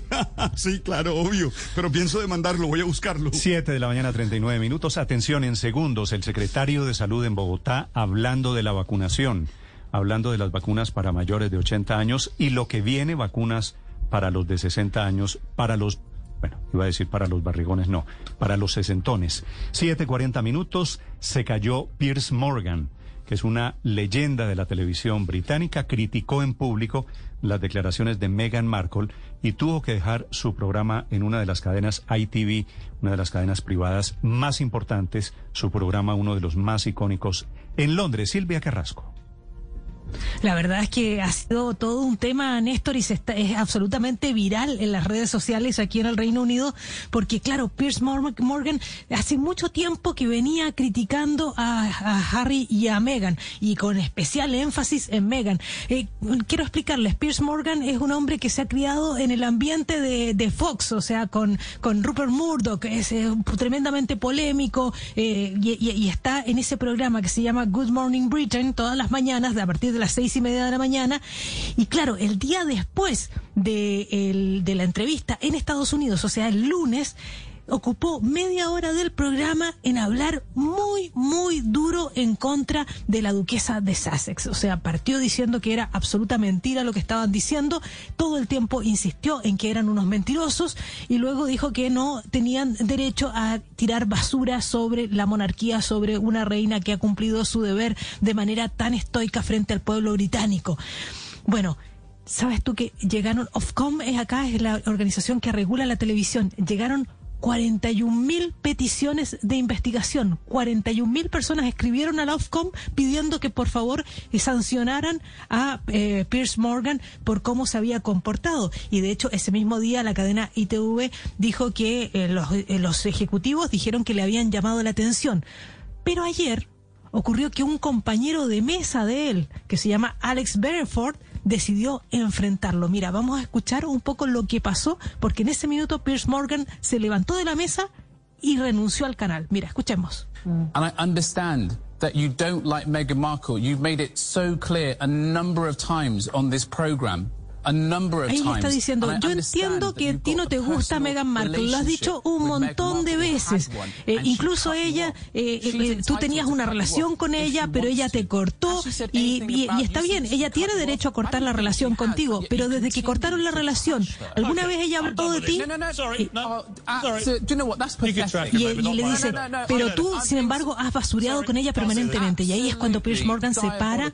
sí, claro, obvio. Pero pienso demandarlo, voy a buscarlo. 7 de la mañana, 39 minutos. Atención, en segundos, el secretario de Salud en Bogotá hablando de la vacunación, hablando de las vacunas para mayores de 80 años y lo que viene, vacunas para los de 60 años, para los, bueno, iba a decir para los barrigones, no, para los sesentones. 7.40 minutos, se cayó Pierce Morgan que es una leyenda de la televisión británica, criticó en público las declaraciones de Meghan Markle y tuvo que dejar su programa en una de las cadenas ITV, una de las cadenas privadas más importantes, su programa uno de los más icónicos en Londres. Silvia Carrasco. La verdad es que ha sido todo un tema, Néstor, y se está, es absolutamente viral en las redes sociales aquí en el Reino Unido, porque claro, Pierce Mor- Morgan hace mucho tiempo que venía criticando a, Harry y a Meghan, y con especial énfasis en Meghan. Eh, quiero explicarles, Pierce Morgan es un hombre que se ha criado en el ambiente de, Fox, o sea, con, con Rupert Murdoch, es eh, tremendamente polémico, eh, y, y- está en ese programa que se llama Good Morning Britain todas las mañanas, a partir de las seis y media de la mañana. Y claro, el día después de, el- de la entrevista en Estados Unidos, o sea, el lunes, ocupó media hora del programa en hablar muy, muy duro en contra de la duquesa de Sussex. O sea, partió diciendo que era absoluta mentira lo que estaban diciendo, todo el tiempo insistió en que eran unos mentirosos y luego dijo que no tenían derecho a tirar basura sobre la monarquía, sobre una reina que ha cumplido su deber de manera tan estoica frente al pueblo británico. Bueno, ¿sabes tú que llegaron, Ofcom es acá, es la organización que regula la televisión, llegaron 41 mil peticiones de investigación. 41 mil personas escribieron a la Ofcom pidiendo que por favor sancionaran a eh, Pierce Morgan por cómo se había comportado. Y de hecho, ese mismo día la cadena ITV dijo que eh, los, eh, los ejecutivos dijeron que le habían llamado la atención. Pero ayer ocurrió que un compañero de mesa de él, que se llama Alex Bereford, decidió enfrentarlo. Mira, vamos a escuchar un poco lo que pasó, porque en ese minuto Pierce Morgan se levantó de la mesa y renunció al canal. Mira, escuchemos. And I understand that you don't like Meghan Markle. You've made it so clear a number of times on this program. A number of Ahí le times. está diciendo, yo entiendo que a ti no a te gusta Meghan Markle, lo has dicho un relationship with montón de veces. Eh, incluso cut you ella, eh, eh, tú tenías to una relación con ella, pero ella te cortó y, y- y está you bien, since ella tiene derecho a cortar la relación contigo, pero desde que cortaron la relación, alguna vez ella habló de ti y, y le dice, pero tú, sin embargo, has basureado con ella permanentemente y ahí es cuando Pierce Morgan se para.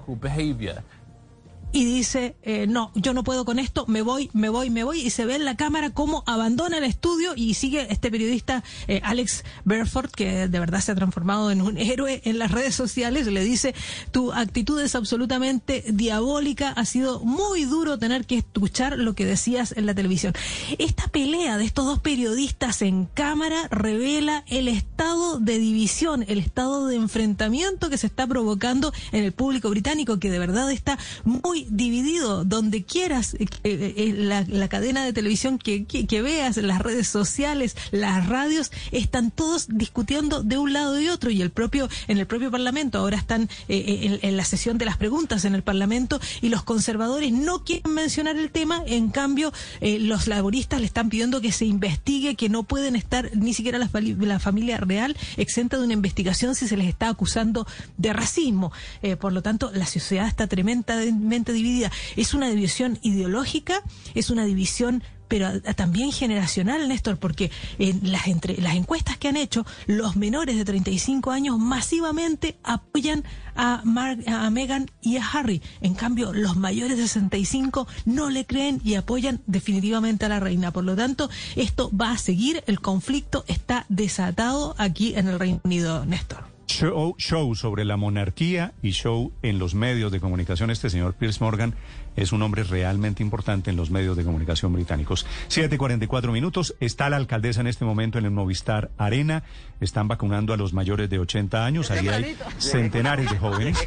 Y dice, eh, no, yo no puedo con esto, me voy, me voy, me voy, y se ve en la cámara cómo abandona el estudio y sigue este periodista eh, Alex Berford, que de verdad se ha transformado en un héroe en las redes sociales, le dice, tu actitud es absolutamente diabólica, ha sido muy duro tener que escuchar lo que decías en la televisión. Esta pelea de estos dos periodistas en cámara revela el estado de división, el estado de enfrentamiento que se está provocando en el público británico, que de verdad está muy dividido. Donde quieras, eh, eh, eh, la, la, cadena de televisión que, que, veas, las redes sociales, las radios, están todos discutiendo de un lado y otro. Y el propio, en el propio Parlamento, ahora están en, la sesión de las preguntas en el Parlamento, y los conservadores no quieren mencionar el tema, en cambio, los laboristas le están pidiendo que se investigue, que no pueden estar ni siquiera la, la familia real exenta de una investigación si se les está acusando de racismo. Por lo tanto, la sociedad está tremendamente dividida. Es una división ideológica, es una división pero también generacional, Néstor, porque en las, entre, las encuestas que han hecho, los menores de 35 años masivamente apoyan a, a Meghan y a Harry. En cambio, los mayores de 65 no le creen y apoyan definitivamente a la reina. Por lo tanto, esto va a seguir, el conflicto está desatado aquí en el Reino Unido, Néstor. Show, show, sobre la monarquía y show en los medios de comunicación. Este señor Pierce Morgan es un hombre realmente importante en los medios de comunicación británicos. 7.44 minutos. Está la alcaldesa en este momento en el Movistar Arena. Están vacunando a los mayores de 80 años. Ahí hay centenares de jóvenes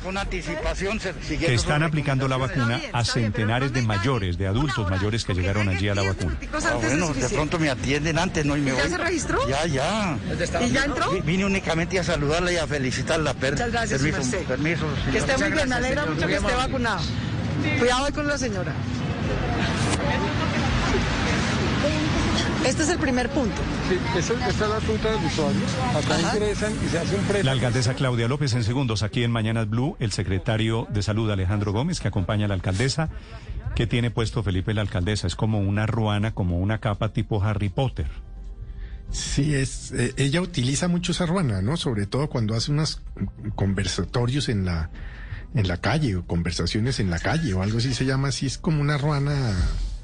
que están aplicando la vacuna a centenares de mayores, de adultos mayores que llegaron allí a la vacuna. Ah, bueno, de pronto me atienden antes, ¿no? Y me ¿Ya se registró? Ya, ya. ¿Y ya entró? Vine únicamente a saludarla y a felicitarla. Muchas gracias, permiso, permiso. Que esté muy bien, me alegra mucho que esté vacunado. Cuidado con la señora. Este es el primer punto. Sí, esta es la ruta del usuario. Acá Ajá. ingresan y se hace un precio. La alcaldesa Claudia López en segundos aquí en Mañanas Blue, el secretario de Salud Alejandro Gómez que acompaña a la alcaldesa. ¿Qué tiene puesto Felipe la alcaldesa? Es como una ruana, como una capa tipo Harry Potter. Sí, es, eh, ella utiliza mucho esa ruana, ¿no? Sobre todo cuando hace unos conversatorios en la en la calle o conversaciones en la calle o algo así se llama así, es como una ruana.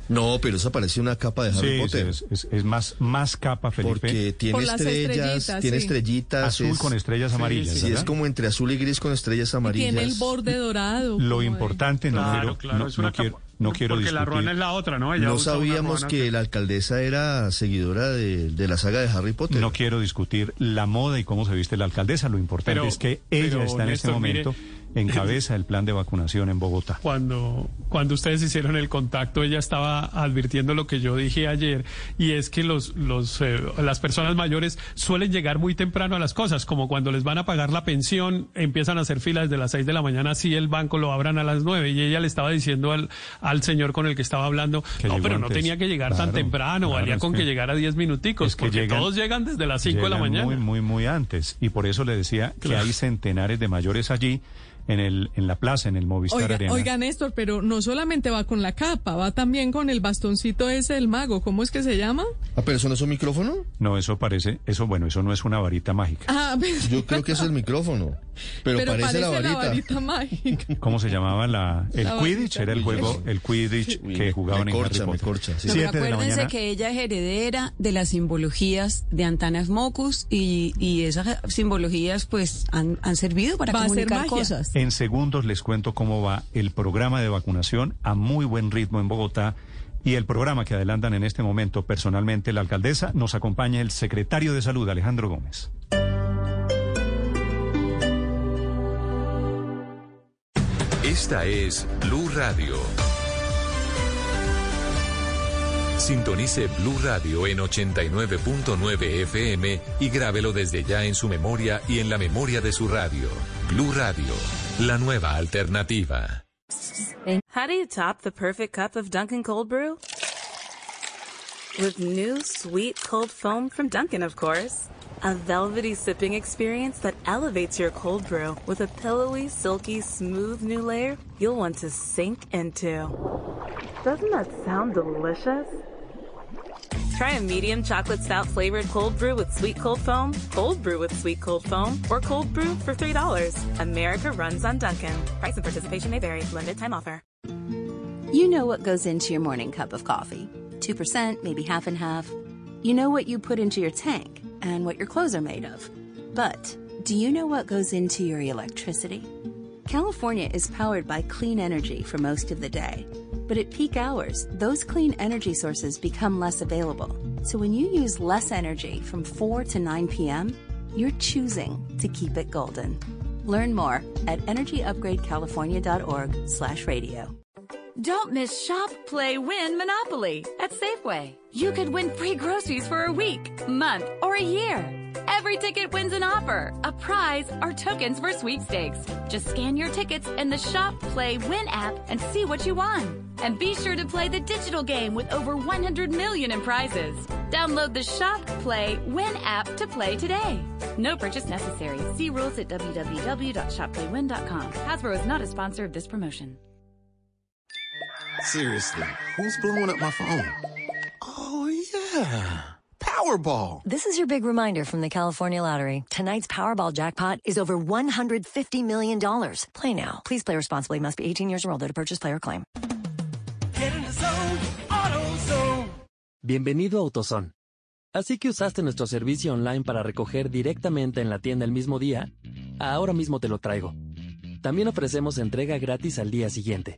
No, pero eso parece una capa de Harry sí, Potter. Sí, es, es, más, más capa, Felipe. Porque tiene Por estrellas, tiene sí. estrellitas. Azul es- con estrellas amarillas. Sí, es como entre azul y gris con estrellas Y amarillas. tiene el borde dorado. Lo de- importante, no Claro, quiero, claro, no, es una no quiero, capa- no quiero Porque la ruana es la otra, ¿no? Ella No sabíamos que la alcaldesa era seguidora de, de la saga de Harry Potter. No quiero discutir la moda y cómo se viste la alcaldesa. Lo importante Pero- es que ella está en este mire- momento encabeza el plan de vacunación en Bogotá. Cuando, cuando ustedes hicieron el contacto, ella estaba advirtiendo lo que yo dije ayer, y es que los, los, eh, las personas mayores suelen llegar muy temprano a las cosas, como cuando les van a pagar la pensión, empiezan a hacer filas desde las seis de la mañana, si el banco lo abran a las nueve, y ella le estaba diciendo al, al señor con el que estaba hablando, Que no, pero no tenía que llegar tan temprano, claro, valía con que, que- llegara diez minuticos, es que porque llegan- todos llegan desde las cinco de la mañana. Muy, muy, muy antes. Y por eso le decía que hay centenares de mayores allí en, el, en la plaza, en el Movistar Oiga, Arena. oiga, Néstor, pero no solamente va con la capa, va también con el bastoncito ese del mago. ¿Cómo es que se llama? Ah, pero eso no es un micrófono. No, eso parece, eso bueno, eso no es una varita mágica. Ah, Yo creo que es el micrófono. Pero, parece, la varita. mágica. ¿Cómo se llamaba la, el La Quidditch? varita. Era el juego, el Quidditch Uy, que me- jugaban me en corcha, Harry me Potter. corcha, sí. Pero Siete de la acuérdense mañana. que ella es heredera de las simbologías de Antanas Mocus y, y esas simbologías pues han, han servido para Va comunicar cosas. En segundos les cuento cómo va el programa de vacunación a muy buen ritmo en Bogotá y el programa que adelantan en este momento personalmente la alcaldesa. Nos acompaña el secretario de Salud, Alejandro Gómez. Esta es Blue Radio. Sintonice Blue Radio en 89.9 FM y grábelo desde ya en su memoria y en la memoria de su radio. Blue Radio, la nueva alternativa. How do you top the perfect cup of Dunkin' Cold Brew? With new sweet cold foam from Dunkin', of course. A velvety sipping experience that elevates your cold brew with a pillowy, silky, smooth new layer you'll want to sink into. Doesn't that sound delicious? Try a medium chocolate stout flavored cold brew with sweet cold foam, cold brew with sweet cold foam, or cold brew for $3. America runs on Duncan. Price and participation may vary. Limited time offer. You know what goes into your morning cup of coffee 2%, maybe half and half. You know what you put into your tank and what your clothes are made of. But do you know what goes into your electricity? California is powered by clean energy for most of the day. But at peak hours, those clean energy sources become less available. So when you use less energy from 4 to 9 p.m., you're choosing to keep it golden. Learn more at energyupgradecalifornia.org slash radio. Don't miss Shop, Play, Win Monopoly at Safeway. You could win free groceries for a week, month, or a year. Every ticket wins an offer, a prize, or tokens for sweepstakes. Just scan your tickets in the Shop, Play, Win app and see what you won. And be sure to play the digital game with over 100 million in prizes. Download the Shop, Play, Win app to play today. No purchase necessary. See rules at www.shopplaywin.com. Hasbro is not a sponsor of this promotion. Seriously, who's blowing up my phone? Oh, yeah. Powerball. This is your big reminder from the California Lottery. Tonight's Powerball jackpot is over $150 million. Play now. Please play responsibly. Must be 18 years or older to purchase player claim. Bienvenido a AutoZone. Así que usaste nuestro servicio online para recoger directamente en la tienda el mismo día. Ahora mismo te lo traigo. También ofrecemos entrega gratis al día siguiente.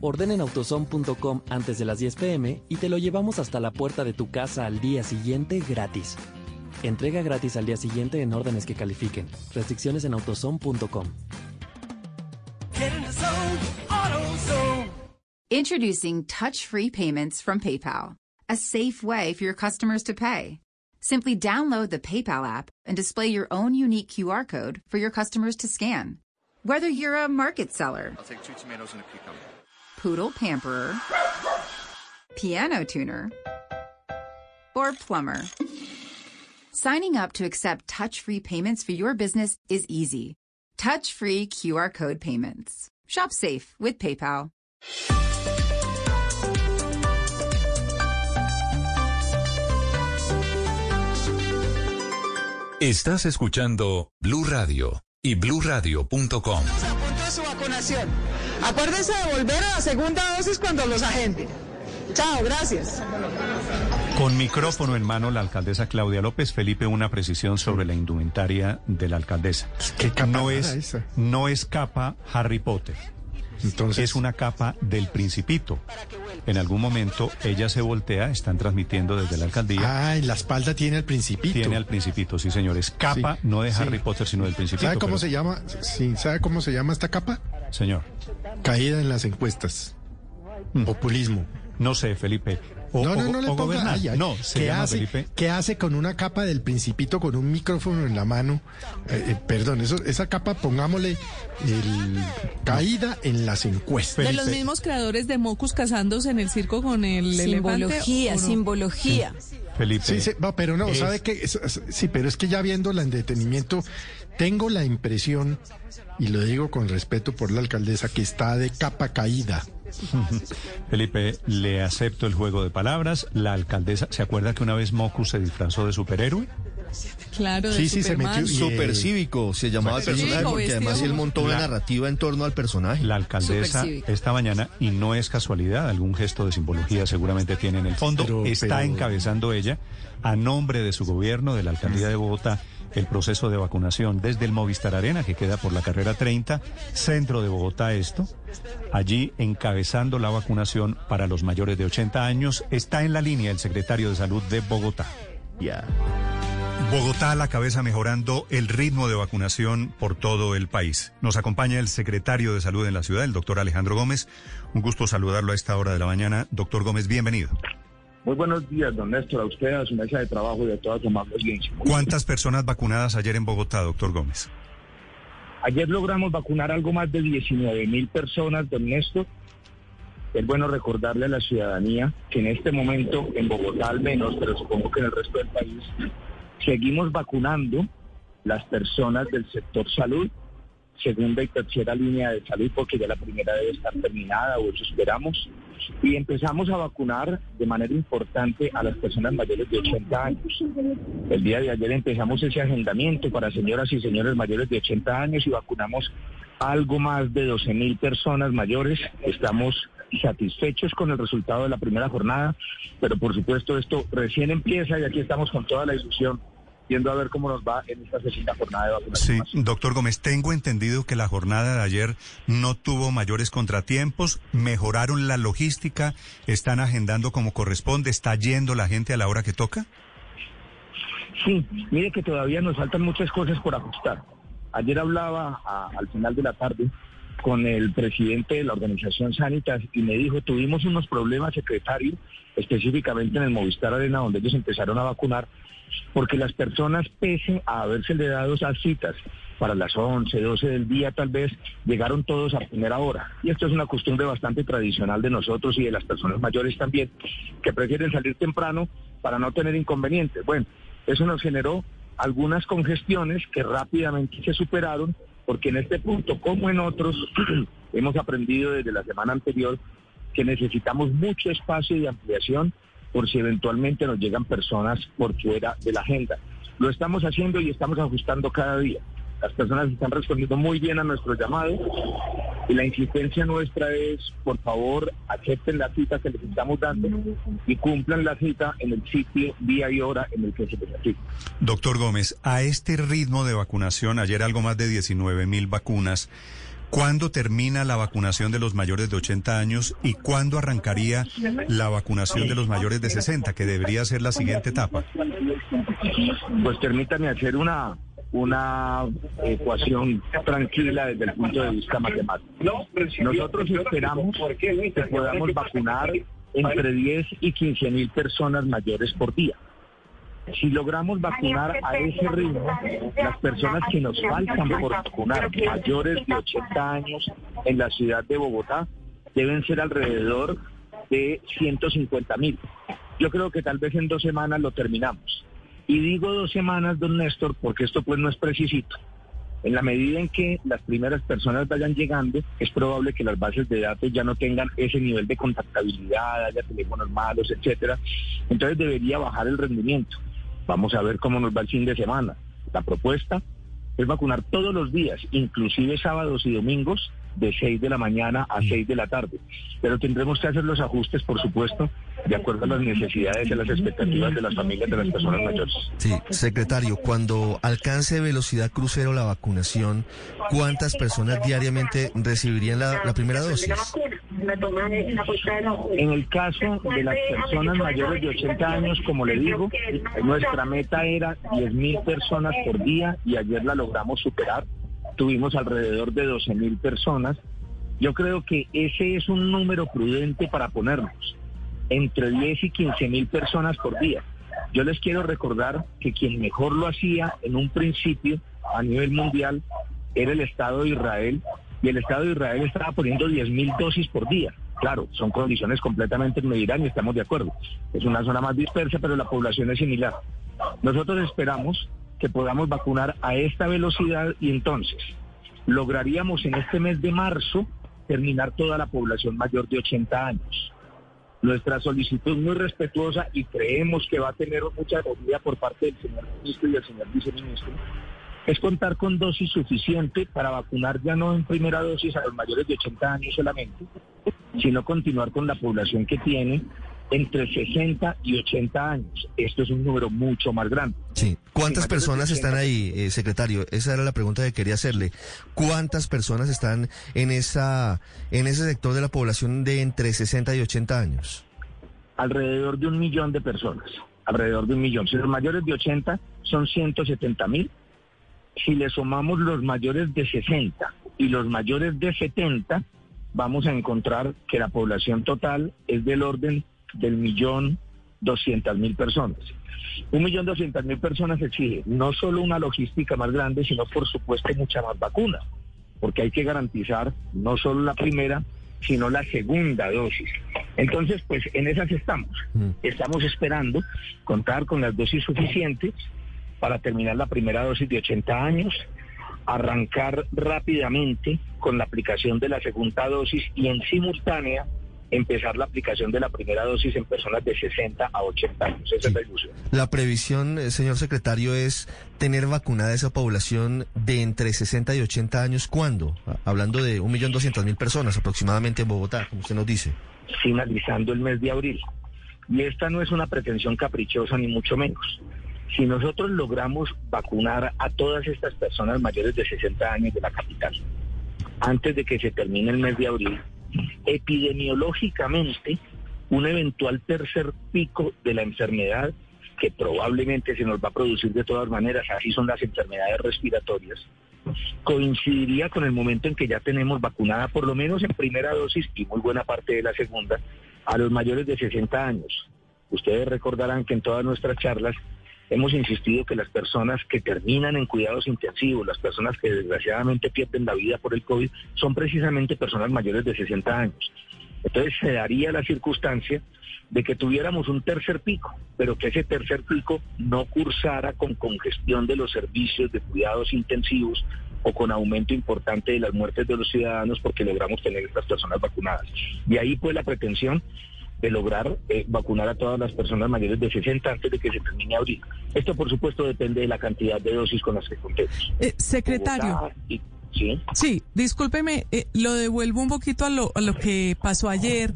Ordena en autozone.com antes de las 10 pm y te lo llevamos hasta la puerta de tu casa al día siguiente gratis. Entrega gratis al día siguiente en órdenes que califiquen. Restricciones en autozone.com. Introducing touch-free payments from PayPal, a safe way for your customers to pay. Simply download the PayPal app and display your own unique QR code for your customers to scan. Whether you're a market seller, I'll take two tomatoes and a cucumber. Poodle pamperer, piano tuner, or plumber. Signing up to accept touch-free payments for your business is easy. Touch-free QR code payments. Shop safe with PayPal. Estás escuchando Blue Radio y bluradio.com. a punto de su vacunación. Acuérdense de volver a la segunda dosis cuando los agenden. Chao, gracias. Con micrófono en mano, la alcaldesa Claudia López Felipe, una precisión sobre la indumentaria de la alcaldesa. no era es, esa? no es capa Harry Potter. Entonces, es una capa del Principito. En algún momento ella se voltea, están transmitiendo desde la alcaldía. Ah, en la espalda tiene el principito. Tiene al Principito, sí señores. Capa Sí, no de sí. Harry Potter, sino del Principito. ¿Sabe cómo pero- se llama? Sí, ¿sabe cómo se llama esta capa? Señor. Caída en las encuestas. Populismo. No sé, Felipe. O- no, no, o- no le o ponga. gobernar. Ay, ay. No, se ¿Qué hace, Felipe. ¿Qué hace con una capa del principito con un micrófono en la mano? Eh, eh, perdón, eso, esa capa pongámosle el caída en las encuestas. De los mismos creadores de Mocus casándose en el circo con el Simbología, elefante. ¿o no? simbología. Felipe. Sí, sí, no, pero no, Es- ¿sabe es- Sí, pero es que ya viéndola en detenimiento, tengo la impresión, y lo digo con respeto por la alcaldesa, que está de capa caída. Felipe, le acepto el juego de palabras. La alcaldesa, ¿se acuerda que una vez Mocus se disfrazó de superhéroe? Claro, de Sí, sí, se metió y, Supercívico se llamaba el personaje porque además él montó una La- narrativa en torno al personaje. La alcaldesa esta mañana, y no es casualidad, algún gesto de simbología seguramente tiene en el fondo, Pero- está pero- encabezando ella, a nombre de su gobierno, de la alcaldía de Bogotá, el proceso de vacunación desde el Movistar Arena, que queda por la carrera 30, centro de Bogotá esto, allí encabezando la vacunación para los mayores de 80 años, está en la línea el secretario de Salud de Bogotá. Bogotá a la cabeza mejorando el ritmo de vacunación por todo el país. Nos acompaña el secretario de Salud en la ciudad, el doctor Alejandro Gómez. Un gusto saludarlo a esta hora de la mañana. Doctor Gómez, bienvenido. Muy buenos días, don Néstor, a usted, a su mesa de trabajo y a toda su amable audiencia. ¿Cuántas personas vacunadas ayer en Bogotá, doctor Gómez? Ayer logramos vacunar algo más de 19 mil personas, don Néstor. Es bueno recordarle a la ciudadanía que en este momento, en Bogotá al menos, pero supongo que en el resto del país, seguimos vacunando las personas del sector salud, segunda y tercera línea de salud, porque ya la primera debe estar terminada, o eso esperamos. Y empezamos a vacunar de manera importante a las personas mayores de 80 años. El día de ayer empezamos ese agendamiento para señoras y señores mayores de 80 años y vacunamos algo más de 12 mil personas mayores. Estamos satisfechos con el resultado de la primera jornada, pero por supuesto esto recién empieza y aquí estamos con toda la ilusión viendo a ver cómo nos va en esta segunda jornada de vacunación. Sí, doctor Gómez, tengo entendido que la jornada de ayer no tuvo mayores contratiempos, mejoraron la logística, están agendando como corresponde, está yendo la gente a la hora que toca. Sí, mire que todavía nos faltan muchas cosas por ajustar. Ayer hablaba a- al final de la tarde con el presidente de la organización Sanitas y me dijo, tuvimos unos problemas, secretario, específicamente en el Movistar Arena, donde ellos empezaron a vacunar, porque las personas, pese a haberse le dado esas citas para las 11, 12 del día tal vez, llegaron todos a primera hora. Y esto es una costumbre bastante tradicional de nosotros y de las personas mayores también, que prefieren salir temprano para no tener inconvenientes. Bueno, eso nos generó algunas congestiones que rápidamente se superaron, porque en este punto, como en otros, hemos aprendido desde la semana anterior que necesitamos mucho espacio y ampliación por si eventualmente nos llegan personas por fuera de la agenda. Lo estamos haciendo y estamos ajustando cada día. Las personas están respondiendo muy bien a nuestro llamado y la insistencia nuestra es, por favor, acepten la cita que les estamos dando y cumplan la cita en el sitio, día y hora en el que se les asigna. Doctor Gómez, a este ritmo de vacunación, ayer algo más de 19 mil vacunas, ¿cuándo termina la vacunación de los mayores de 80 años y cuándo arrancaría la vacunación de los mayores de 60, que debería ser la siguiente etapa? Pues permítame hacer una, una ecuación tranquila desde el punto de vista matemático. Nosotros esperamos que podamos vacunar entre 10 y 15 mil personas mayores por día. Si logramos vacunar a ese ritmo, las personas que nos faltan por vacunar, mayores de 80 años en la ciudad de Bogotá, deben ser alrededor de 150 mil. Yo creo que tal vez en dos semanas lo terminamos. Y digo dos semanas, don Néstor, porque esto pues no es precisito. En la medida en que las primeras personas vayan llegando, es probable que las bases de datos ya no tengan ese nivel de contactabilidad, haya teléfonos malos, etcétera. Entonces debería bajar el rendimiento. Vamos a ver cómo nos va el fin de semana. La propuesta es vacunar todos los días, inclusive sábados y domingos, de 6 de la mañana a 6 de la tarde. Pero tendremos que hacer los ajustes, por supuesto, de acuerdo a las necesidades y a las expectativas de las familias de las personas mayores. Sí, secretario, cuando alcance velocidad crucero la vacunación, ¿cuántas personas diariamente recibirían la, la primera dosis? En el caso de las personas mayores de 80 años, como le digo, nuestra meta era 10 mil personas por día y ayer la logramos superar. Tuvimos alrededor de 12 mil personas. Yo creo que ese es un número prudente para ponernos entre 10 y 15 mil personas por día. Yo les quiero recordar que quien mejor lo hacía en un principio a nivel mundial era el Estado de Israel y el Estado de Israel estaba poniendo 10 mil dosis por día. Claro, son condiciones completamente en Irán y estamos de acuerdo. Es una zona más dispersa, pero la población es similar. Nosotros esperamos que podamos vacunar a esta velocidad y entonces lograríamos en este mes de marzo terminar toda la población mayor de 80 años. Nuestra solicitud muy respetuosa y creemos que va a tener mucha acogida por parte del señor ministro y del señor viceministro es contar con dosis suficiente para vacunar ya no en primera dosis a los mayores de 80 años solamente, sino continuar con la población que tiene entre 60 y 80 años. Esto es un número mucho más grande. Sí. ¿Cuántas Sí, personas 80. están ahí, eh, secretario? Esa era la pregunta que quería hacerle. ¿Cuántas personas están en esa en ese sector de la población de entre 60 y 80 años? Alrededor de un millón de personas. Alrededor de un millón. Si los mayores de 80 son 170 mil, si le sumamos los mayores de 60 y los mayores de 70, vamos a encontrar que la población total es del orden del millón doscientas mil personas. Un millón doscientas mil personas exige no solo una logística más grande, sino por supuesto mucha más vacuna, porque hay que garantizar no solo la primera, sino la segunda dosis. Entonces, pues en esas estamos. Estamos esperando contar con las dosis suficientes para terminar la primera dosis de 80 años. arrancar rápidamente con la aplicación de la segunda dosis y en simultánea empezar la aplicación de la primera dosis en personas de 60 a 80 años. Esa es la ilusión. La previsión, eh, señor secretario, es tener vacunada esa población de entre 60 y 80 años. ¿Cuándo? Ah, Hablando de 1.200.000 personas aproximadamente en Bogotá, como usted nos dice. finalizando el mes de abril. Y esta no es una pretensión caprichosa ni mucho menos. Si nosotros logramos vacunar a todas estas personas mayores de 60 años de la capital antes de que se termine el mes de abril, epidemiológicamente un eventual tercer pico de la enfermedad que probablemente se nos va a producir de todas maneras, así son las enfermedades respiratorias, coincidiría con el momento en que ya tenemos vacunada por lo menos en primera dosis y muy buena parte de la segunda a los mayores de 60 años. Ustedes recordarán que en todas nuestras charlas hemos insistido que las personas que terminan en cuidados intensivos, las personas que desgraciadamente pierden la vida por el COVID, son precisamente personas mayores de 60 años. Entonces se daría la circunstancia de que tuviéramos un tercer pico, pero que ese tercer pico no cursara con congestión de los servicios de cuidados intensivos o con aumento importante de las muertes de los ciudadanos porque logramos tener estas personas vacunadas. Y ahí pues la pretensión de lograr eh, vacunar a todas las personas mayores de 60 antes de que se termine abril. Esto por supuesto depende de la cantidad de dosis con las que contemos. Eh, secretario. Y- sí. Sí, discúlpeme, eh, lo devuelvo un poquito a lo, a lo que pasó ayer.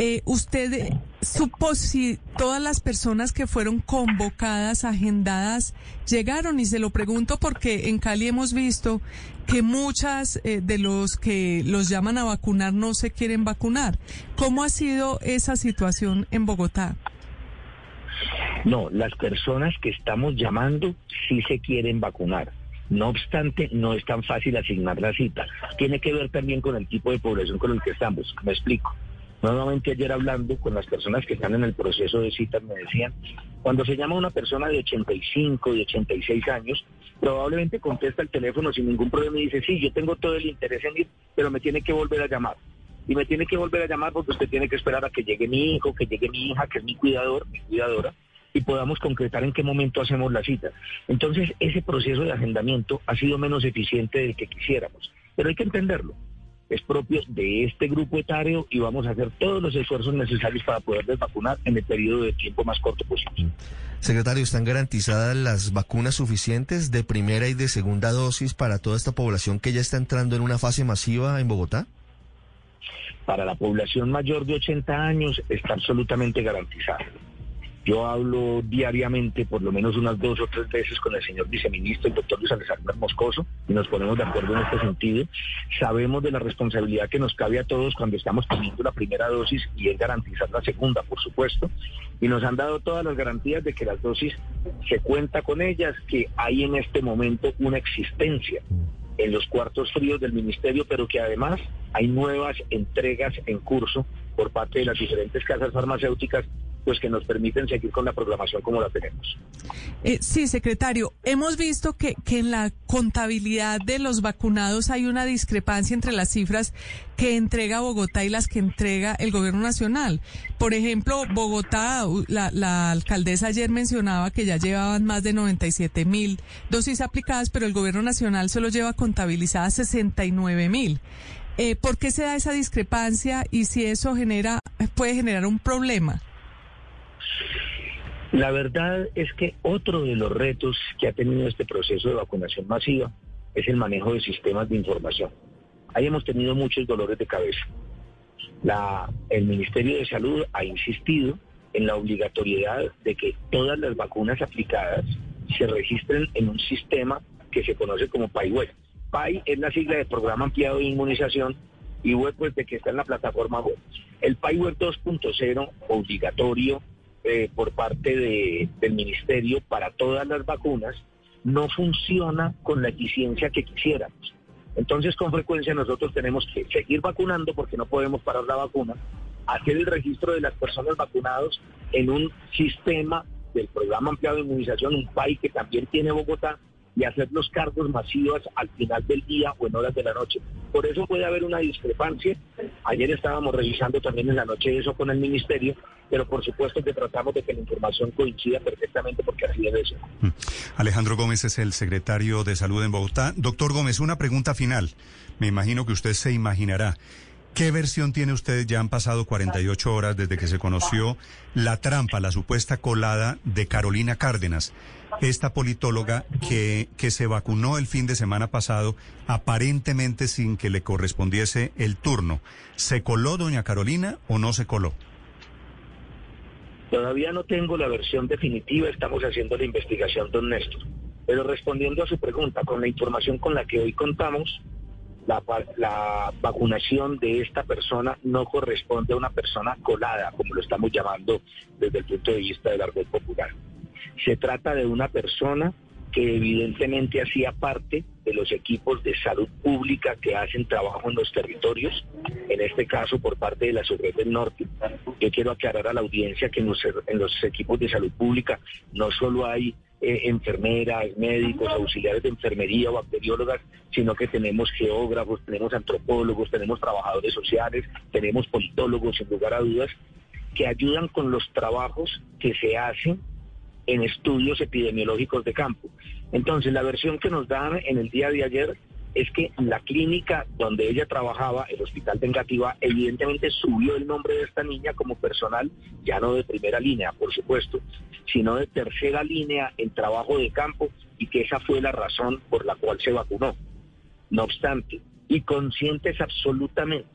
Eh, ¿Usted eh, supo si todas las personas que fueron convocadas, agendadas, llegaron? Y se lo pregunto porque en Cali hemos visto que muchas eh, de los que los llaman a vacunar no se quieren vacunar. ¿Cómo ha sido esa situación en Bogotá? No, las personas que estamos llamando sí se quieren vacunar. No obstante, no es tan fácil asignar la cita. Tiene que ver también con el tipo de población con el que estamos. Me explico. Nuevamente ayer hablando con las personas que están en el proceso de citas me decían, cuando se llama una persona de 85, de 86 años, probablemente contesta el teléfono sin ningún problema y dice, sí, yo tengo todo el interés en ir, pero me tiene que volver a llamar. Y me tiene que volver a llamar porque usted tiene que esperar a que llegue mi hijo, que llegue mi hija, que es mi cuidador, mi cuidadora, y podamos concretar en qué momento hacemos la cita. Entonces, ese proceso de agendamiento ha sido menos eficiente del que quisiéramos, pero hay que entenderlo. Es propio de este grupo etario y vamos a hacer todos los esfuerzos necesarios para poderles vacunar en el periodo de tiempo más corto posible. Secretario, ¿están garantizadas las vacunas suficientes de primera y de segunda dosis para toda esta población que ya está entrando en una fase masiva en Bogotá? Para la población mayor de 80 años está absolutamente garantizada. Yo hablo diariamente, por lo menos unas dos o tres veces, con el señor viceministro, el doctor Luis Alessandro Moscoso, y nos ponemos de acuerdo en este sentido. Sabemos de la responsabilidad que nos cabe a todos cuando estamos poniendo la primera dosis y es garantizar la segunda, por supuesto. Y nos han dado todas las garantías de que las dosis se cuenta con ellas, que hay en este momento una existencia en los cuartos fríos del ministerio, pero que además hay nuevas entregas en curso por parte de las diferentes casas farmacéuticas, pues que nos permiten seguir con la programación como la tenemos. Eh, sí, secretario, hemos visto que, en la contabilidad de los vacunados hay una discrepancia entre las cifras que entrega Bogotá y las que entrega el gobierno nacional. Por ejemplo, Bogotá, la alcaldesa ayer mencionaba que ya llevaban más de 97 mil dosis aplicadas, pero el gobierno nacional solo lleva contabilizadas 69 mil. Eh, ¿Por qué se da esa discrepancia y si eso genera puede generar un problema? La verdad es que otro de los retos que ha tenido este proceso de vacunación masiva es el manejo de sistemas de información. Ahí hemos tenido muchos dolores de cabeza. La- el Ministerio de Salud ha insistido en la obligatoriedad de que todas las vacunas aplicadas se registren en un sistema que se conoce como PAI-Web. PAI es la sigla de Programa Ampliado de Inmunización y web pues de que está en la plataforma web. El PAI-Web 2.0 obligatorio eh, por parte de- del Ministerio para todas las vacunas no funciona con la eficiencia que quisiéramos. Entonces, con frecuencia nosotros tenemos que seguir vacunando porque no podemos parar la vacuna, hacer el registro de las personas vacunadas en un sistema del programa ampliado de inmunización, un PAI que también tiene Bogotá, y hacer los cargos masivos al final del día o en horas de la noche. Por eso puede haber una discrepancia. Ayer estábamos revisando también en la noche eso con el ministerio, pero por supuesto que tratamos de que la información coincida perfectamente porque así debe ser. Mm. Alejandro Gómez es el secretario de Salud en Bogotá. Doctor Gómez, una pregunta final. Me imagino que usted se imaginará. ¿Qué versión tiene usted? Ya han pasado 48 horas desde que se conoció la trampa, la supuesta colada de Carolina Cárdenas, esta politóloga que, que se vacunó el fin de semana pasado, aparentemente sin que le correspondiese el turno. ¿Se coló doña Carolina o no se coló? Todavía no tengo la versión definitiva, estamos haciendo la investigación, don Néstor. Pero respondiendo a su pregunta, con la información con la que hoy contamos, la, vacunación de esta persona no corresponde a una persona colada, como lo estamos llamando desde el punto de vista del árbol popular. Se trata de una persona que evidentemente hacía parte de los equipos de salud pública que hacen trabajo en los territorios, en este caso por parte de la Subred del Norte. Yo quiero aclarar a la audiencia que en los, en los equipos de salud pública no solo hay eh, enfermeras, médicos, auxiliares de enfermería o bacteriólogas, sino que tenemos geógrafos, tenemos antropólogos, tenemos trabajadores sociales, tenemos politólogos, sin lugar a dudas, que ayudan con los trabajos que se hacen en estudios epidemiológicos de campo. Entonces, la versión que nos dan en el día de ayer es que la clínica donde ella trabajaba, el Hospital de evidentemente subió el nombre de esta niña como personal, ya no de primera línea, por supuesto, sino de tercera línea en trabajo de campo y que esa fue la razón por la cual se vacunó. No obstante, y conscientes absolutamente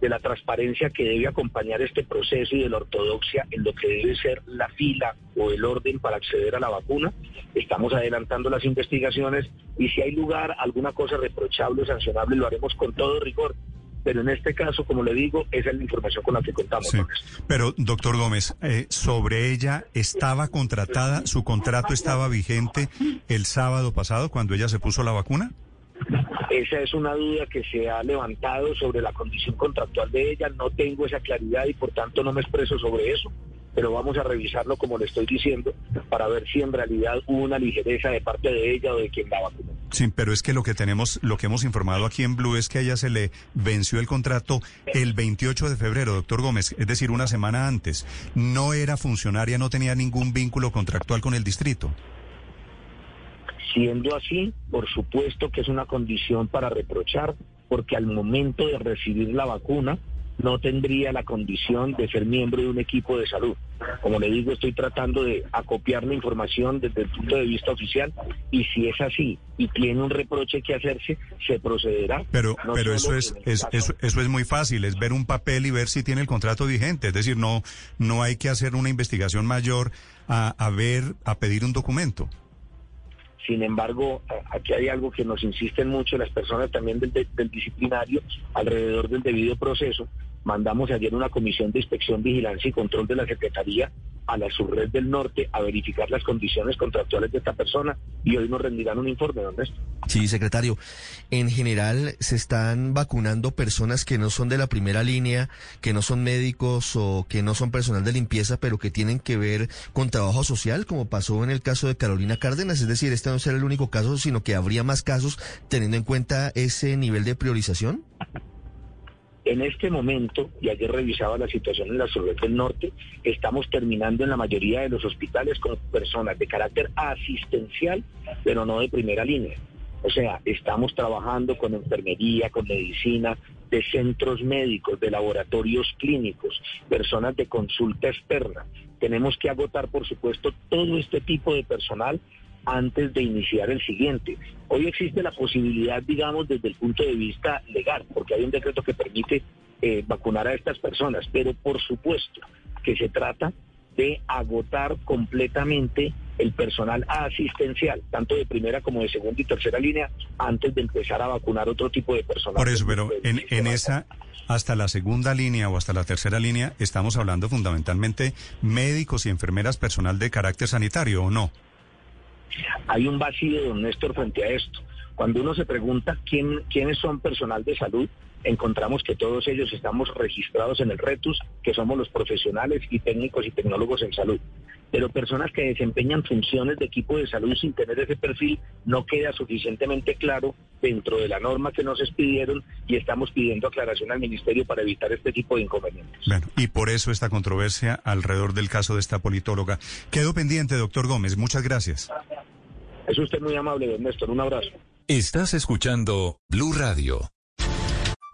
de la transparencia que debe acompañar este proceso y de la ortodoxia en lo que debe ser la fila o el orden para acceder a la vacuna. Estamos adelantando las investigaciones y si hay lugar alguna cosa reprochable o sancionable lo haremos con todo rigor. Pero en este caso, como le digo, esa es la información con la que contamos. Pero, doctor Gómez, eh, sobre ella estaba contratada, su contrato estaba vigente el sábado pasado cuando ella se puso la vacuna. Esa es una duda que se ha levantado sobre la condición contractual de ella. No tengo esa claridad y por tanto no me expreso sobre eso. Pero vamos a revisarlo como le estoy diciendo para ver si en realidad hubo una ligereza de parte de ella o de quien la vacunó. Sí, pero es que lo que tenemos, lo que hemos informado aquí en Blue es que a ella se le venció el contrato el 28 de febrero, doctor Gómez, es decir, una semana antes. No era funcionaria, no tenía ningún vínculo contractual con el distrito. Siendo así, por supuesto que es una condición para reprochar, porque al momento de recibir la vacuna no tendría la condición de ser miembro de un equipo de salud. Como le digo, estoy tratando de acopiar la información desde el punto de vista oficial y si es así y tiene un reproche que hacerse, se procederá. Pero, pero eso es, eso, eso es muy fácil, es ver un papel y ver si tiene el contrato vigente. Es decir, no, no hay que hacer una investigación mayor a, a ver, a pedir un documento. Sin embargo, aquí hay algo que nos insisten mucho las personas también del, disciplinario alrededor del debido proceso. Mandamos ayer una comisión de inspección, vigilancia y control de la Secretaría a la subred del norte a verificar las condiciones contractuales de esta persona y hoy nos rendirán un informe, ¿dónde está? Sí, secretario. En general se están vacunando personas que no son de la primera línea, que no son médicos o que no son personal de limpieza, pero que tienen que ver con trabajo social, como pasó en el caso de Carolina Cárdenas. Es decir, este no será el único caso, sino que habría más casos teniendo en cuenta ese nivel de priorización. En este momento, y ayer revisaba la situación en la ciudad del norte, estamos terminando en la mayoría de los hospitales con personas de carácter asistencial, pero no de primera línea. O sea, estamos trabajando con enfermería, con medicina, de centros médicos, de laboratorios clínicos, personas de consulta externa. Tenemos que agotar, por supuesto, todo este tipo de personal antes de iniciar el siguiente. Hoy existe la posibilidad, digamos, desde el punto de vista legal, porque hay un decreto que permite eh, vacunar a estas personas, pero por supuesto que se trata de agotar completamente el personal asistencial, tanto de primera como de segunda y tercera línea, antes de empezar a vacunar otro tipo de personal. Por eso, pero en, en esa, hasta la segunda línea o hasta la tercera línea, estamos hablando fundamentalmente médicos y enfermeras, personal de carácter sanitario, ¿o no? Hay un vacío, don Néstor, frente a esto. Cuando uno se pregunta quién, quiénes son personal de salud, encontramos que todos ellos estamos registrados en el RETUS, que somos los profesionales y técnicos y tecnólogos en salud. pero personas que desempeñan funciones de equipo de salud sin tener ese perfil no queda suficientemente claro dentro de la norma que nos expidieron y estamos pidiendo aclaración al Ministerio para evitar este tipo de inconvenientes. Bueno, y por eso esta controversia alrededor del caso de esta politóloga. Quedo pendiente, doctor Gómez. Muchas gracias. Es usted muy amable, don Néstor. Un abrazo. Estás escuchando Blue Radio.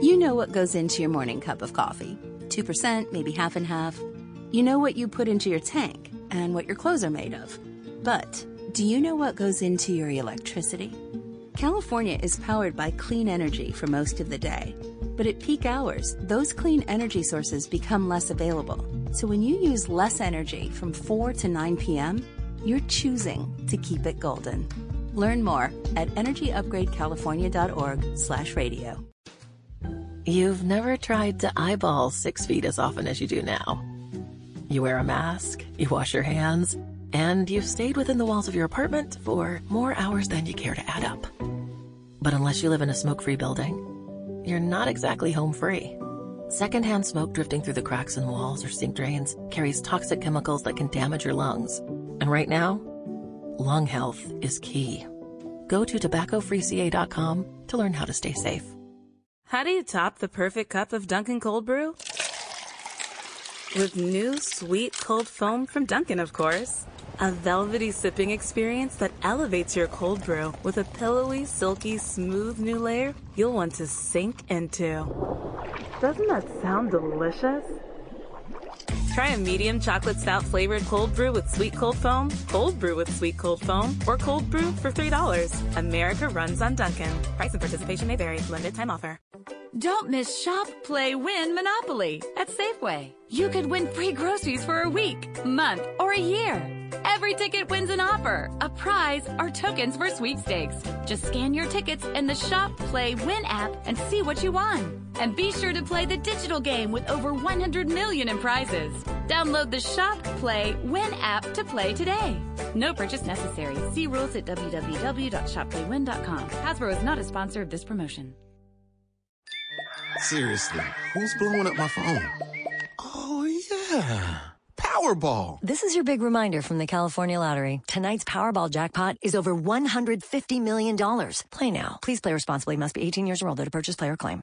You know what goes into your morning cup of coffee 2%, maybe half and half. You know what you put into your tank and what your clothes are made of. But do you know what goes into your electricity? California is powered by clean energy for most of the day. But at peak hours, those clean energy sources become less available. So when you use less energy from 4 to 9 p.m., you're choosing to keep it golden. Learn more at energyupgradecalifornia.org slash radio. You've never tried to eyeball six feet as often as you do now. You wear a mask, you wash your hands, and you've stayed within the walls of your apartment for more hours than you care to add up. But unless you live in a smoke-free building, you're not exactly home free. Secondhand smoke drifting through the cracks in walls or sink drains carries toxic chemicals that can damage your lungs. And right now, lung health is key. Go to tobaccofreeca.com to learn how to stay safe. How do you top the perfect cup of Dunkin' Cold Brew? With new sweet cold foam from Dunkin', of course. A velvety sipping experience that elevates your cold brew with a pillowy, silky, smooth new layer you'll want to sink into. Doesn't that sound delicious? Try a medium chocolate stout flavored cold brew with sweet cold foam, cold brew with sweet cold foam, or cold brew for $3. America runs on Duncan. Price and participation may vary. Limited time offer. Don't miss Shop, Play, Win Monopoly at Safeway. You could win free groceries for a week, month, or a year. Every ticket wins an offer, a prize, or tokens for sweepstakes. Just scan your tickets in the Shop, Play, Win app and see what you won. And be sure to play the digital game with over 100 million in prizes. Download the Shop, Play, Win app to play today. No purchase necessary. See rules at www.shopplaywin.com. Hasbro is not a sponsor of this promotion. Seriously, who's blowing up my phone? Yeah. Powerball. This is your big reminder from the California Lottery. Tonight's Powerball jackpot is over $150 million. Play now. Please play responsibly. Must be 18 years or older to purchase player claim.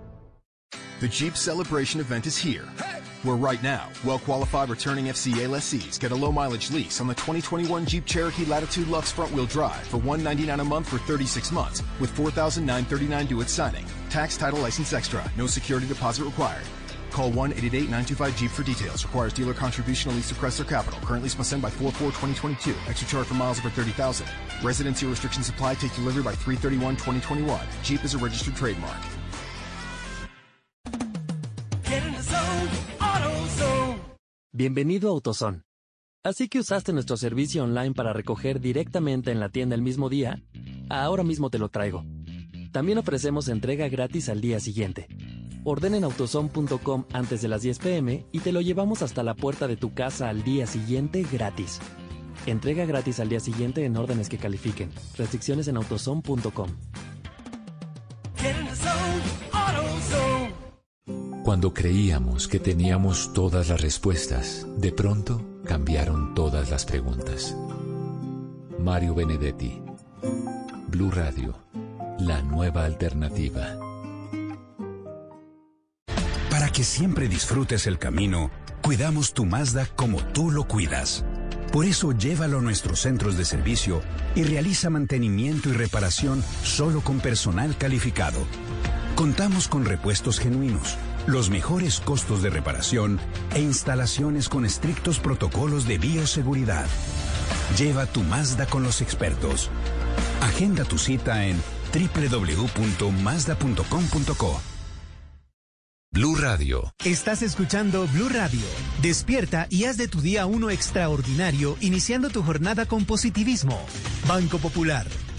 The Jeep Celebration event is here. Where right now, well qualified returning FCA lessees get a low mileage lease on the 2021 Jeep Cherokee Latitude Lux front wheel drive for 199 a month for 36 months with $4,939 due at signing. Tax title license extra. No security deposit required. Call 1 888 925 Jeep for details. Requires dealer contribution at least to Chrysler Capital. Currently must send by 4 4 2022. Extra charge for miles over 30,000. Residency restrictions apply. Take delivery by 331 2021. Jeep is a registered trademark. Bienvenido a AutoZone. Así que usaste nuestro servicio online para recoger directamente en la tienda el mismo día, ahora mismo te lo traigo. También ofrecemos entrega gratis al día siguiente. Ordena en autozone.com antes de las 10 pm y te lo llevamos hasta la puerta de tu casa al día siguiente gratis. Entrega gratis al día siguiente en órdenes que califiquen. Restricciones en autozone.com. Cuando creíamos que teníamos todas las respuestas, de pronto cambiaron todas las preguntas. Mario Benedetti, Blue Radio, la nueva alternativa. Para que siempre disfrutes el camino, Cuidamos tu Mazda como tú lo cuidas. Por eso llévalo a nuestros centros de servicio y realiza mantenimiento y reparación solo con personal calificado. Contamos con repuestos genuinos, los mejores costos de reparación e instalaciones con estrictos protocolos de bioseguridad. Lleva tu Mazda con los expertos. Agenda tu cita en www.mazda.com.co. Blue Radio. Estás escuchando Blue Radio. Despierta y haz de tu día uno extraordinario iniciando tu jornada con positivismo. Banco Popular.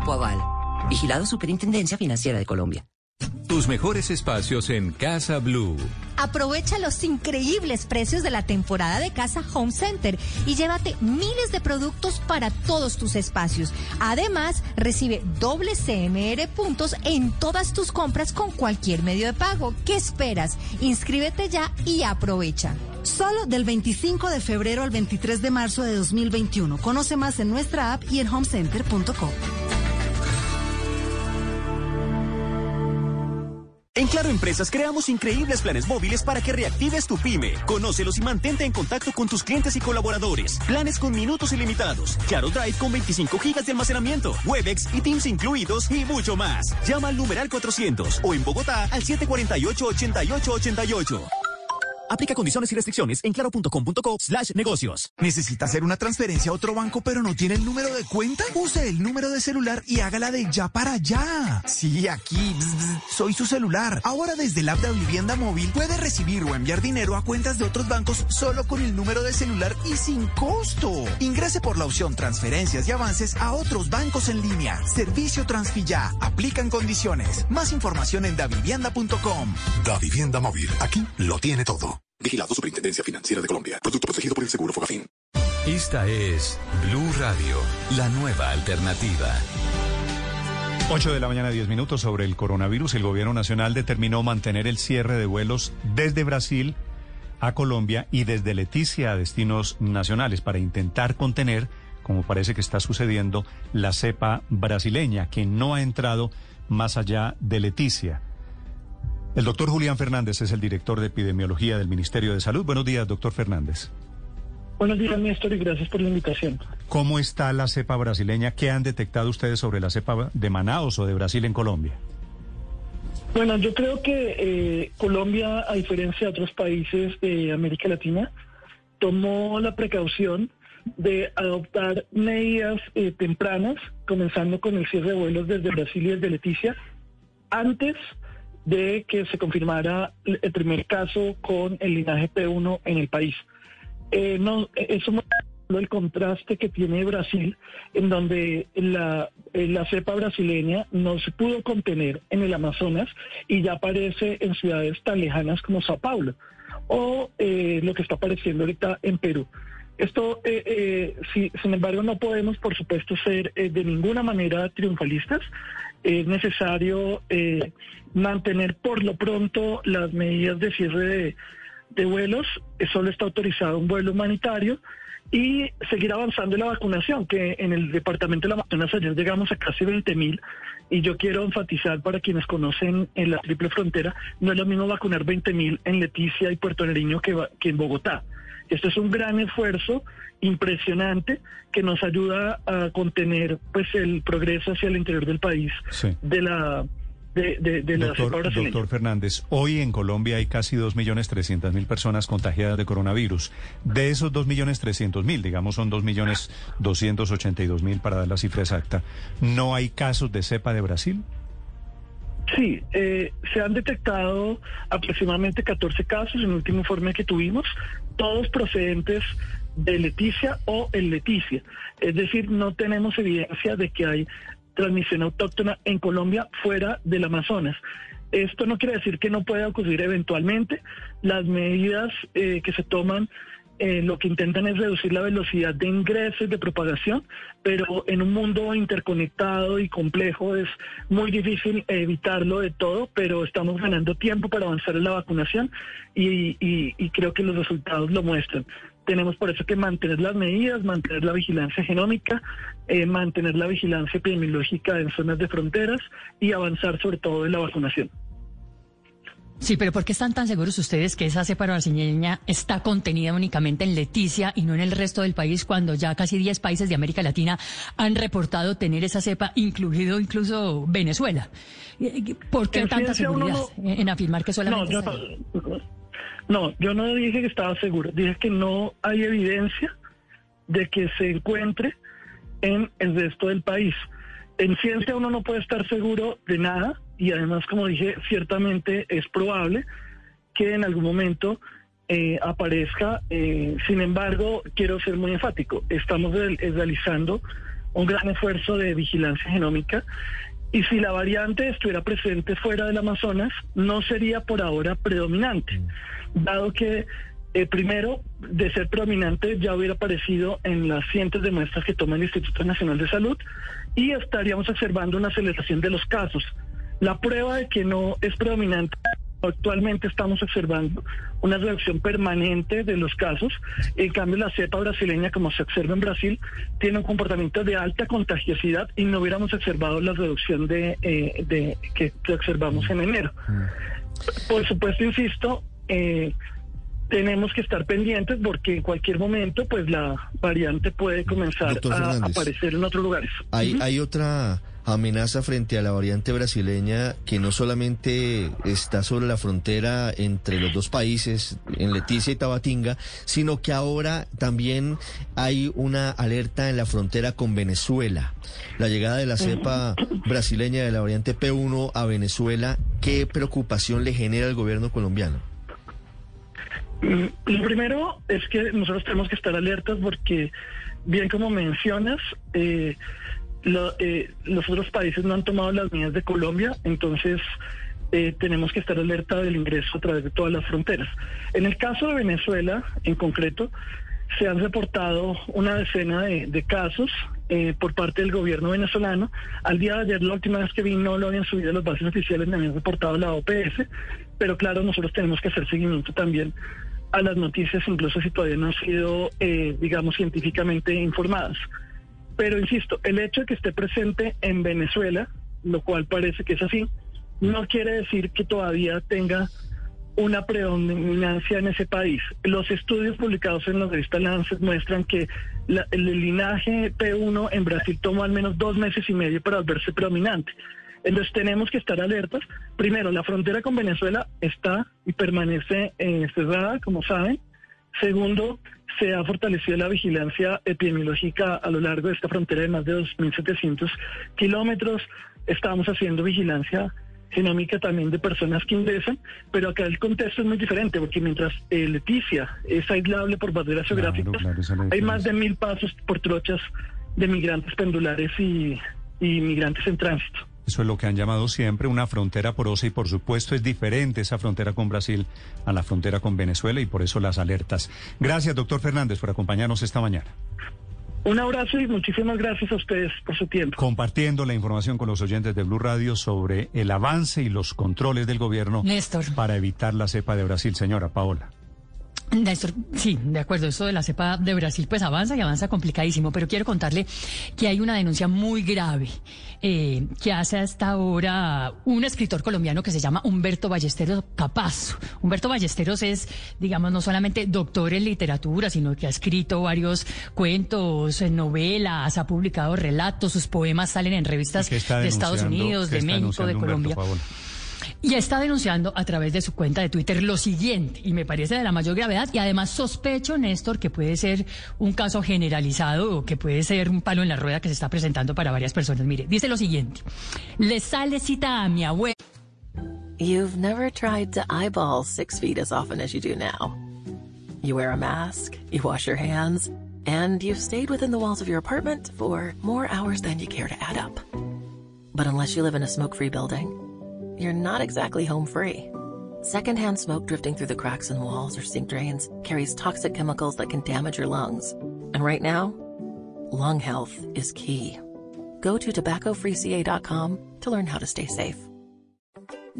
Aval. Vigilado Superintendencia Financiera de Colombia. Tus mejores espacios en Casa Blue. Aprovecha los increíbles precios de la temporada de Casa Home Center y llévate miles de productos para todos tus espacios. Además, recibe doble CMR puntos en todas tus compras con cualquier medio de pago. ¿Qué esperas? Inscríbete ya y aprovecha. Solo del 25 de febrero al 23 de marzo de 2021. Conoce más en nuestra app y en homecenter.com. En Claro Empresas creamos increíbles planes móviles para que reactives tu pyme. Conócelos y mantente en contacto con tus clientes y colaboradores. Planes con minutos ilimitados. Claro Drive con 25 gigas de almacenamiento. Webex y Teams incluidos y mucho más. Llama al numeral 400 o en Bogotá al 748-8888. Aplica condiciones y restricciones en claro.com.co slash negocios. ¿Necesita hacer una transferencia a otro banco pero no tiene el número de cuenta? Use el número de celular y hágala de ya para allá. Sí, aquí. bzz, bzz, soy su celular. Ahora desde el app de Vivienda Móvil puede recibir o enviar dinero a cuentas de otros bancos solo con el número de celular y sin costo. Ingrese por la opción transferencias y avances a otros bancos en línea. Servicio Transfilla. Aplican condiciones. Más información en davivienda.com. Da Vivienda Móvil. Aquí lo tiene todo. Vigilado Superintendencia Financiera de Colombia. Producto protegido por el Seguro Fogafín. Esta es Blue Radio, la nueva alternativa. 8 de la mañana, 10 minutos sobre el coronavirus. El gobierno nacional determinó mantener el cierre de vuelos desde Brasil a Colombia y desde Leticia a destinos nacionales para intentar contener, como parece que está sucediendo, la cepa brasileña, que no ha entrado más allá de Leticia. El doctor Julián Fernández es el director de epidemiología del Ministerio de Salud. Buenos días, doctor Fernández. Buenos días, Néstor, y gracias por la invitación. ¿Cómo está la cepa brasileña? ¿Qué han detectado ustedes sobre la cepa de Manaus o de Brasil en Colombia? Bueno, yo creo que eh, Colombia, a diferencia de otros países de América Latina, tomó la precaución de adoptar medidas eh, tempranas, comenzando con el cierre de vuelos desde Brasil y desde Leticia, antes de que se confirmara el primer caso con el linaje P1 en el país. Eh, no, eso el contraste que tiene Brasil, en donde la, eh, la cepa brasileña no se pudo contener en el Amazonas y ya aparece en ciudades tan lejanas como Sao Paulo, o eh, lo que está apareciendo ahorita en Perú. Esto, eh, eh, sí, sin embargo, no podemos, por supuesto, ser eh, de ninguna manera triunfalistas. Es necesario eh, mantener por lo pronto las medidas de cierre de, de vuelos. Solo está autorizado un vuelo humanitario y seguir avanzando en la vacunación, que en el departamento de la Amazonas ayer llegamos a casi 20 mil y yo quiero enfatizar para quienes conocen en la triple frontera, no es lo mismo vacunar 20 mil en Leticia y Puerto Nariño que, que en Bogotá. Esto es un gran esfuerzo impresionante que nos ayuda a contener pues el progreso hacia el interior del país Sí. de la de, de- de Doctor, brasileña. doctor Fernández, hoy en Colombia hay casi 2.300.000 personas contagiadas de coronavirus. De esos 2.300.000, digamos son 2.282.000 para dar la cifra exacta, ¿no hay casos de cepa de Brasil? Sí, eh, se han detectado aproximadamente 14 casos en el último informe que tuvimos, todos procedentes de Leticia o en Leticia. Es decir, no tenemos evidencia de que hay transmisión autóctona en Colombia fuera del Amazonas. Esto no quiere decir que no pueda ocurrir eventualmente. Las medidas eh, que se toman eh, lo que intentan es reducir la velocidad de ingresos, de propagación, pero en un mundo interconectado y complejo es muy difícil evitarlo de todo, pero estamos ganando tiempo para avanzar en la vacunación y, y creo que los resultados lo muestran. Tenemos por eso que mantener las medidas, mantener la vigilancia genómica, eh, mantener la vigilancia epidemiológica en zonas de fronteras y avanzar sobre todo en la vacunación. Sí, pero ¿por qué están tan seguros ustedes que esa cepa brasileña está contenida únicamente en Leticia y no en el resto del país cuando ya casi 10 países de América Latina han reportado tener esa cepa, incluido incluso Venezuela? ¿Por qué tanta seguridad en afirmar que solamente no, yo no, yo no dije que estaba seguro, dije que no hay evidencia de que se encuentre en el resto del país. En ciencia uno no puede estar seguro de nada, y además, como dije, ciertamente es probable que en algún momento eh, aparezca. Eh, sin embargo, quiero ser muy enfático, estamos realizando un gran esfuerzo de vigilancia genómica y si la variante estuviera presente fuera del Amazonas, no sería por ahora predominante, dado que eh, primero, de ser predominante, ya hubiera aparecido en las cientos de muestras que toma el Instituto Nacional de Salud y estaríamos observando una aceleración de los casos. La prueba de que no es predominante Actualmente estamos observando una reducción permanente de los casos. En cambio, la cepa brasileña, como se observa en Brasil, tiene un comportamiento de alta contagiosidad y no hubiéramos observado la reducción de, eh, de que, observamos en enero. Por supuesto, insisto, eh, tenemos que estar pendientes porque en cualquier momento, pues la variante puede comenzar a aparecer en otros lugares. Hay, hay otra amenaza frente a la variante brasileña que no solamente está sobre la frontera entre los dos países, en Leticia y Tabatinga, sino que ahora también hay una alerta en la frontera con Venezuela. La llegada de la cepa brasileña de la variante P1 a Venezuela, ¿qué preocupación le genera al gobierno colombiano? Mm, lo primero es que nosotros tenemos que estar alertas porque, bien como mencionas, eh, eh, los otros países no han tomado las medidas de Colombia, entonces eh, tenemos que estar alerta del ingreso a través de todas las fronteras. En el caso de Venezuela, en concreto, se han reportado una decena de, casos eh, por parte del gobierno venezolano. Al día de ayer, la última vez que vi, no lo habían subido a las bases oficiales, me habían reportado la OPS, pero claro, nosotros tenemos que hacer seguimiento también a las noticias, incluso si todavía no han sido, digamos, científicamente informadas. Pero insisto, el hecho de que esté presente en Venezuela, lo cual parece que es así, no quiere decir que todavía tenga una predominancia en ese país. Los estudios publicados en la revista Lancet muestran que el linaje P1 en Brasil tomó al menos dos meses y medio para volverse predominante. Entonces tenemos que estar alertas. Primero, la frontera con Venezuela está y permanece eh, cerrada, como saben. Segundo, se ha fortalecido la vigilancia epidemiológica a lo largo de esta frontera de más de 2.700 kilómetros. Estamos haciendo vigilancia genómica también de personas que ingresan, pero acá el contexto es muy diferente, porque mientras eh, Leticia es aislable por barreras geográficas, hay más de mil pasos por trochas de migrantes pendulares y, y migrantes en tránsito. Eso es lo que han llamado siempre una frontera porosa y por supuesto es diferente esa frontera con Brasil a la frontera con Venezuela y por eso las alertas. Gracias, doctor Fernández, por acompañarnos esta mañana. Un abrazo y muchísimas gracias a ustedes por su tiempo. Compartiendo la información con los oyentes de Blue Radio sobre el avance y los controles del gobierno para evitar la cepa de Brasil, señora Paola. Néstor, sí, de acuerdo, eso de la cepa de Brasil pues avanza y avanza complicadísimo, pero quiero contarle que hay una denuncia muy grave eh, que hace hasta ahora un escritor colombiano que se llama Humberto Ballesteros Capaz. Humberto Ballesteros es, digamos, no solamente doctor en literatura, sino que ha escrito varios cuentos, novelas, ha publicado relatos, sus poemas salen en revistas de Estados Unidos, de México, de Colombia. Y está denunciando a través de su cuenta de Twitter lo siguiente, y me parece de la mayor gravedad, y además sospecho, Néstor, que puede ser un caso generalizado o que puede ser un palo en la rueda que se está presentando para varias personas. Mire, dice lo siguiente, le sale cita a mi abuela. You've never tried to eyeball six feet as often as you do now. You wear a mask, you wash your hands, and you've stayed within the walls of your apartment for more hours than you care to add up. But unless you live in a smoke-free building, you're not exactly home free. Secondhand smoke drifting through the cracks in walls or sink drains carries toxic chemicals that can damage your lungs. And right now, lung health is key. Go to tobaccofreeca.com to learn how to stay safe.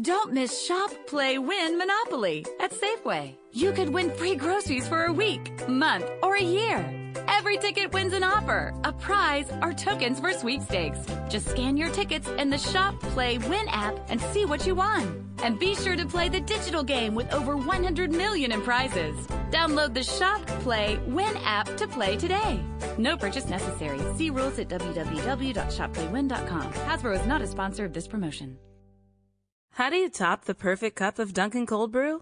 Don't miss Shop, Play, Win Monopoly at Safeway. You could win free groceries for a week, month, or a year. Every ticket wins an offer, a prize, or tokens for sweepstakes. Just scan your tickets in the Shop, Play, Win app and see what you won. And be sure to play the digital game with over 100 million in prizes. Download the Shop, Play, Win app to play today. No purchase necessary. See rules at www.shopplaywin.com. Hasbro is not a sponsor of this promotion. How do you top the perfect cup of Dunkin' Cold Brew?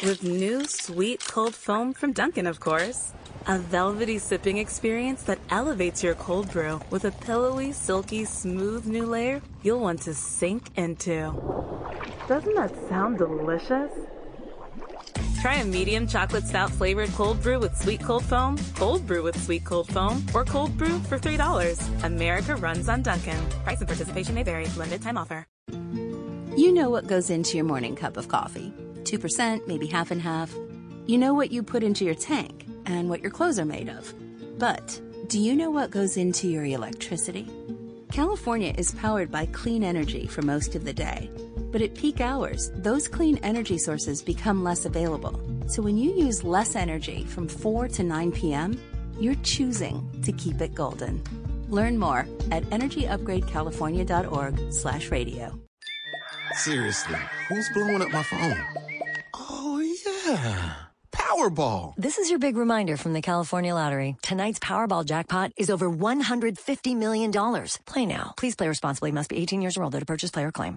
With new sweet cold foam from Dunkin', of course. A velvety sipping experience that elevates your cold brew with a pillowy, silky, smooth new layer you'll want to sink into. Doesn't that sound delicious? Try a medium chocolate stout flavored cold brew with sweet cold foam, cold brew with sweet cold foam, or cold brew for $3. America runs on Dunkin'. Price and participation may vary. Limited time offer. You know what goes into your morning cup of coffee 2%, maybe half and half. You know what you put into your tank and what your clothes are made of. But do you know what goes into your electricity? California is powered by clean energy for most of the day. But at peak hours, those clean energy sources become less available. So when you use less energy from 4 to 9 p.m., you're choosing to keep it golden. Learn more at energyupgradecalifornia.org slash radio. Seriously, who's blowing up my phone? Yeah. Powerball. This is your big reminder from the California Lottery. Tonight's Powerball jackpot is over $150 million. Play now. Please play responsibly. Must be 18 years or older to purchase player claim.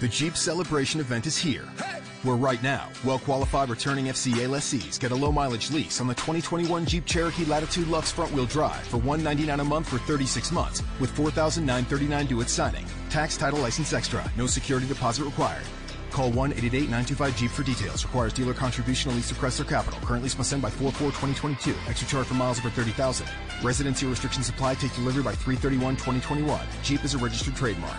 The Jeep Celebration event is here. Where right now, well qualified returning FCA lessees get a low mileage lease on the 2021 Jeep Cherokee Latitude Lux front wheel drive for 199 a month for 36 months with $4,939 due at signing. Tax, title, license extra. No security deposit required. Call 1 888 925 Jeep for details. Requires dealer contribution on lease to Chrysler Capital. Currently must send by 4 4 2022. Extra charge for miles over 30,000. Residency restrictions apply. Take delivery by 331 2021. Jeep is a registered trademark.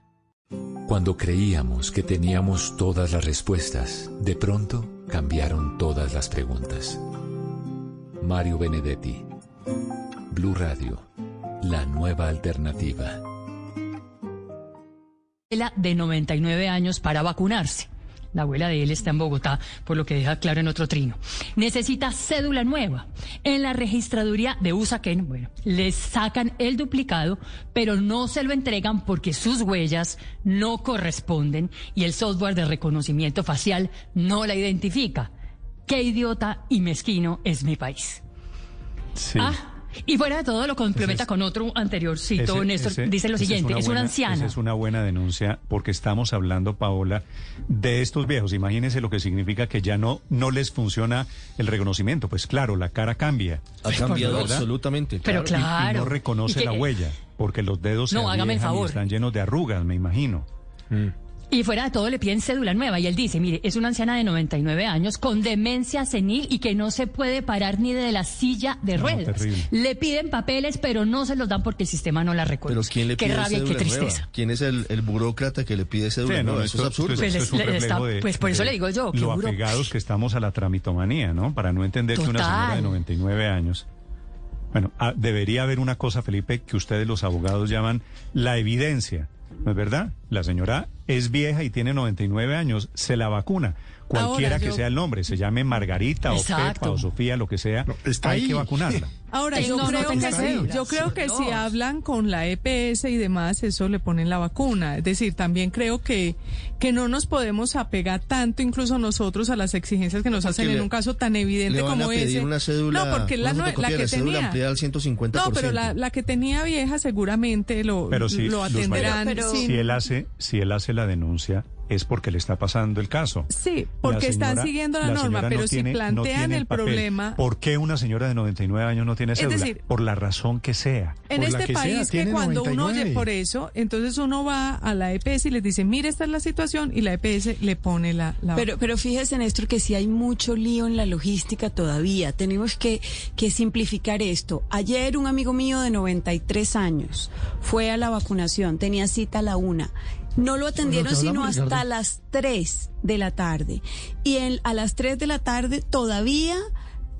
Cuando creíamos que teníamos todas las respuestas, de pronto cambiaron todas las preguntas. Mario Benedetti, Blue Radio, la nueva alternativa. de 99 años para vacunarse. La abuela de él está en Bogotá, por lo que deja claro en otro trino. Necesita cédula nueva. En la registraduría de Usaquén, bueno, le sacan el duplicado, pero no se lo entregan porque sus huellas no corresponden y el software de reconocimiento facial no la identifica. Qué idiota y mezquino es mi país. Sí. Ah, y fuera de todo lo complementa con otro anteriorcito, Néstor, dice lo siguiente, es una, anciana. Esa es una buena denuncia porque estamos hablando, Paola, de estos viejos. Imagínense lo que significa que ya no, no les funciona el reconocimiento. Pues claro, la cara cambia. Ha cambiado absolutamente. Pero claro. Y, no reconoce la huella porque los dedos no, se hágame el favor. Y están llenos de arrugas, me imagino. Mm. Y fuera de todo le piden cédula nueva y él dice, mire, es una anciana de 99 años con demencia senil y que no se puede parar ni de la silla de No, ruedas. terrible. le piden papeles, pero no se los dan porque el sistema no la Pero reconoce. ¿quién le qué pide rabia y qué cédula tristeza. nueva? ¿Quién es el, el burócrata que le pide cédula Sí, no, nueva? Eso es absurdo. esto Pues es está- de- pues por eso le digo yo, Lo apegados que estamos a la tramitomanía, ¿no? Para no entender que una señora de 99 años Bueno, ah, debería haber una cosa, Felipe, que ustedes los abogados llaman la evidencia. ¿No es verdad? La señora es vieja y tiene 99 años, se la vacuna. Cualquiera Ahora, que yo- sea el nombre, se llame Margarita o. Pepa o Sofía, lo que sea, está hay ahí. que vacunarla. Ahora, Sí, yo, no, creo que, yo creo que si hablan con la EPS y demás, eso le ponen la vacuna. Es decir, también creo que, que no nos podemos apegar tanto, incluso nosotros, a las exigencias que nos hacen le- en un caso tan evidente Le van como a pedir ese. una cédula, no, porque la, una la que la tenía. ampliada al 150%. No, pero la, la que tenía vieja seguramente lo, Pero si, lo atenderán. sin- si él hace, si él hace la denuncia, es porque le está pasando el caso. Sí, porque están siguiendo la, norma, no pero tiene- si no plantean tiene el papel. problema. ¿Por qué una señora de 99 años no tiene Es cédula? decir, Por la razón que sea. En Por la este que sea, país que cuando uno 99. oye por eso, entonces uno va a la EPS y les dice, mire, esta es la situación, y la EPS le pone la... la Pero, pero fíjese, Néstor, que sí hay mucho lío en la logística todavía. Tenemos que, que simplificar esto. Ayer un amigo mío de 93 años fue a la vacunación, tenía cita a la una. No lo atendieron sino hasta las 3 de la tarde. Y en, a las 3 de la tarde todavía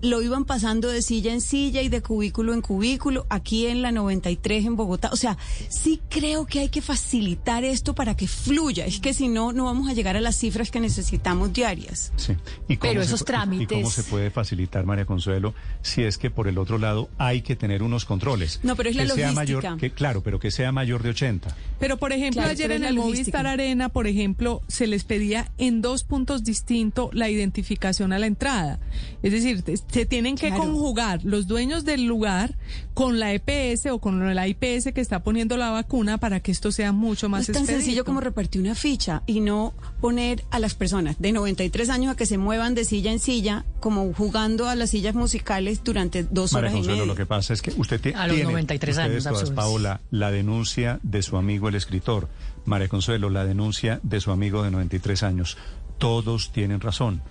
lo iban pasando de silla en silla y de cubículo en cubículo aquí en la 93 en Bogotá. O sea, sí creo que hay que facilitar esto para que fluya. Es que si no, no vamos a llegar a las cifras que necesitamos diarias. Sí. ¿Y cómo Pero se esos pu- ¿Y cómo trámites- se puede facilitar, María Consuelo, si es que por el otro lado hay que tener unos controles? No, pero es la que sea logística. mayor, que, Claro, pero que sea mayor de 80. Pero, por ejemplo, Claro, ayer en el la Movistar logística. Arena, por ejemplo, se les pedía en dos puntos distintos la identificación a la entrada. Es decir, se tienen que Claro. conjugar los dueños del lugar con la EPS o con la IPS que está poniendo la vacuna para que esto sea mucho No más es tan expedito. sencillo como repartir una ficha y no poner a las personas de 93 años a que se muevan de silla en silla, como jugando a las sillas musicales durante dos María horas y Consuelo, media. lo que pasa es que usted ti- A los tiene, 93 ustedes años, todas. Paola, la denuncia de su amigo el escritor. María Consuelo, la denuncia de su amigo de 93 años. Todos tienen razón.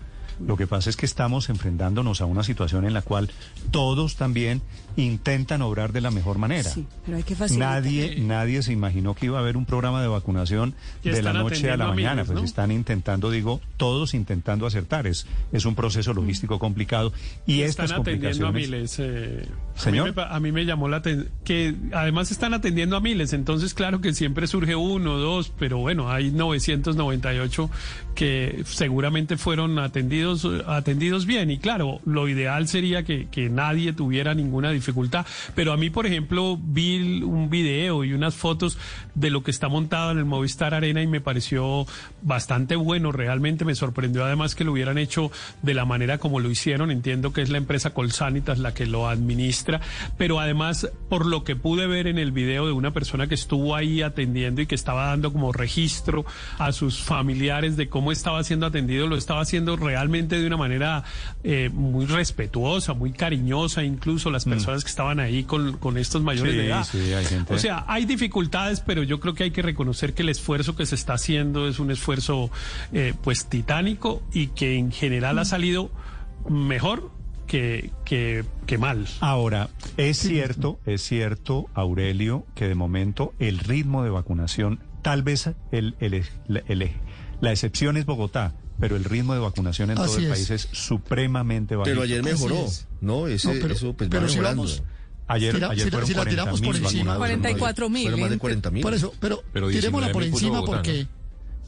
Lo que pasa es que estamos enfrentándonos a una situación en la cual todos también intentan obrar de la mejor manera. Sí, pero hay que facilitar. Nadie, nadie se imaginó que iba a haber un programa de vacunación de la noche a la a mañana. Pues están intentando, digo, todos intentando acertar. Es, es un proceso logístico complicado. Y están estas atendiendo a complicaciones. miles. eh, Señor. A mí, me, pa- a mí me llamó la atención que además están atendiendo a miles, entonces claro que siempre surge uno, dos, pero bueno, hay 998 que seguramente fueron atendidos atendidos bien. Y claro, lo ideal sería que, que nadie tuviera ninguna dificultad, pero a mí por ejemplo vi un video y unas fotos de lo que está montado en el Movistar Arena y me pareció bastante bueno, realmente me sorprendió además que lo hubieran hecho de la manera como lo hicieron, entiendo que es la empresa Colsanitas la que lo administra, pero además por lo que pude ver en el video de una persona que estuvo ahí atendiendo y que estaba dando como registro a sus familiares de cómo estaba siendo atendido, lo estaba haciendo realmente de una manera eh, muy respetuosa, muy cariñosa, incluso las personas que estaban ahí con, con estos mayores Sí, de edad. sí, hay gente- O sea, hay dificultades, pero yo creo que hay que reconocer que el esfuerzo que se está haciendo es un esfuerzo eh, pues titánico y que en general ha salido mejor que, que, que mal. Ahora, es cierto, es cierto, Aurelio, que de momento el ritmo de vacunación, tal vez el, el- el- el- la excepción es Bogotá, pero el ritmo de vacunación en todo Así el es. país es supremamente bajo. Pero ayer mejoró, ¿no? Ese, No, pero- eso pues pero va si mejorando. vamos- Ayer, Tira- ayer si la- fueron si la 40 tiramos por encima. vacunados. 44 mil. Fueron más de 40 mil. Por eso, pero, Pero tirémosla 19.000 por encima Bogotá, porque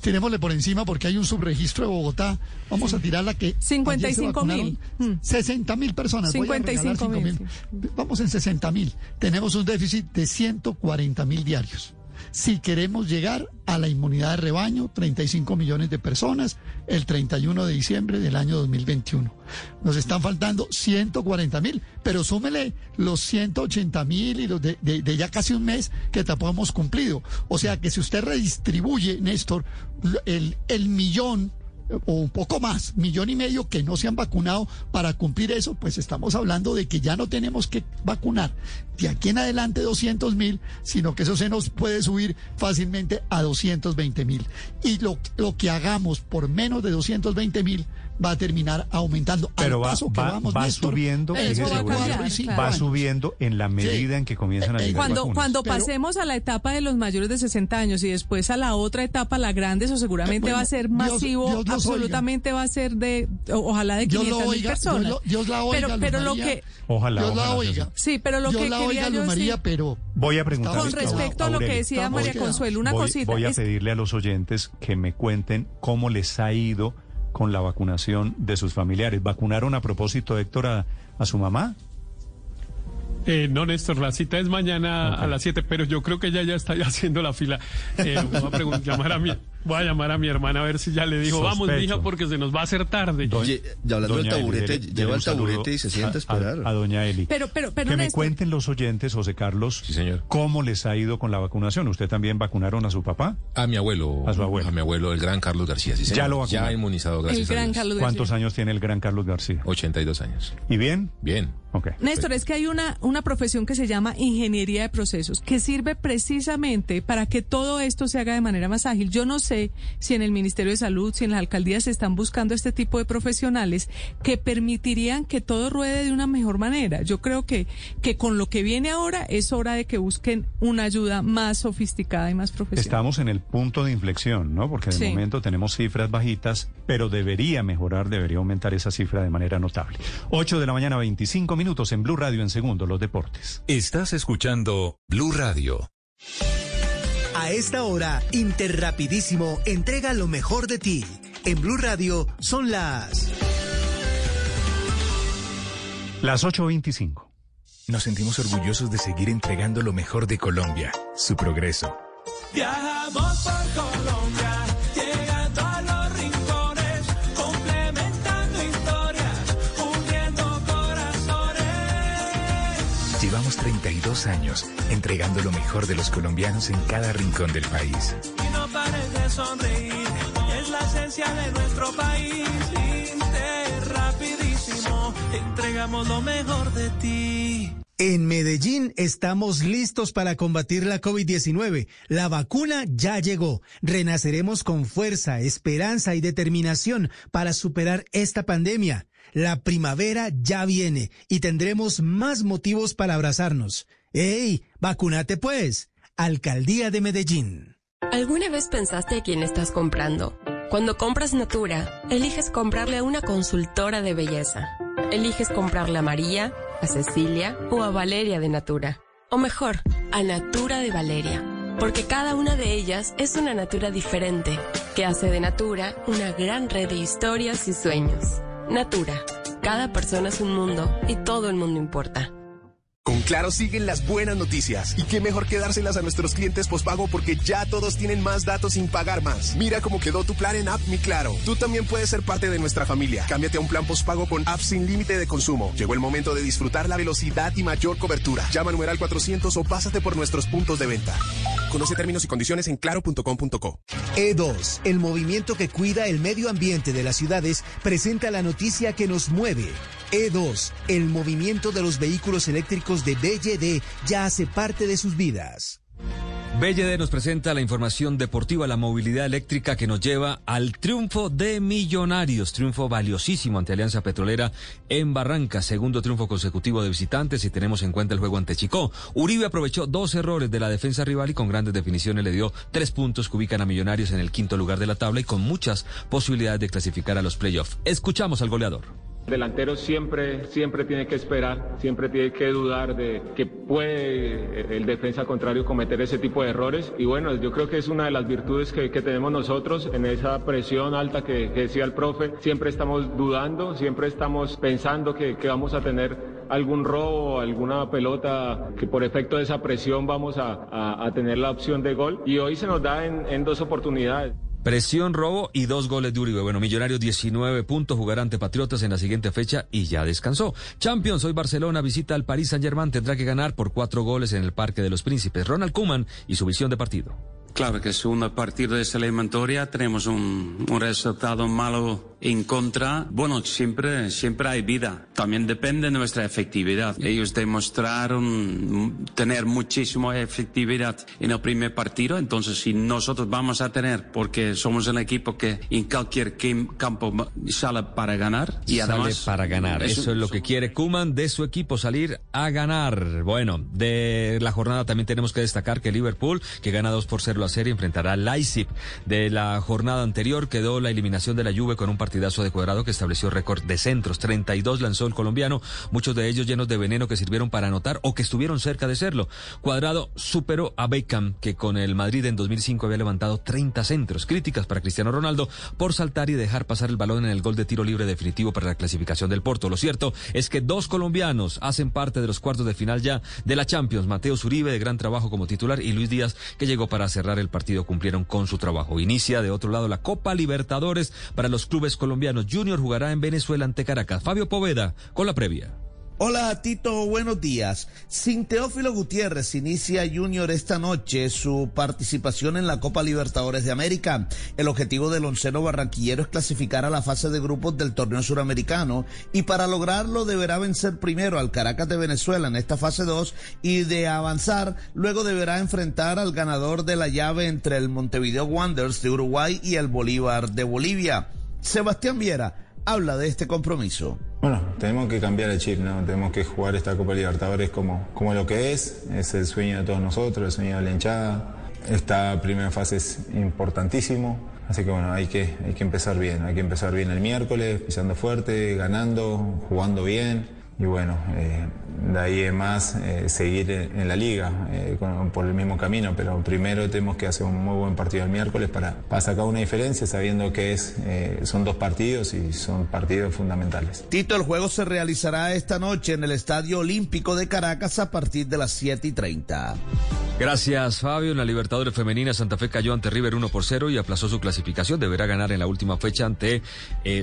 tirémosle por encima porque hay un subregistro de Bogotá. Vamos a tirar la que 55 mil. 60 mil personas. Voy a regalar 55 mil, 5.000. Vamos en 60 mil. Tenemos un déficit de 140 mil diarios. Si queremos llegar a la inmunidad de rebaño, 35 millones de personas, el 31 de diciembre del año 2021. Nos están faltando 140 mil, pero súmele los 180 mil y los de, de- ya casi un mes que tampoco hemos cumplido. O sea que si usted redistribuye, Néstor, el, el millón o un poco más, millón y medio que no se han vacunado para cumplir eso, pues estamos hablando de que ya no tenemos que vacunar de aquí en adelante 200 mil, sino que eso se nos puede subir fácilmente a 220 mil. Y lo, lo que hagamos por menos de 220 mil va a terminar aumentando. Pero Al va, paso que va- vamos, va Néstor, subiendo, fíjese, va subiendo en la medida en que comienzan a llegar Cuando, vacunas. cuando Pero- pasemos a la etapa de los mayores de 60 años y después a la otra etapa, la grande, eso seguramente Bueno, va a ser masivo, Dios absolutamente va a ser de, ojalá de Dios lo 500 mil personas. Dios lo- Dios la oiga, pero lo que, Ojalá, Dios la ojalá, oiga. sí, pero lo Dios que la quería oiga, yo Luz María, decir- pero Voy a preguntar. Con respecto a lo que decía María. Consuelo, una voy, cosita. voy a pedirle a los oyentes que me cuenten cómo les ha ido con la vacunación de sus familiares. ¿Vacunaron a propósito, Héctor, a, a su mamá? Eh, no, Néstor, la cita es mañana a las 7, pero yo creo que ella ya está haciendo la fila. Eh, voy, a llamar a mi, voy a llamar a mi hermana a ver si ya le dijo, vamos, Sospecho. mija, porque se nos va a hacer tarde. Oye, y hablando del Doña Eli, taburete, dele- lleva el taburete y se sienta a esperar. A, doña Eli. Pero, pero, pero que me cuenten los oyentes, José Carlos, cómo les ha ido con la vacunación. ¿Usted también vacunaron a su papá? A mi abuelo. A su abuelo. A mi abuelo, el gran Carlos García. Sí, señor. Ya lo vacunaron. Ya inmunizado, gracias El a gran Dios. Carlos ¿Cuántos García. años tiene el gran Carlos García? 82 años. ¿Y bien? Bien. Ok. Néstor, es que hay una, una profesión que se llama ingeniería de procesos, que sirve precisamente para que todo esto se haga de manera más ágil. Yo no sé si en el Ministerio de Salud, si en las alcaldías se están buscando este tipo de profesionales que permitirían que todo ruede de una mejor manera. Yo creo que, que con lo que viene ahora es hora de que busquen una ayuda más sofisticada y más profesional. Estamos en el punto de inflexión, ¿no? Porque de Sí. momento tenemos cifras bajitas, pero debería mejorar, debería aumentar esa cifra de manera notable. 8 de la mañana, 25 minutos en Blue Radio en segundo, los deportes. Estás escuchando Blue Radio. A esta hora, Interrapidísimo entrega lo mejor de ti. En Blue Radio son las... Las 8.25. Nos sentimos orgullosos de seguir entregando lo mejor de Colombia, su progreso. Viajamos por Colombia, 32 años entregando lo mejor de los colombianos en cada rincón del país. Y no pares de sonreír, es la esencia de nuestro país. Interrapidísimo, entregamos lo mejor de ti. En Medellín estamos listos para combatir la COVID-19. La vacuna ya llegó. Renaceremos con fuerza, esperanza y determinación para superar esta pandemia. La primavera ya viene y tendremos más motivos para abrazarnos. ¡Ey! ¡Vacúnate pues! Alcaldía de Medellín. ¿Alguna vez pensaste a quién estás comprando? Cuando compras Natura, eliges comprarle a una consultora de belleza. Eliges comprarle a María, a Cecilia o a Valeria de Natura. O mejor, a Natura de Valeria. Porque cada una de ellas es una Natura diferente, que hace de Natura una gran red de historias y sueños. Natura. Cada persona es un mundo y todo el mundo importa. Con Claro siguen las buenas noticias. Y qué mejor que dárselas a nuestros clientes pospago porque ya todos tienen más datos sin pagar más. Mira cómo quedó tu plan en App Mi Claro. Tú también puedes ser parte de nuestra familia. Cámbiate a un plan pospago con app sin límite de consumo. Llegó el momento de disfrutar la velocidad y mayor cobertura. Llama al numeral 400 o pásate por nuestros puntos de venta. Conoce términos y condiciones en claro.com.co. E2, el movimiento que cuida el medio ambiente de las ciudades, presenta la noticia que nos mueve. E2, el movimiento de los vehículos eléctricos de BYD ya hace parte de sus vidas. BLD nos presenta la información deportiva, la movilidad eléctrica que nos lleva al triunfo de Millonarios, triunfo valiosísimo ante Alianza Petrolera en Barranca, segundo triunfo consecutivo de visitantes y tenemos en cuenta el juego ante Chicó. Uribe aprovechó dos errores de la defensa rival y con grandes definiciones le dio tres puntos que ubican a Millonarios en el quinto lugar de la tabla y con muchas posibilidades de clasificar a los playoffs. Escuchamos al goleador. Delantero siempre, siempre tiene que esperar, siempre tiene que dudar de que puede el defensa contrario cometer ese tipo de errores. Y bueno, yo creo que es una de las virtudes que, que tenemos nosotros en esa presión alta que, decía el profe. Siempre estamos dudando, siempre estamos pensando que, vamos a tener algún robo, alguna pelota que por efecto de esa presión vamos a, a, tener la opción de gol. Y hoy se nos da en dos oportunidades. Presión, robo y dos goles de Uribe. Bueno, Millonarios 19 puntos, jugará ante Patriotas en la siguiente fecha y ya descansó. Champions, hoy Barcelona visita al Paris Saint Germain, tendrá que ganar por cuatro goles en el Parque de los Príncipes. Ronald Kuman y su visión de partido. Claro que es una partida de eliminatoria, tenemos un, un resultado malo en contra, bueno, siempre, siempre hay vida. También depende de nuestra efectividad. Ellos demostraron tener muchísima efectividad en el primer partido, entonces si nosotros vamos a tener, porque somos un equipo que en cualquier campo sale para ganar y sale además para ganar. Eso, es lo que quiere Kuman de su equipo salir a ganar. Bueno, de la jornada también tenemos que destacar que Liverpool, que gana 2 por 0 la serie, enfrentará a Leipzig. De la jornada anterior quedó la eliminación de la Juve con un partidazo de cuadrado que estableció récord de centros. 32 lanzó el colombiano, muchos de ellos llenos de veneno que sirvieron para anotar o que estuvieron cerca de serlo. Cuadrado superó a Beckham, que con el Madrid en 2005 había levantado 30 centros. Críticas para Cristiano Ronaldo por saltar y dejar pasar el balón en el gol de tiro libre definitivo para la clasificación del Porto. Lo cierto es que dos colombianos hacen parte de los cuartos de final ya de la Champions. Mateo Zuribe, de gran trabajo como titular, y Luis Díaz, que llegó para cerrar el partido, cumplieron con su trabajo. Inicia de otro lado la Copa Libertadores para los clubes colombianos. Junior jugará en Venezuela ante Caracas. Fabio Poveda con la previa. Hola Tito, buenos días. Sin Teófilo Gutiérrez inicia Junior esta noche su participación en la Copa Libertadores de América. El objetivo del onceno barranquillero es clasificar a la fase de grupos del torneo suramericano y para lograrlo deberá vencer primero al Caracas de Venezuela en esta fase 2 y de avanzar luego deberá enfrentar al ganador de la llave entre el Montevideo Wanderers de Uruguay y el Bolívar de Bolivia. Sebastián Viera habla de este compromiso. Bueno, tenemos que cambiar el chip, ¿no? Tenemos que jugar esta Copa Libertadores como, como lo que es, es el sueño de todos nosotros, el sueño de la hinchada. Esta primera fase es importantísimo, así que bueno, hay que, hay que empezar bien, hay que empezar bien el miércoles, pisando fuerte, ganando, jugando bien y bueno, eh, de ahí es más eh, seguir en, la liga eh, por el mismo camino, pero primero tenemos que hacer un muy buen partido el miércoles para, para sacar una diferencia sabiendo que es, son dos partidos y son partidos fundamentales. Tito, el juego se realizará esta noche en el Estadio Olímpico de Caracas a partir de las 7 y 30. Gracias, Fabio. En la Libertadores Femenina, Santa Fe cayó ante River 1 por 0 y aplazó su clasificación. Deberá ganar en la última fecha ante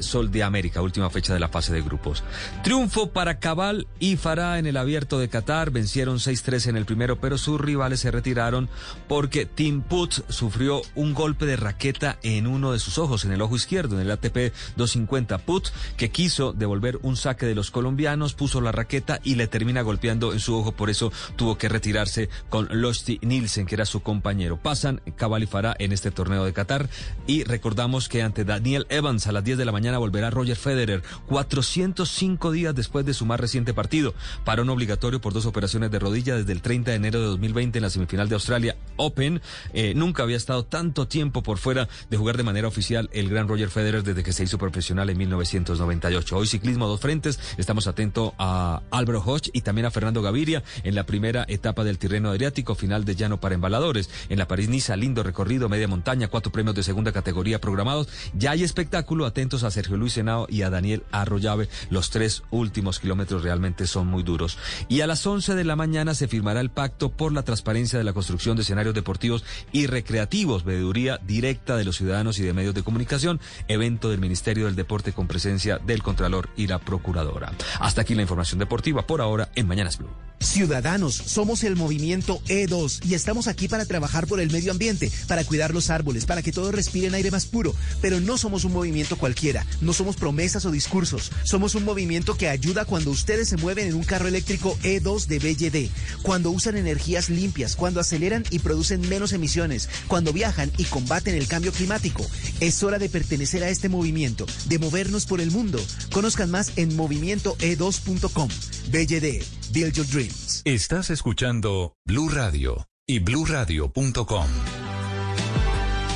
Sol de América, última fecha de la fase de grupos. Triunfo para Cabal y Farah en el abierto de Qatar vencieron 6-3 en el primero, pero sus rivales se retiraron porque Tim Putz sufrió un golpe de raqueta en uno de sus ojos, en el ojo izquierdo, en el ATP 250. Putz, que quiso devolver un saque de los colombianos, puso la raqueta y le termina golpeando en su ojo, por eso tuvo que retirarse con Losti Nielsen, que era su compañero. Pasan Cabal y Farah en este torneo de Qatar y recordamos que ante Daniel Evans a las 10 de la mañana volverá Roger Federer, 405 días después de su más reciente partido. Parón obligatorio por dos operaciones de rodilla desde el 30 de enero de 2020 en la semifinal de Australia Open. Eh, nunca había estado tanto tiempo por fuera de jugar de manera oficial el gran Roger Federer desde que se hizo profesional en 1998. Hoy ciclismo a dos frentes. Estamos atentos a Álvaro Hodge y también a Fernando Gaviria en la primera etapa del Tirreno Adriático, final de llano para embaladores. En la París-Niza, lindo recorrido, media montaña, cuatro premios de segunda categoría programados. Ya hay espectáculo. Atentos a Sergio Luis Senao y a Daniel Arroyave, los tres últimos kilómetros realmente son muy duros. Y a las 11 de la mañana se firmará el pacto por la transparencia de la construcción de escenarios deportivos y recreativos, veeduría directa de los ciudadanos y de medios de comunicación, evento del Ministerio del Deporte con presencia del Contralor y la Procuradora. Hasta aquí la información deportiva por ahora en Mañanas Blue. Ciudadanos, somos el movimiento E2 y estamos aquí para trabajar por el medio ambiente, para cuidar los árboles, para que todos respiren aire más puro. Pero no somos un movimiento cualquiera, no somos promesas o discursos, somos un movimiento que ayuda cuando ustedes se mueven en un carro eléctrico E2 de BYD, cuando usan energías limpias, cuando aceleran y producen menos emisiones, cuando viajan y combaten el cambio climático. Es hora de pertenecer a este movimiento, de movernos por el mundo. Conozcan más en movimientoe2.com. BYD, Build Your Dreams. Estás escuchando Blue Radio y bluradio.com.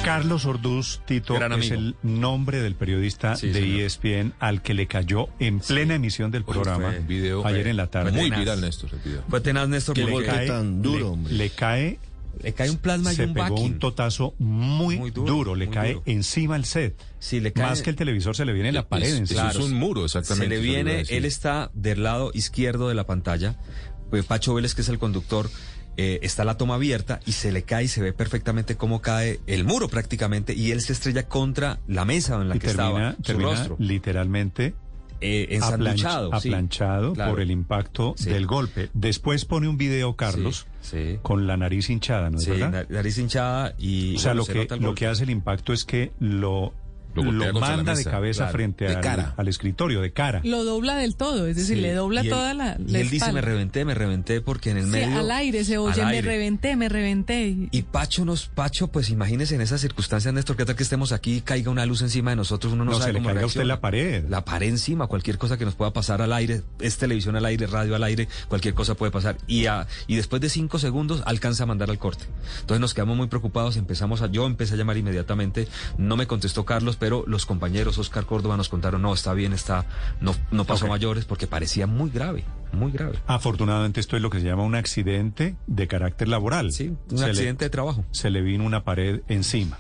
Carlos Orduz, Tito, es el nombre del periodista de ESPN al que le cayó en plena emisión del programa ayer en la tarde. Muy viral, Néstor. Fue tenaz, Néstor, que le cae, tan duro, le, le, cae... Le cae un plasma y se un pegó backing. un totazo muy, muy duro, duro, le muy cae duro. encima el set. Sí, le cae- Más que el televisor se le viene la pared Es- es un muro, exactamente. Se le viene, él está del lado izquierdo de la pantalla. Pues Pacho Vélez, que es el conductor, eh, está la toma abierta y se le cae y se ve perfectamente cómo cae el muro prácticamente y él se estrella contra la mesa en la y que termina, estaba su termina rostro. literalmente Eh, ensanduchado, aplanch- sí. aplanchado Claro. por el impacto Sí. del golpe. Después pone un video, Carlos, Sí, sí. con la nariz hinchada, ¿no es Sí, verdad? na- nariz hinchada y O sea, bueno, lo se que hace el impacto es que lo Lo manda de cabeza claro, frente de al, cara. al escritorio, de cara. Lo dobla del todo, es decir, Sí, le dobla y él- toda la, Y la él dice, me reventé, me reventé, porque en el Sí, medio... al aire se oye, me aire. reventé, me reventé. Y- Pacho nos, Pacho, pues imagínese en esas circunstancias, Néstor, que tal que estemos aquí caiga una luz encima de nosotros, uno no, No, sabe se le cómo caiga a usted la pared. La pared encima, cualquier cosa que nos pueda pasar al aire, es televisión al aire, radio al aire, cualquier cosa puede pasar. Y, a- y después de cinco segundos alcanza a mandar al corte. Entonces nos quedamos muy preocupados, empezamos a, yo empecé a llamar inmediatamente, no me contestó Carlos, pero los compañeros Oscar Córdoba nos contaron, no, está bien, está, no, no pasó mayores, porque parecía muy grave, muy grave. Afortunadamente esto es lo que se llama un accidente de carácter laboral. Sí, un Se le- accidente de trabajo. Se le vino una pared encima.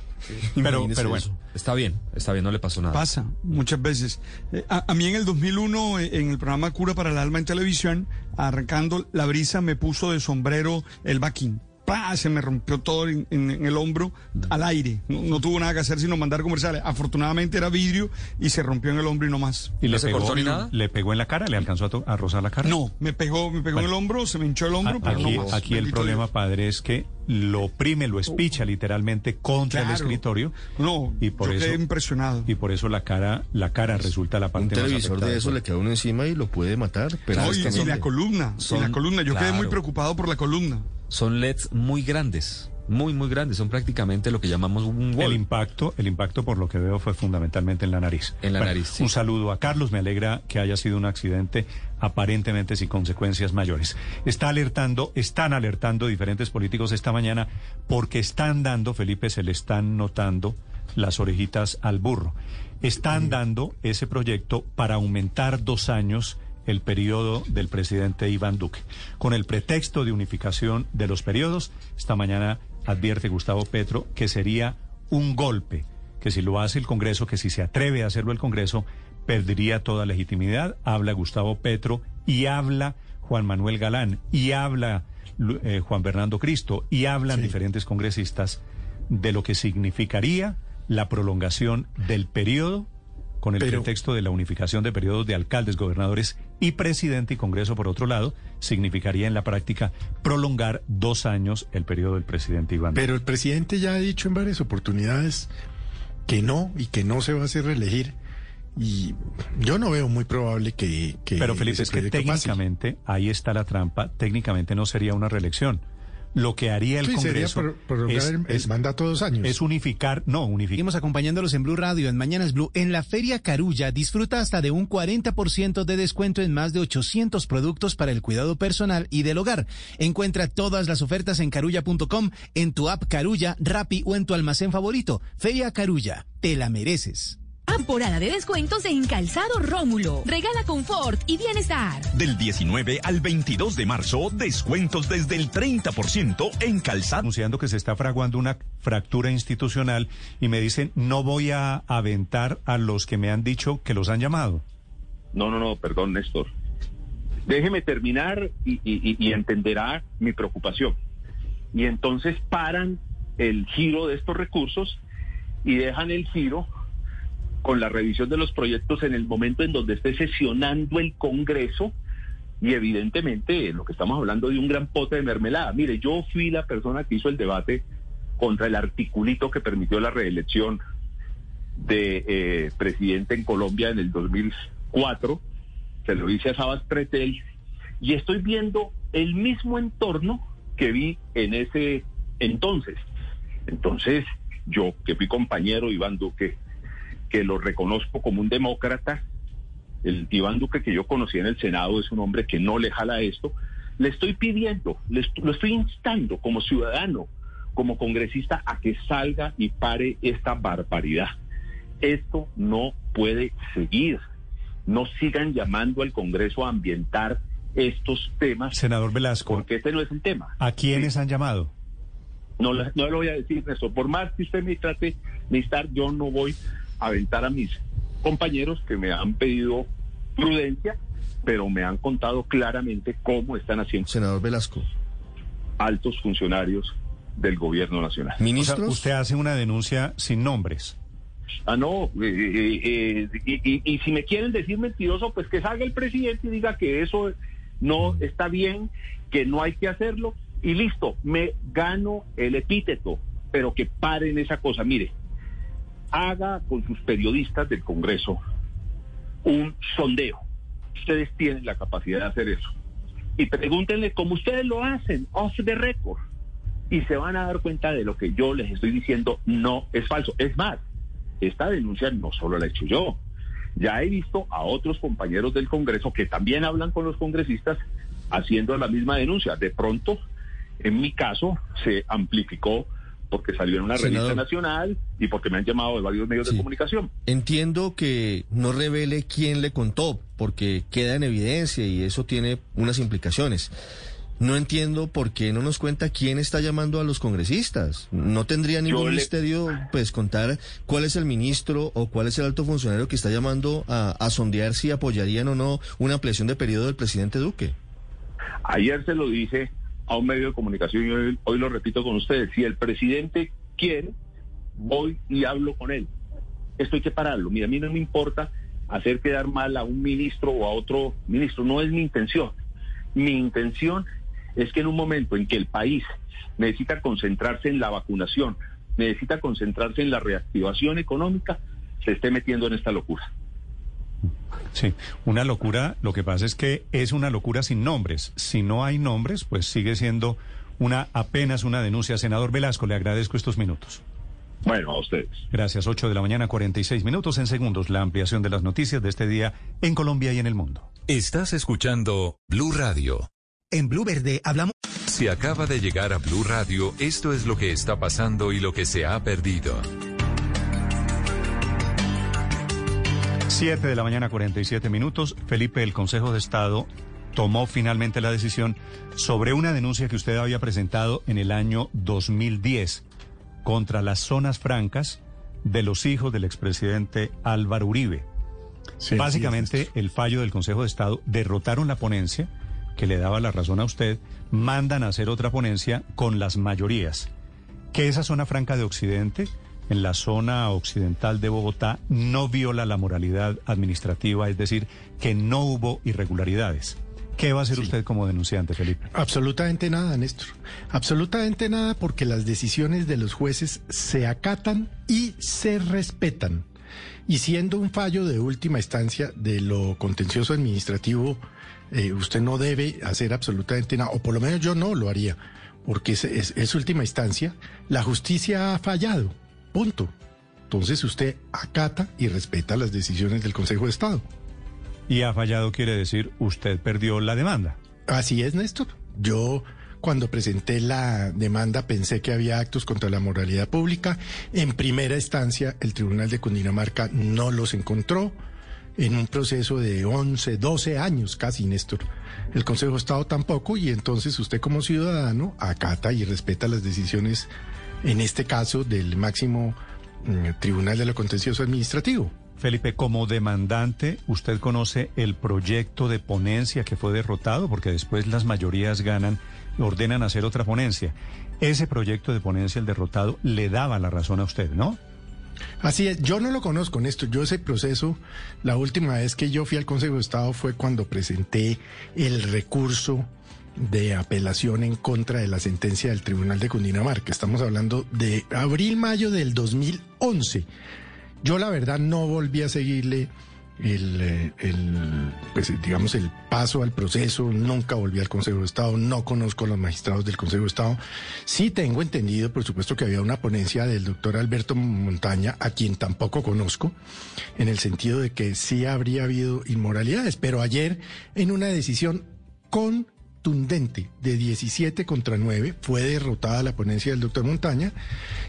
Pero, bueno. eso. Está bien, está bien, no le pasó nada. Pasa muchas veces. Eh, A, a mí en el 2001, eh, en el programa Cura para el Alma en televisión, arrancando la brisa, me puso de sombrero el backing. ¡Pah! Se me rompió todo en, en- en el hombro al aire. No, no tuvo nada que hacer sino mandar comerciales. Afortunadamente era vidrio y se rompió en el hombro y no más. ¿Y le pegó, le pegó en la cara? ¿Le alcanzó a, to- a rozar la cara? No, me pegó, me pegó en el hombro, se me hinchó el hombro, A- pero Aquí, no más. aquí el problema, Dios. padre, es que lo oprime, lo espicha literalmente contra el escritorio. No, y por yo eso quedé impresionado. y por eso la cara, la cara resulta la parte Un más televisor afectada de eso le queda uno encima y lo puede matar. Pero No, y, y la columna, y la columna. Yo quedé muy preocupado por la columna. Son LEDs muy grandes, muy, muy grandes. Son prácticamente lo que llamamos un wall. El impacto, el impacto por lo que veo fue fundamentalmente en la nariz. En la Bueno, nariz, sí. Un saludo a Carlos, me alegra que haya sido un accidente aparentemente sin consecuencias mayores. Está alertando, están alertando diferentes políticos esta mañana porque están dando, Felipe, se le están notando las orejitas al burro. Están dando ese proyecto para aumentar dos años el periodo del presidente Iván Duque. Con el pretexto de unificación de los periodos, esta mañana advierte Gustavo Petro que sería un golpe, que si lo hace el Congreso, que si se atreve a hacerlo el Congreso, perdería toda legitimidad. Habla Gustavo Petro y habla Juan Manuel Galán y habla eh, Juan Bernardo Cristo y hablan diferentes congresistas de lo que significaría la prolongación del periodo con el Pero- pretexto de la unificación de periodos de alcaldes, gobernadores y presidente y Congreso, por otro lado, significaría en la práctica prolongar dos años el periodo del presidente Iván. Pero el presidente ya ha dicho en varias oportunidades que no y que no se va a hacer reelegir. Y yo no veo muy probable que... que Pero Felipe, es que técnicamente, ahí está la trampa, técnicamente no sería una reelección. Lo que haría el Sí, sería Congreso por- es, el- el es- mandato dos años. es unificar, no, unificar. Seguimos acompañándolos en Blue Radio en Mañanas Blue. En la Feria Carulla disfruta hasta de un 40% de descuento en más de 800 productos para el cuidado personal y del hogar. Encuentra todas las ofertas en carulla.com, en tu app Carulla, Rappi o en tu almacén favorito. Feria Carulla, te la mereces. Temporada de descuentos en Calzado Rómulo. Regala confort y bienestar. Del 19 al 22 de marzo, descuentos desde el 30% en calzado. anunciando que se está fraguando una fractura institucional y me dicen no voy a aventar a los que me han dicho que los han llamado. No, no, no, perdón, Néstor. Déjeme terminar y, y- y entenderá mi preocupación. Y entonces paran el giro de estos recursos y dejan el giro con la revisión de los proyectos en el momento en donde esté sesionando el Congreso y evidentemente lo que estamos hablando de un gran pote de mermelada. Mire, yo fui la persona que hizo el debate contra el articulito que permitió la reelección de eh, presidente en Colombia en el 2004. Se lo hice a Sabas Pretel y estoy viendo el mismo entorno que vi en ese entonces. Entonces, yo que fui compañero Iván Duque, que lo reconozco como un demócrata, el Iván Duque que yo conocí en el Senado es un hombre que no le jala esto, le estoy pidiendo, le est- lo estoy instando como ciudadano, como congresista, a que salga y pare esta barbaridad. Esto no puede seguir. No sigan llamando al Congreso a ambientar estos temas. Senador Velasco. Porque este no es el tema. ¿A quiénes han llamado? No, lo voy a decir, Néstor. Por más que usted me trate de instar, yo no voy aventar a mis compañeros que me han pedido prudencia, pero me han contado claramente cómo están haciendo. Senador Velasco. Altos funcionarios del gobierno nacional. O sea, usted hace una denuncia sin nombres. Ah, no, eh, eh, eh, y, y- y si me quieren decir mentiroso, pues que salga el presidente y diga que eso no está bien, que no hay que hacerlo, y listo, me gano el epíteto, pero que paren esa cosa. Mire, haga con sus periodistas del Congreso un sondeo. Ustedes tienen la capacidad de hacer eso. Y pregúntenle cómo ustedes lo hacen, off the record. Y se van a dar cuenta de lo que yo les estoy diciendo no es falso. Es más, esta denuncia no solo la he hecho yo. Ya he visto a otros compañeros del Congreso que también hablan con los congresistas haciendo la misma denuncia. De pronto, en mi caso, se amplificó porque salió en una Senador. revista nacional y porque me han llamado de varios medios de comunicación. Entiendo que no revele quién le contó, porque queda en evidencia y eso tiene unas implicaciones. No entiendo por qué no nos cuenta quién está llamando a los congresistas. No tendría ningún le- misterio, pues, contar cuál es el ministro o cuál es el alto funcionario que está llamando a, a sondear si apoyarían o no una ampliación de periodo del presidente Duque. Ayer se lo dije a un medio de comunicación y hoy, hoy lo repito con ustedes. Si el presidente quiere, voy y hablo con él. Esto hay que pararlo. Mira, a mí no me importa hacer quedar mal a un ministro o a otro ministro. No es mi intención. Mi intención es que en un momento en que el país necesita concentrarse en la vacunación, necesita concentrarse en la reactivación económica, se esté metiendo en esta locura. Sí, una locura. Lo que pasa es que es una locura sin nombres. Si no hay nombres, pues sigue siendo una apenas una denuncia. Senador Velasco, le agradezco estos minutos. Bueno, a ustedes. Gracias. 8 de la mañana, 46 minutos en segundos. La ampliación de las noticias de este día en Colombia y en el mundo. Estás escuchando Blue Radio. En Blue Verde hablamos. Si acaba de llegar a Blue Radio, esto es lo que está pasando y lo que se ha perdido. 7 de la mañana, 47 minutos. Felipe, el Consejo de Estado tomó finalmente la decisión sobre una denuncia que usted había presentado en el año 2010 contra las zonas francas de los hijos del expresidente Álvaro Uribe. Sí, Básicamente, el fallo del Consejo de Estado derrotaron la ponencia que le daba la razón a usted, mandan a hacer otra ponencia con las mayorías. Que esa zona franca de Occidente, en la zona occidental de Bogotá, no viola la moralidad administrativa, es decir, que no hubo irregularidades. ¿Qué va a hacer usted como denunciante, Felipe? Absolutamente nada, Néstor. Absolutamente nada porque las decisiones de los jueces se acatan y se respetan. Y siendo un fallo de última instancia de lo contencioso administrativo, eh, usted no debe hacer absolutamente nada, o por lo menos yo no lo haría, porque es, es- es última instancia. La justicia ha fallado, punto. Entonces usted acata y respeta las decisiones del Consejo de Estado. Y ha fallado quiere decir usted perdió la demanda. Así es, Néstor. Yo cuando presenté la demanda pensé que había actos contra la moralidad pública. En primera instancia, el Tribunal de Cundinamarca no los encontró en un proceso de 11, 12 años casi, Néstor. El Consejo de Estado tampoco y entonces usted como ciudadano acata y respeta las decisiones, en este caso, del máximo mm, Tribunal de lo Contencioso Administrativo. Felipe, como demandante, ¿usted conoce el proyecto de ponencia que fue derrotado? Porque después las mayorías ganan, ordenan hacer otra ponencia. Ese proyecto de ponencia, el derrotado, le daba la razón a usted, ¿no? Así es, yo no lo conozco, Néstor. Yo ese proceso, la última vez que yo fui al Consejo de Estado fue cuando presenté el recurso de apelación en contra de la sentencia del Tribunal de Cundinamarca. Estamos hablando de abril-mayo del 2011. Yo la verdad no volví a seguirle el, eh, el, pues, digamos, el paso al proceso, nunca volví al Consejo de Estado, no conozco a los magistrados del Consejo de Estado. Sí tengo entendido, por supuesto, que había una ponencia del doctor Alberto Montaña, a quien tampoco conozco, en el sentido de que sí habría habido inmoralidades, pero ayer, en una decisión contundente de 17 contra 9, fue derrotada la ponencia del doctor Montaña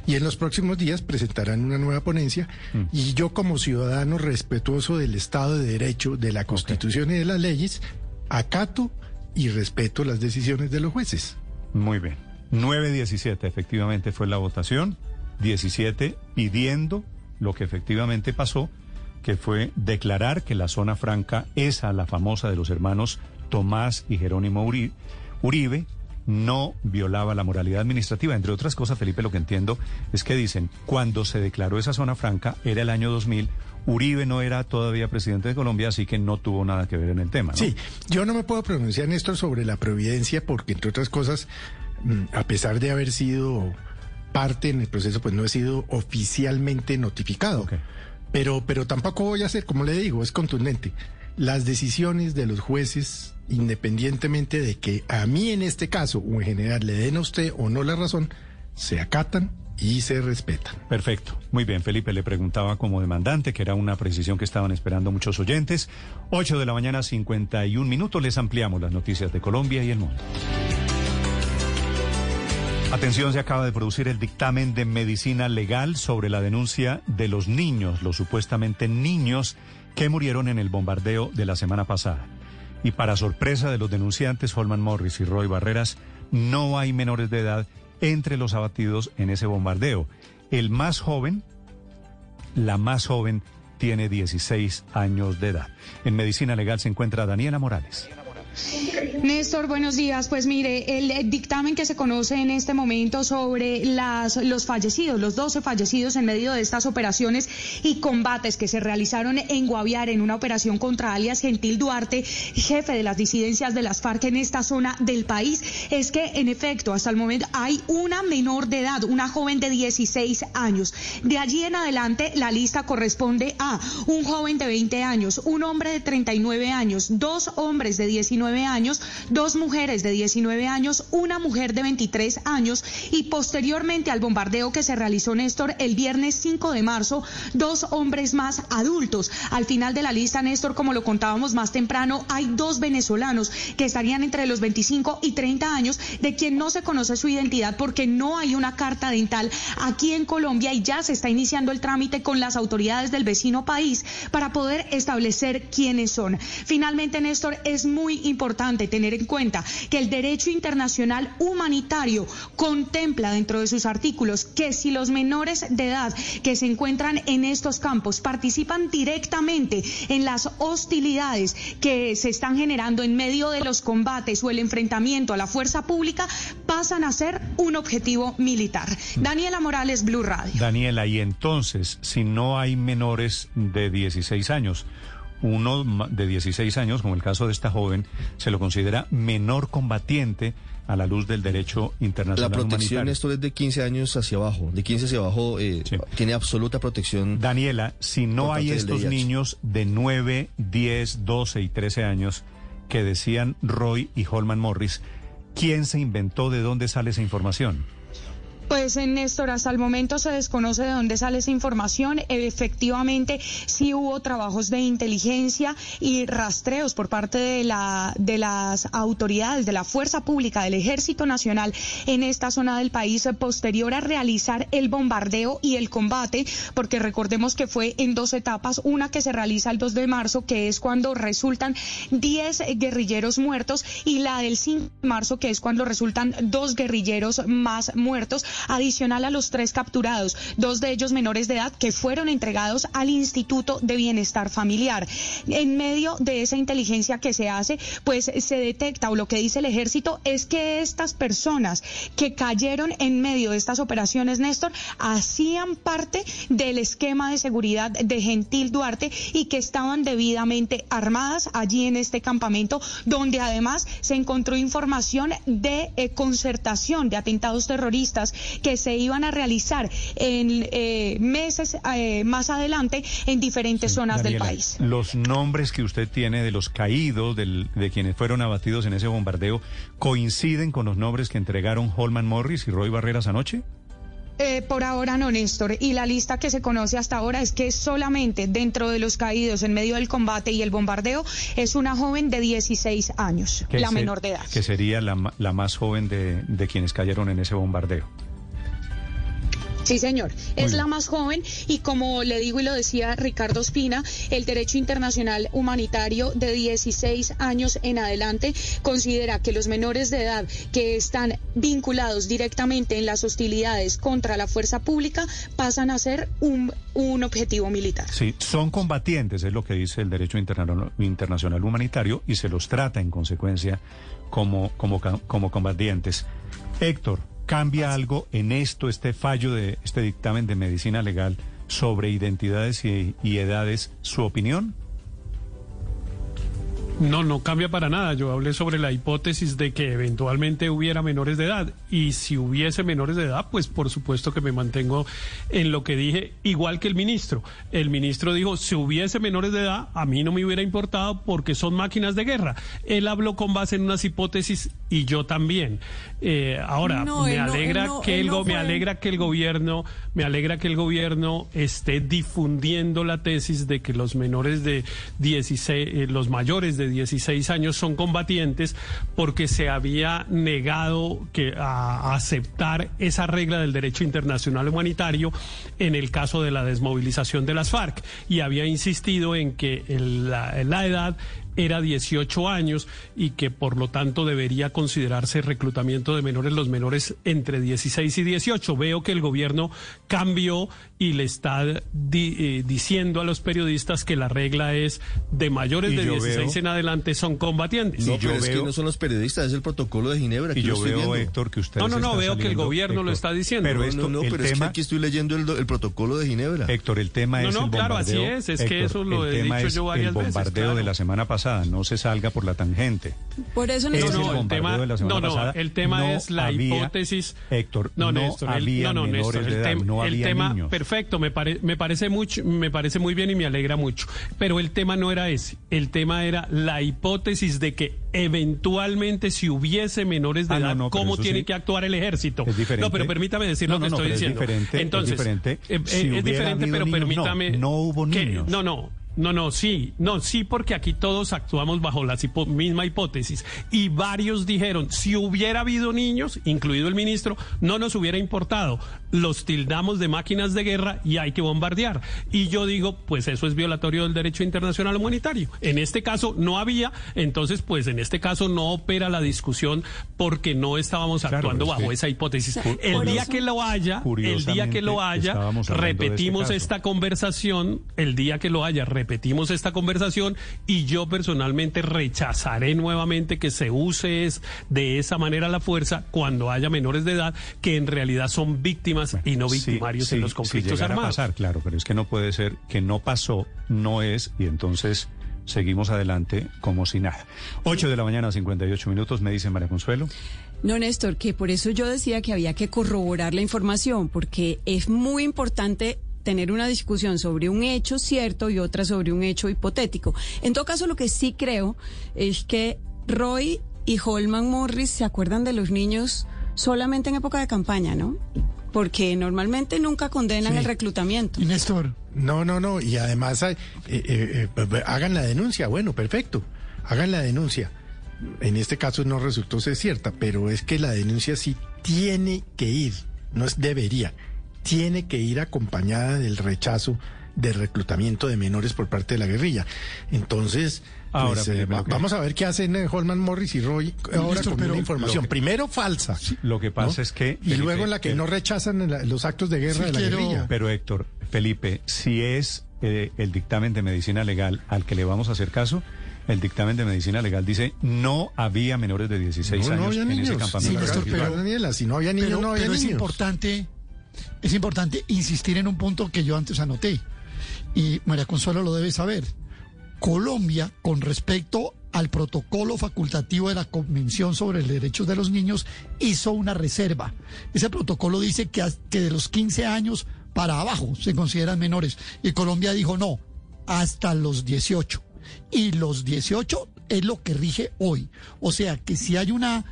y en los próximos días presentarán una nueva ponencia y yo como ciudadano respetuoso del Estado de Derecho, de la Constitución y de las leyes, acato y respeto las decisiones de los jueces. Muy bien. 9-17 efectivamente fue la votación. 17 pidiendo lo que efectivamente pasó, que fue declarar que la zona franca, esa, la famosa de los hermanos Tomás y Jerónimo Uri- Uribe, no violaba la moralidad administrativa. Entre otras cosas, Felipe, lo que entiendo es que dicen, cuando se declaró esa zona franca, era el año 2000, Uribe no era todavía presidente de Colombia, así que no tuvo nada que ver en el tema. ¿no? Sí, yo no me puedo pronunciar, Néstor, sobre la providencia porque, entre otras cosas, mm, a pesar de haber sido parte en el proceso, pues no he sido oficialmente notificado. Pero, pero tampoco voy a ser, como le digo, es contundente. Las decisiones de los jueces, independientemente de que a mí en este caso o en general le den a usted o no la razón, se acatan y se respetan. Perfecto. Muy bien, Felipe le preguntaba como demandante, que era una precisión que estaban esperando muchos oyentes. 8 de la mañana, 51 minutos. Les ampliamos las noticias de Colombia y el mundo. Atención, se acaba de producir el dictamen de medicina legal sobre la denuncia de los niños, los supuestamente niños que murieron en el bombardeo de la semana pasada. Y para sorpresa de los denunciantes, Holman Morris y Roy Barreras, no hay menores de edad entre los abatidos en ese bombardeo. El más joven, la más joven, tiene 16 años de edad. En medicina legal se encuentra Daniela Morales. Néstor, buenos días. Pues mire, el dictamen que se conoce en este momento sobre las, los fallecidos, los 12 fallecidos en medio de estas operaciones y combates que se realizaron en Guaviare en una operación contra alias Gentil Duarte, jefe de las disidencias de las FARC en esta zona del país, es que en efecto hasta el momento hay una menor de edad, una joven de 16 años. De allí en adelante la lista corresponde a un joven de 20 años, un hombre de 39 años, dos hombres de 19 años, dos mujeres de 19 años, una mujer de 23 años y posteriormente al bombardeo que se realizó Néstor el viernes 5 de marzo, dos hombres más adultos. Al final de la lista, Néstor, como lo contábamos más temprano, hay dos venezolanos que estarían entre los 25 y 30 años, de quien no se conoce su identidad porque no hay una carta dental aquí en Colombia y ya se está iniciando el trámite con las autoridades del vecino país para poder establecer quiénes son. Finalmente, Néstor, es muy importante importante tener en cuenta que el derecho internacional humanitario contempla dentro de sus artículos que si los menores de edad que se encuentran en estos campos participan directamente en las hostilidades que se están generando en medio de los combates o el enfrentamiento a la fuerza pública, pasan a ser un objetivo militar. Daniela Morales, Blue Radio. Daniela, y entonces, si no hay menores de 16 años, uno de 16 años, como el caso de esta joven, se lo considera menor combatiente a la luz del derecho internacional. La protección, humanitario. esto es de 15 años hacia abajo. De 15 hacia abajo eh, tiene absoluta protección. Daniela, si no hay estos niños de 9, 10, 12 y 13 años que decían Roy y Holman Morris, ¿quién se inventó de dónde sale esa información? Pues en Néstor, hasta el momento se desconoce de dónde sale esa información. Efectivamente, sí hubo trabajos de inteligencia y rastreos por parte de, la, de las autoridades, de la Fuerza Pública, del Ejército Nacional en esta zona del país posterior a realizar el bombardeo y el combate, porque recordemos que fue en dos etapas, una que se realiza el 2 de marzo, que es cuando resultan 10 guerrilleros muertos, y la del 5 de marzo, que es cuando resultan dos guerrilleros más muertos, adicional a los tres capturados, dos de ellos menores de edad que fueron entregados al Instituto de Bienestar Familiar. En medio de esa inteligencia que se hace, pues se detecta, o lo que dice el ejército, es que estas personas que cayeron en medio de estas operaciones, Néstor, hacían parte del esquema de seguridad de Gentil Duarte y que estaban debidamente armadas allí en este campamento, donde además se encontró información de eh, concertación de atentados terroristas que se iban a realizar en eh, meses eh, más adelante en diferentes zonas del país. Los nombres que usted tiene de los caídos, del- de quienes fueron abatidos en ese bombardeo, ¿coinciden con los nombres que entregaron Holman Morris y Roy Barreras anoche? Eh, por ahora no, Néstor. Y la lista que se conoce hasta ahora es que solamente dentro de los caídos en medio del combate y el bombardeo es una joven de 16 años, la menor de edad. Que sería la, más joven de, de quienes cayeron en ese bombardeo. Sí, señor. es la más joven y como le digo y lo decía Ricardo Espina, el derecho internacional humanitario de 16 años en adelante considera que los menores de edad que están vinculados directamente en las hostilidades contra la fuerza pública pasan a ser un, un objetivo militar. Sí, son combatientes, es lo que dice el derecho interna- internacional humanitario, y se los trata en consecuencia como, como, como combatientes. Héctor, ¿cambia algo en esto, este fallo de este dictamen de medicina legal sobre identidades y, y edades, su opinión? No, no cambia para nada. Yo hablé sobre la hipótesis de que eventualmente hubiera menores de edad. Y si hubiese menores de edad, pues por supuesto que me mantengo en lo que dije, igual que el ministro. El ministro dijo, si hubiese menores de edad, a mí no me hubiera importado porque son máquinas de guerra. Él habló con base en unas hipótesis y yo también. Eh, ahora, No, me no- alegra no- que el go- me alegra que el gobierno, me alegra que el gobierno esté difundiendo la tesis de que los menores de 16, eh, los mayores de 16 años son combatientes porque se había negado que a, aceptar esa regla del derecho internacional humanitario en el caso de la desmovilización de las FARC. Y había insistido en que la edad era 18 años y que por lo tanto debería considerarse reclutamiento de menores los menores entre 16 y 18. Veo que el gobierno cambió y le está di- eh, diciendo a los periodistas que la regla es de mayores Y de yo 16 veo- en adelante son combatientes. No, pero es que no son los periodistas, es el protocolo de Ginebra. Y aquí yo veo, viendo. Héctor, que usted No, no, no, veo que el gobierno lo está diciendo. Pero No, esto, No, no, el pero es que tema, aquí estoy leyendo el, el protocolo de Ginebra. Héctor, el tema No, es no, el claro, así es, es que eso lo he tema dicho yo varias el veces, bombardeo claro. de la semana pasada, no se salga por la tangente. Por eso Es No, el no, el tema, de la no, no, pasada. el tema No es la había- hipótesis. Héctor, no, no Néstor, el- había no, no, menores Néstor, de el, edad, tem- no el había tema, niños. perfecto, me, pare- me parece mucho, me parece muy bien y me alegra mucho. Pero el tema no era ese, el tema era la hipótesis de que eventualmente si hubiese menores de Ah, edad, no, ¿cómo tiene sí. que actuar el ejército? Es diferente. No, pero permítame decir No, lo que no, estoy pero es diciendo. diferente, es Entonces, diferente. eh, eh, Si es hubiera diferente, habido pero niños, permítame. no hubo que- niños. no, no. No, no, sí, no, sí, porque aquí todos actuamos bajo la hipo- misma hipótesis. Y varios dijeron, si hubiera habido niños, incluido el ministro, no nos hubiera importado. Los tildamos de máquinas de guerra y hay que bombardear. Y yo digo, pues eso es violatorio del derecho internacional humanitario. En este caso no había, entonces pues en este caso no opera la discusión porque no estábamos actuando bajo esa hipótesis. El día eso- que lo haya, el día que lo haya, este repetimos esta conversación, el día que lo haya, repetimos esta conversación y yo personalmente rechazaré nuevamente que se use es, de esa manera la fuerza cuando haya menores de edad que en realidad son víctimas y no victimarios sí, en los conflictos armados. a pasar, claro, pero es que no puede ser que no pasó, no es, y entonces seguimos adelante como si nada. 8 de la mañana, 58 minutos, me dice María Consuelo. No, Néstor, que por eso yo decía que había que corroborar la información, porque es muy importante tener una discusión sobre un hecho cierto y otra sobre un hecho hipotético. En todo caso, lo que sí creo es que Roy y Holman Morris se acuerdan de los niños solamente en época de campaña, ¿no? Porque normalmente nunca condenan Sí. el reclutamiento. Y Néstor. No, no, no. Y además eh, eh, eh, hagan la denuncia. Bueno, perfecto. Hagan la denuncia. En este caso no resultó ser cierta, pero es que la denuncia sí tiene que ir, no es debería, tiene que ir acompañada del rechazo del reclutamiento de menores por parte de la guerrilla. Entonces, Ahora, pues, eh, lo que- vamos a ver qué hacen eh, Holman Morris y Roy ahora Néstor, con pero una información. que- Primero falsa. Lo que pasa ¿no? es que... Y Felipe, luego en la que pero- no rechazan la- los actos de guerra de la guerrilla. Pero Héctor, Felipe, si es eh, el dictamen de medicina legal al que le vamos a hacer caso, el dictamen de medicina legal dice no había menores de 16 No, no años había en ese niños. campamento. Sí, Néstor, pero- Daniela, si no había niños, pero, no había pero es niños. importante, es importante insistir en un punto que yo antes anoté. Y María Consuelo lo debe saber. Colombia, con respecto al protocolo facultativo de la Convención sobre el Derecho de los Niños, hizo una reserva. Ese protocolo dice que de los 15 años para abajo se consideran menores. Y Colombia dijo no, hasta los 18. Y los 18 es lo que rige hoy. O sea que si hay una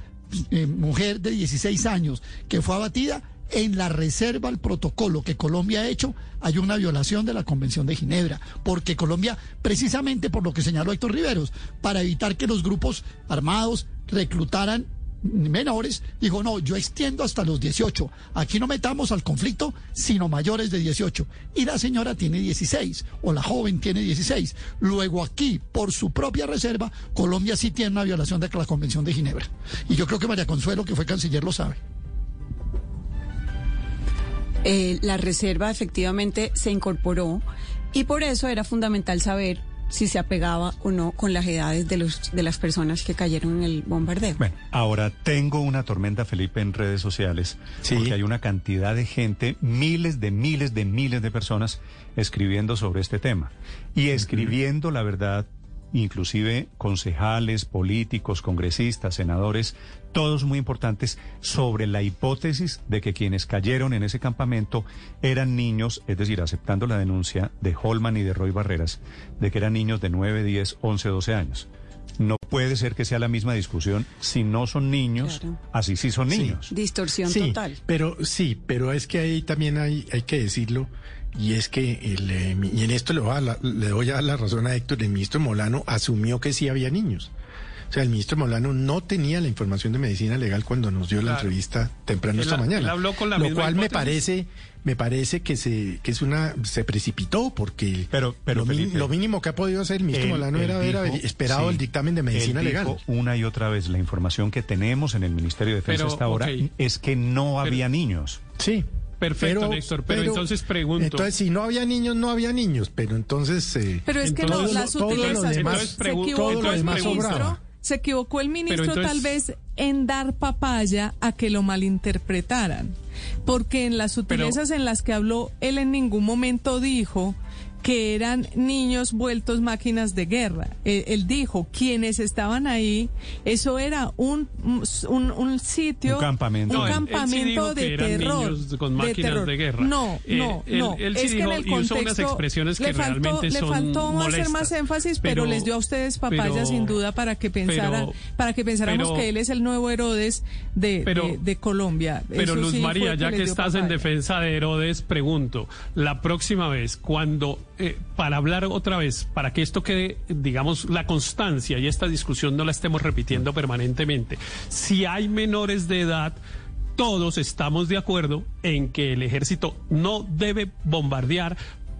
eh, mujer de 16 años que fue abatida, en la reserva al protocolo que Colombia ha hecho, hay una violación de la Convención de Ginebra, porque Colombia, precisamente por lo que señaló Héctor Riveros, para evitar que los grupos armados reclutaran menores, dijo, no, yo extiendo hasta los 18, aquí no metamos al conflicto, sino mayores de 18. Y la señora tiene 16, o la joven tiene 16. Luego aquí, por su propia reserva, Colombia sí tiene una violación de la Convención de Ginebra. Y yo creo que María Consuelo, que fue canciller, lo sabe. Eh, la reserva efectivamente se incorporó y por eso era fundamental saber si se apegaba o no con las edades de, los, de las personas que cayeron en el bombardeo. Bueno, ahora tengo una tormenta, Felipe, en redes sociales, porque hay una cantidad de gente, miles de miles de miles de personas escribiendo sobre este tema y escribiendo, la verdad, inclusive concejales, políticos, congresistas, senadores, todos muy importantes, sobre la hipótesis de que quienes cayeron en ese campamento eran niños, es decir, aceptando la denuncia de Holman y de Roy Barreras, de que eran niños de 9, 10, 11, 12 años. No puede ser que sea la misma discusión. Si no son niños, así sí son niños. Distorsión Sí, total. Pero sí, pero es que ahí también hay, hay que decirlo, y es que, el, eh, y en esto le voy, a la- le doy a la razón a Héctor, el ministro Molano asumió que sí había niños. O sea, el ministro Molano no tenía la información de medicina legal cuando nos dio la entrevista temprano Él- esta mañana. él habló con la lo misma cual me parece, me parece que se, que es una, se precipitó porque pero, lo, Felipe, lo mínimo que ha podido hacer el ministro Él- Molano él era haber dijo- esperado sí, el dictamen de medicina él legal. dijo una y otra vez la información que tenemos en el Ministerio de Defensa Pero, hasta ahora es que no había niños. Sí. Perfecto, Néstor, pero, entonces pregunto. Entonces, si no había niños, no había niños, pero entonces... eh, Pero es que todo no, lo- las todo lo demás- se todo lo el demás ministro, sobraba. Se equivocó el ministro entonces- tal vez en dar papaya a que lo malinterpretaran, porque en las sutilezas en las que habló, él en ningún momento dijo que eran niños vueltos máquinas de guerra. Él, él dijo, quienes estaban ahí, eso era un, un, un sitio, Un campamento. No, un él- él sí campamento de terror. con de terror. de guerra. No, Eh, no, no. él sí es que dijo en el usó unas contexto expresiones que le faltó, realmente le son faltó hacer más énfasis, pero, Pero- les dio a ustedes papaya pero- sin duda para que pensara, pero- para que pensáramos que él es el nuevo Herodes de, de, de Colombia. Pero Eso Luz sí María, ya que estás en defensa de Herodes, pregunto, la próxima vez, cuando, eh, para hablar otra vez, para que esto quede, digamos, la constancia y esta discusión no la estemos repitiendo permanentemente, si hay menores de edad, todos estamos de acuerdo en que el ejército no debe bombardear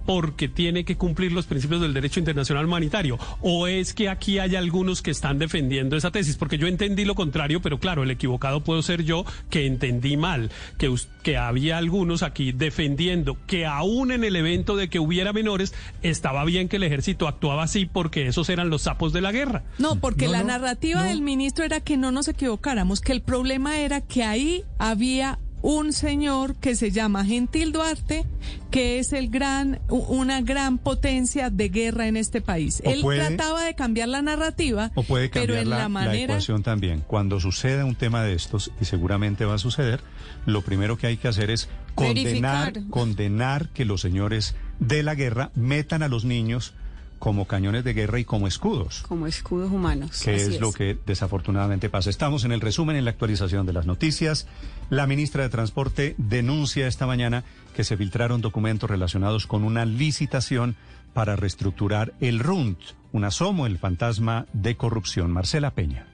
porque tiene que cumplir los principios del derecho internacional humanitario? ¿O es que aquí hay algunos que están defendiendo esa tesis? Porque yo entendí lo contrario, pero claro, el equivocado puedo ser yo que entendí mal, que, que había algunos aquí defendiendo que aún en el evento de que hubiera menores, estaba bien que el ejército actuaba así porque esos eran los sapos de la guerra. No, porque No, la no, narrativa no. del ministro era que no nos equivocáramos, que el problema era que ahí había un señor que se llama Gentil Duarte, que es el gran, una gran potencia de guerra en este país. Él puede- trataba de cambiar la narrativa, O puede pero cambiar en la, la, la manera. ecuación también. Cuando suceda un tema de estos, y seguramente va a suceder, lo primero que hay que hacer es condenar, Verificar. condenar que los señores de la guerra metan a los niños como cañones de guerra y como escudos. Como escudos humanos. que es, lo que desafortunadamente pasa. Estamos en el resumen, en la actualización de las noticias. La ministra de Transporte denuncia esta mañana que se filtraron documentos relacionados con una licitación para reestructurar el RUNT, un asomo, el fantasma de corrupción. Marcela Peña.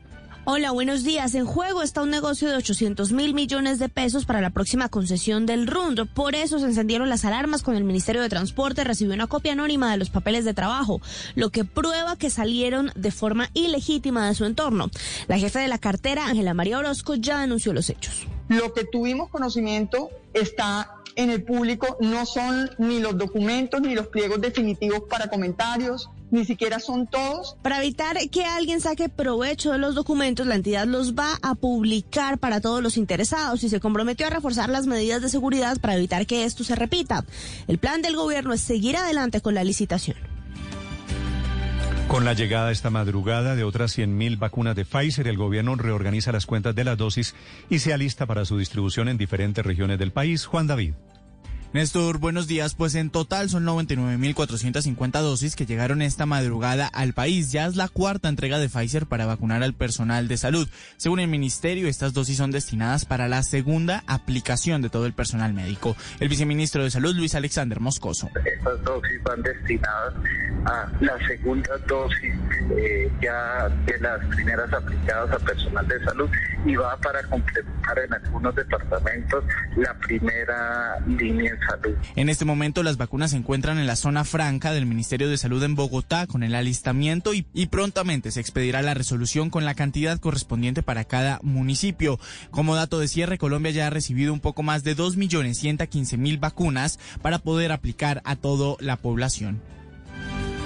Hola, buenos días. En juego está un negocio de 800 mil millones de pesos para la próxima concesión del RUND. Por eso se encendieron las alarmas con el Ministerio de Transporte. Recibió una copia anónima de los papeles de trabajo, lo que prueba que salieron de forma ilegítima de su entorno. La jefe de la cartera, Ángela María Orozco, ya denunció los hechos. Lo que tuvimos conocimiento está en el público, no son ni los documentos ni los pliegos definitivos para comentarios, ni siquiera son todos. Para evitar que alguien saque provecho de los documentos, la entidad los va a publicar para todos los interesados y se comprometió a reforzar las medidas de seguridad para evitar que esto se repita. El plan del gobierno es seguir adelante con la licitación. Con la llegada esta madrugada de otras 100.000 vacunas de Pfizer, el gobierno reorganiza las cuentas de las dosis y se alista para su distribución en diferentes regiones del país. Juan David. Néstor, buenos días. Pues en total son 99.450 dosis que llegaron esta madrugada al país. Ya es la cuarta entrega de Pfizer para vacunar al personal de salud. Según el ministerio, estas dosis son destinadas para la segunda aplicación de todo el personal médico. El viceministro de Salud, Luis Alexander Moscoso. Estas dosis van destinadas a la segunda dosis eh, ya de las primeras aplicadas a personal de salud y va para complementar en algunos departamentos la primera línea salud. En este momento las vacunas se encuentran en la zona franca del Ministerio de Salud en Bogotá con el alistamiento y, y prontamente se expedirá la resolución con la cantidad correspondiente para cada municipio. Como dato de cierre, Colombia ya ha recibido un poco más de 2.115.000 vacunas para poder aplicar a toda la población.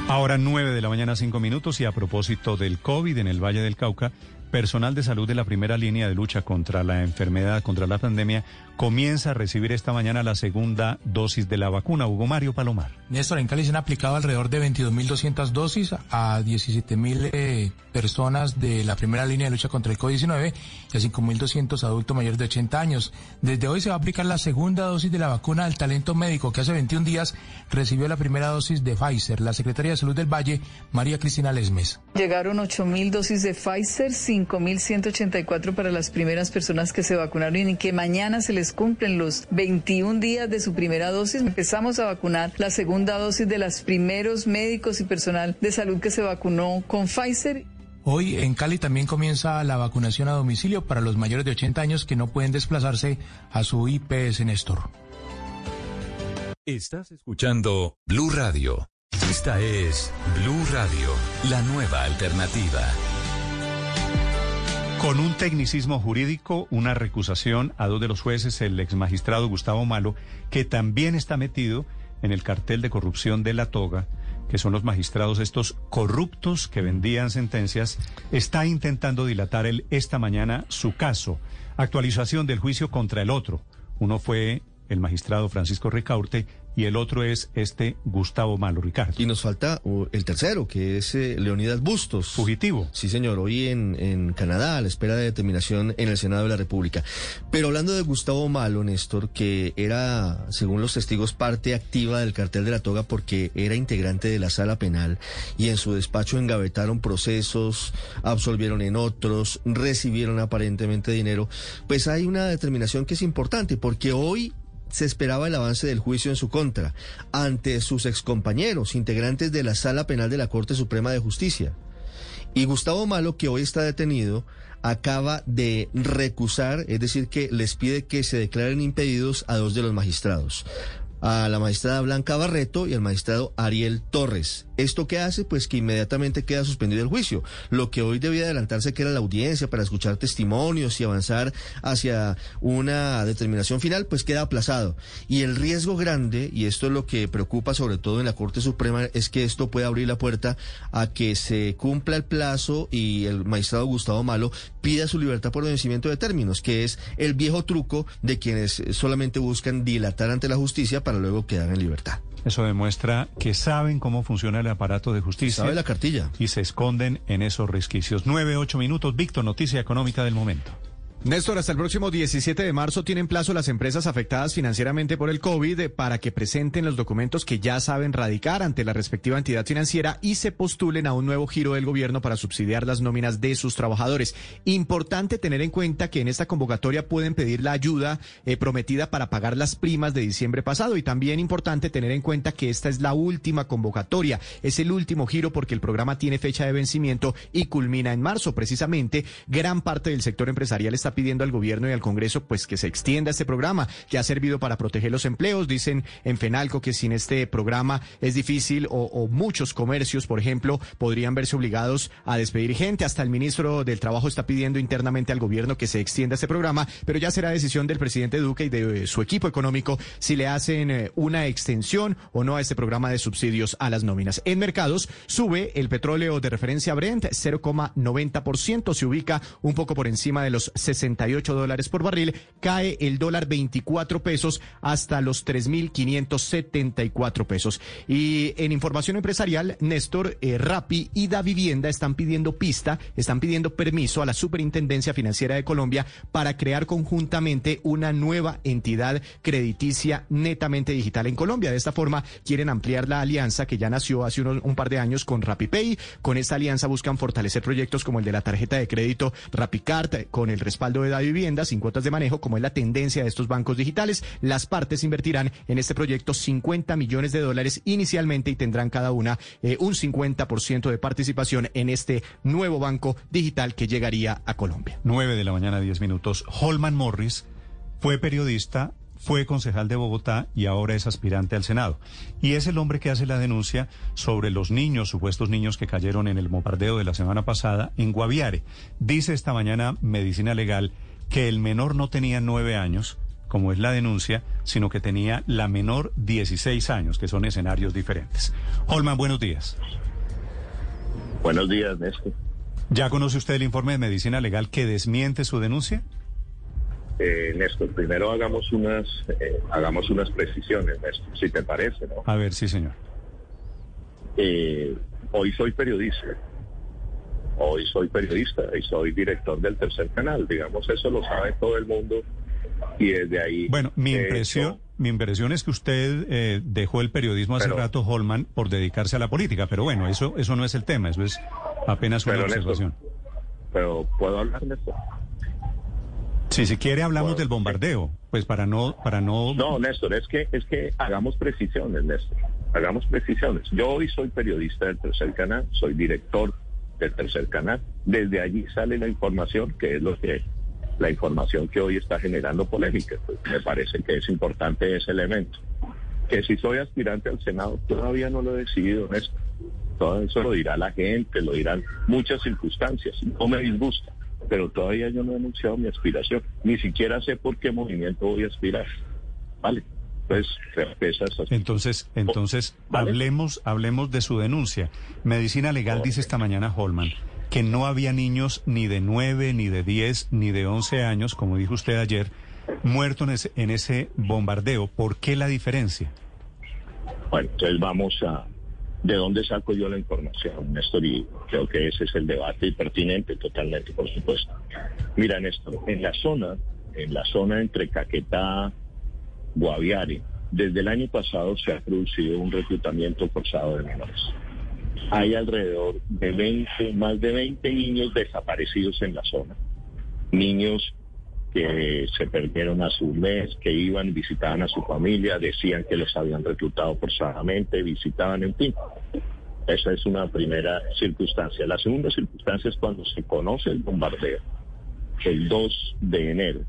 Ahora 9 de la mañana, 5 minutos, y a propósito del COVID en el Valle del Cauca, personal de salud de la primera línea de lucha contra la enfermedad, contra la pandemia, comienza a recibir esta mañana la segunda dosis de la vacuna. Hugo Mario Palomar. Néstor, en Cali se han aplicado alrededor de 22.200 dosis a 17.000 eh, personas de la primera línea de lucha contra el COVID-19 y a 5.200 adultos mayores de 80 años. Desde hoy se va a aplicar la segunda dosis de la vacuna del talento médico que hace 21 días recibió la primera dosis de Pfizer. La secretaria de Salud del Valle, María Cristina Lesmes. Llegaron 8.000 dosis de Pfizer, 5.184 para las primeras personas que se vacunaron y que mañana se les cumplen los 21 días de su primera dosis. Empezamos a vacunar la segunda dosis de los primeros médicos y personal de salud que se vacunó con Pfizer. Hoy en Cali también comienza la vacunación a domicilio para los mayores de 80 años que no pueden desplazarse a su IPS Néstor. Estás escuchando Blue Radio. Esta es Blue Radio, la nueva alternativa. Con un tecnicismo jurídico, una recusación a dos de los jueces, el ex magistrado Gustavo Malo, que también está metido en el cartel de corrupción de la toga, que son los magistrados estos corruptos que vendían sentencias, está intentando dilatar él esta mañana su caso. Actualización del juicio contra el otro. Uno fue el magistrado Francisco Ricaurte y el otro es este Gustavo Malo, Ricardo. Y nos falta uh, el tercero, que es eh, Leonidas Bustos. Fugitivo. Sí, señor, hoy en, en Canadá, a la espera de determinación en el Senado de la República. Pero hablando de Gustavo Malo, Néstor, que era, según los testigos, parte activa del cartel de la toga porque era integrante de la sala penal y en su despacho engavetaron procesos, absolvieron en otros, recibieron aparentemente dinero, pues hay una determinación que es importante porque hoy se esperaba el avance del juicio en su contra ante sus excompañeros, integrantes de la Sala Penal de la Corte Suprema de Justicia. Y Gustavo Malo, que hoy está detenido, acaba de recusar, es decir, que les pide que se declaren impedidos a dos de los magistrados a la magistrada Blanca Barreto y al magistrado Ariel Torres. ¿Esto qué hace? Pues que inmediatamente queda suspendido el juicio. Lo que hoy debía adelantarse que era la audiencia para escuchar testimonios y avanzar hacia una determinación final, pues queda aplazado. Y el riesgo grande, y esto es lo que preocupa sobre todo en la Corte Suprema, es que esto pueda abrir la puerta a que se cumpla el plazo y el magistrado Gustavo Malo pida su libertad por vencimiento de términos, que es el viejo truco de quienes solamente buscan dilatar ante la justicia para luego quedar en libertad. Eso demuestra que saben cómo funciona el aparato de justicia. Sabe la cartilla. Y se esconden en esos resquicios. Nueve, ocho minutos. Víctor, noticia económica del momento. Néstor, hasta el próximo 17 de marzo tienen plazo las empresas afectadas financieramente por el COVID para que presenten los documentos que ya saben radicar ante la respectiva entidad financiera y se postulen a un nuevo giro del gobierno para subsidiar las nóminas de sus trabajadores. Importante tener en cuenta que en esta convocatoria pueden pedir la ayuda eh, prometida para pagar las primas de diciembre pasado y también importante tener en cuenta que esta es la última convocatoria, es el último giro porque el programa tiene fecha de vencimiento y culmina en marzo. Precisamente, gran parte del sector empresarial está pidiendo al gobierno y al Congreso pues que se extienda este programa que ha servido para proteger los empleos. Dicen en Fenalco que sin este programa es difícil o, muchos comercios, por ejemplo, podrían verse obligados a despedir gente. Hasta el ministro del Trabajo está pidiendo internamente al gobierno que se extienda este programa, pero ya será decisión del presidente Duque y de eh, su equipo económico si le hacen eh, una extensión o no a este programa de subsidios a las nóminas. En mercados sube el petróleo de referencia Brent 0,90%, se ubica un poco por encima de los 68 dólares por barril, cae el dólar 24 pesos hasta los 3.574 pesos. Y en información empresarial, Néstor, eh, Rappi y Da Vivienda están pidiendo pista, están pidiendo permiso a la Superintendencia Financiera de Colombia para crear conjuntamente una nueva entidad crediticia netamente digital en Colombia. De esta forma, quieren ampliar la alianza que ya nació hace un par de años con RappiPay. Con esta alianza buscan fortalecer proyectos como el de la tarjeta de crédito RappiCard, con el respaldo de Da Vivienda, sin cuotas de manejo, como es la tendencia de estos bancos digitales. Las partes invertirán en este proyecto 50 millones de dólares inicialmente y tendrán cada una eh, un 50% de participación en este nuevo banco digital que llegaría a Colombia. 9 de la mañana, 10 minutos. Holman Morris fue periodista, fue concejal de Bogotá y ahora es aspirante al Senado. Y es el hombre que hace la denuncia sobre los niños, supuestos niños que cayeron en el bombardeo de la semana pasada en Guaviare. Dice esta mañana Medicina Legal que el menor no tenía nueve años, como es la denuncia, sino que tenía la menor 16 años, que son escenarios diferentes. Holman, buenos días. Buenos días, Néstor. ¿Ya conoce usted el informe de medicina legal que desmiente su denuncia? Eh, Néstor, primero hagamos unas, eh, hagamos unas precisiones, Néstor, si te parece, ¿no? A ver, sí, señor. Eh, hoy soy periodista. Hoy soy periodista y soy director del tercer canal. Digamos, eso lo sabe todo el mundo. Y desde ahí. Bueno, mi de impresión, hecho, mi impresión es que usted eh, dejó el periodismo hace Pero- rato, Holman, por dedicarse a la política. Pero bueno, eso, eso no es el tema, eso es apenas una Néstor, observación. pero ¿puedo hablar, Néstor? Si si quiere hablamos del bombardeo, pues para no, para no. No, Néstor, es que, es que hagamos precisiones, Néstor. Hagamos precisiones. Yo hoy soy periodista del tercer canal, soy director del tercer canal. Desde allí sale la información, que es lo que la información que hoy está generando polémica. Pues me parece que es importante ese elemento. Que si soy aspirante al Senado, todavía no lo he decidido, Néstor. Todo eso lo dirá la gente, lo dirán muchas circunstancias. No me disgusta, pero todavía yo no he anunciado mi aspiración. Ni siquiera sé por qué movimiento voy a aspirar. Vale. Entonces, Entonces, entonces ¿Vale? hablemos, hablemos de su denuncia. Medicina Legal dice esta mañana Holman que no había niños ni de 9, ni de 10, ni de 11 años, como dijo usted ayer, muertos en ese, en ese bombardeo. ¿Por qué la diferencia? Bueno, entonces vamos a... ¿De dónde saco yo la información, Néstor? Y creo que ese es el debate y pertinente totalmente, por supuesto. Mira, Néstor, en la zona, en la zona entre Caquetá, Guaviare, desde el año pasado se ha producido un reclutamiento forzado de menores. Hay alrededor de 20, más de 20 niños desaparecidos en la zona. Niños que se perdieron a su mes, que iban, visitaban a su familia, decían que los habían reclutado forzadamente, visitaban, en fin. Esa es una primera circunstancia. La segunda circunstancia es cuando se conoce el bombardeo, el 2 de enero,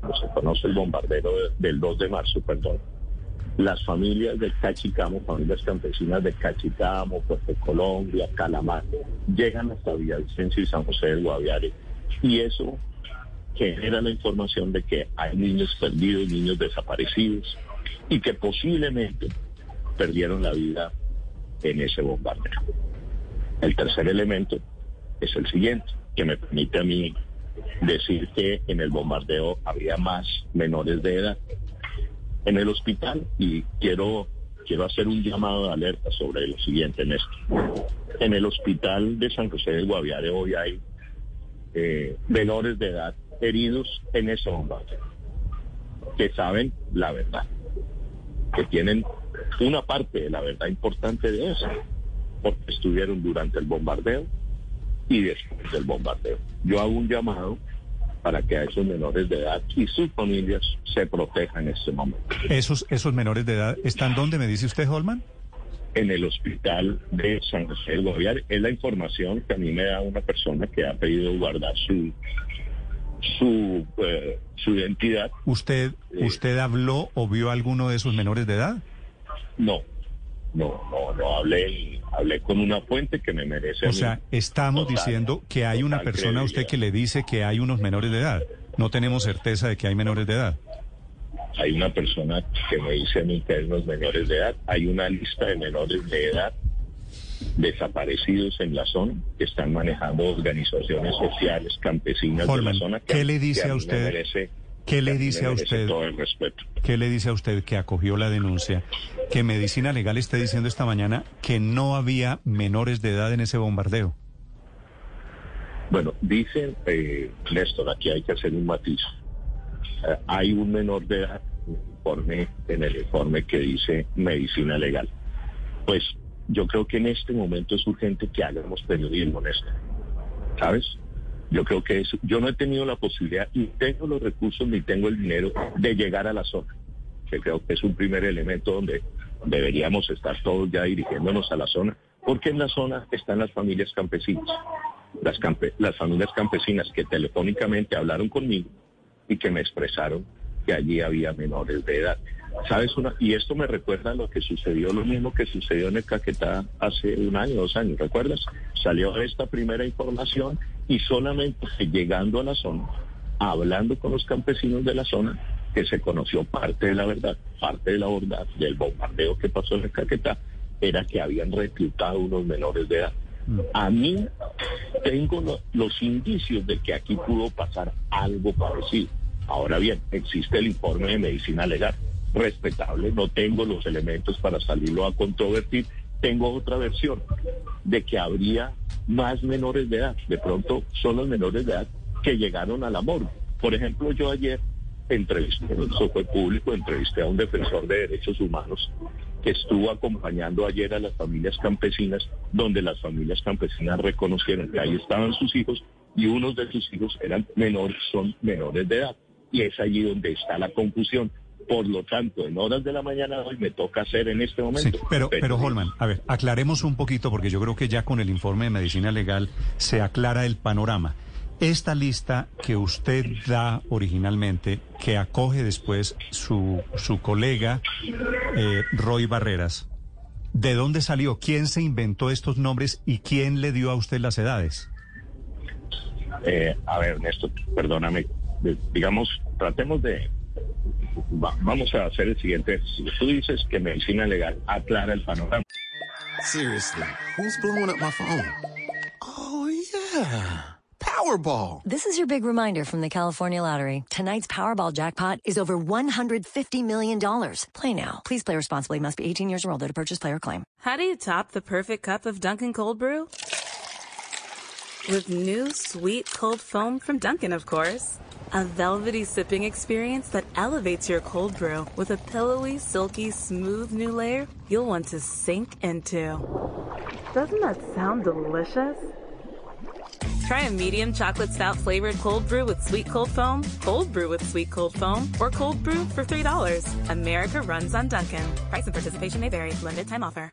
cuando se conoce el bombardeo de- del 2 de marzo, perdón. Las familias de Cachicamo, familias campesinas de Cachicamo, Puerto Colombia, Calamar, llegan hasta Villavicencio y San José del Guaviare. Y eso genera la información de que hay niños perdidos, niños desaparecidos y que posiblemente perdieron la vida en ese bombardeo. El tercer elemento es el siguiente, que me permite a mí decir que en el bombardeo había más menores de edad. En el hospital, y quiero, quiero hacer un llamado de alerta sobre lo siguiente, Néstor. En el hospital de San José del Guaviare hoy hay eh, menores de edad heridos en ese bombardeo, que saben la verdad, que tienen una parte de la verdad importante de eso, porque estuvieron durante el bombardeo y después del bombardeo. Yo hago un llamado para que a esos menores de edad y sus familias se protejan en este momento. ¿Esos, esos menores de edad están dónde, me dice usted, Holman? en el hospital de San José del Guaviare. Es la información que a mí me da una persona que ha pedido guardar su su, eh, su identidad. ¿Usted, ¿Usted habló o vio a alguno de esos menores de edad? No, no, no, no hablé, hablé con una fuente que me merece. O sea, estamos total- diciendo que hay una persona a usted que le dice que hay unos menores de edad. No tenemos certeza de que hay menores de edad. Hay una persona que me dice a mí que hay unos menores de edad. Hay una lista de menores de edad desaparecidos en la zona que están manejando organizaciones sociales campesinas de Holman, la zona. que ¿qué le que dice a usted? merece- ¿Qué le dice a usted? Todo el respeto. ¿Qué le dice a usted que acogió la denuncia? Que Medicina Legal esté diciendo esta mañana que no había menores de edad en ese bombardeo. Bueno, dicen, eh, Néstor, aquí hay que hacer un matiz. Eh, hay un menor de edad en el informe que dice medicina legal. Pues yo creo que en este momento es urgente que hagamos periodismo, Néstor. ¿Sabes? Yo creo que es, yo no he tenido la posibilidad, ni tengo los recursos, ni tengo el dinero de llegar a la zona, que creo que es un primer elemento donde deberíamos estar todos ya dirigiéndonos a la zona, porque en la zona están las familias campesinas las, campe- las familias campesinas que telefónicamente hablaron conmigo y que me expresaron que allí había menores de edad. ¿Sabes una? Y esto me recuerda a lo que sucedió, lo mismo que sucedió en el Caquetá hace un año, dos años, ¿recuerdas? Salió esta primera información y solamente llegando a la zona, hablando con los campesinos de la zona, que se conoció parte de la verdad, parte de la verdad del bombardeo que pasó en el Caquetá, era que habían reclutado unos menores de edad. A mí tengo lo- los indicios de que aquí pudo pasar algo parecido. Ahora bien, existe el informe de medicina legal, respetable, no tengo los elementos para salirlo a controvertir. Tengo otra versión de que habría más menores de edad. De pronto son los menores de edad que llegaron a la morgue. Por ejemplo, yo ayer entrevisté, eso fue público, entrevisté a un defensor de derechos humanos que estuvo acompañando ayer a las familias campesinas, donde las familias campesinas reconocieron que ahí estaban sus hijos y unos de sus hijos eran menores, son menores de edad. Y es allí donde está la confusión. Por lo tanto, en horas de la mañana de hoy me toca hacer en este Sí, momento. pero, pero Holman, a ver, aclaremos un poquito porque yo creo que ya con el informe de medicina legal se aclara el panorama. Esta lista que usted da originalmente, que acoge después su, su colega eh, Roy Barreras, ¿de dónde salió? ¿Quién se inventó estos nombres y quién le dio a usted las edades? Eh, a ver, Néstor, perdóname. De- Digamos, tratemos de... va- vamos a hacer el siguiente ejercicio. Tú dices que medicina legal aclara el panorama. Seriously, who's blowing up my phone? Oh, yeah. Powerball. This is your big reminder from the California Lottery. Tonight's Powerball jackpot is over $150 million. Play now. Please play responsibly. Must be 18 years or older to purchase player claim. How do you top the perfect cup of Dunkin' Cold Brew? With new sweet cold foam from Dunkin', of course. A velvety sipping experience that elevates your cold brew with a pillowy, silky, smooth new layer you'll want to sink into. Doesn't that sound delicious? Try a medium chocolate stout flavored cold brew with sweet cold foam, cold brew with sweet cold foam, or cold brew for $3. America runs on Dunkin'. Price and participation may vary. Limited time offer.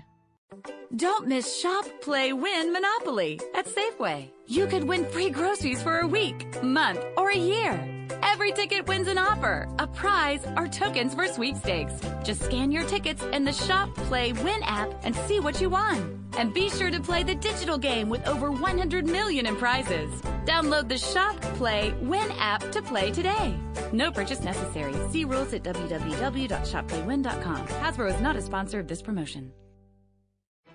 Don't miss Shop, Play, Win Monopoly at Safeway. You could win free groceries for a week, month, or a year. Every ticket wins an offer, a prize, or tokens for sweepstakes. Just scan your tickets in the Shop, Play, Win app and see what you won. And be sure to play the digital game with over 100 million in prizes. Download the Shop, Play, Win app to play today. No purchase necessary. See rules at www.shopplaywin.com. Hasbro is not a sponsor of this promotion.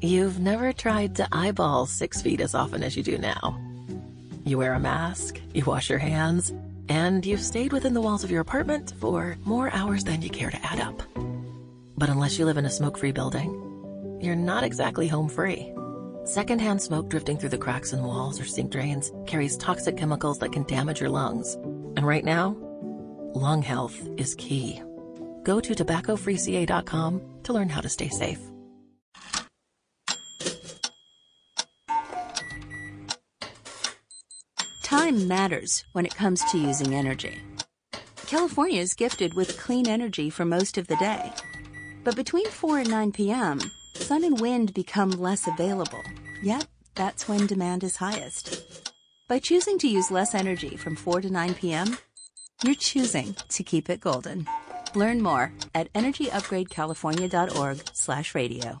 You've never tried to eyeball six feet as often as you do now. You wear a mask, you wash your hands, and you've stayed within the walls of your apartment for more hours than you care to add up. But unless you live in a smoke free building, you're not exactly home free. Secondhand smoke drifting through the cracks in walls or sink drains carries toxic chemicals that can damage your lungs. And right now, lung health is key. Go to tobaccofreeca.com to learn how to stay safe. Time matters when it comes to using energy. California is gifted with clean energy for most of the day. But between 4 and 9 p.m., sun and wind become less available. Yet, that's when demand is highest. By choosing to use less energy from 4 to 9 p.m., you're choosing to keep it golden. Learn more at energyupgradecalifornia.org/radio.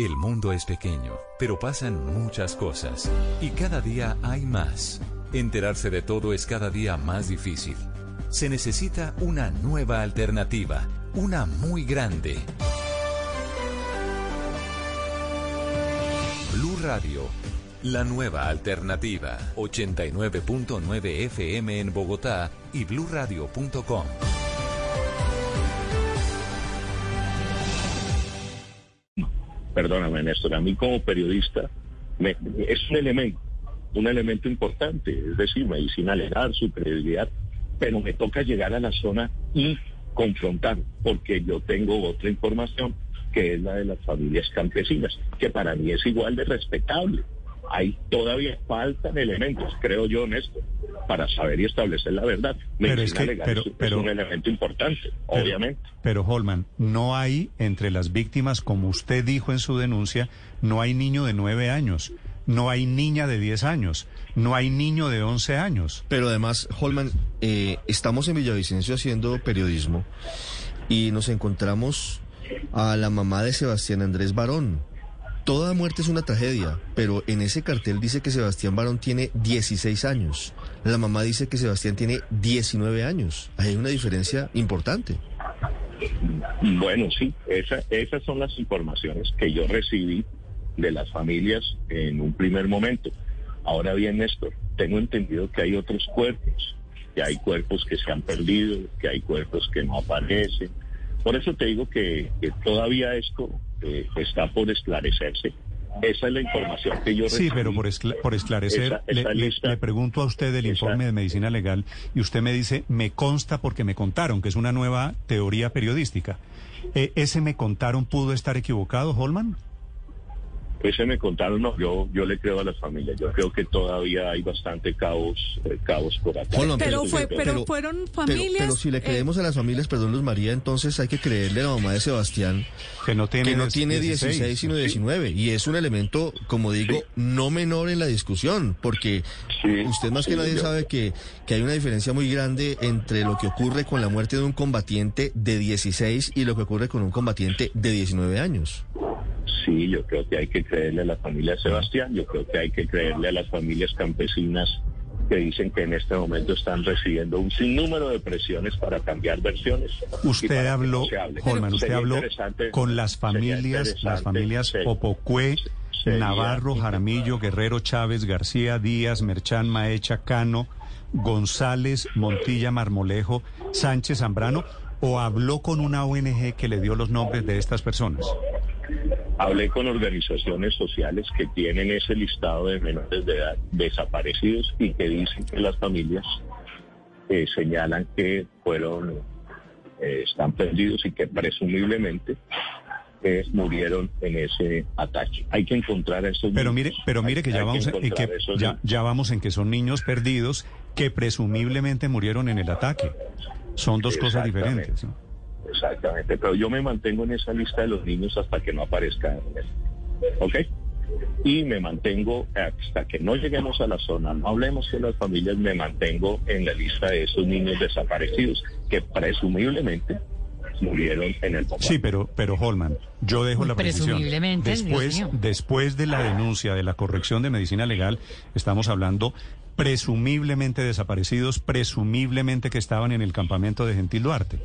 El mundo es pequeño, pero pasan muchas cosas. Y cada día hay más. Enterarse de todo es cada día más difícil. Se necesita una nueva alternativa, una muy grande. Blue Radio, la nueva alternativa. 89.9 FM en Bogotá y bluradio.com. perdóname Néstor, a mí como periodista me- es un elemento, un elemento importante, es decir, medicina legal, su credibilidad, pero me toca llegar a la zona y confrontar, porque yo tengo otra información que es la de las familias campesinas, que para mí es igual de respetable. Hay todavía faltan elementos, creo yo, Néstor, para saber y establecer la verdad. Pero es que- legal pero- es- es pero- un elemento importante, Pero- obviamente. Pero Holman, no hay entre las víctimas, como usted dijo en su denuncia, no hay niño de nueve años, no hay niña de 10 años, no hay niño de 11 años. Pero además, Holman, eh, estamos en Villavicencio haciendo periodismo y nos encontramos a la mamá de Sebastián Andrés Barón. Toda muerte es una tragedia, pero en ese cartel dice que Sebastián Barón tiene 16 años. La mamá dice que Sebastián tiene 19 años. Hay una diferencia importante. Bueno, sí, esa- esas son las informaciones que yo recibí de las familias en un primer momento. Ahora bien, Néstor, tengo entendido que hay otros cuerpos, que hay cuerpos que se han perdido, que hay cuerpos que no aparecen. Por eso te digo que, que todavía esto eh, está por esclarecerse. Esa es la información que yo recibí. Sí, pero por, escla- por esclarecer, Esa- le, esa le- lista- le pregunto a usted el esa- informe de medicina legal y usted me dice, me consta porque me contaron, que es una nueva teoría periodística. Eh, ¿Ese me contaron pudo estar equivocado, Holman? Ese me contaron, no, yo, yo le creo a las familias. Yo creo que todavía hay bastante caos, eh, caos por acá. Pero fue- pero fueron familias, Pero, si le eh, creemos a las familias, perdón, Luz María, entonces hay que creerle a la mamá de Sebastián que no tiene, que no tiene 16, 16, sino sí. 19. Y es un elemento, como digo, no menor en la discusión, porque usted más que sí, nadie yo- sabe que, que hay una diferencia muy grande entre lo que ocurre con la muerte de un combatiente de 16 y lo que ocurre con un combatiente de 19 años. Sí, yo creo que hay que creerle a la familia Sebastián, yo creo que hay que creerle a las familias campesinas que dicen que en este momento están recibiendo un sinnúmero de presiones para cambiar versiones. Usted habló, no. Holman, usted habló con las familias, las familias. Popocue, Navarro, Jaramillo, Guerrero, Chávez, García, Díaz, Merchán, Maecha, Cano, González, Montilla, Marmolejo, Sánchez, Zambrano, o habló con una ONG que le dio los nombres de estas personas. Hablé con organizaciones sociales que tienen ese listado de menores de edad desaparecidos y que dicen que las familias eh, señalan que fueron, eh, están perdidos y que presumiblemente eh, murieron en ese ataque. Hay que encontrar a esos Pero mire, pero mire que ya vamos en que ya vamos en que son niños perdidos que presumiblemente murieron en el ataque. Son dos cosas diferentes. ¿no? Exactamente, pero yo me mantengo en esa lista de los niños hasta que no aparezcan. ¿Ok? Y me mantengo hasta que no lleguemos a la zona, no hablemos con las familias, me mantengo en la lista de esos niños desaparecidos que presumiblemente murieron en el bombardeo. Sí, pero, pero Holman, yo dejo la precisión. Presumiblemente, Dios Después, mío. después de la denuncia de la corrección de medicina legal, estamos hablando presumiblemente desaparecidos, presumiblemente que estaban en el campamento de Gentil Duarte.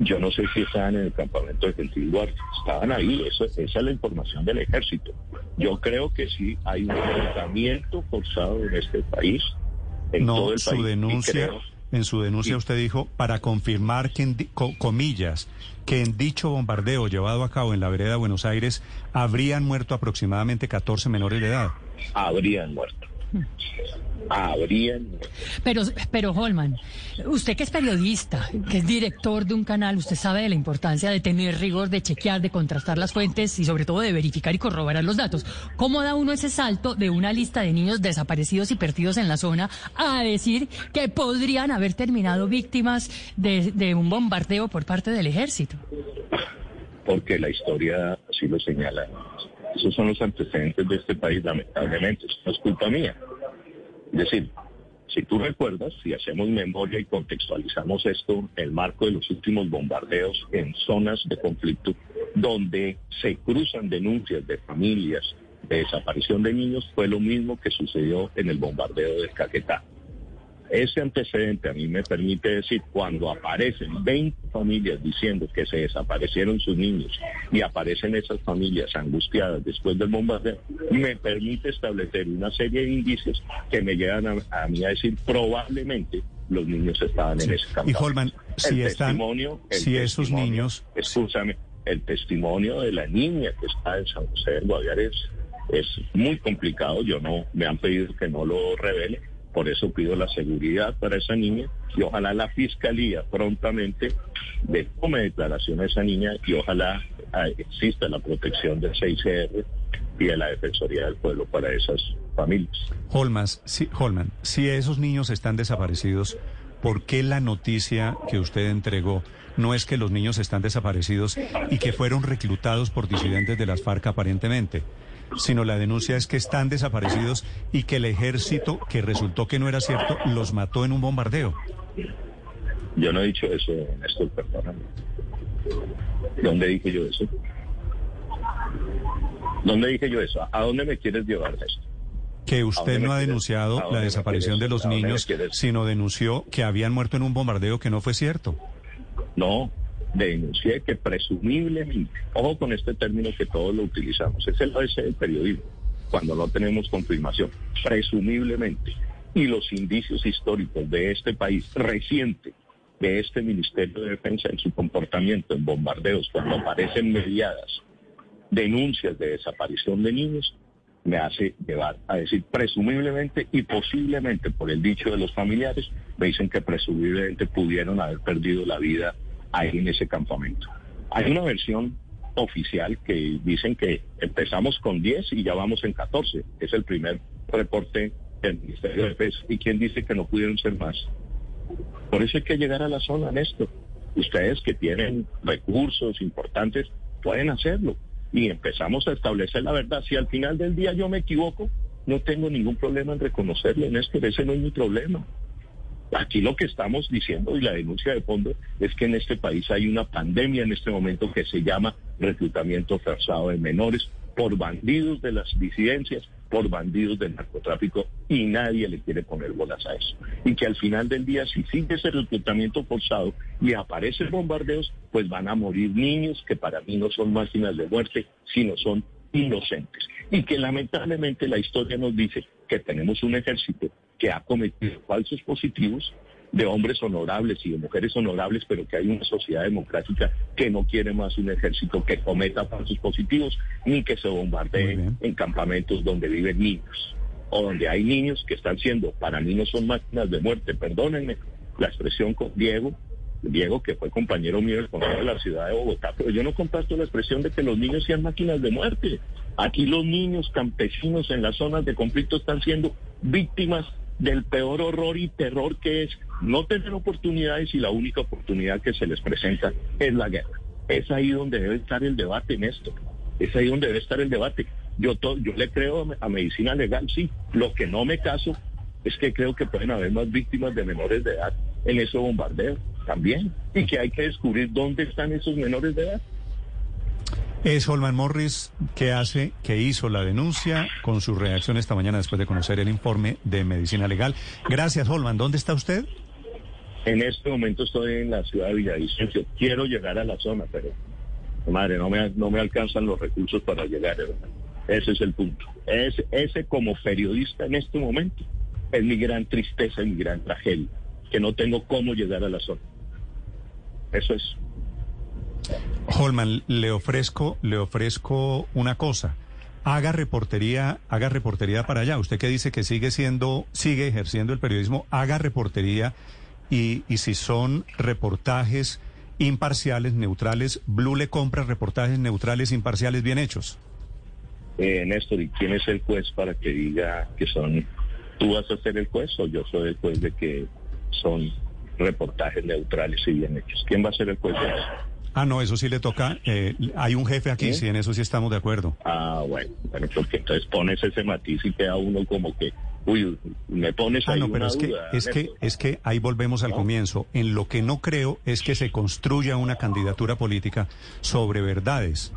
Yo no sé si estaban en el campamento de Gentil Duarte, estaban ahí, eso, esa es la información del ejército. Yo creo que sí hay un enfrentamiento forzado en este país, en todo No, el su país. denuncia, creo- en su denuncia usted dijo, para confirmar que, en di- co- comillas, que en dicho bombardeo llevado a cabo en la vereda Buenos Aires habrían muerto aproximadamente 14 menores de edad. habrían muerto. Habrían. Pero, pero Holman, usted que es periodista, que es director de un canal, usted sabe de la importancia de tener rigor, de chequear, de contrastar las fuentes y sobre todo de verificar y corroborar los datos. ¿Cómo da uno ese salto de una lista de niños desaparecidos y perdidos en la zona a decir que podrían haber terminado víctimas de, de un bombardeo por parte del ejército? porque la historia así lo señala. Esos son los antecedentes de este país, lamentablemente. Eso no es culpa mía. Es decir, Si tú recuerdas, si hacemos memoria y contextualizamos esto, el marco de los últimos bombardeos en zonas de conflicto, donde se cruzan denuncias de familias de desaparición de niños, fue lo mismo que sucedió en el bombardeo de Caquetá. Ese antecedente a mí me permite decir, cuando aparecen 20 familias diciendo que se desaparecieron sus niños y aparecen esas familias angustiadas después del bombardeo, me permite establecer una serie de indicios que me llevan a, mí a decir probablemente los niños estaban en ese campo. Y Holman, si están, si esos niños, escúchame, el testimonio de la niña que está en San José del Guaviare es muy complicado. Yo no me han pedido que no lo revele por eso pido la seguridad para esa niña y ojalá la fiscalía prontamente de tome declaración a esa niña y ojalá ah, exista la protección del 6CR y de la Defensoría del Pueblo para esas familias. Holman, si, Holman, si esos niños están desaparecidos, ¿por qué la noticia que usted entregó no es que los niños están desaparecidos y que fueron reclutados por disidentes de las FARC aparentemente? Sino la denuncia es que están desaparecidos y que el ejército, que resultó que no era cierto, los mató en un bombardeo. Yo no he dicho eso, Néstor, perdóname. ¿Dónde dije yo eso? ¿Dónde dije yo eso? ¿A dónde me quieres llevar, Néstor? Que usted no ha denunciado la desaparición de los niños, sino denunció que habían muerto en un bombardeo que no fue cierto. No, denuncié que presumiblemente, ojo con este término que todos lo utilizamos, es el ABC del periodismo, cuando no tenemos confirmación, presumiblemente, y los indicios históricos de este país reciente, de este Ministerio de Defensa en su comportamiento en bombardeos, cuando aparecen mediadas denuncias de desaparición de niños, me hace llevar a decir presumiblemente y posiblemente por el dicho de los familiares, me dicen que presumiblemente pudieron haber perdido la vida ahí en ese campamento. Hay una versión oficial que dicen que empezamos con 10 y ya vamos en 14. Es el primer reporte del Ministerio de Defensa. ¿Y quién dice que no pudieron ser más? Por eso hay que llegar a la zona, Néstor. Ustedes que tienen recursos importantes pueden hacerlo. Y empezamos a establecer la verdad. Si al final del día yo me equivoco, no tengo ningún problema en reconocerlo, Néstor. Ese no es mi problema. Aquí lo que estamos diciendo y la denuncia de fondo es que en este país hay una pandemia en este momento que se llama reclutamiento forzado de menores por bandidos de las disidencias, por bandidos del narcotráfico y nadie le quiere poner bolas a eso. Y que al final del día, si sigue ese reclutamiento forzado y aparecen bombardeos, pues van a morir niños que para mí no son máquinas de muerte, sino son inocentes. Y que lamentablemente la historia nos dice que tenemos un ejército que ha cometido falsos positivos de hombres honorables y de mujeres honorables, pero que hay una sociedad democrática que no quiere más un ejército que cometa falsos positivos ni que se bombardee en campamentos donde viven niños o donde hay niños que están siendo, para mí no son máquinas de muerte, perdónenme la expresión con Diego, Diego que fue compañero mío del Consejo de la Ciudad de Bogotá, pero yo no comparto la expresión de que los niños sean máquinas de muerte. Aquí los niños campesinos en las zonas de conflicto están siendo víctimas del peor horror y terror que es no tener oportunidades y la única oportunidad que se les presenta es la guerra. Es ahí donde debe estar el debate en esto. Es ahí donde debe estar el debate. Yo, yo le creo a medicina legal, sí. Lo que no me caso es que creo que pueden haber más víctimas de menores de edad en ese bombardeo también. Y que hay que descubrir dónde están esos menores de edad. Es Holman Morris que hace, que hizo la denuncia con su reacción esta mañana después de conocer el informe de medicina legal. Gracias, Holman. ¿Dónde está usted? En este momento estoy en la ciudad de Villavicencio. Quiero llegar a la zona, pero madre, no me, no me alcanzan los recursos para llegar. Ese es el punto. Ese, ese como periodista en este momento es mi gran tristeza mi gran tragedia, que no tengo cómo llegar a la zona. Eso es. Holman, le ofrezco, le ofrezco una cosa. Haga reportería, haga reportería para allá. Usted que dice que sigue siendo, sigue ejerciendo el periodismo, haga reportería y, y si son reportajes imparciales, neutrales, Blue le compra reportajes neutrales, imparciales, bien hechos. Eh, Néstor, ¿y quién es el juez para que diga que son, tú vas a ser el juez o yo soy el juez de que son reportajes neutrales y bien hechos? ¿Quién va a ser el juez de eso? Ah, no, eso sí le toca. Eh, hay un jefe aquí, sí, en eso sí estamos de acuerdo. Ah, bueno, bueno, porque entonces pones ese matiz y queda uno como que Uy, me pones Ah, ahí no, pero una es que, duda, es que, es que ahí volvemos al comienzo. En lo que no creo es que se construya una candidatura política sobre verdades,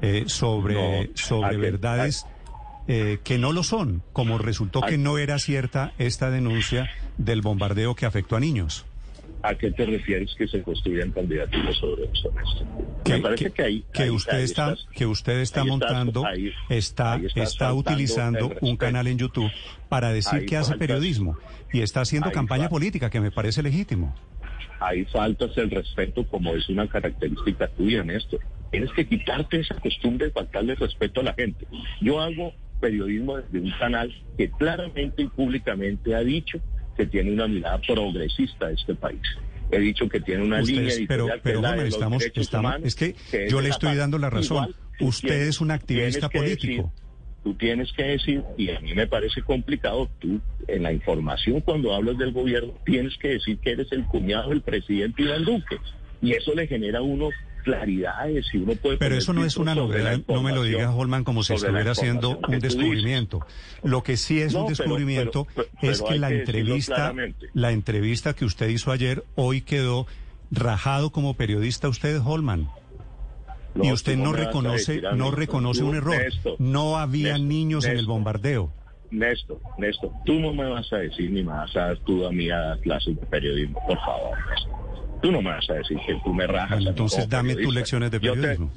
eh, sobre, No, sobre verdades eh, que no lo son, como resultó que no era cierta esta denuncia del bombardeo que afectó a niños. ¿A qué te refieres que se construyan candidaturas sobre? Que, Me parece que- que ahí... que ahí- usted ahí está estás- que usted está ahí montando está está faltando utilizando un canal en YouTube para decir que hace faltas- periodismo y está haciendo campaña política que me parece legítimo. Ahí faltas el respeto como es una característica tuya, Néstor. Tienes que quitarte esa costumbre de faltarle respeto a la gente. Yo hago periodismo desde un canal que claramente y públicamente ha dicho que tiene una mirada progresista de este país. He dicho que tiene una línea pero pero estamos estamos humanos, es que que es yo le estoy dando la razón. Igual, Usted tienes- es un activista político. decir- tú tienes que decir, y a mí me parece complicado, tú en la información cuando hablas del gobierno tienes que decir que eres el cuñado del presidente Iván Duque. Y eso le genera a uno claridades y uno puede... Pero eso no es una novedad, no me lo diga Holman como si estuviera haciendo un descubrimiento. Lo que sí es No, un descubrimiento pero- pero- es que la que entrevista, la entrevista que usted hizo ayer hoy quedó rajado como periodista usted, Holman. No, y usted no reconoce, no reconoce un error. Néstor, no había Néstor, niños en el bombardeo. Néstor, Néstor, tú no me vas a decir ni me vas a tú a mí a dar clases de periodismo, por favor. Néstor. Tú no me vas a decir que tú me rajas. Entonces dame tus lecciones de Yo te- periodismo.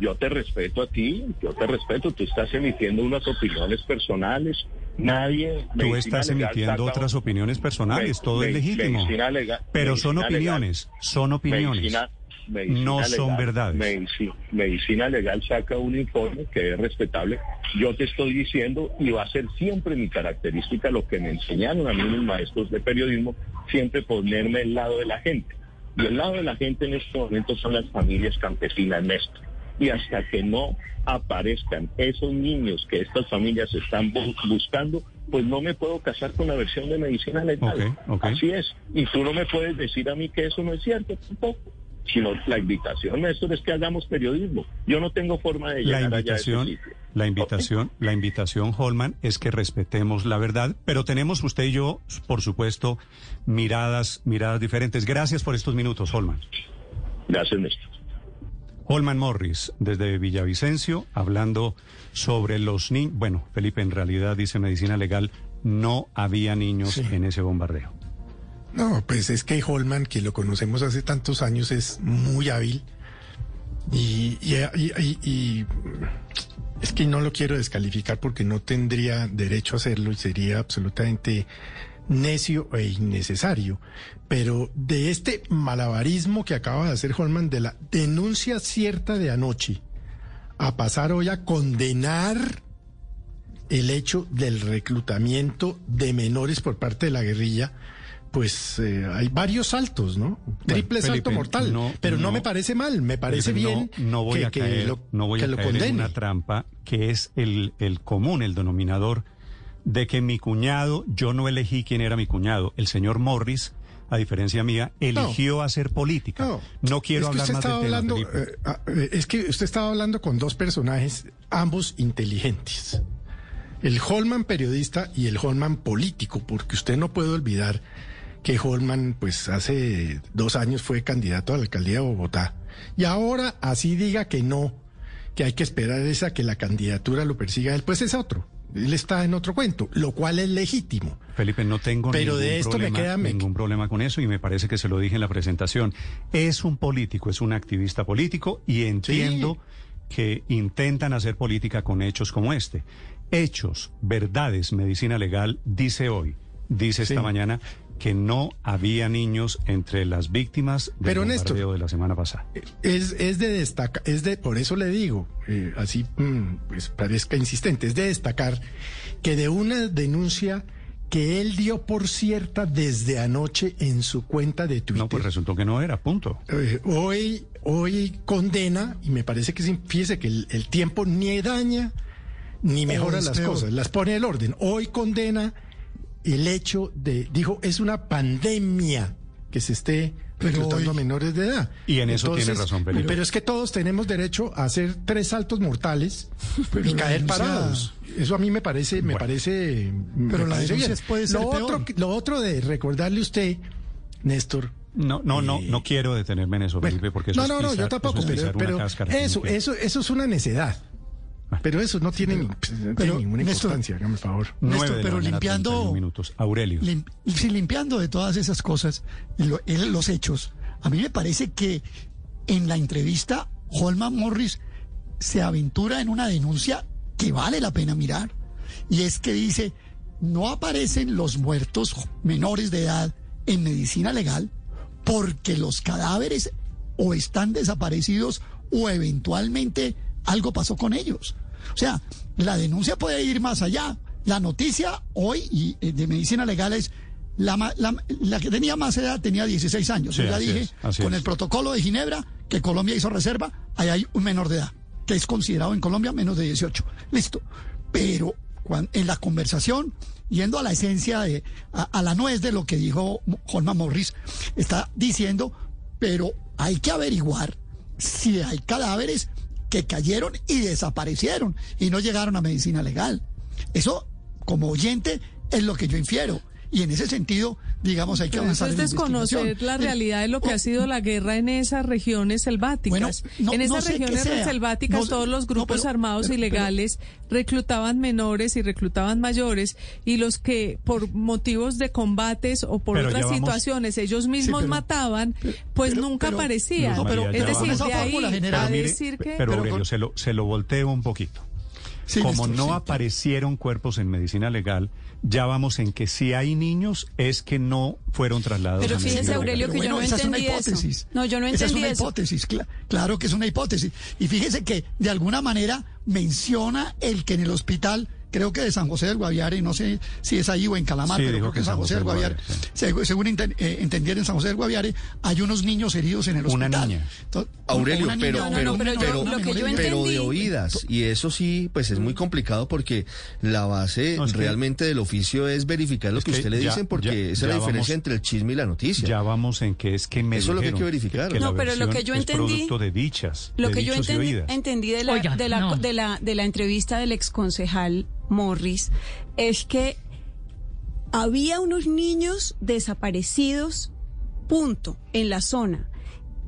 Yo te respeto a ti, yo te respeto, tú estás emitiendo unas opiniones personales, nadie... Tú medicina estás emitiendo otras opiniones personales, Me- todo es legítimo. medicina legal- Pero son medicina legal- opiniones, son opiniones. Medicina- medicina no son verdades. medici- medicina legal saca un informe que es respetable. Yo te estoy diciendo, y va a ser siempre mi característica, lo que me enseñaron a mí mis maestros de periodismo, siempre ponerme al lado de la gente. Y el lado de la gente en este momento son las familias campesinas, Néstor. Y hasta que no aparezcan esos niños que estas familias están bu- buscando, pues no me puedo casar con la versión de medicina ok. Así es. Y tú no me puedes decir a mí que eso no es cierto tampoco. Sino la invitación, Néstor, es que hagamos periodismo. Yo no tengo forma de La llegar allá a ese invitación, sitio. la invitación, la invitación, Holman, es que respetemos la verdad, pero tenemos usted y yo, por supuesto, miradas, miradas diferentes. Gracias por estos minutos, Holman. Gracias, Néstor. Holman Morris, desde Villavicencio, hablando sobre los niños. Bueno, Felipe, en realidad dice medicina legal, no había niños en ese bombardeo. No, pues es que Holman, que lo conocemos hace tantos años, es muy hábil. Y, es que no lo quiero descalificar porque no tendría derecho a hacerlo y sería absolutamente necio e innecesario. Pero de este malabarismo que acaba de hacer Holman, de la denuncia cierta de anoche, a pasar hoy a condenar el hecho del reclutamiento de menores por parte de la guerrilla, pues eh, hay varios saltos, ¿no? Triple salto mortal. no, pero no, no. me parece mal, me parece Felipe, bien no, no voy que, a que caer, lo, no voy que a lo caer en una trampa que es el, el común, el denominador de que mi cuñado, yo no elegí quién era mi cuñado, el señor Morris, a diferencia mía, eligió hacer política. No, quiero es que hablar usted más estaba del hablando, eh, ah, eh, es que usted estaba hablando con dos personajes, ambos inteligentes. El Holman periodista y el Holman político, porque usted no puede olvidar que Holman, pues hace dos años fue candidato a la alcaldía de Bogotá. Y ahora así diga que no, que hay que esperar esa que la candidatura lo persiga él, pues es otro. Él está en otro cuento, lo cual es legítimo. Felipe, no tengo Pero ningún, de esto me problema, queda- me- ningún problema con eso y me parece que se lo dije en la presentación. Es un político, es un activista político y entiendo que intentan hacer política con hechos como este. Hechos, verdades, medicina legal, dice hoy, dice esta Sí. mañana que no había niños entre las víctimas del Pero, Néstor, de la semana pasada. Es, es de destacar, es de, por eso le digo, eh, así mm, pues parezca insistente, es de destacar que de una denuncia que él dio por cierta desde anoche en su cuenta de Twitter. No, pues resultó que no era, punto. eh, hoy, hoy condena, y me parece que es, fíjese que el, el tiempo ni daña ni mejora es las peor. cosas, las pone el orden. Hoy condena el hecho de, dijo, es una pandemia que se esté reclutando a menores de edad. Y en eso tiene razón, Felipe. Pero es que todos tenemos derecho a hacer tres saltos mortales y caer denuncia- parados. eso a mí me parece, me parece. me Pero la parece bien. puede ser lo peor. otro, lo otro de recordarle a usted, Néstor. No, no, no, no quiero detenerme en eso, Felipe, porque eso no, no, es no, pisar- yo eso tampoco, es pero, no eso, eso, eso es una necedad. Pero eso no tiene, ni- pues, pero, ninguna importancia, hágame el favor. Nueve Néstor, pero mañana, limpiando- 31 minutos. Aurelio. Lim- sí, limpiando de todas esas cosas, lo- el- los hechos, a mí me parece que en la entrevista Holman Morris se aventura en una denuncia que vale la pena mirar. Y es que dice, no aparecen los muertos menores de edad en medicina legal porque los cadáveres o están desaparecidos o eventualmente algo pasó con ellos. O sea, la denuncia puede ir más allá. La noticia hoy y, eh, de medicina legal es la, la, la que tenía más edad tenía 16 años. Sí, Yo ya dije es, con es. el protocolo de Ginebra que Colombia hizo reserva, ahí hay un menor de edad que es considerado en Colombia menos de 18. Listo. Pero en la conversación, yendo a la esencia de, a, a la nuez de lo que dijo Holman Morris, está diciendo, pero hay que averiguar si hay cadáveres que cayeron y desaparecieron y no llegaron a medicina legal. Eso, como oyente, es lo que yo infiero. Y en ese sentido, digamos, hay que Pero eso avanzar es en la desconocer la realidad de lo que ha sido la guerra en esas regiones selváticas. Bueno, no- en no esas sé qué regiones selváticas No- todos los no, grupos pero- armados pero- ilegales reclutaban menores y reclutaban mayores y los que por motivos de combates o por Pero otras vamos- situaciones ellos mismos pero- mataban, pues nunca pero- aparecían. no, pero- es pero decir, de ahí a Pero decir que... pero pero Aurelio, con- se, lo, se lo volteo un poquito. Sí, Como no sí, aparecieron cuerpos en medicina legal, ya vamos en que si hay niños es que no fueron trasladados Pero a fíjese, Aurelio, que yo no esa es una entendí eso. hipótesis. No, yo no Esa es entendí una eso. hipótesis, cla- claro que es una hipótesis. Y fíjese que de alguna manera menciona el que en el hospital, creo que de San José del Guaviare, no sé si es ahí o en Calamar, Sí, pero creo que en San José del Guaviare, seg- según enten- eh, entender en San José del Guaviare, hay unos niños heridos en el Una hospital. niña. Entonces, Aurelio, una pero, niña, pero, pero, una menor. pero de oídas. Y eso sí, pues es muy complicado porque la base No, es que- realmente del oficio es verificar lo es que que usted le ya- dicen porque ya- esa es la diferencia vamos- entre el chisme y la noticia. Ya vamos en que es que me Eso es lo que hay que verificar. que No, pero lo que yo entendí- producto de dichas, Lo de que yo entendí, oídas. entendí de, la, de, la, de la entrevista del exconcejal Morris es que había unos niños desaparecidos, punto, en la zona.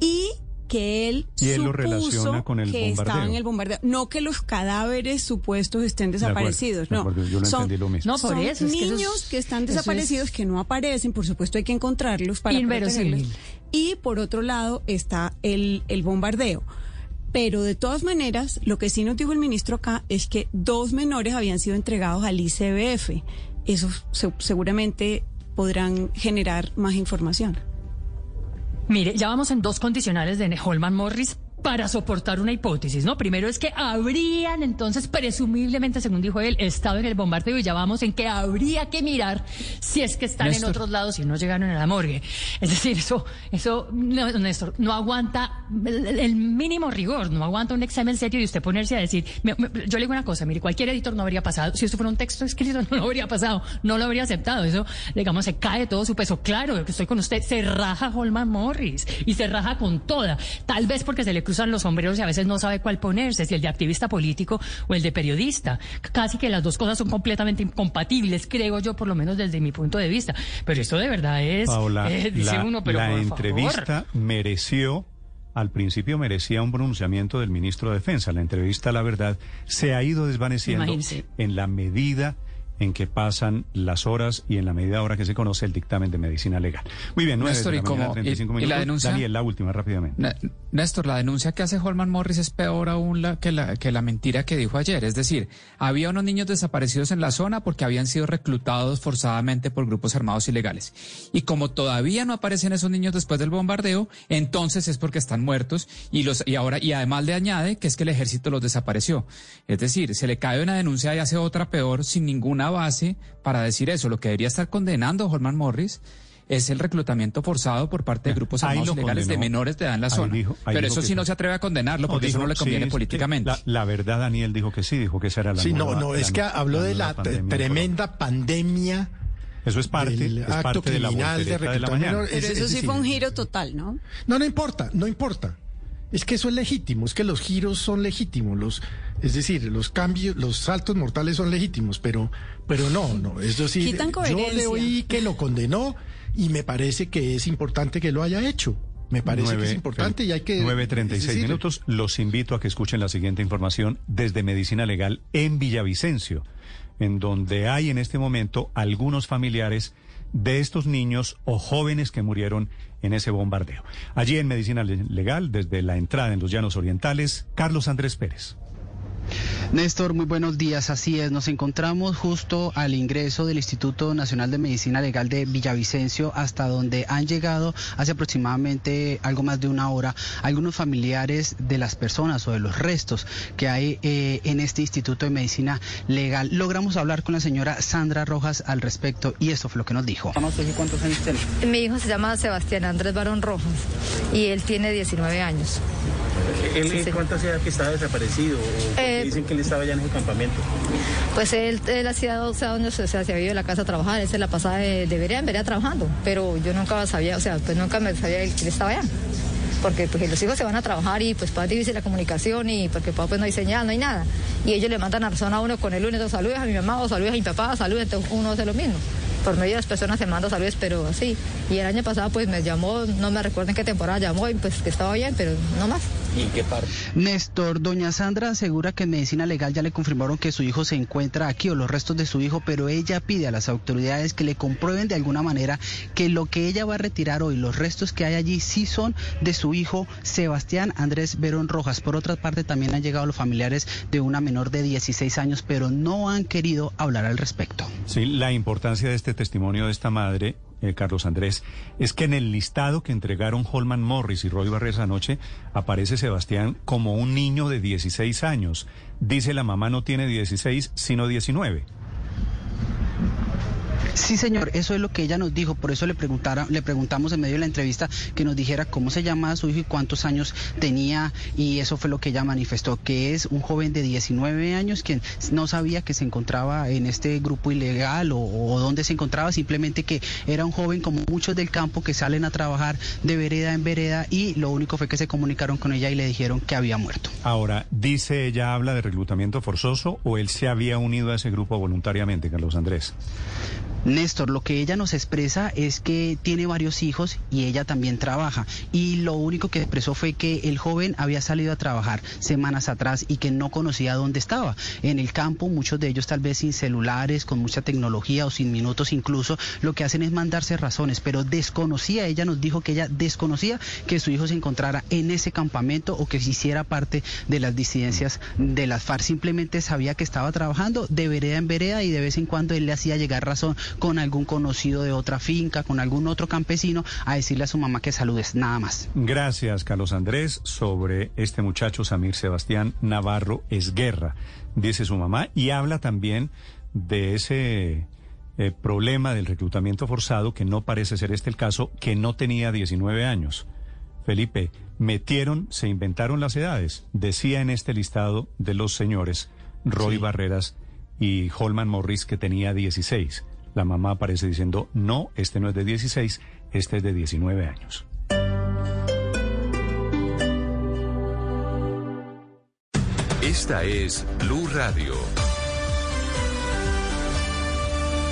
Y que él, Y él lo supuso relaciona con el que estaba bombardeo. en el bombardeo. No que los cadáveres supuestos estén De acuerdo, desaparecidos, de no. acuerdo, yo lo son, entendí lo mismo. No, por son eso, es que eso niños es- que están es- desaparecidos, que no aparecen, por supuesto hay que encontrarlos para Inverosímil. protegerlos. Y por otro lado está el, el bombardeo. Pero de todas maneras, lo que sí nos dijo el ministro acá es que dos menores habían sido entregados al ICBF. Eso se- seguramente podrán generar más información. Mire, ya vamos en dos condicionales de Holman Morris para soportar una hipótesis, ¿no? Primero es que habrían entonces, presumiblemente, según dijo él, estado en el bombardeo y ya vamos en que habría que mirar si es que están en Néstor. otros lados y no llegaron a la morgue. Es decir, eso, eso, no, Néstor, no aguanta el, el mínimo rigor, no aguanta un examen serio de usted ponerse a decir, me- me- yo le digo una cosa, mire, cualquier editor no habría pasado, si esto fuera un texto escrito no lo habría pasado, no lo habría aceptado, eso, digamos, se cae todo su peso, claro, que estoy con usted, se raja Holman Morris y se raja con toda, tal vez porque se le cruzan los sombreros y a veces no sabe cuál ponerse, si el de activista político o el de periodista, casi que las dos cosas son completamente incompatibles, creo yo, por lo menos desde mi punto de vista, pero esto de verdad es, Paola, eh, dice la, uno, pero la por entrevista favor. mereció, al principio merecía un pronunciamiento del ministro de Defensa. La entrevista, la verdad, se ha ido desvaneciendo en la medida en que pasan las horas y en la medida ahora que se conoce el dictamen de medicina legal. Muy bien, Néstor, de ¿y la mañana, cómo- 35 y- y minutos. la denuncia? Daniel, la última, rápidamente. N- Néstor, la denuncia que hace Holman Morris es peor aún la, que, la, que la mentira que dijo ayer. Es decir, había unos niños desaparecidos en la zona porque habían sido reclutados forzadamente por grupos armados ilegales. Y como todavía no aparecen esos niños después del bombardeo, entonces es porque están muertos y los y ahora y además le añade que es que el ejército los desapareció. Es decir, se le cae una denuncia y hace otra peor sin ninguna base para decir eso. Lo que debería estar condenando Holman Morris es el reclutamiento forzado por parte de grupos armados ilegales de menores de edad en la Ahí zona. dijo- ahí Pero eso sí no se atreve a condenarlo porque eso dijo- no le conviene sí, políticamente. La, la verdad, Daniel dijo que sí, dijo que esa era la Sí, no, nueva- no, es que habló de la pandemia tremenda pandemia. Eso es parte, del es acto parte de la criminal de voltereta de la mañana. Pero Es- eso es sí fue un giro total, ¿no? No, no importa, no importa. Es que eso es legítimo, es que los giros son legítimos, los, es decir, los cambios, los saltos mortales son legítimos, pero, pero no, no, es decir, Quitan yo le oí que lo condenó y me parece que es importante que lo haya hecho. Me parece que es Nueve- importante y hay que... 9.36 es decir, minutos. Los invito a que escuchen la siguiente información desde Medicina Legal en Villavicencio, en donde hay en este momento algunos familiares de estos niños o jóvenes que murieron en ese bombardeo. Allí en Medicina Le- Legal, desde la entrada en los Llanos Orientales, Carlos Andrés Pérez. Néstor, muy buenos días. Así es, nos encontramos justo al ingreso del Instituto Nacional de Medicina Legal de Villavicencio, hasta donde han llegado hace aproximadamente algo más de una hora algunos familiares de las personas o de los restos que hay eh, en este Instituto de Medicina Legal. Logramos hablar con la señora Sandra Rojas al respecto y esto fue lo que nos dijo. ¿Cuántos años tiene? Mi hijo se llama Sebastián Andrés Barón Rojas y él tiene 19 años. ¿Él Sí, cuánto hacía que estaba desaparecido? ¿O Eh, dicen que él estaba ya en ese campamento? Pues él, él hacía 12 años, o sea, se había ido de la casa a trabajar, él se la pasaba de, de vereda en vereda trabajando, pero yo nunca sabía, o sea, pues nunca me sabía que él estaba allá. Porque pues, los hijos se van a trabajar y pues para difícil la comunicación y porque papá pues no hay señal, no hay nada. Y ellos le mandan a razón a uno con el lunes, o saludos a mi mamá, o saludos a mi papá, saludos, entonces uno hace lo mismo. Por medio de las personas se manda saludos, pero así. Y el año pasado pues me llamó, no me recuerdo en qué temporada llamó y pues que estaba bien, pero no más. ¿Y en qué parte? Néstor, doña Sandra asegura que en medicina legal ya le confirmaron que su hijo se encuentra aquí o los restos de su hijo, pero ella pide a las autoridades que le comprueben de alguna manera que lo que ella va a retirar hoy, los restos que hay allí, sí son de su hijo Sebastián Andrés Verón Rojas. Por otra parte, también han llegado los familiares de una menor de 16 años, pero no han querido hablar al respecto. Sí, la importancia de este testimonio de esta madre, eh, Carlos Andrés, es que en el listado que entregaron Holman Morris y Roy Barres anoche aparece Sebastián como un niño de 16 años. Dice la mamá no tiene 16, sino 19. Sí, señor, eso es lo que ella nos dijo, por eso le preguntara, le preguntamos en medio de la entrevista que nos dijera cómo se llamaba su hijo y cuántos años tenía y eso fue lo que ella manifestó, que es un joven de 19 años quien no sabía que se encontraba en este grupo ilegal o, o dónde se encontraba, simplemente que era un joven como muchos del campo que salen a trabajar de vereda en vereda y lo único fue que se comunicaron con ella y le dijeron que había muerto. Ahora, dice ella, habla de reclutamiento forzoso o él se había unido a ese grupo voluntariamente, Carlos Andrés. Néstor, lo que ella nos expresa es que tiene varios hijos y ella también trabaja. Y lo único que expresó fue que el joven había salido a trabajar semanas atrás y que no conocía dónde estaba. En el campo, muchos de ellos tal vez sin celulares, con mucha tecnología o sin minutos incluso, lo que hacen es mandarse razones, pero desconocía, ella nos dijo que ella desconocía que su hijo se encontrara en ese campamento o que se hiciera parte de las disidencias de las FARC. Simplemente sabía que estaba trabajando de vereda en vereda y de vez en cuando él le hacía llegar razón con algún conocido de otra finca, con algún otro campesino, a decirle a su mamá que saludes, nada más. Gracias, Carlos Andrés, sobre este muchacho Samir Sebastián Navarro Esguerra, dice su mamá, y habla también de ese eh, problema del reclutamiento forzado, que no parece ser este el caso, que no tenía 19 años. Felipe, metieron, se inventaron las edades, decía en este listado de los señores Roy Barreras y Holman Morris que tenía 16. La mamá aparece diciendo, no, este no es de 16, este es de 19 años. Esta es Blue Radio.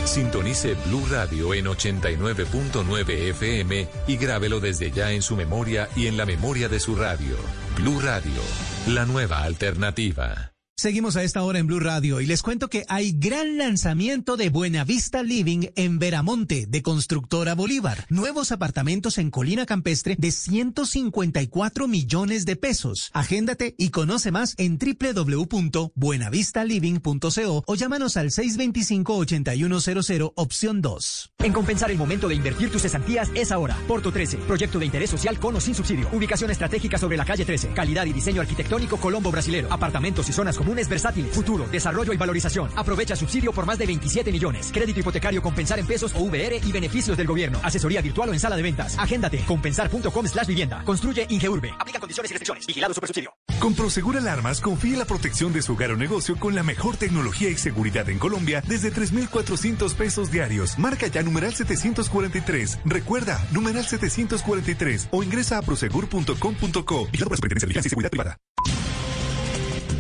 Sintonice Blue Radio en 89.9 FM y grábelo desde ya en su memoria y en la memoria de su radio. Blue Radio, la nueva alternativa. Seguimos a esta hora en Blue Radio y les cuento que hay gran lanzamiento de Buenavista Living en Veramonte de Constructora Bolívar. Nuevos apartamentos en Colina Campestre de 154 millones de pesos. Agéndate y conoce más en www.buenavistaliving.co o llámanos al 625-8100 opción 2. En Compensar el momento de invertir tus cesantías es ahora. Porto 13, proyecto de interés social con o sin subsidio. Ubicación estratégica sobre la calle 13. Calidad y diseño arquitectónico Colombo brasilero. Apartamentos y zonas comunes versátiles. Futuro, desarrollo y valorización. Aprovecha subsidio por más de 27 millones. Crédito hipotecario Compensar en pesos o VR y beneficios del gobierno. Asesoría virtual o en sala de ventas. Agéndate. Compensar.com slash vivienda. Construye Ingeurbe. Aplica condiciones y restricciones. Vigilado Supersubsidio. Con Prosegur Alarmas confíe la protección de su hogar o negocio con la mejor tecnología y seguridad en Colombia desde 3,400 pesos diarios. Marca ya numeral 743. Recuerda, numeral 743 o ingresa a prosegur.com.co y la Superintendencia de Vigilancia y Seguridad Privada.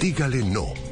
Dígale no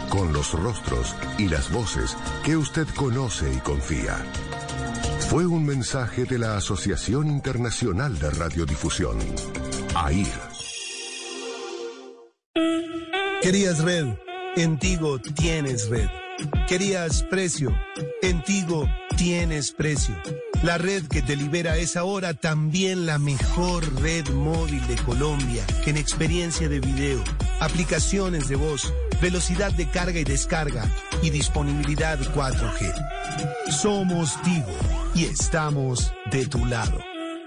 con los rostros y las voces que usted conoce y confía. Fue un mensaje de la Asociación Internacional de Radiodifusión, AIR. Querías red, en Tigo tienes red. Querías precio, en Tigo tienes precio. La red que te libera es ahora también la mejor red móvil de Colombia, en experiencia de video, aplicaciones de voz, velocidad de carga y descarga y disponibilidad 4G. Somos Tigo y estamos de tu lado.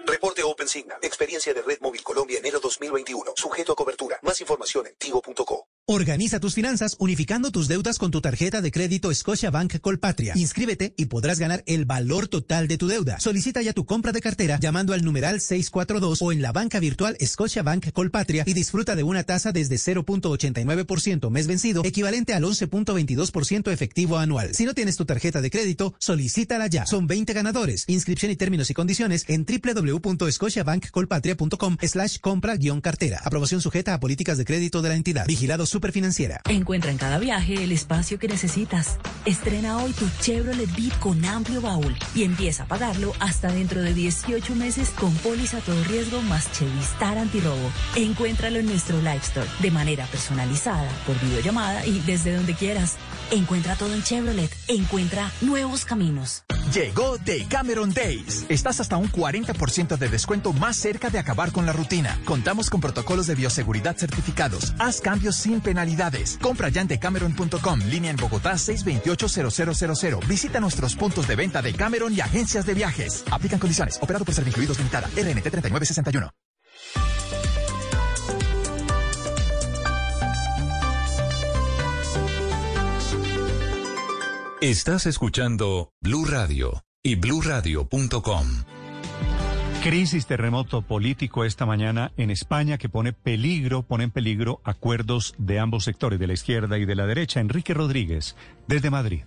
Reporte Open Signal. Experiencia de Red Móvil Colombia enero 2021. Sujeto a cobertura. Más información en tigo.co. Organiza tus finanzas unificando tus deudas con tu tarjeta de crédito Scotiabank Colpatria. Inscríbete y podrás ganar el valor total de tu deuda. Solicita ya tu compra de cartera llamando al numeral 642 o en la banca virtual Scotiabank Colpatria y disfruta de una tasa desde 0.89% mes vencido, equivalente al 11.22% efectivo anual. Si no tienes tu tarjeta de crédito, solicítala ya. Son 20 ganadores. Inscripción y términos y condiciones en www.scotiabankcolpatria.com slash compra-cartera. Aprobación sujeta a políticas de crédito de la entidad. Vigilado Superfinanciera. Encuentra en cada viaje el espacio que necesitas. Estrena hoy tu Chevrolet Beat con amplio baúl y empieza a pagarlo hasta dentro de 18 meses con póliza todo riesgo más Chevistar antirrobo. Encuéntralo en nuestro Live Store de manera personalizada, por videollamada y desde donde quieras. Encuentra todo en Chevrolet. Encuentra nuevos caminos. Llegó The Cameron Days. Estás hasta un 40% de descuento más cerca de acabar con la rutina. Contamos con protocolos de bioseguridad certificados. Haz cambios sin penalidades. Compra ya en decameron.com, línea en Bogotá 628-0000. Visita nuestros puntos de venta de Cameron y agencias de viajes. Aplican condiciones. Operado por Servincluidos Limitada. RNT 3961. Estás escuchando Blue Radio y bluradio.com. Crisis, terremoto político esta mañana en España que pone peligro, pone en peligro acuerdos de ambos sectores, de la izquierda y de la derecha. Enrique Rodríguez, desde Madrid.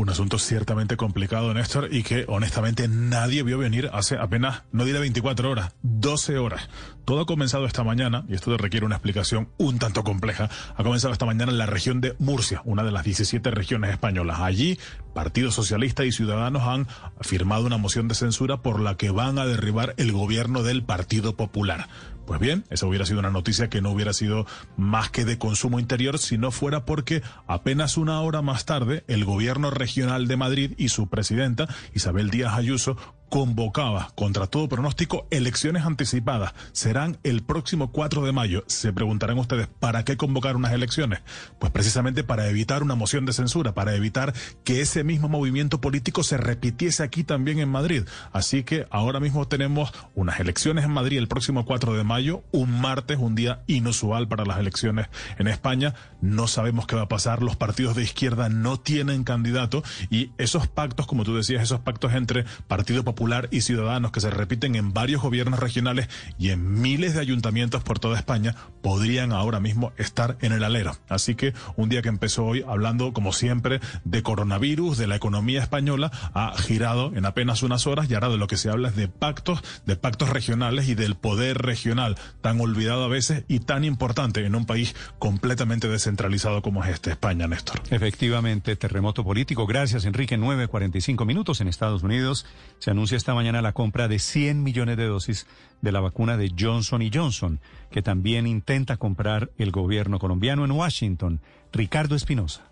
Un asunto ciertamente complicado, Néstor, y que honestamente nadie vio venir hace apenas, no diré 24 horas, 12 horas. Todo ha comenzado esta mañana, y esto requiere una explicación un tanto compleja, ha comenzado esta mañana en la región de Murcia, una de las 17 regiones españolas. Allí, Partido Socialista y Ciudadanos han firmado una moción de censura por la que van a derribar el gobierno del Partido Popular. Pues bien, esa hubiera sido una noticia que no hubiera sido más que de consumo interior si no fuera porque apenas una hora más tarde el gobierno regional de Madrid y su presidenta, Isabel Díaz Ayuso, convocaba contra todo pronóstico elecciones anticipadas. Serán el próximo 4 de mayo. Se preguntarán ustedes, ¿para qué convocar unas elecciones? Pues precisamente para evitar una moción de censura, para evitar que ese mismo movimiento político se repitiese aquí también en Madrid. Así que ahora mismo tenemos unas elecciones en Madrid el próximo 4 de mayo, un martes, un día inusual para las elecciones en España. No sabemos qué va a pasar, los partidos de izquierda no tienen candidato y esos pactos, como tú decías, esos pactos entre Partido Popular y Ciudadanos que se repiten en varios gobiernos regionales y en miles de ayuntamientos por toda España podrían ahora mismo estar en el alero. Así que un día que empezó hoy hablando, como siempre, de coronavirus, de la economía española, ha girado en apenas unas horas y ahora de lo que se habla es de pactos, de pactos regionales y del poder regional, tan olvidado a veces y tan importante en un país completamente descentralizado como es este, España, Néstor. Efectivamente, terremoto político. Gracias, Enrique. 9.45 minutos en Estados Unidos. Se anuncia esta mañana la compra de 100 millones de dosis de la vacuna de Johnson Johnson, que también intenta comprar el gobierno colombiano en Washington. Ricardo Espinosa.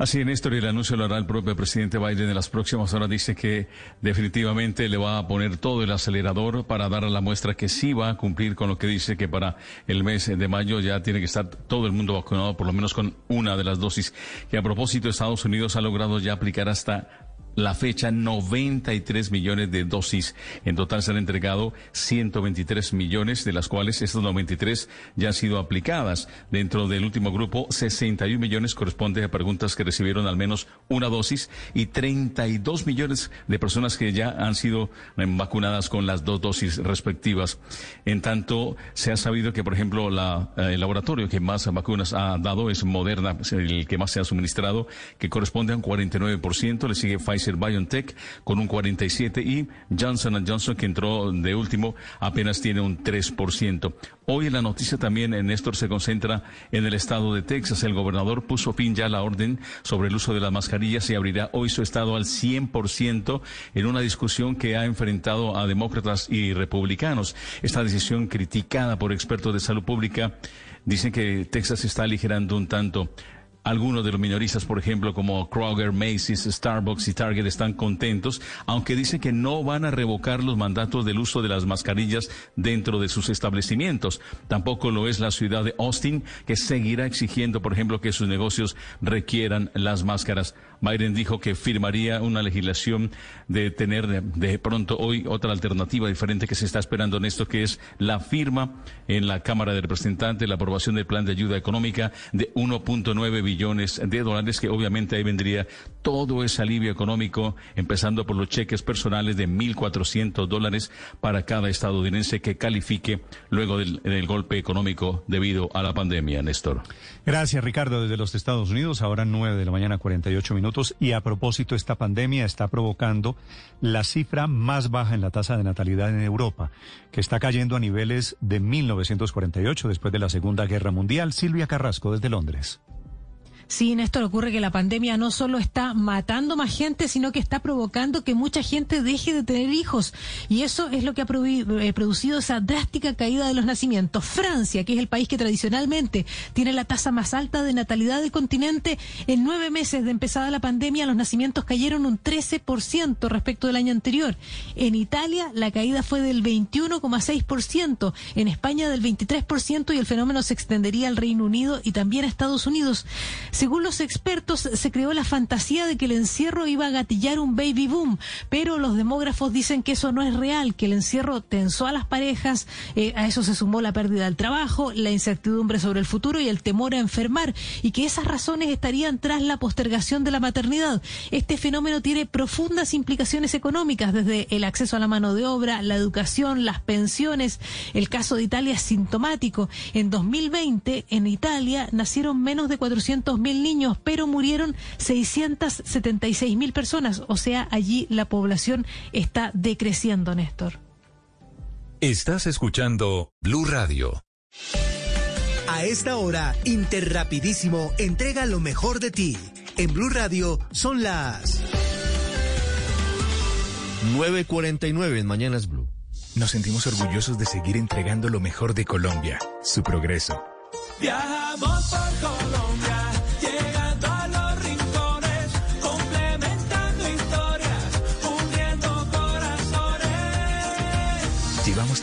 Así, Néstor, y el anuncio lo hará el propio presidente Biden en las próximas horas. Dice que definitivamente le va a poner todo el acelerador para dar a la muestra que sí va a cumplir con lo que dice que para el mes de mayo ya tiene que estar todo el mundo vacunado, por lo menos con una de las dosis. Y a propósito, Estados Unidos ha logrado ya aplicar hasta la fecha 93 millones de dosis. En total se han entregado 123 millones, de las cuales estas 93 ya han sido aplicadas. Dentro del último grupo, 61 millones corresponde a preguntas que recibieron al menos una dosis y 32 millones de personas que ya han sido eh, vacunadas con las dos dosis respectivas. En tanto, se ha sabido que, por ejemplo, la, eh, el laboratorio que más vacunas ha dado es Moderna, el que más se ha suministrado, que corresponde a un 49%, le sigue Pfizer BioNTech con un 47 y Johnson Johnson que entró de último apenas tiene un 3%. Hoy la noticia también, en Néstor, se concentra en el estado de Texas. El gobernador puso fin ya a la orden sobre el uso de las mascarillas y abrirá hoy su estado al 100% en una discusión que ha enfrentado a demócratas y republicanos. Esta decisión criticada por expertos de salud pública dicen que Texas está aligerando un tanto. Algunos de los minoristas, por ejemplo, como Kroger, Macy's, Starbucks y Target, están contentos, aunque dicen que no van a revocar los mandatos del uso de las mascarillas dentro de sus establecimientos. Tampoco lo es la ciudad de Austin, que seguirá exigiendo, por ejemplo, que sus negocios requieran las máscaras. Biden dijo que firmaría una legislación de tener de pronto hoy otra alternativa diferente que se está esperando en esto, que es la firma en la Cámara de Representantes, la aprobación del plan de ayuda económica de 1.9 billones de dólares, que obviamente ahí vendría todo ese alivio económico, empezando por los cheques personales de 1.400 dólares para cada estadounidense que califique luego del, del golpe económico debido a la pandemia, Néstor. Gracias, Ricardo, desde los Estados Unidos, ahora 9 de la mañana, 48 minutos. Y a propósito, esta pandemia está provocando la cifra más baja en la tasa de natalidad en Europa, que está cayendo a niveles de 1948, después de la Segunda Guerra Mundial. Silvia Carrasco, desde Londres. Sí, Néstor, ocurre que la pandemia no solo está matando más gente, sino que está provocando que mucha gente deje de tener hijos. Y eso es lo que ha eh, producido esa drástica caída de los nacimientos. Francia, que es el país que tradicionalmente tiene la tasa más alta de natalidad del continente, en nueve meses de empezada la pandemia, los nacimientos cayeron un 13% respecto del año anterior. En Italia, la caída fue del 21,6%, en España del 23% y el fenómeno se extendería al Reino Unido y también a Estados Unidos. Según los expertos, se creó la fantasía de que el encierro iba a gatillar un baby boom, pero los demógrafos dicen que eso no es real, que el encierro tensó a las parejas, eh, a eso se sumó la pérdida del trabajo, la incertidumbre sobre el futuro y el temor a enfermar, y que esas razones estarían tras la postergación de la maternidad. Este fenómeno tiene profundas implicaciones económicas, desde el acceso a la mano de obra, la educación, las pensiones. El caso de Italia es sintomático. En 2020, en Italia, nacieron menos de 400 mil niños, pero murieron 676 mil personas. O sea, allí la población está decreciendo, Néstor. Estás escuchando Blue Radio. A esta hora, Interrapidísimo entrega lo mejor de ti. En Blue Radio son las 9.49 en Mañanas Blue. Nos sentimos orgullosos de seguir entregando lo mejor de Colombia, su progreso. Viajamos por Colombia.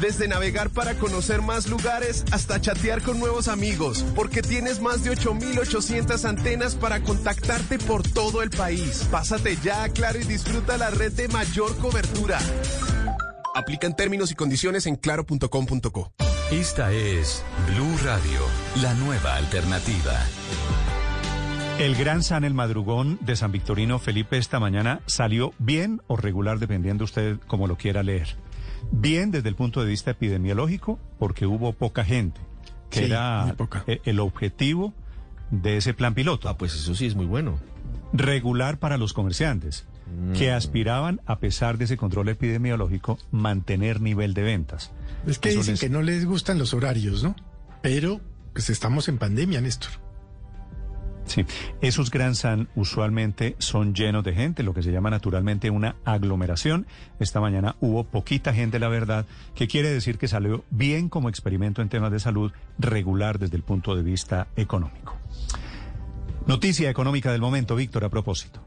Desde navegar para conocer más lugares hasta chatear con nuevos amigos, porque tienes más de 8.800 antenas para contactarte por todo el país. Pásate ya a Claro y disfruta la red de mayor cobertura. Aplican términos y condiciones en claro.com.co. Esta es Blue Radio, la nueva alternativa. El gran San El Madrugón de San Victorino Felipe esta mañana salió bien o regular, dependiendo usted como lo quiera leer. Bien desde el punto de vista epidemiológico, porque hubo poca gente, que Sí, era muy poca. e- el objetivo de ese plan piloto. Ah, pues eso sí es muy bueno. Regular para los comerciantes, que aspiraban, a pesar de ese control epidemiológico, mantener nivel de ventas. Es que Eso dicen les- que no les gustan los horarios, ¿no? Pero, pues estamos en pandemia, Néstor. Sí, esos Gran San usualmente son llenos de gente, lo que se llama naturalmente una aglomeración. Esta mañana hubo poquita gente, la verdad, que quiere decir que salió bien como experimento en temas de salud regular desde el punto de vista económico. Noticia económica del momento, Víctor, a propósito.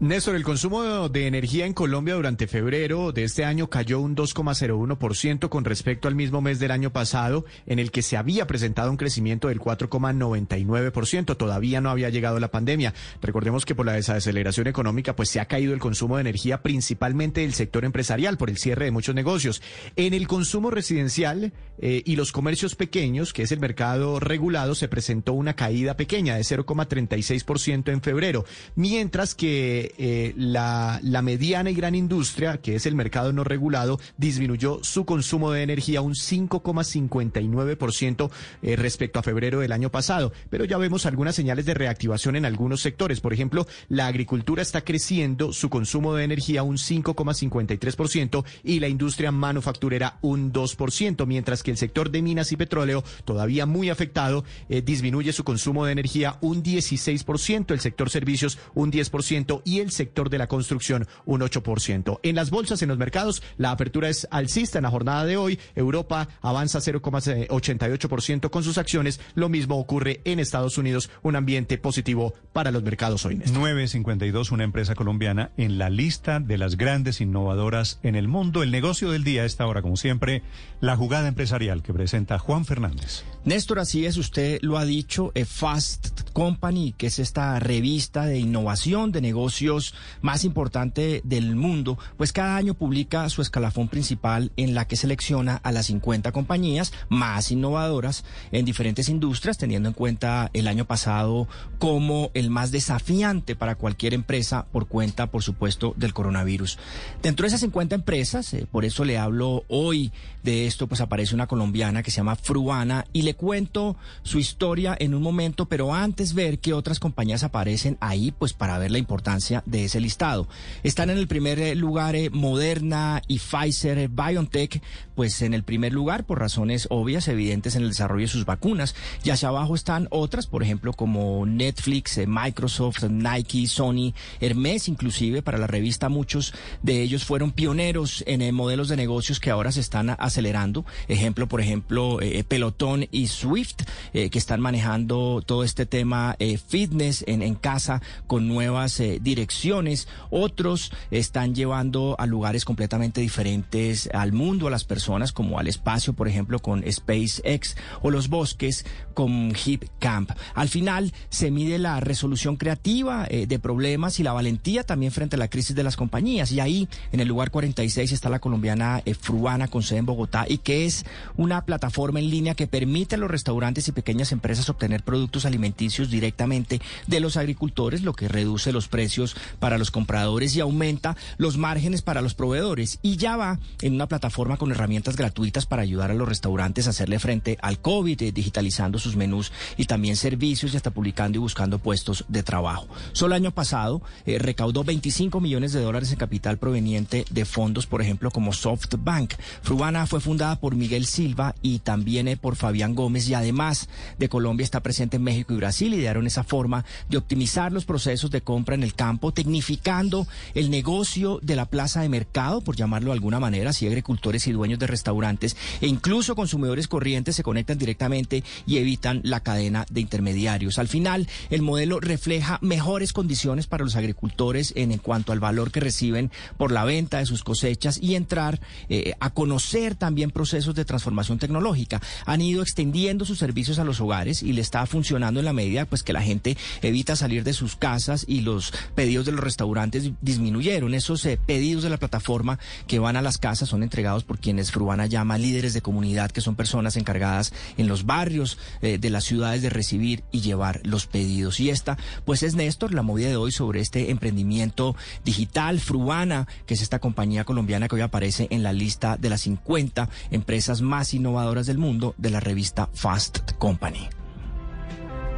Néstor, el consumo de energía en Colombia durante febrero de este año cayó un 2,01% con respecto al mismo mes del año pasado, en el que se había presentado un crecimiento del 4,99%. Todavía no había llegado la pandemia. Recordemos que por la desaceleración económica, pues se ha caído el consumo de energía principalmente del sector empresarial por el cierre de muchos negocios. En el consumo residencial eh, y los comercios pequeños, que es el mercado regulado, se presentó una caída pequeña de 0,36% en febrero, mientras que eh, la, la mediana y gran industria, que es el mercado no regulado, disminuyó su consumo de energía un 5,59% eh, respecto a febrero del año pasado. Pero ya vemos algunas señales de reactivación en algunos sectores. Por ejemplo, la agricultura está creciendo su consumo de energía un 5,53% y la industria manufacturera un 2%, mientras que el sector de minas y petróleo, todavía muy afectado, eh, disminuye su consumo de energía un 16%, el sector servicios un 10% y el sector de la construcción un 8%. En las bolsas, en los mercados, la apertura es alcista en la jornada de hoy. Europa avanza 0,88% con sus acciones. Lo mismo ocurre en Estados Unidos, un ambiente positivo para los mercados hoy. 952, una empresa colombiana en la lista de las grandes innovadoras en el mundo. El negocio del día a esta hora, como siempre, la jugada empresarial que presenta Juan Fernández. Néstor, así es, usted lo ha dicho, Fast Company, que es esta revista de innovación de negocios más importante del mundo, pues cada año publica su escalafón principal en la que selecciona a las 50 compañías más innovadoras en diferentes industrias, teniendo en cuenta el año pasado como el más desafiante para cualquier empresa por cuenta, por supuesto, del coronavirus. Dentro de esas 50 empresas, eh, por eso le hablo hoy de esto, pues aparece una colombiana que se llama Fruana y le cuento su historia en un momento, pero antes ver qué otras compañías aparecen ahí, pues para ver la importancia de ese listado. Están en el primer eh, lugar eh, Moderna y Pfizer eh, BioNTech, pues en el primer lugar por razones obvias, evidentes en el desarrollo de sus vacunas. Y hacia abajo están otras, por ejemplo, como Netflix, Microsoft, Nike, Sony, Hermes, inclusive para la revista muchos de ellos fueron pioneros en modelos de negocios que ahora se están acelerando. Ejemplo, por ejemplo, Pelotón y Swift, que están manejando todo este tema fitness en, casa con nuevas direcciones. Otros están llevando a lugares completamente diferentes al mundo, a las personas, como al espacio, por ejemplo, con SpaceX o los bosques con Hip Camp. Al final se mide la resolución creativa eh, de problemas y la valentía también frente a la crisis de las compañías. Y ahí, en el lugar 46, está la colombiana eh, Fruana con sede en Bogotá y que es una plataforma en línea que permite a los restaurantes y pequeñas empresas obtener productos alimenticios directamente de los agricultores, lo que reduce los precios para los compradores y aumenta los márgenes para los proveedores. Y ya va en una plataforma con herramientas gratuitas para ayudar a los restaurantes a hacerle frente al COVID, eh, digitalizando sus menús y también servicios y hasta publicando y buscando puestos de trabajo. Solo el año pasado eh, recaudó 25 millones de dólares en capital proveniente de fondos, por ejemplo, como SoftBank. Frubana fue fundada por Miguel Silva y también eh, por Fabián Gómez y además de Colombia está presente en México y Brasil. Idearon esa forma de optimizar los procesos de compra en el campo, tecnificando el negocio de la plaza de mercado, por llamarlo de alguna manera, si agricultores y dueños de restaurantes e incluso consumidores corrientes se conectan directamente y evitan la cadena de intermediarios. Al final, el modelo refleja mejores condiciones para los agricultores en, cuanto al valor que reciben por la venta de sus cosechas y entrar eh, a conocer también procesos de transformación tecnológica. Han ido extendiendo sus servicios a los hogares y le está funcionando en la medida pues que la gente evita salir de sus casas y los pedidos de los restaurantes disminuyeron. Esos eh, pedidos de la plataforma que van a las casas son entregados por quienes Fruana llama líderes de comunidad, que son personas encargadas en los barrios eh, de las ciudades de recibir y llevar los pedidos. Y esta, pues es Néstor, la movida de hoy sobre este emprendimiento digital, Fruana, que es esta compañía colombiana que hoy aparece en la lista de las 50 empresas más innovadoras del mundo de la revista Fast Company.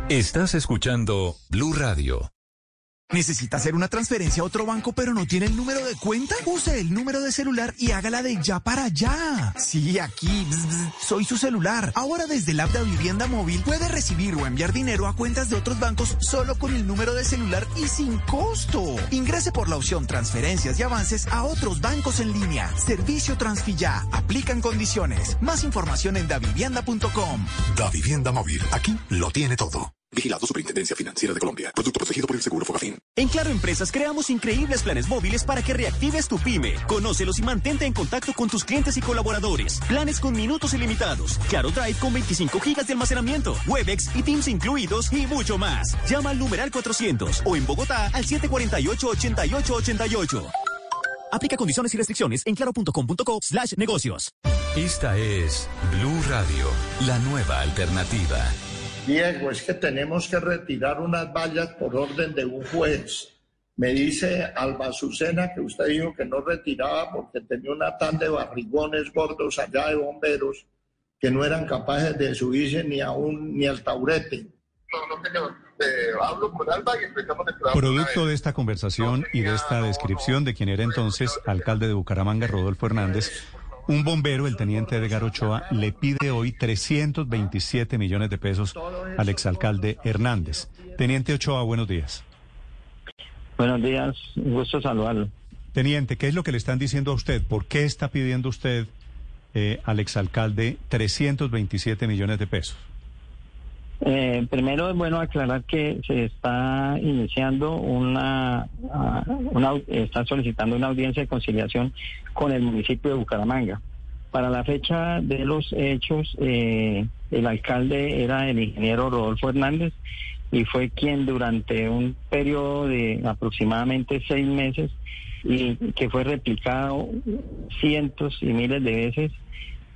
Estás escuchando Blue Radio. ¿Necesita hacer una transferencia a otro banco pero no tiene el número de cuenta? Use el número de celular y hágala de ya para allá. Sí, aquí, soy su celular. Ahora desde el app de Vivienda Móvil puede recibir o enviar dinero a cuentas de otros bancos solo con el número de celular y sin costo. Ingrese por la opción transferencias y avances a otros bancos en línea. Servicio Transfilla. Aplican condiciones. Más información en davivienda.com. Da Vivienda Móvil. Aquí lo tiene todo. Vigilado Superintendencia Financiera de Colombia. Producto protegido por el Seguro Fogafín. En Claro Empresas creamos increíbles planes móviles para que reactives tu pyme. Conócelos y mantente en contacto con tus clientes y colaboradores. Planes con minutos ilimitados. Claro Drive con 25 gigas de almacenamiento. Webex y Teams incluidos y mucho más. Llama al numeral 400 o en Bogotá al 748-8888. Aplica condiciones y restricciones en claro.com.co slash negocios. Esta es Blue Radio, la nueva alternativa. Diego, es que tenemos que retirar unas vallas por orden de un juez. Me dice Alba Azucena que usted dijo que no retiraba porque tenía una tan de barrigones gordos allá de bomberos que no eran capaces de subirse ni a un ni al taurete. No, no, señor. Eh, hablo con Alba y empezamos el trabajo. Producto de esta conversación y de esta descripción de quien era entonces alcalde de Bucaramanga, Rodolfo Hernández, un bombero, el teniente Edgar Ochoa, le pide hoy 327 millones de pesos al exalcalde Hernández. Teniente Ochoa, buenos días. Buenos días, un gusto saludarlo. Teniente, ¿qué es lo que le están diciendo a usted? ¿Por qué está pidiendo usted eh, al exalcalde 327 millones de pesos? Eh, primero es bueno aclarar que se está iniciando una, ah, una, está solicitando una audiencia de conciliación con el municipio de Bucaramanga. Para la fecha de los hechos, eh, el alcalde era el ingeniero Rodolfo Hernández y fue quien durante un periodo de aproximadamente seis meses y que fue replicado cientos y miles de veces,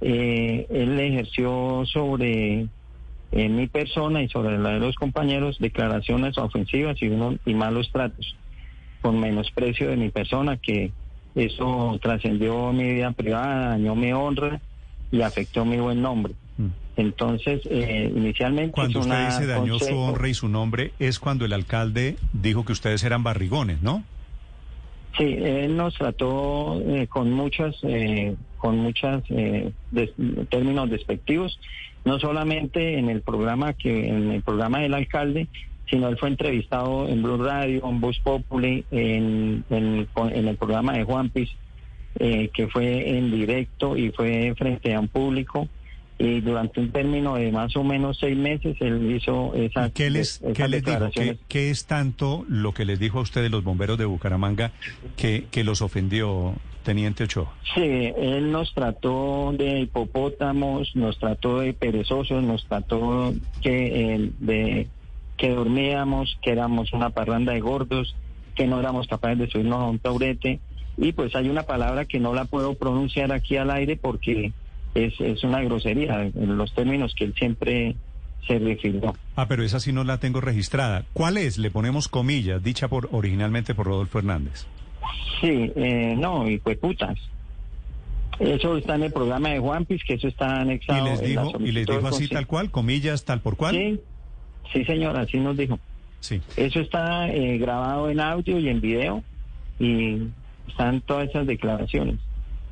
eh, él ejerció sobre en mi persona y sobre la de los compañeros declaraciones ofensivas y, uno, y malos tratos con menosprecio de mi persona que eso trascendió mi vida privada, dañó mi honra y afectó mi buen nombre. Entonces, eh, inicialmente... Cuando usted dice dañó su honra y su nombre, es cuando el alcalde dijo que ustedes eran barrigones, ¿no? Sí, él nos trató eh, con muchas, eh, con muchas eh, des- términos despectivos, no solamente en el programa que en el programa del alcalde, sino él fue entrevistado en Blue Radio, en Voz Populi, en, en, con- en el programa de Juan Piz, eh, que fue en directo y fue frente a un público. Y durante un término de más o menos seis meses, él hizo esas, ¿Qué les, esas qué les dijo? ¿Qué, qué es tanto lo que les dijo a ustedes los bomberos de Bucaramanga que, que los ofendió, Teniente Ochoa? Sí, él nos trató de hipopótamos, nos trató de perezosos, nos trató que, eh, de que dormíamos, que éramos una parranda de gordos, que no éramos capaces de subirnos a un taurete. Y pues hay una palabra que no la puedo pronunciar aquí al aire porque es, es una grosería en los términos que él siempre se refirió. Ah, pero esa sí no la tengo registrada. ¿Cuál es? Le ponemos comillas, dicha por originalmente por Rodolfo Hernández. Sí, eh, no, y pues putas. Eso está en el programa de Juanpis, que eso está Y anexado. les en la dijo, y les dijo así tal cual, comillas tal por cual. Sí, sí, señora, así nos dijo. Sí. Eso está eh, grabado en audio y en video y están todas esas declaraciones.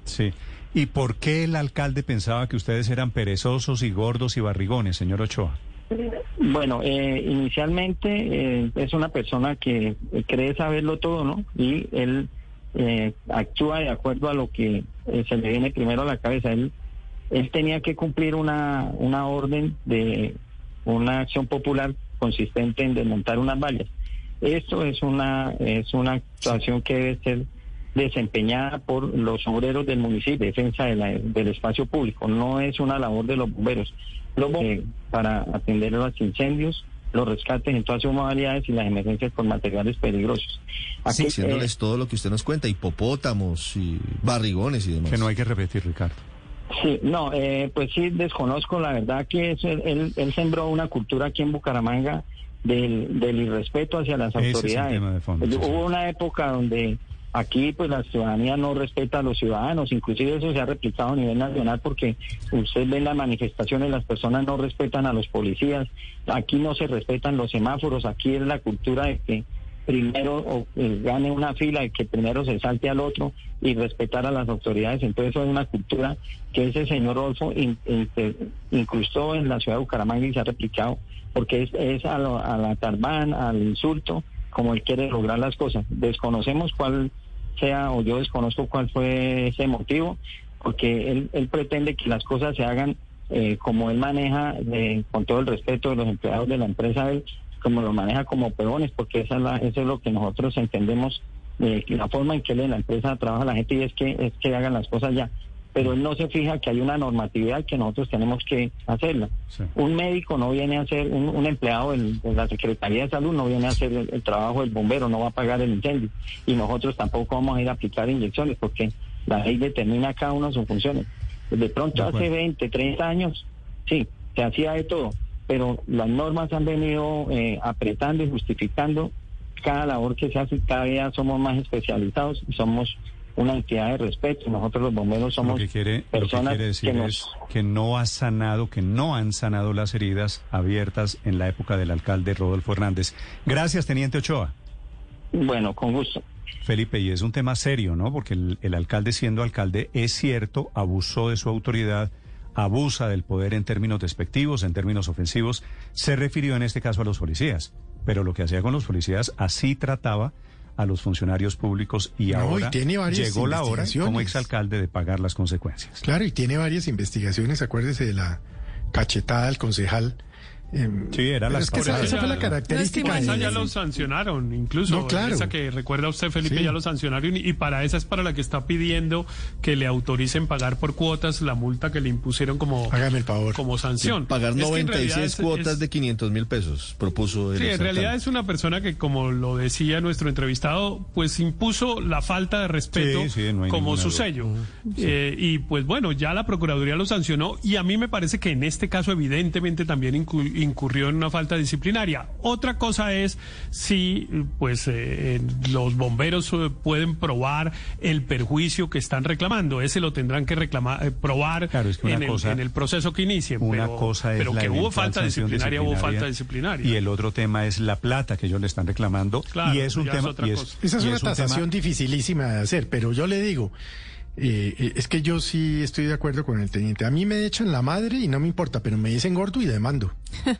Sí. ¿Y por qué el alcalde pensaba que ustedes eran perezosos y gordos y barrigones, señor Ochoa? Bueno, eh, inicialmente eh, es una persona que cree saberlo todo, ¿no? Y él eh, actúa de acuerdo a lo que eh, se le viene primero a la cabeza. Él, él tenía que cumplir una, una orden de una acción popular consistente en desmontar unas vallas. Esto es una, es una actuación que debe ser desempeñada por los obreros del municipio, defensa de la- del espacio público. No es una labor de los bomberos. Bomberos para atender los incendios, los rescates en todas sus modalidades y las emergencias por materiales peligrosos. Así, diciéndoles todo lo que usted nos cuenta, hipopótamos y barrigones y demás. Que no hay que repetir, Ricardo. Sí, no, eh, pues sí, desconozco la verdad que es, él, él, sembró una cultura aquí en Bucaramanga del, del irrespeto hacia las Ese es el autoridades. tema de fondo, sí, Hubo una época donde aquí pues la ciudadanía no respeta a los ciudadanos, inclusive eso se ha replicado a nivel nacional porque usted ve las manifestaciones, las personas no respetan a los policías, aquí no se respetan los semáforos, aquí es la cultura de que primero eh, gane una fila y que primero se salte al otro y respetar a las autoridades. Entonces es una cultura que ese señor Rolfo in- in- incrustó en la ciudad de Bucaramanga y se ha replicado porque es, es a, lo- a la tarbán, al insulto, como él quiere lograr las cosas. Desconocemos cuál sea o yo desconozco cuál fue ese motivo porque él, él pretende que las cosas se hagan eh, como él maneja, con todo el respeto de los empleados de la empresa, él como lo maneja como peones, porque esa es la- eso es lo que nosotros entendemos, eh, la forma en que él la empresa trabaja la gente y es que, es que hagan las cosas ya. Pero él no se fija que hay una normatividad que nosotros tenemos que hacerla. Un médico no viene a hacer, un, un empleado del- de la Secretaría de Salud no viene a hacer el, el trabajo del bombero, no va a pagar el incendio. Y nosotros tampoco vamos a ir a aplicar inyecciones porque la ley determina cada uno sus funciones. De pronto hace 20, 30 años, sí, se hacía de todo, pero las normas han venido eh, apretando y justificando cada labor que se hace, cada día somos más especializados y somos una entidad de respeto. Nosotros los bomberos Lo somos que quiere, lo que personas quiere decir que nos es que no ha sanado, que no han sanado las heridas abiertas en la época del alcalde Rodolfo Hernández. Gracias, Teniente Ochoa. Bueno, con gusto. Felipe, y es un tema serio, ¿no? Porque el, el alcalde siendo alcalde es cierto, abusó de su autoridad, abusa del poder en términos despectivos, en términos ofensivos. Se refirió en este caso a los policías, pero lo que hacía con los policías así trataba a los funcionarios públicos y No, y ahora tiene llegó la hora como exalcalde de pagar las consecuencias. Claro, y tiene varias investigaciones, acuérdese de la cachetada al concejal. Em, Sí, era la es que esa, esa fue la característica. Esa de- ya lo sancionaron, incluso. No, claro. Esa que recuerda usted, Felipe, Sí. ya lo sancionaron. Y, y para esa es para la que está pidiendo que le autoricen pagar por cuotas la multa que le impusieron como, Hágame el favor. como sanción. Pagar Es que en 96 realidad es- cuotas es- de 500 mil pesos, propuso el Sí, en realidad es una persona que, como lo decía nuestro entrevistado, pues impuso la falta de respeto Sí, sí, no hay como su duda. sello. Eh, y pues bueno, ya la Procuraduría lo sancionó y a mí me parece que en este caso evidentemente también incu- incurrió en una falta disciplinaria. Otra cosa es si pues eh, los bomberos eh, pueden probar el perjuicio que están reclamando. Ese lo tendrán que reclamar, eh, probar Claro, es que una en, el, cosa- en el proceso que inicien. Una pero, cosa es pero la que hubo falta disciplinaria, hubo falta disciplinaria. Y el otro tema es la plata que ellos le están reclamando. Claro, y es un es tema. otra y es- cosa. Esa es y una un tema- tasación dificilísima de hacer, pero yo le digo, eh, eh, es que yo sí estoy de acuerdo con el teniente. A mí me echan la madre y no me importa, pero me dicen gordo y demando.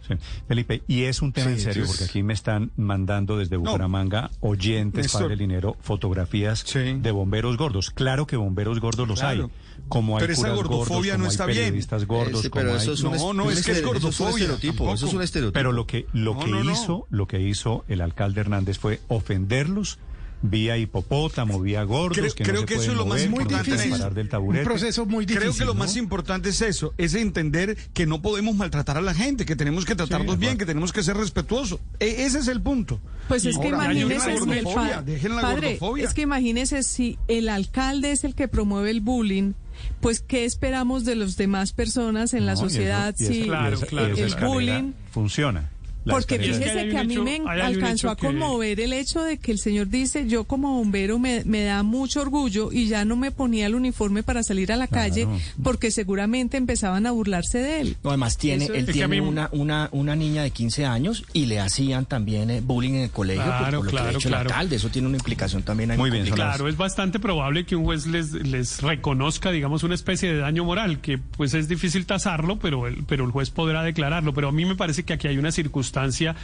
Sí. Felipe, y es un tema Sí, en serio, entonces- porque aquí me están mandando desde Bucaramanga oyentes, Néstor. Padre Linero, fotografías de bomberos gordos. Claro que bomberos gordos los Claro. hay. Como hay Pero esa curas gordofobia gordos, no hay está bien. periodistas gordos, como pero hay- eso es un, No, es que es eso es un estereotipo. Pero lo que lo No, que no, no. hizo, lo que hizo el alcalde Hernández fue ofenderlos vía hipopótamo, vía gordos, Creo, que creo no se que eso es lo más mover, no importante. Néstor. parar del Un proceso muy difícil. Creo que lo ¿no? más importante es eso, es entender que no podemos maltratar a la gente, que tenemos que tratarnos bien, que tenemos que ser respetuosos. E- ese es el punto. Pues es que Ahora, imagínese si el pa- padre, gordofobia. es que imagínese si el alcalde es el que promueve el bullying, pues qué esperamos de las demás personas en la No, sociedad si Claro, claro, el bullying funciona. Porque fíjese que a mí hecho- me alcanzó a hecho que- conmover el hecho de que el señor dice, yo como bombero me, me da mucho orgullo y ya no me ponía el uniforme para salir a la calle porque seguramente empezaban a burlarse de él. No, además tiene, Eso- él Es que tiene a mí- una, una, una niña de 15 años y le hacían también eh, bullying en el colegio por- Claro, por, lo que claro, le ha hecho claro. el alcalde. Eso tiene una implicación también ahí Muy bien. Claro, es bastante probable que un juez les, les reconozca, digamos, una especie de daño moral, que pues es difícil tasarlo, pero el, pero el juez podrá declararlo. Pero a mí me parece que aquí hay una circunstancia constancia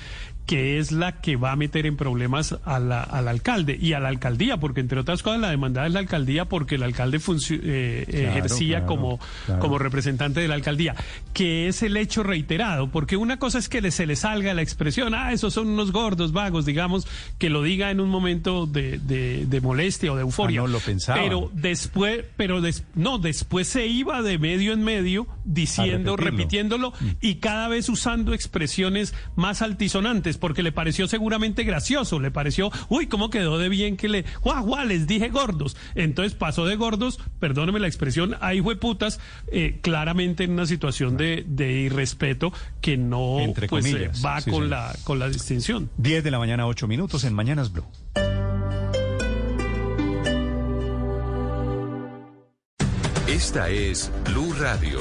que es la que va a meter en problemas a la- al alcalde y a la alcaldía, porque entre otras cosas la demanda es la alcaldía porque el alcalde eh, Claro, ejercía claro, como, claro. como representante de la alcaldía, que es el hecho reiterado, porque una cosa es que se le salga la expresión, ah, esos son unos gordos vagos, digamos, que lo diga en un momento de, de- de molestia o de euforia. Ah, no, lo pensaba. Pero después, pero des- no, después se iba de medio en medio diciendo, repitiéndolo y cada vez usando expresiones más altisonantes, porque le pareció seguramente gracioso, le pareció, uy, cómo quedó de bien que le, guau, guau, les dije gordos. Entonces pasó de gordos, perdóneme la expresión, a hueputas, eh, claramente en una situación de, de irrespeto que no Entre pues, eh, comillas, va sí, con, la, con la distinción. 10 de la mañana, 8 minutos en Mañanas Blue. Esta es Blue Radio.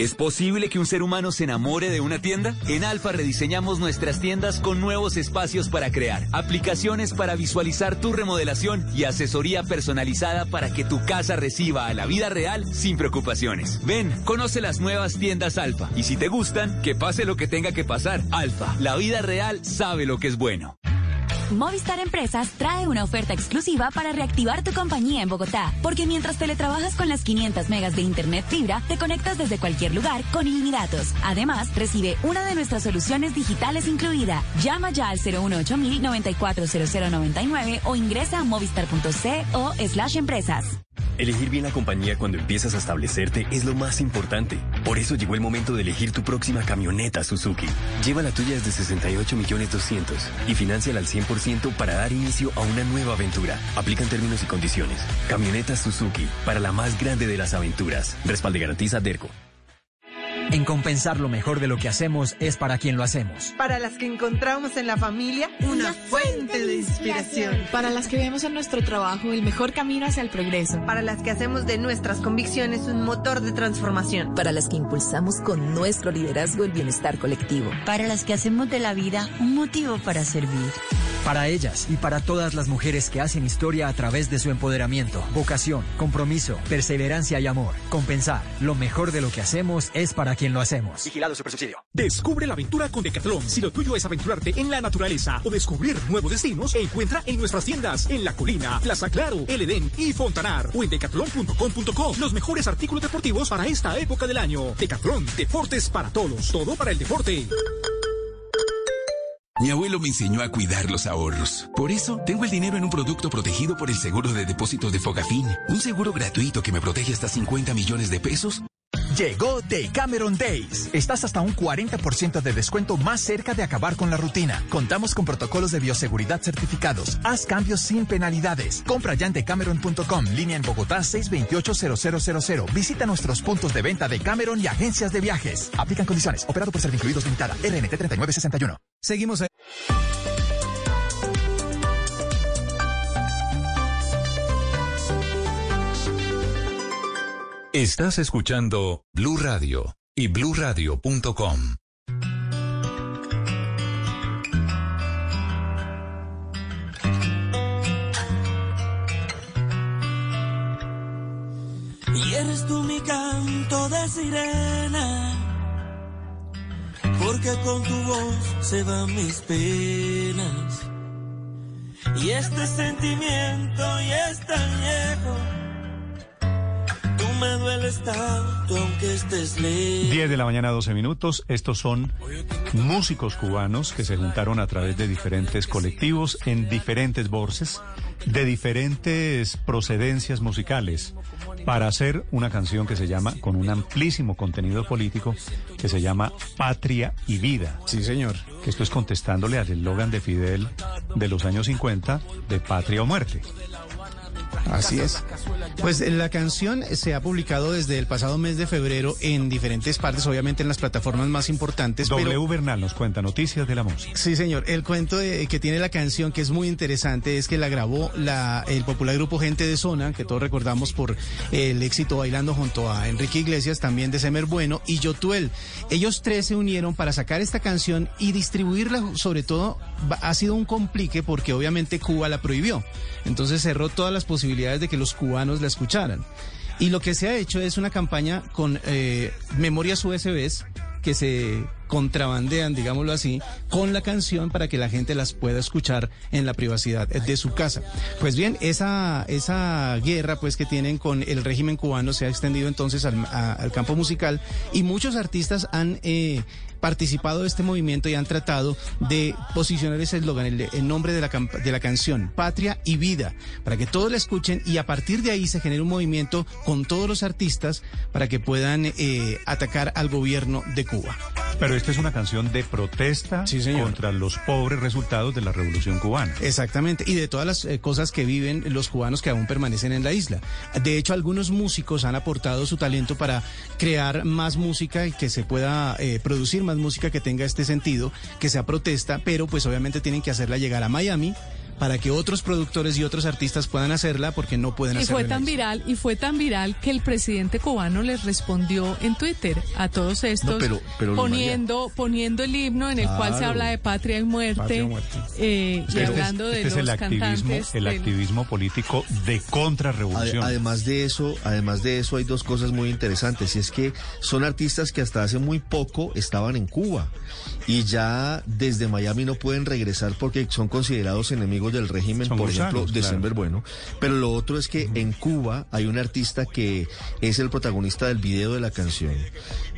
¿Es posible que un ser humano se enamore de una tienda? En Alfa rediseñamos nuestras tiendas con nuevos espacios para crear, aplicaciones para visualizar tu remodelación y asesoría personalizada para que tu casa reciba a la vida real sin preocupaciones. Ven, conoce las nuevas tiendas Alfa y si te gustan, que pase lo que tenga que pasar. Alfa, la vida real sabe lo que es bueno. Movistar Empresas trae una oferta exclusiva para reactivar tu compañía en Bogotá, porque mientras teletrabajas con las 500 megas de Internet fibra, te conectas desde cualquier lugar con ilimitados. Además, recibe una de nuestras soluciones digitales incluida. Llama ya al 018 940099 o ingresa a movistar.co slash empresas. Elegir bien la compañía cuando empiezas a establecerte es lo más importante. Por eso llegó el momento de elegir tu próxima camioneta Suzuki. Lleva la tuya desde 68 millones 200 y financiala al 100% para dar inicio a una nueva aventura. Aplican términos y condiciones. Camioneta Suzuki para la más grande de las aventuras. Respalde garantiza Derco. En compensar lo mejor de lo que hacemos es para quien lo hacemos. Para las que encontramos en la familia una fuente de inspiración. Para las que vemos en nuestro trabajo el mejor camino hacia el progreso. Para las que hacemos de nuestras convicciones un motor de transformación. Para las que impulsamos con nuestro liderazgo el bienestar colectivo. Para las que hacemos de la vida un motivo para servir. Para ellas y para todas las mujeres que hacen historia a través de su empoderamiento, vocación, compromiso, perseverancia y amor. Compensar lo mejor de lo que hacemos es para quien lo hacemos. Vigilado Supersubsidio. Descubre la aventura con Decathlon. Si lo tuyo es aventurarte en la naturaleza o descubrir nuevos destinos, encuentra en nuestras tiendas en La Colina, Plaza Claro, El Edén y Fontanar o en decathlon.com.co los mejores artículos deportivos para esta época del año. Decathlon, deportes para todos, todo para el deporte. Mi abuelo me enseñó a cuidar los ahorros. Por eso, tengo el dinero en un producto protegido por el seguro de depósitos de Fogafín. Un seguro gratuito que me protege hasta 50 millones de pesos. Llegó Decameron Days. Estás hasta un 40% de descuento más cerca de acabar con la rutina. Contamos con protocolos de bioseguridad certificados. Haz cambios sin penalidades. Compra ya en decameron.com, línea en Bogotá 628-0000. Visita nuestros puntos de venta de Cameron y agencias de viajes. Aplican condiciones. Operado por Servincluidos Limitada. RNT 3961. Seguimos. Estás escuchando Blue Radio y bluradio.com. Y eres tú mi canto de sirena, porque con tu voz se van mis penas. Y este sentimiento ya es tan Tú me dueles tanto aunque estés lejos. 10 de la mañana, 12 minutos. Estos son músicos cubanos que se juntaron a través de diferentes colectivos en diferentes voces, de diferentes procedencias musicales, para hacer una canción que se llama, con un amplísimo contenido político, que se llama Patria y Vida. Sí, señor. Que esto es contestándole al eslogan de Fidel de los años 50, de Patria o Muerte. Así es. Pues la canción se ha publicado desde el pasado mes de febrero en diferentes partes, obviamente en las plataformas más importantes. W pero... Bernal nos cuenta noticias de la música. Sí, señor. El cuento de- que tiene la canción, que es muy interesante, es que la grabó la, el popular grupo Gente de Zona, que todos recordamos por el éxito bailando junto a Enrique Iglesias, también de Semer Bueno, y Yotuel. Ellos tres se unieron para sacar esta canción y distribuirla, sobre todo, ha sido un complique porque obviamente Cuba la prohibió. Entonces cerró todas las posibilidades de que los cubanos la escucharan. Y lo que se ha hecho es una campaña con eh, memorias USBs que se contrabandean, digámoslo así, con la canción para que la gente las pueda escuchar en la privacidad de su casa. Pues bien, esa, esa guerra pues que tienen con el régimen cubano se ha extendido entonces al, al campo musical y muchos artistas han eh, participado de este movimiento y han tratado de posicionar ese eslogan, el, el nombre de la, de la canción, Patria y Vida, para que todos la escuchen y a partir de ahí se genere un movimiento con todos los artistas para que puedan eh, atacar al gobierno de Cuba. Pero esta es una canción de protesta contra los pobres resultados de la revolución cubana. Exactamente, y de todas las eh, cosas que viven los cubanos que aún permanecen en la isla. De hecho, algunos músicos han aportado su talento para crear más música y que se pueda eh, producir más música que tenga este sentido, que sea protesta, pero pues obviamente tienen que hacerla llegar a Miami para que otros productores y otros artistas puedan hacerla porque no pueden y hacerla. fue en tan viral y fue tan viral que el presidente cubano les respondió en Twitter a todos estos pero- pero, Luz poniendo poniendo el himno en el cual se habla de patria y muerte, Patria y muerte. eh, y Este es- hablando de este es los el activismo, cantantes el del- activismo político de contrarrevolución. Ade- Además de eso, además de eso hay dos cosas muy interesantes y es que son artistas que hasta hace muy poco estaban en Cuba y ya desde Miami no pueden regresar porque son considerados enemigos del régimen, Son por gusanos, ejemplo, claro. December Bueno. Pero lo otro es que en Cuba hay un artista que es el protagonista del video de la canción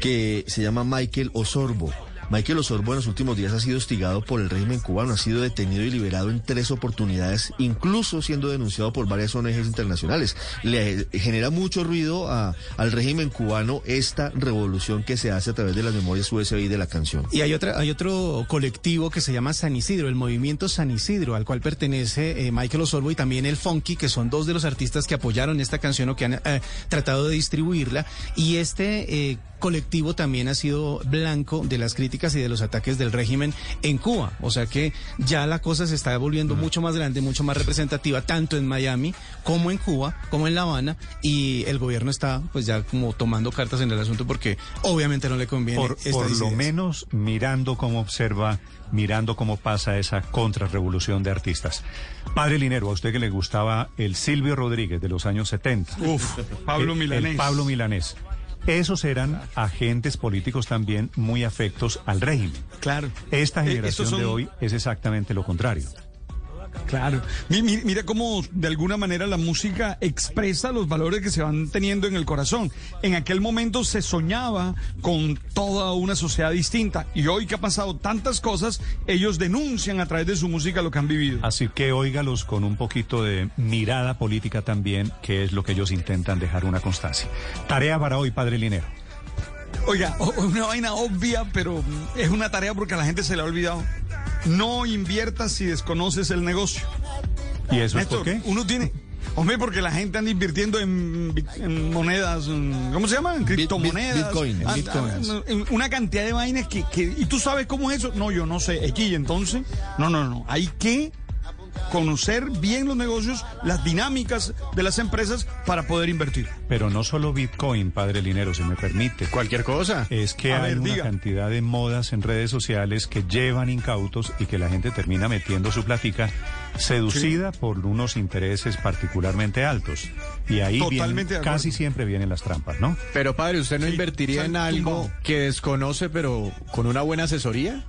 que se llama Michael Osorbo. Michael Osorbo en los últimos días ha sido hostigado por el régimen cubano, ha sido detenido y liberado en tres oportunidades, incluso siendo denunciado por varias ONGs internacionales. Le genera mucho ruido a- al régimen cubano esta revolución que se hace a través de las memorias USB de la canción. Y hay otra, hay otro colectivo que se llama San Isidro, el movimiento San Isidro, al cual pertenece eh, Michael Osorbo y también el Funky, que son dos de los artistas que apoyaron esta canción o que han eh, tratado de distribuirla. Y este eh, colectivo también ha sido blanco de las críticas y de los ataques del régimen en Cuba. O sea que ya la cosa se está volviendo mucho más grande, mucho más representativa, tanto en Miami como en Cuba, como en La Habana, y el gobierno está pues ya como tomando cartas en el asunto porque obviamente no le conviene. por, esta por lo menos mirando cómo observa, mirando cómo pasa esa contrarrevolución de artistas. Padre Linero, a usted que le gustaba el Silvio Rodríguez de los años 70. Uf, Pablo El- el Milanés. Pablo Milanés. Esos eran agentes políticos también muy afectos al régimen. Claro. Esta Eh, generación son- de hoy es exactamente lo contrario. Claro. Mi- mi- Mira cómo de alguna manera la música expresa los valores que se van teniendo en el corazón. En aquel momento se soñaba con toda una sociedad distinta y hoy que ha pasado tantas cosas, ellos denuncian a través de su música lo que han vivido. Así que óigalos con un poquito de mirada política también, que es lo que ellos intentan dejar una constancia. Tarea para hoy, Padre Linero. Oiga, una vaina obvia, pero es una tarea porque a la gente se le ha olvidado. No inviertas si desconoces el negocio. ¿Y eso es Néstor, por qué? Uno tiene. Hombre, porque la gente anda invirtiendo en, monedas, ¿cómo se llama? En criptomonedas. Bitcoin, Ah, ah, una cantidad de vainas que, que- ¿Y tú sabes cómo es eso? No, yo no sé. Aquí, entonces. No, no, no. Hay que conocer bien los negocios, las dinámicas de las empresas para poder invertir. Pero no solo Bitcoin, padre Linero, si me permite. Cualquier cosa. Es que A hay ver, una diga. cantidad de modas en redes sociales que llevan incautos y que la gente termina metiendo su platica seducida por unos intereses particularmente altos. Y ahí Totalmente vienen- casi siempre vienen las trampas, ¿no? Pero padre, ¿usted no Sí, invertiría en algo que desconoce pero con una buena asesoría?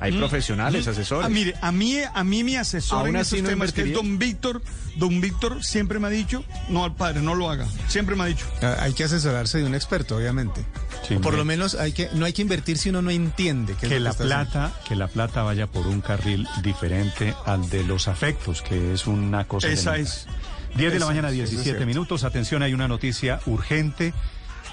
Hay Mm. profesionales, Mm. asesores. Ah, mire, a mí, a mí mi asesor Aún en así estos no temas, que es don Víctor, don Víctor siempre me ha dicho, no al padre, no lo haga. Siempre me ha dicho. Ah, Hay que asesorarse de un experto, obviamente. Sí, por lo menos hay que, no hay que invertir si uno no entiende qué es que lo la está haciendo. plata, que la plata vaya por un carril diferente al de los afectos, que es una cosa. Esa es. 10 de la mañana, es, eso es 17 cierto. minutos. Atención, hay una noticia urgente.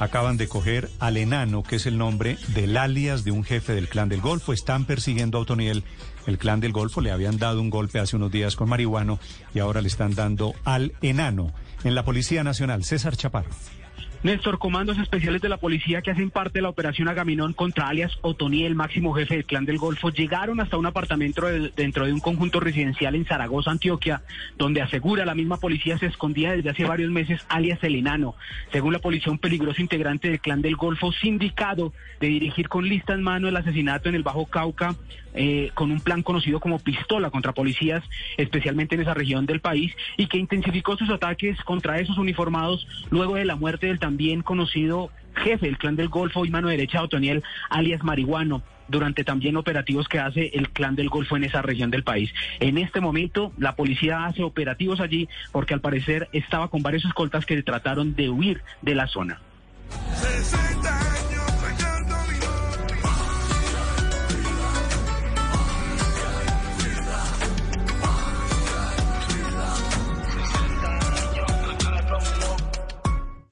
Acaban de coger al enano, que es el nombre del alias de un jefe del clan del Golfo. Están persiguiendo a Otoniel. El clan del Golfo le habían dado un golpe hace unos días con marihuano y ahora le están dando al enano. En la Policía Nacional, César Chaparro. Néstor, comandos especiales de la policía que hacen parte de la operación Agaminón contra alias Otoniel, máximo jefe del clan del Golfo, llegaron hasta un apartamento de- dentro de un conjunto residencial en Zaragoza, Antioquia, donde asegura la misma policía se escondía desde hace varios meses alias El Enano. Según la policía, un peligroso integrante del clan del Golfo, sindicado de dirigir con lista en mano el asesinato en el Bajo Cauca, eh, con un plan conocido como pistola contra policías, especialmente en esa región del país, y que intensificó sus ataques contra esos uniformados luego de la muerte del también conocido jefe del clan del Golfo y mano derecha de Otoniel, alias Marihuano durante también operativos que hace el clan del Golfo en esa región del país. En este momento la policía hace operativos allí porque al parecer estaba con varios escoltas que trataron de huir de la zona.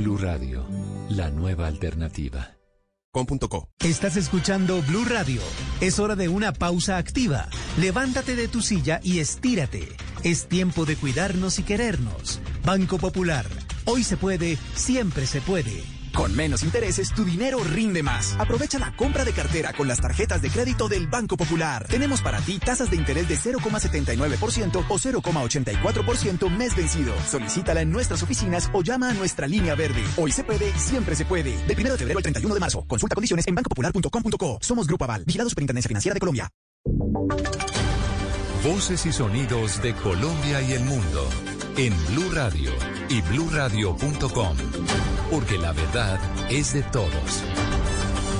Blue Radio, la nueva alternativa. Estás escuchando Blue Radio. Es hora de una pausa activa. Levántate de tu silla y estírate. Es tiempo de cuidarnos y querernos. Banco Popular. Hoy se puede, siempre se puede. Con menos intereses, tu dinero rinde más. Aprovecha la compra de cartera con las tarjetas de crédito del Banco Popular. Tenemos para ti tasas de interés de 0,79% o 0,84% mes vencido. Solicítala en nuestras oficinas o llama a nuestra línea verde. Hoy se puede, siempre se puede. Del 1 de febrero al 31 de marzo. Consulta condiciones en bancopopular.com.co. Somos Grupo Aval, vigilado Superintendencia Financiera de Colombia. Voces y sonidos de Colombia y el mundo en Blue Radio y bluradio.com, porque la verdad es de todos.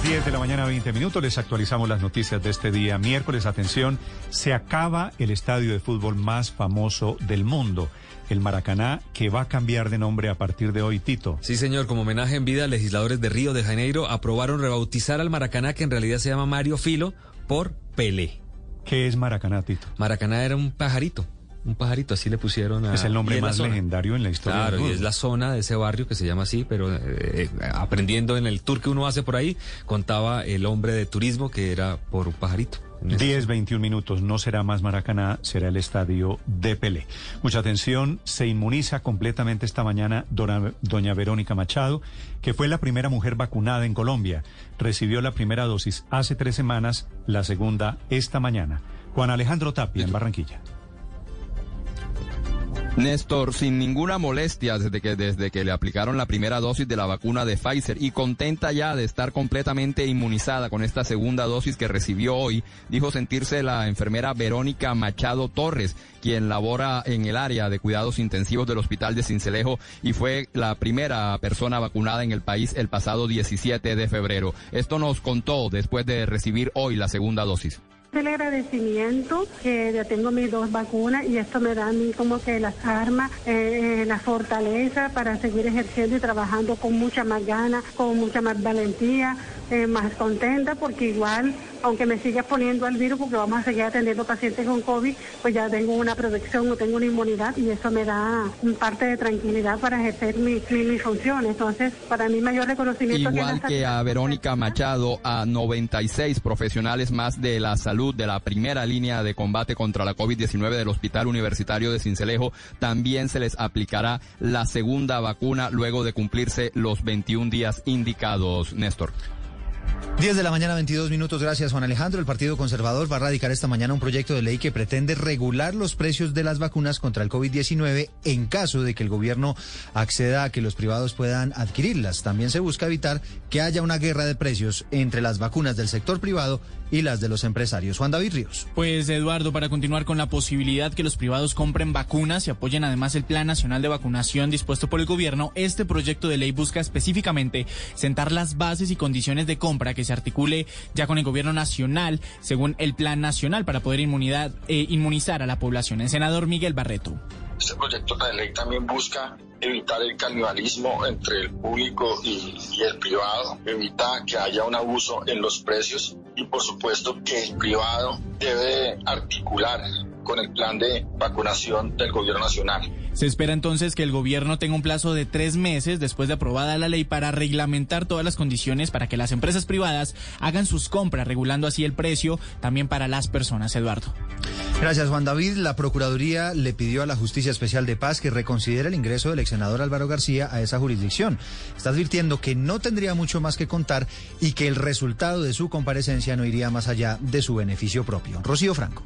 10 de la mañana, 20 minutos. Les actualizamos las noticias de este día. Miércoles, atención, se acaba el estadio de fútbol más famoso del mundo, el Maracaná, que va a cambiar de nombre a partir de hoy, Tito. Sí, señor. Como homenaje en vida, legisladores de Río de Janeiro aprobaron rebautizar al Maracaná, que en realidad se llama Mario Filo, por Pelé. ¿Qué es Maracaná, Tito? Maracaná era un pajarito. Un pajarito, así le pusieron a... Es el nombre más legendario en la historia. Claro, del y es la zona de ese barrio que se llama así, pero eh, eh, aprendiendo en el tour que uno hace por ahí, contaba el hombre de turismo que era por un pajarito. En ese- 10, 21 minutos. No será más Maracaná, será el estadio de Pelé. Mucha atención. Se inmuniza completamente esta mañana dona- doña Verónica Machado, que fue la primera mujer vacunada en Colombia. Recibió la primera dosis hace tres semanas, la segunda esta mañana. Juan Alejandro Tapia, en Barranquilla. Néstor, sin ninguna molestia desde que, desde que le aplicaron la primera dosis de la vacuna de Pfizer y contenta ya de estar completamente inmunizada con esta segunda dosis que recibió hoy, dijo sentirse la enfermera Verónica Machado Torres, quien labora en el área de cuidados intensivos del Hospital de Cincelejo y fue la primera persona vacunada en el país el pasado 17 de febrero. Esto nos contó después de recibir hoy la segunda dosis. El agradecimiento que ya tengo mis dos vacunas y esto me da a mí como que las armas, eh, eh, la fortaleza para seguir ejerciendo y trabajando con mucha más ganas, con mucha más valentía, eh, más contenta porque igual, aunque me siga poniendo al virus porque vamos a seguir atendiendo pacientes con COVID, pues ya tengo una protección o tengo una inmunidad y eso me da un parte de tranquilidad para ejercer mi, mi, mis funciones. Entonces, para mí mayor reconocimiento Igual la que a Verónica Machado, a 96 profesionales más de la salud de la primera línea de combate contra la COVID-19 del Hospital Universitario de Cincelejo, también se les aplicará la segunda vacuna luego de cumplirse los 21 días indicados, Néstor. 10 de la mañana, 22 minutos. Gracias, Juan Alejandro. El Partido Conservador va a radicar esta mañana un proyecto de ley que pretende regular los precios de las vacunas contra el COVID-19 en caso de que el gobierno acceda a que los privados puedan adquirirlas. También se busca evitar que haya una guerra de precios entre las vacunas del sector privado y las de los empresarios. Juan David Ríos. Pues Eduardo, para continuar con la posibilidad que los privados compren vacunas y apoyen además el Plan Nacional de Vacunación dispuesto por el gobierno, este proyecto de ley busca específicamente sentar las bases y condiciones de compra que se articule ya con el gobierno nacional según el Plan Nacional para poder inmunidad, eh, inmunizar a la población. El senador Miguel Barreto. Este proyecto de ley también busca evitar el canibalismo entre el público y, el privado, evita que haya un abuso en los precios y por supuesto que el privado debe articular con el plan de vacunación del gobierno nacional. Se espera entonces que el gobierno tenga un plazo de tres meses después de aprobada la ley para reglamentar todas las condiciones para que las empresas privadas hagan sus compras, regulando así el precio también para las personas, Eduardo. Gracias, Juan David. La Procuraduría le pidió a la Justicia Especial de Paz que reconsidere el ingreso del ex senador Álvaro García a esa jurisdicción. Está advirtiendo que no tendría mucho más que contar y que el resultado de su comparecencia no iría más allá de su beneficio propio. Rocío Franco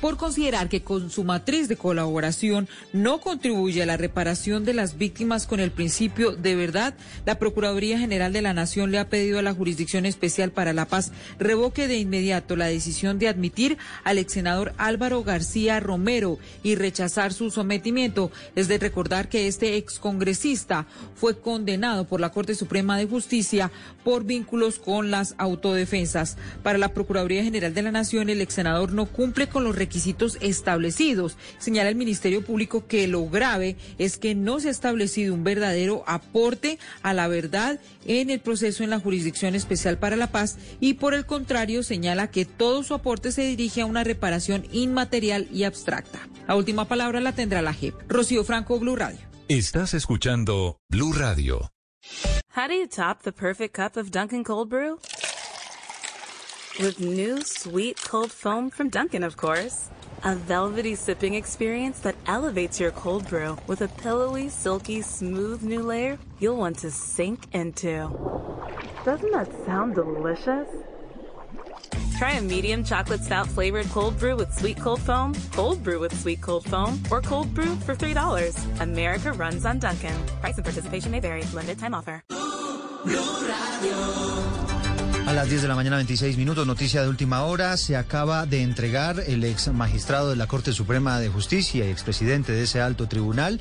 por considerar que con su matriz de colaboración no contribuye a la reparación de las víctimas con el principio de verdad, la Procuraduría General de la Nación le ha pedido a la Jurisdicción Especial para la Paz revoque de inmediato la decisión de admitir al ex senador Álvaro García Romero y rechazar su sometimiento. Es de recordar que este excongresista fue condenado por la Corte Suprema de Justicia por vínculos con las autodefensas. Para la Procuraduría General de la Nación, el ex senador no cumple con los requisitos establecidos. Señala el Ministerio Público que lo grave es que no se ha establecido un verdadero aporte a la verdad en el proceso en la Jurisdicción Especial para la Paz y por el contrario señala que todo su aporte se dirige a una reparación inmaterial y abstracta. La última palabra la tendrá la JEP. Rocío Franco, Blue Radio. Estás escuchando Blue Radio. How do you top the perfect cup of Dunkin' Cold Brew? With new sweet cold foam from Dunkin', of course. A velvety sipping experience that elevates your cold brew with a pillowy, silky, smooth new layer you'll want to sink into. Doesn't that sound delicious? Try a medium chocolate stout flavored cold brew with sweet cold foam, cold brew with sweet cold foam, or cold brew for $3. America runs on Duncan. Price and participation may vary. Limited time offer. A las 10 de la mañana, 26 minutos, noticia de última hora. Se acaba de entregar el ex magistrado de la Corte Suprema de Justicia y expresidente de ese alto tribunal,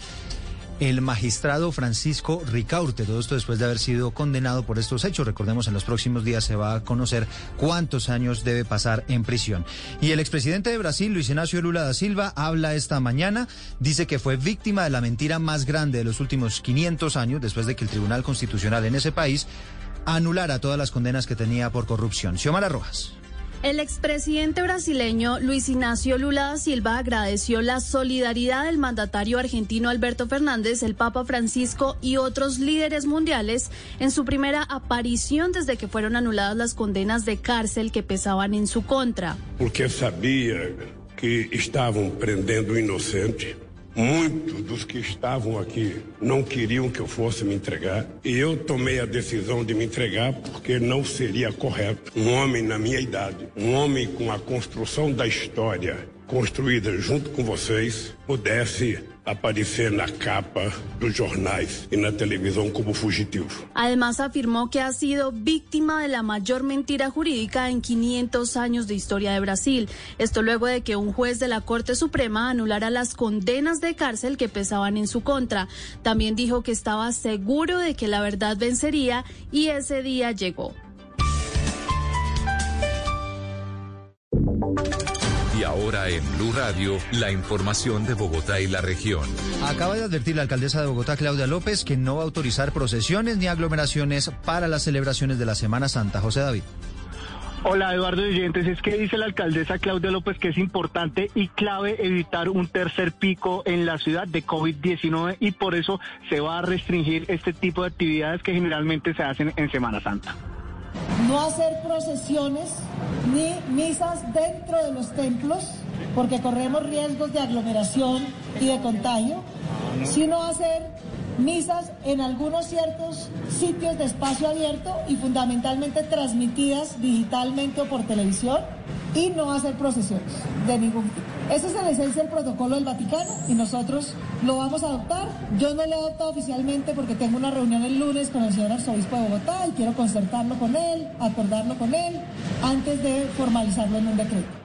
el magistrado Francisco Ricaurte. Todo esto después de haber sido condenado por estos hechos. Recordemos, en los próximos días se va a conocer cuántos años debe pasar en prisión. Y el expresidente de Brasil, Luis Ignacio Lula da Silva, habla esta mañana. Dice que fue víctima de la mentira más grande de los últimos 500 años, después de que el Tribunal Constitucional en ese país anulara todas las condenas que tenía por corrupción. Xiomara Rojas. El expresidente brasileño Luis Ignacio Lula da Silva agradeció la solidaridad del mandatario argentino Alberto Fernández, el Papa Francisco y otros líderes mundiales en su primera aparición desde que fueron anuladas las condenas de cárcel que pesaban en su contra. Porque sabía que estavam prendendo o inocente. Muitos dos que estavam aqui não queriam que eu fosse me entregar. E eu tomei a decisão de me entregar porque não seria correto um homem na minha idade, um homem com a construção da história construída junto com vocês, pudesse aparecer na capa dos jornais y na televisão como fugitivo. Además afirmó que ha sido víctima de la mayor mentira jurídica en 500 años de historia de Brasil. Esto luego de que un juez de la Corte Suprema anulara las condenas de cárcel que pesaban en su contra. También dijo que estaba seguro de que la verdad vencería y ese día llegó. Ahora en Blue Radio, la información de Bogotá y la región. Acaba de advertir la alcaldesa de Bogotá, Claudia López, que no va a autorizar procesiones ni aglomeraciones para las celebraciones de la Semana Santa. José David. Hola Eduardo Oyentes, es que dice la alcaldesa Claudia López que es importante y clave evitar un tercer pico en la ciudad de COVID-19 y por eso se va a restringir este tipo de actividades que generalmente se hacen en Semana Santa. No hacer procesiones ni misas dentro de los templos porque corremos riesgos de aglomeración y de contagio, sino hacer misas en algunos ciertos sitios de espacio abierto y fundamentalmente transmitidas digitalmente o por televisión y no hacer procesiones de ningún tipo. Ese es en esencia el protocolo del Vaticano y nosotros lo vamos a adoptar. Yo no lo he adoptado oficialmente porque tengo una reunión el lunes con el señor arzobispo de Bogotá y quiero concertarlo con él, acordarlo con él, antes de formalizarlo en un decreto.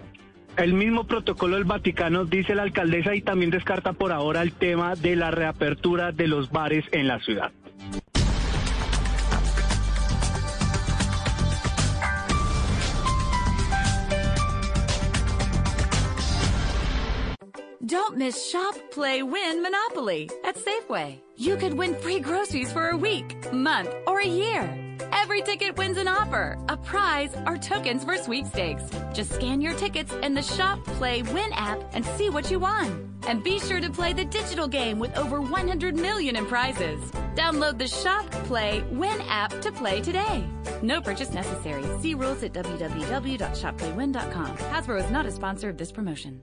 El mismo protocolo del Vaticano dice la alcaldesa y también descarta por ahora el tema de la reapertura de los bares en la ciudad. Don't miss Shop, Play, Win Monopoly at Safeway. You could win free groceries for a week, month, or a year. Every ticket wins an offer, a prize, or tokens for sweepstakes. Just scan your tickets in the Shop, Play, Win app and see what you won. And be sure to play the digital game with over 100 million in prizes. Download the Shop, Play, Win app to play today. No purchase necessary. See rules at www.shopplaywin.com. Hasbro is not a sponsor of this promotion.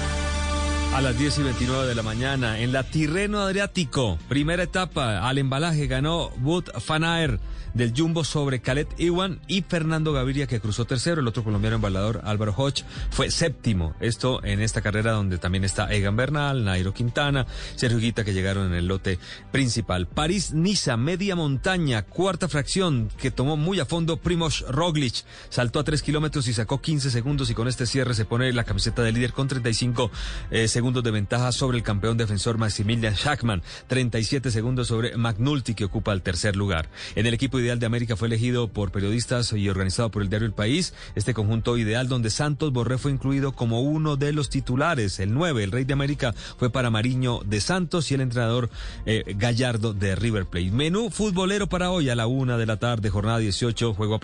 A las 10 y 29 de la mañana, en la Tirreno Adriático, primera etapa, al embalaje ganó Wood Fanaer del Jumbo sobre Khaled Iwan y Fernando Gaviria que cruzó tercero. El otro colombiano embalador Álvaro Hodge fue séptimo. Esto en esta carrera donde también está Egan Bernal, Nairo Quintana, Sergio Guita que llegaron en el lote principal. París-Niza, media montaña, cuarta fracción que tomó muy a fondo Primoz Roglic. Saltó a tres kilómetros y sacó 15 segundos y con este cierre se pone la camiseta de líder con 35 eh, segundos segundos de ventaja sobre el campeón defensor Maximilian Schachmann, 37 segundos sobre McNulty que ocupa el tercer lugar. En el equipo ideal de América fue elegido por periodistas y organizado por el diario El País, este conjunto ideal donde Santos Borré fue incluido como uno de los titulares. El 9, el Rey de América, fue para Mariño de Santos y el entrenador eh, Gallardo de River Plate. Menú futbolero para hoy a la una de la tarde, jornada 18, juego aplastado.